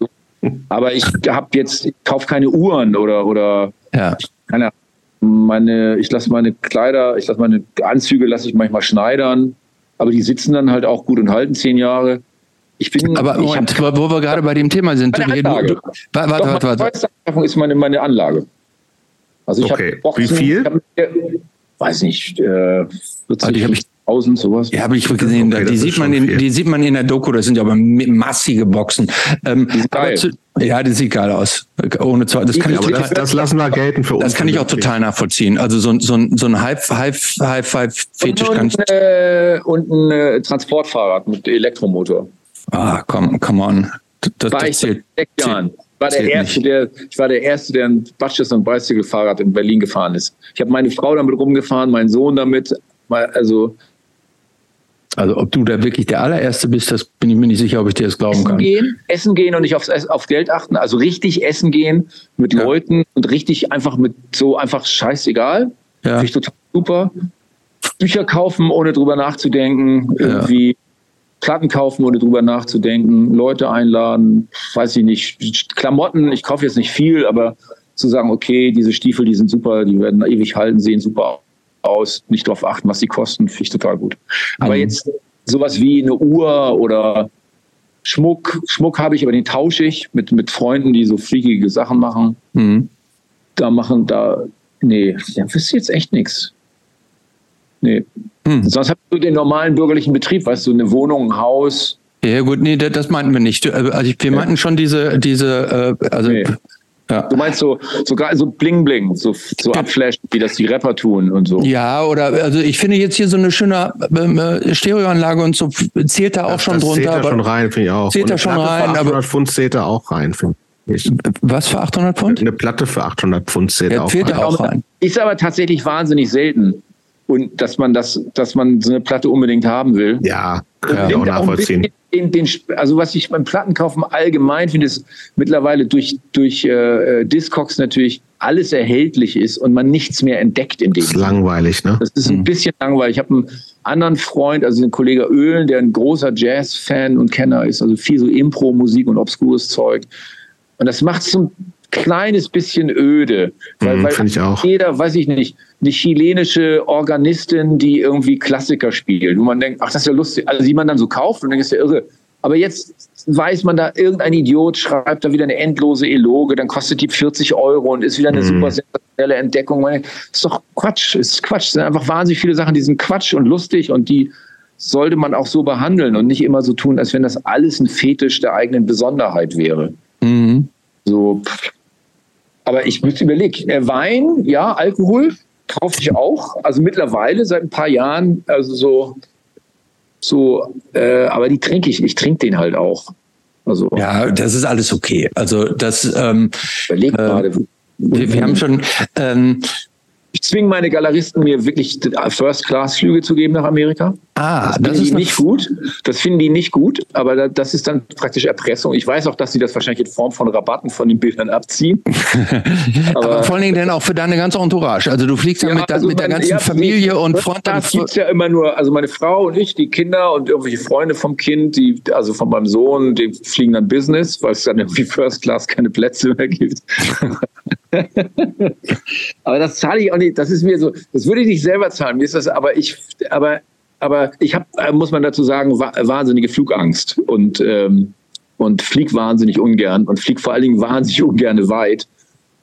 aber ich habe jetzt, ich kaufe keine Uhren oder, oder ja. keine meine, ich lasse meine Kleider, ich lasse meine Anzüge, lasse ich manchmal schneidern, aber die sitzen dann halt auch gut und halten zehn Jahre. Ich bin, aber ich hab, wo wir gerade bei dem Thema sind, meine Anlage. Du, du, warte, warte, warte, warte. ist meine, meine Anlage. Also ich okay. habe Wie viel? Ich hab, weiß nicht, äh, 40, also ich, 1000, sowas. Ja, habe ich gesehen. Okay, die, sieht man in, die sieht man in der Doku, das sind ja aber massige Boxen. Ähm, zu, ja, das sieht geil aus. Ohne zwei, das kann ich, aber das, das, lassen wir gelten für uns. Das kann ich auch total nachvollziehen. Also so, so, so ein High-Five-Fetisch kann ich. Äh, und ein äh, Transportfahrrad mit Elektromotor. Ah, komm, come on. Das, war das zählt, sechs Jahren. War der erste, der, ich war der Erste, der ein Batches und Bicycle-Fahrrad in Berlin gefahren ist. Ich habe meine Frau damit rumgefahren, meinen Sohn damit. Also also ob du da wirklich der allererste bist, das bin ich mir nicht sicher, ob ich dir das glauben essen kann. Gehen, essen gehen und nicht aufs, auf Geld achten. Also richtig essen gehen mit ja. Leuten und richtig einfach mit so einfach scheißegal. Ja. Finde ich total super. Bücher kaufen, ohne drüber nachzudenken. Irgendwie ja. Platten kaufen, ohne drüber nachzudenken. Leute einladen. Weiß ich nicht. Klamotten, ich kaufe jetzt nicht viel, aber zu sagen, okay, diese Stiefel, die sind super, die werden ewig halten, sehen super aus nicht darauf achten, was sie kosten, finde ich total gut. Aber mhm. jetzt sowas wie eine Uhr oder Schmuck, Schmuck habe ich, aber den tausche ich mit, mit Freunden, die so freakige Sachen machen. Mhm. Da machen, da, nee, da wüsste jetzt echt nichts. Nee. Mhm. Sonst hast du den normalen bürgerlichen Betrieb, weißt du, eine Wohnung, ein Haus. Ja, gut, nee, das meinten wir nicht. Also wir meinten schon diese, diese, äh, also nee. Ja. Du meinst so sogar so Bling Bling, so, so abflashen, wie das die Rapper tun und so. Ja, oder also ich finde jetzt hier so eine schöne ähm, äh, Stereoanlage und so zählt da auch das, schon das drunter. Zählt da schon rein, finde ich auch. Zählt da schon rein. 800 aber Pfund zählt da auch rein, finde ich. Was für 800 Pfund? Eine Platte für 800 Pfund zählt ja, auch, rein. auch rein. Ist aber tatsächlich wahnsinnig selten. Und dass man das, dass man so eine Platte unbedingt haben will. Ja, kann ich auch nachvollziehen den, den, also was ich beim Plattenkaufen allgemein finde, ist mittlerweile durch, durch äh, Discogs natürlich alles erhältlich ist und man nichts mehr entdeckt in dem. Das ist langweilig, ne? Das ist ein mhm. bisschen langweilig. Ich habe einen anderen Freund, also den Kollege Öhlen, der ein großer Jazz-Fan und Kenner ist, also viel so Impro-Musik und obskures Zeug. Und das macht so ein kleines bisschen öde. Weil, mm, weil ich auch. jeder, weiß ich nicht, eine chilenische Organistin, die irgendwie Klassiker spielt. Und man denkt, ach, das ist ja lustig. Also, die man dann so kauft und denkt, ist ja irre. Aber jetzt weiß man da, irgendein Idiot schreibt da wieder eine endlose Eloge, dann kostet die 40 Euro und ist wieder eine mm. super sensationelle Entdeckung. Das ist doch Quatsch, ist Quatsch. Es sind einfach wahnsinnig viele Sachen, die sind Quatsch und lustig und die sollte man auch so behandeln und nicht immer so tun, als wenn das alles ein Fetisch der eigenen Besonderheit wäre. Mhm. So, aber ich müsste überlegen, äh, Wein, ja, Alkohol kaufe ich auch. Also mittlerweile seit ein paar Jahren, also so, so, äh, aber die trinke ich. Ich trinke den halt auch. Also ja, das ist alles okay. Also das. Ähm, Überleg äh, gerade. Wir, wir, haben schon. Ähm, ich zwinge meine Galeristen, mir wirklich First-Class-Flüge zu geben nach Amerika. Ah, das, das ist nicht gut. Das finden die nicht gut, aber das ist dann praktisch Erpressung. Ich weiß auch, dass sie das wahrscheinlich in Form von Rabatten von den Bildern abziehen. aber, aber, vor allen Dingen dann auch für deine ganze Entourage. Also du fliegst ja, ja mit, also mit der ganzen ja, Familie und Freunden. Das gibt ja immer nur, also meine Frau und ich, die Kinder und irgendwelche Freunde vom Kind, die, also von meinem Sohn, die fliegen dann Business, weil es dann irgendwie First Class keine Plätze mehr gibt. aber das zahle ich auch nicht. Das ist mir so, das würde ich nicht selber zahlen. Mir ist das, aber ich, aber, aber ich habe, äh, muss man dazu sagen, wahnsinnige Flugangst und, ähm, und flieg wahnsinnig ungern und flieg vor allen Dingen wahnsinnig ungern weit.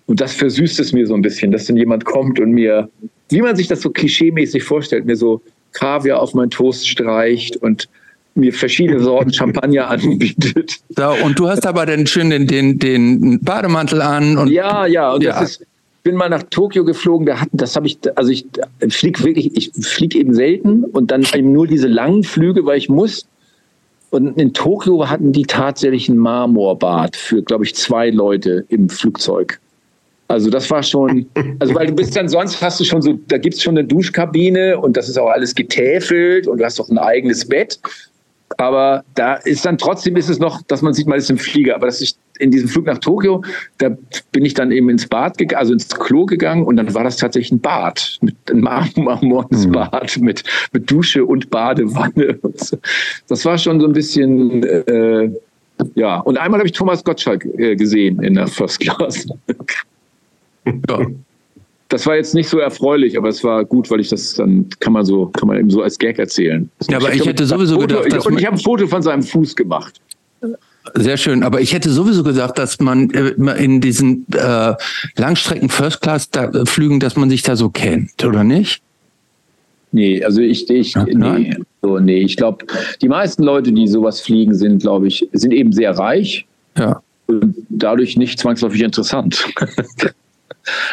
Und das versüßt es mir so ein bisschen, dass dann jemand kommt und mir, wie man sich das so klischeemäßig vorstellt, mir so Kaviar auf meinen Toast streicht und mir verschiedene Sorten Champagner anbietet. So, und du hast aber dann schön den, den, den Bademantel an. Und, ja, ja, und ja. das ist, bin mal nach Tokio geflogen, da hatten, das habe ich, also ich fliege wirklich, ich fliege eben selten und dann eben nur diese langen Flüge, weil ich muss. Und in Tokio hatten die tatsächlich ein Marmorbad für, glaube ich, zwei Leute im Flugzeug. Also das war schon, also weil du bist dann sonst hast du schon so, da gibt es schon eine Duschkabine und das ist auch alles getäfelt und du hast auch ein eigenes Bett. Aber da ist dann trotzdem ist es noch, dass man sieht, man ist im Flieger. Aber das ist in diesem Flug nach Tokio, da bin ich dann eben ins Bad gegangen, also ins Klo gegangen und dann war das tatsächlich ein Bad, mit einem marmornes mhm. Bad mit, mit Dusche und Badewanne. Und so. Das war schon so ein bisschen, äh, ja. Und einmal habe ich Thomas Gottschalk äh, gesehen in der First Class. ja. Das war jetzt nicht so erfreulich, aber es war gut, weil ich das dann kann man so kann man eben so als Gag erzählen. Ja, aber ich, ich hätte sowieso Foto, gedacht, dass und ich habe ein Foto von seinem Fuß gemacht. Sehr schön, aber ich hätte sowieso gesagt, dass man äh, in diesen äh, Langstrecken First Class da, äh, Flügen, dass man sich da so kennt, oder nicht? Nee, also ich, ich nee, so, nee, ich glaube, die meisten Leute, die sowas fliegen, sind, glaube ich, sind eben sehr reich. Ja. Und dadurch nicht zwangsläufig interessant.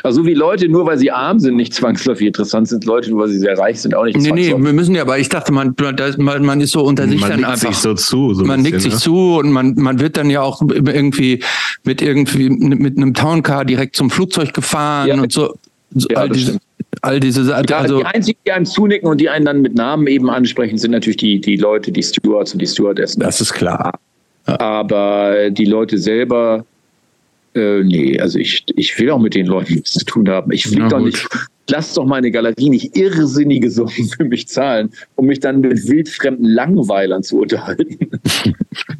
Also wie Leute, nur weil sie arm sind, nicht zwangsläufig interessant sind, Leute, nur weil sie sehr reich sind, auch nicht Nee, nee, wir müssen ja, aber ich dachte, man, man, man ist so unter sich man dann einfach. Sich so zu, so man nickt sich ne? zu und man, man wird dann ja auch irgendwie mit irgendwie mit einem Towncar direkt zum Flugzeug gefahren ja, und so. so ja, all, diese, all diese Sachen. Also, die einzigen, die einem zunicken und die einen dann mit Namen eben ansprechen, sind natürlich die, die Leute, die Stewards und die Stewardessen. Das ist klar. Ja. Aber die Leute selber, äh, nee, also ich, ich will auch mit den Leuten nichts zu tun haben. Ich fliege doch nicht. Lass doch meine Galerie nicht irrsinnige Summen für mich zahlen, um mich dann mit wildfremden Langweilern zu unterhalten.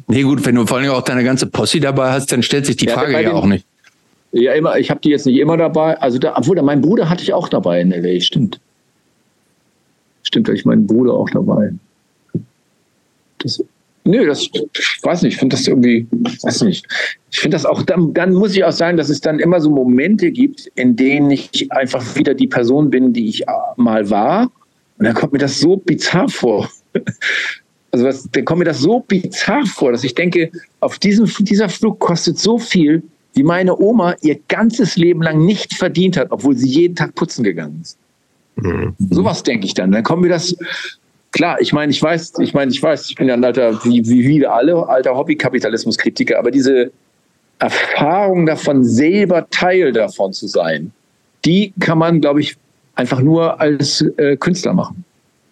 Nee, gut, wenn du vor allem auch deine ganze Posse dabei hast, dann stellt sich die ja, Frage ja den, auch nicht. Ja, immer, ich habe die jetzt nicht immer dabei. Also, da, obwohl, mein Bruder hatte ich auch dabei in LA, stimmt. Stimmt, da ich meinen Bruder auch dabei. Das, Nö, das ich weiß nicht, ich finde das irgendwie, weiß nicht. Ich finde das auch, dann, dann muss ich auch sagen, dass es dann immer so Momente gibt, in denen ich einfach wieder die Person bin, die ich mal war. Und dann kommt mir das so bizarr vor. Also was, dann kommt mir das so bizarr vor, dass ich denke, auf diesem, dieser Flug kostet so viel, wie meine Oma ihr ganzes Leben lang nicht verdient hat, obwohl sie jeden Tag putzen gegangen ist. Mhm. Sowas denke ich dann. Dann kommt mir das klar, ich meine, ich weiß, ich meine, ich weiß, ich bin ja ein alter, wie, wie wir alle, alter Hobbykapitalismuskritiker, aber diese Erfahrung davon, selber Teil davon zu sein, die kann man, glaube ich, einfach nur als äh, Künstler machen.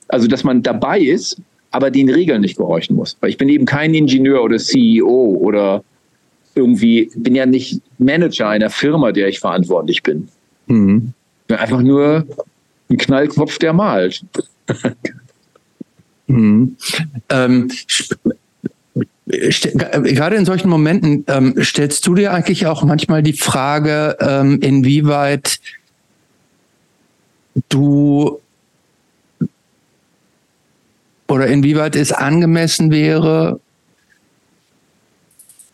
Also, dass man dabei ist, aber den Regeln nicht gehorchen muss. Weil ich bin eben kein Ingenieur oder CEO oder irgendwie, bin ja nicht Manager einer Firma, der ich verantwortlich bin. Mhm. Ich bin einfach nur ein Knallkopf, der malt. Mhm. Ähm, gerade in solchen Momenten ähm, stellst du dir eigentlich auch manchmal die Frage, ähm, inwieweit du oder inwieweit es angemessen wäre,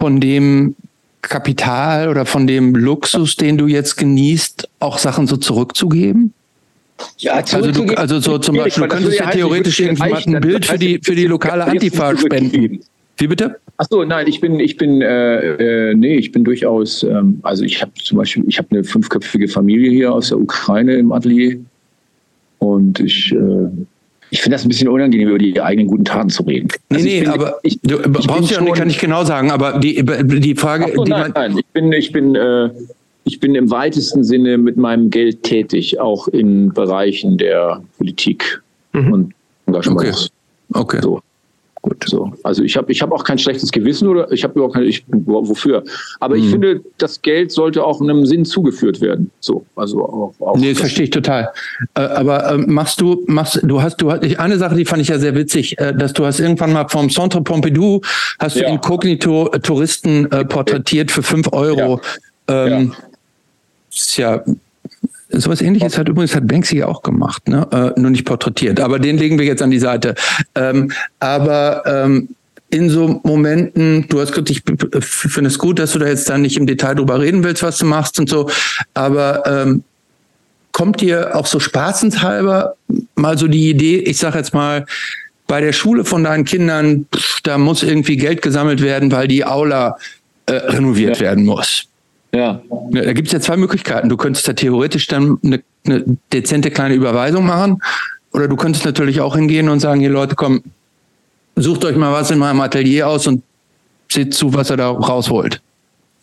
von dem Kapital oder von dem Luxus, den du jetzt genießt, auch Sachen so zurückzugeben? Ja, also, du, also so zum Beispiel, du könntest ja theoretisch irgendjemand ein Bild für die, für die lokale Antifa spenden. Wie bitte? Ach so, nein, ich bin, ich bin, äh, äh, nee, ich bin durchaus, ähm, also ich habe zum Beispiel, ich habe eine fünfköpfige Familie hier aus der Ukraine im Atelier und ich, äh, ich finde das ein bisschen unangenehm, über die eigenen guten Taten zu reden. Also nee, nee, aber ich, du brauchst ja, kann ich genau sagen, aber die, die Frage, so, die nein, nein, ich bin, ich bin, äh, ich bin im weitesten Sinne mit meinem Geld tätig, auch in Bereichen der Politik mhm. und Engagements. Okay. okay. So. Gut. So. Also ich habe ich hab auch kein schlechtes Gewissen oder ich habe überhaupt kein, ich, wofür. Aber mhm. ich finde, das Geld sollte auch einem Sinn zugeführt werden. So, also auch. auch nee, das verstehe ich total. Äh, aber äh, machst du, machst du hast du eine Sache, die fand ich ja sehr witzig, äh, dass du hast irgendwann mal vom Centre Pompidou hast ja. du inkognito Touristen äh, porträtiert für fünf Euro. Ja. Ähm, ja ist ja Sowas ähnliches hat übrigens hat Banksy auch gemacht, ne? Äh, nur nicht porträtiert. Aber den legen wir jetzt an die Seite. Ähm, aber ähm, in so Momenten, du hast gesagt, ich finde es gut, dass du da jetzt dann nicht im Detail drüber reden willst, was du machst und so. Aber ähm, kommt dir auch so spaßenshalber mal so die Idee, ich sage jetzt mal, bei der Schule von deinen Kindern, da muss irgendwie Geld gesammelt werden, weil die Aula äh, renoviert ja. werden muss. Ja. Da gibt es ja zwei Möglichkeiten. Du könntest da theoretisch dann eine, eine dezente kleine Überweisung machen. Oder du könntest natürlich auch hingehen und sagen, hier Leute, komm, sucht euch mal was in meinem Atelier aus und seht zu, was er da rausholt.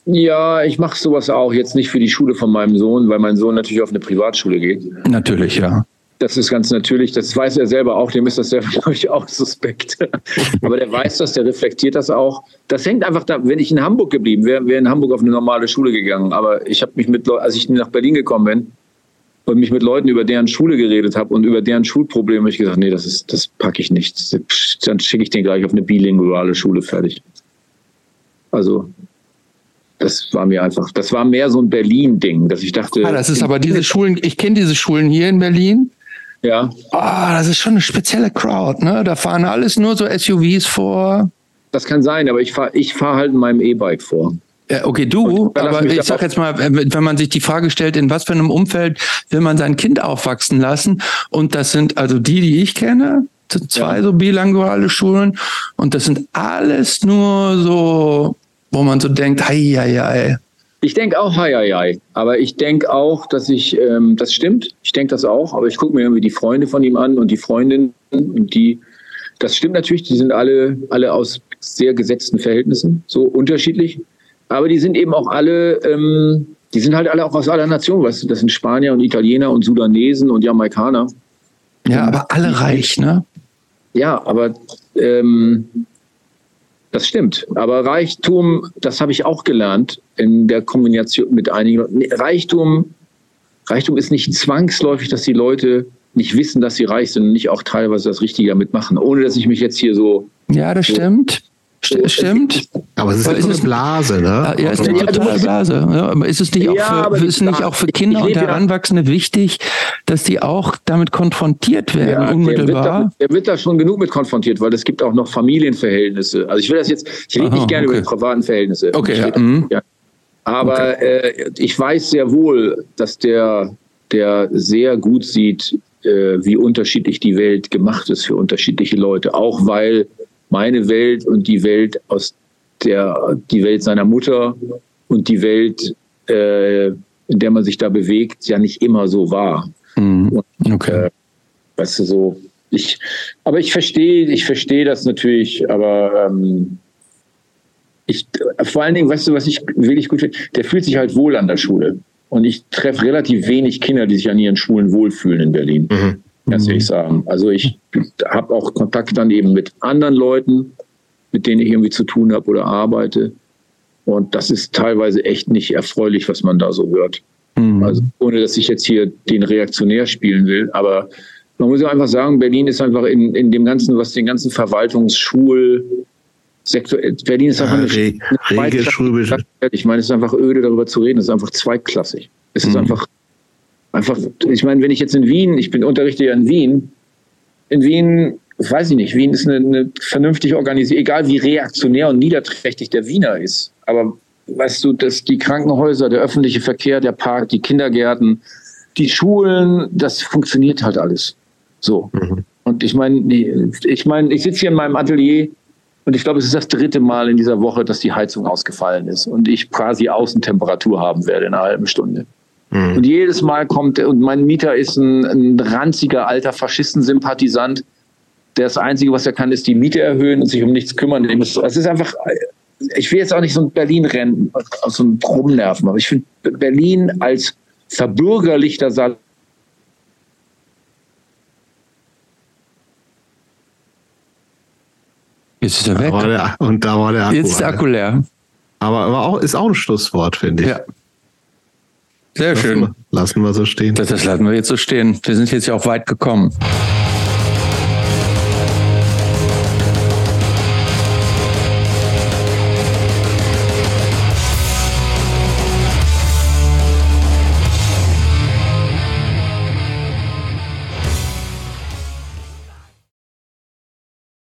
Ja, ich mache sowas auch. Jetzt nicht für die Schule von meinem Sohn, weil mein Sohn natürlich auf eine Privatschule geht. Natürlich, ja. Das ist ganz natürlich, das weiß er selber auch, dem ist das selber, glaube ich, auch suspekt. Aber der weiß das, der reflektiert das auch. Das hängt einfach da, wenn ich in Hamburg geblieben wäre, wäre in Hamburg auf eine normale Schule gegangen. Aber ich habe mich mit, als ich nach Berlin gekommen bin und mich mit Leuten über deren Schule geredet habe und über deren Schulprobleme, habe ich gesagt, nee, das ist, das packe ich nicht. Dann schicke ich den gleich auf eine bilinguale Schule fertig. Also das war mir einfach, das war mehr so ein Berlin-Ding, dass ich dachte. Ah, das ist aber diese Schulen, ich kenne diese Schulen hier in Berlin. Ja. Ah, das ist schon eine spezielle Crowd, ne? Da fahren alles nur so SUVs vor. Das kann sein, aber ich fahre ich fahr halt in meinem E-Bike vor. Ja, okay, du, aber ich sag jetzt mal, wenn man sich die Frage stellt, in was für einem Umfeld will man sein Kind aufwachsen lassen? Und das sind also die, die ich kenne, zwei ja. so bilinguale Schulen. Und das sind alles nur so, wo man so denkt, hei, hei, hei. Ich denke auch, hei, hei, hei. Aber ich denke auch, dass ich, ähm, das stimmt. Ich denke das auch. Aber ich gucke mir irgendwie die Freunde von ihm an und die Freundinnen und die, das stimmt natürlich. Die sind alle, alle aus sehr gesetzten Verhältnissen, so unterschiedlich. Aber die sind eben auch alle, ähm, die sind halt alle auch aus aller Nationen, weißt du, das sind Spanier und Italiener und Sudanesen und Jamaikaner. Ja, aber alle reich, ne? Ja, aber ähm, das stimmt. Aber Reichtum, das habe ich auch gelernt in der Kombination mit einigen. Reichtum, Reichtum ist nicht zwangsläufig, dass die Leute nicht wissen, dass sie reich sind und nicht auch teilweise das Richtige damit machen, ohne dass ich mich jetzt hier so. Ja, das so stimmt. Stimmt. Aber es ist, ist eine Blase, ne? Ja, ist eine totale Blase. Ja, aber ist es nicht auch ja, für, ist nicht auch für Kinder und Heranwachsende wichtig, dass die auch damit konfrontiert werden, ja, unmittelbar? Der wird, da, der wird, da, schon genug mit konfrontiert, weil es gibt auch noch Familienverhältnisse. Also ich will das jetzt, ich rede nicht gerne okay. über die privaten Verhältnisse. Okay, ja. Mhm. ja. Aber okay. äh, ich weiß sehr wohl, dass der, der sehr gut sieht, äh, wie unterschiedlich die Welt gemacht ist für unterschiedliche Leute. Auch weil meine Welt und die Welt aus der, die Welt seiner Mutter und die Welt, äh, in der man sich da bewegt, ja nicht immer so war. Mhm. Okay. Äh, weißt du, so, ich, aber ich verstehe, ich verstehe das natürlich, aber ähm, ich, vor allen Dingen, weißt du, was ich wirklich gut finde? Der fühlt sich halt wohl an der Schule. Und ich treffe relativ wenig Kinder, die sich an ihren Schulen wohlfühlen in Berlin. Mhm ganz ehrlich mhm. sagen. Also ich habe auch Kontakt dann eben mit anderen Leuten, mit denen ich irgendwie zu tun habe oder arbeite. Und das ist teilweise echt nicht erfreulich, was man da so hört. Mhm. Also ohne, dass ich jetzt hier den Reaktionär spielen will, aber man muss ja einfach sagen, Berlin ist einfach in, in dem ganzen, was den ganzen Verwaltungsschul Sektor, Berlin ist einfach ja, eine, eine Ich meine, es ist einfach öde, darüber zu reden. Es ist einfach zweitklassig. Es ist mhm. einfach einfach, ich meine, wenn ich jetzt in Wien, ich bin unterrichte ja in Wien, in Wien, weiß ich nicht, Wien ist eine, eine vernünftig organisiert, egal wie reaktionär und niederträchtig der Wiener ist. Aber weißt du, dass die Krankenhäuser, der öffentliche Verkehr, der Park, die Kindergärten, die Schulen, das funktioniert halt alles. So. Mhm. Und ich meine, ich meine, ich sitze hier in meinem Atelier und ich glaube, es ist das dritte Mal in dieser Woche, dass die Heizung ausgefallen ist und ich quasi Außentemperatur haben werde in einer halben Stunde. Mhm. Und jedes Mal kommt, und mein Mieter ist ein, ein ranziger alter Faschistensympathisant. Das Einzige, was er kann, ist die Miete erhöhen und sich um nichts kümmern. Es ist einfach, ich will jetzt auch nicht so ein Berlin-Rennen, so ein Rumnerven, aber ich finde Berlin als verbürgerlichter Jetzt ist er weg. Da der, und da war der Akku. Jetzt ist der Akku leer. Aber, aber auch, ist auch ein Schlusswort, finde ich. Ja. Sehr lassen schön. Wir, lassen wir so stehen. Das, das lassen wir jetzt so stehen. Wir sind jetzt ja auch weit gekommen.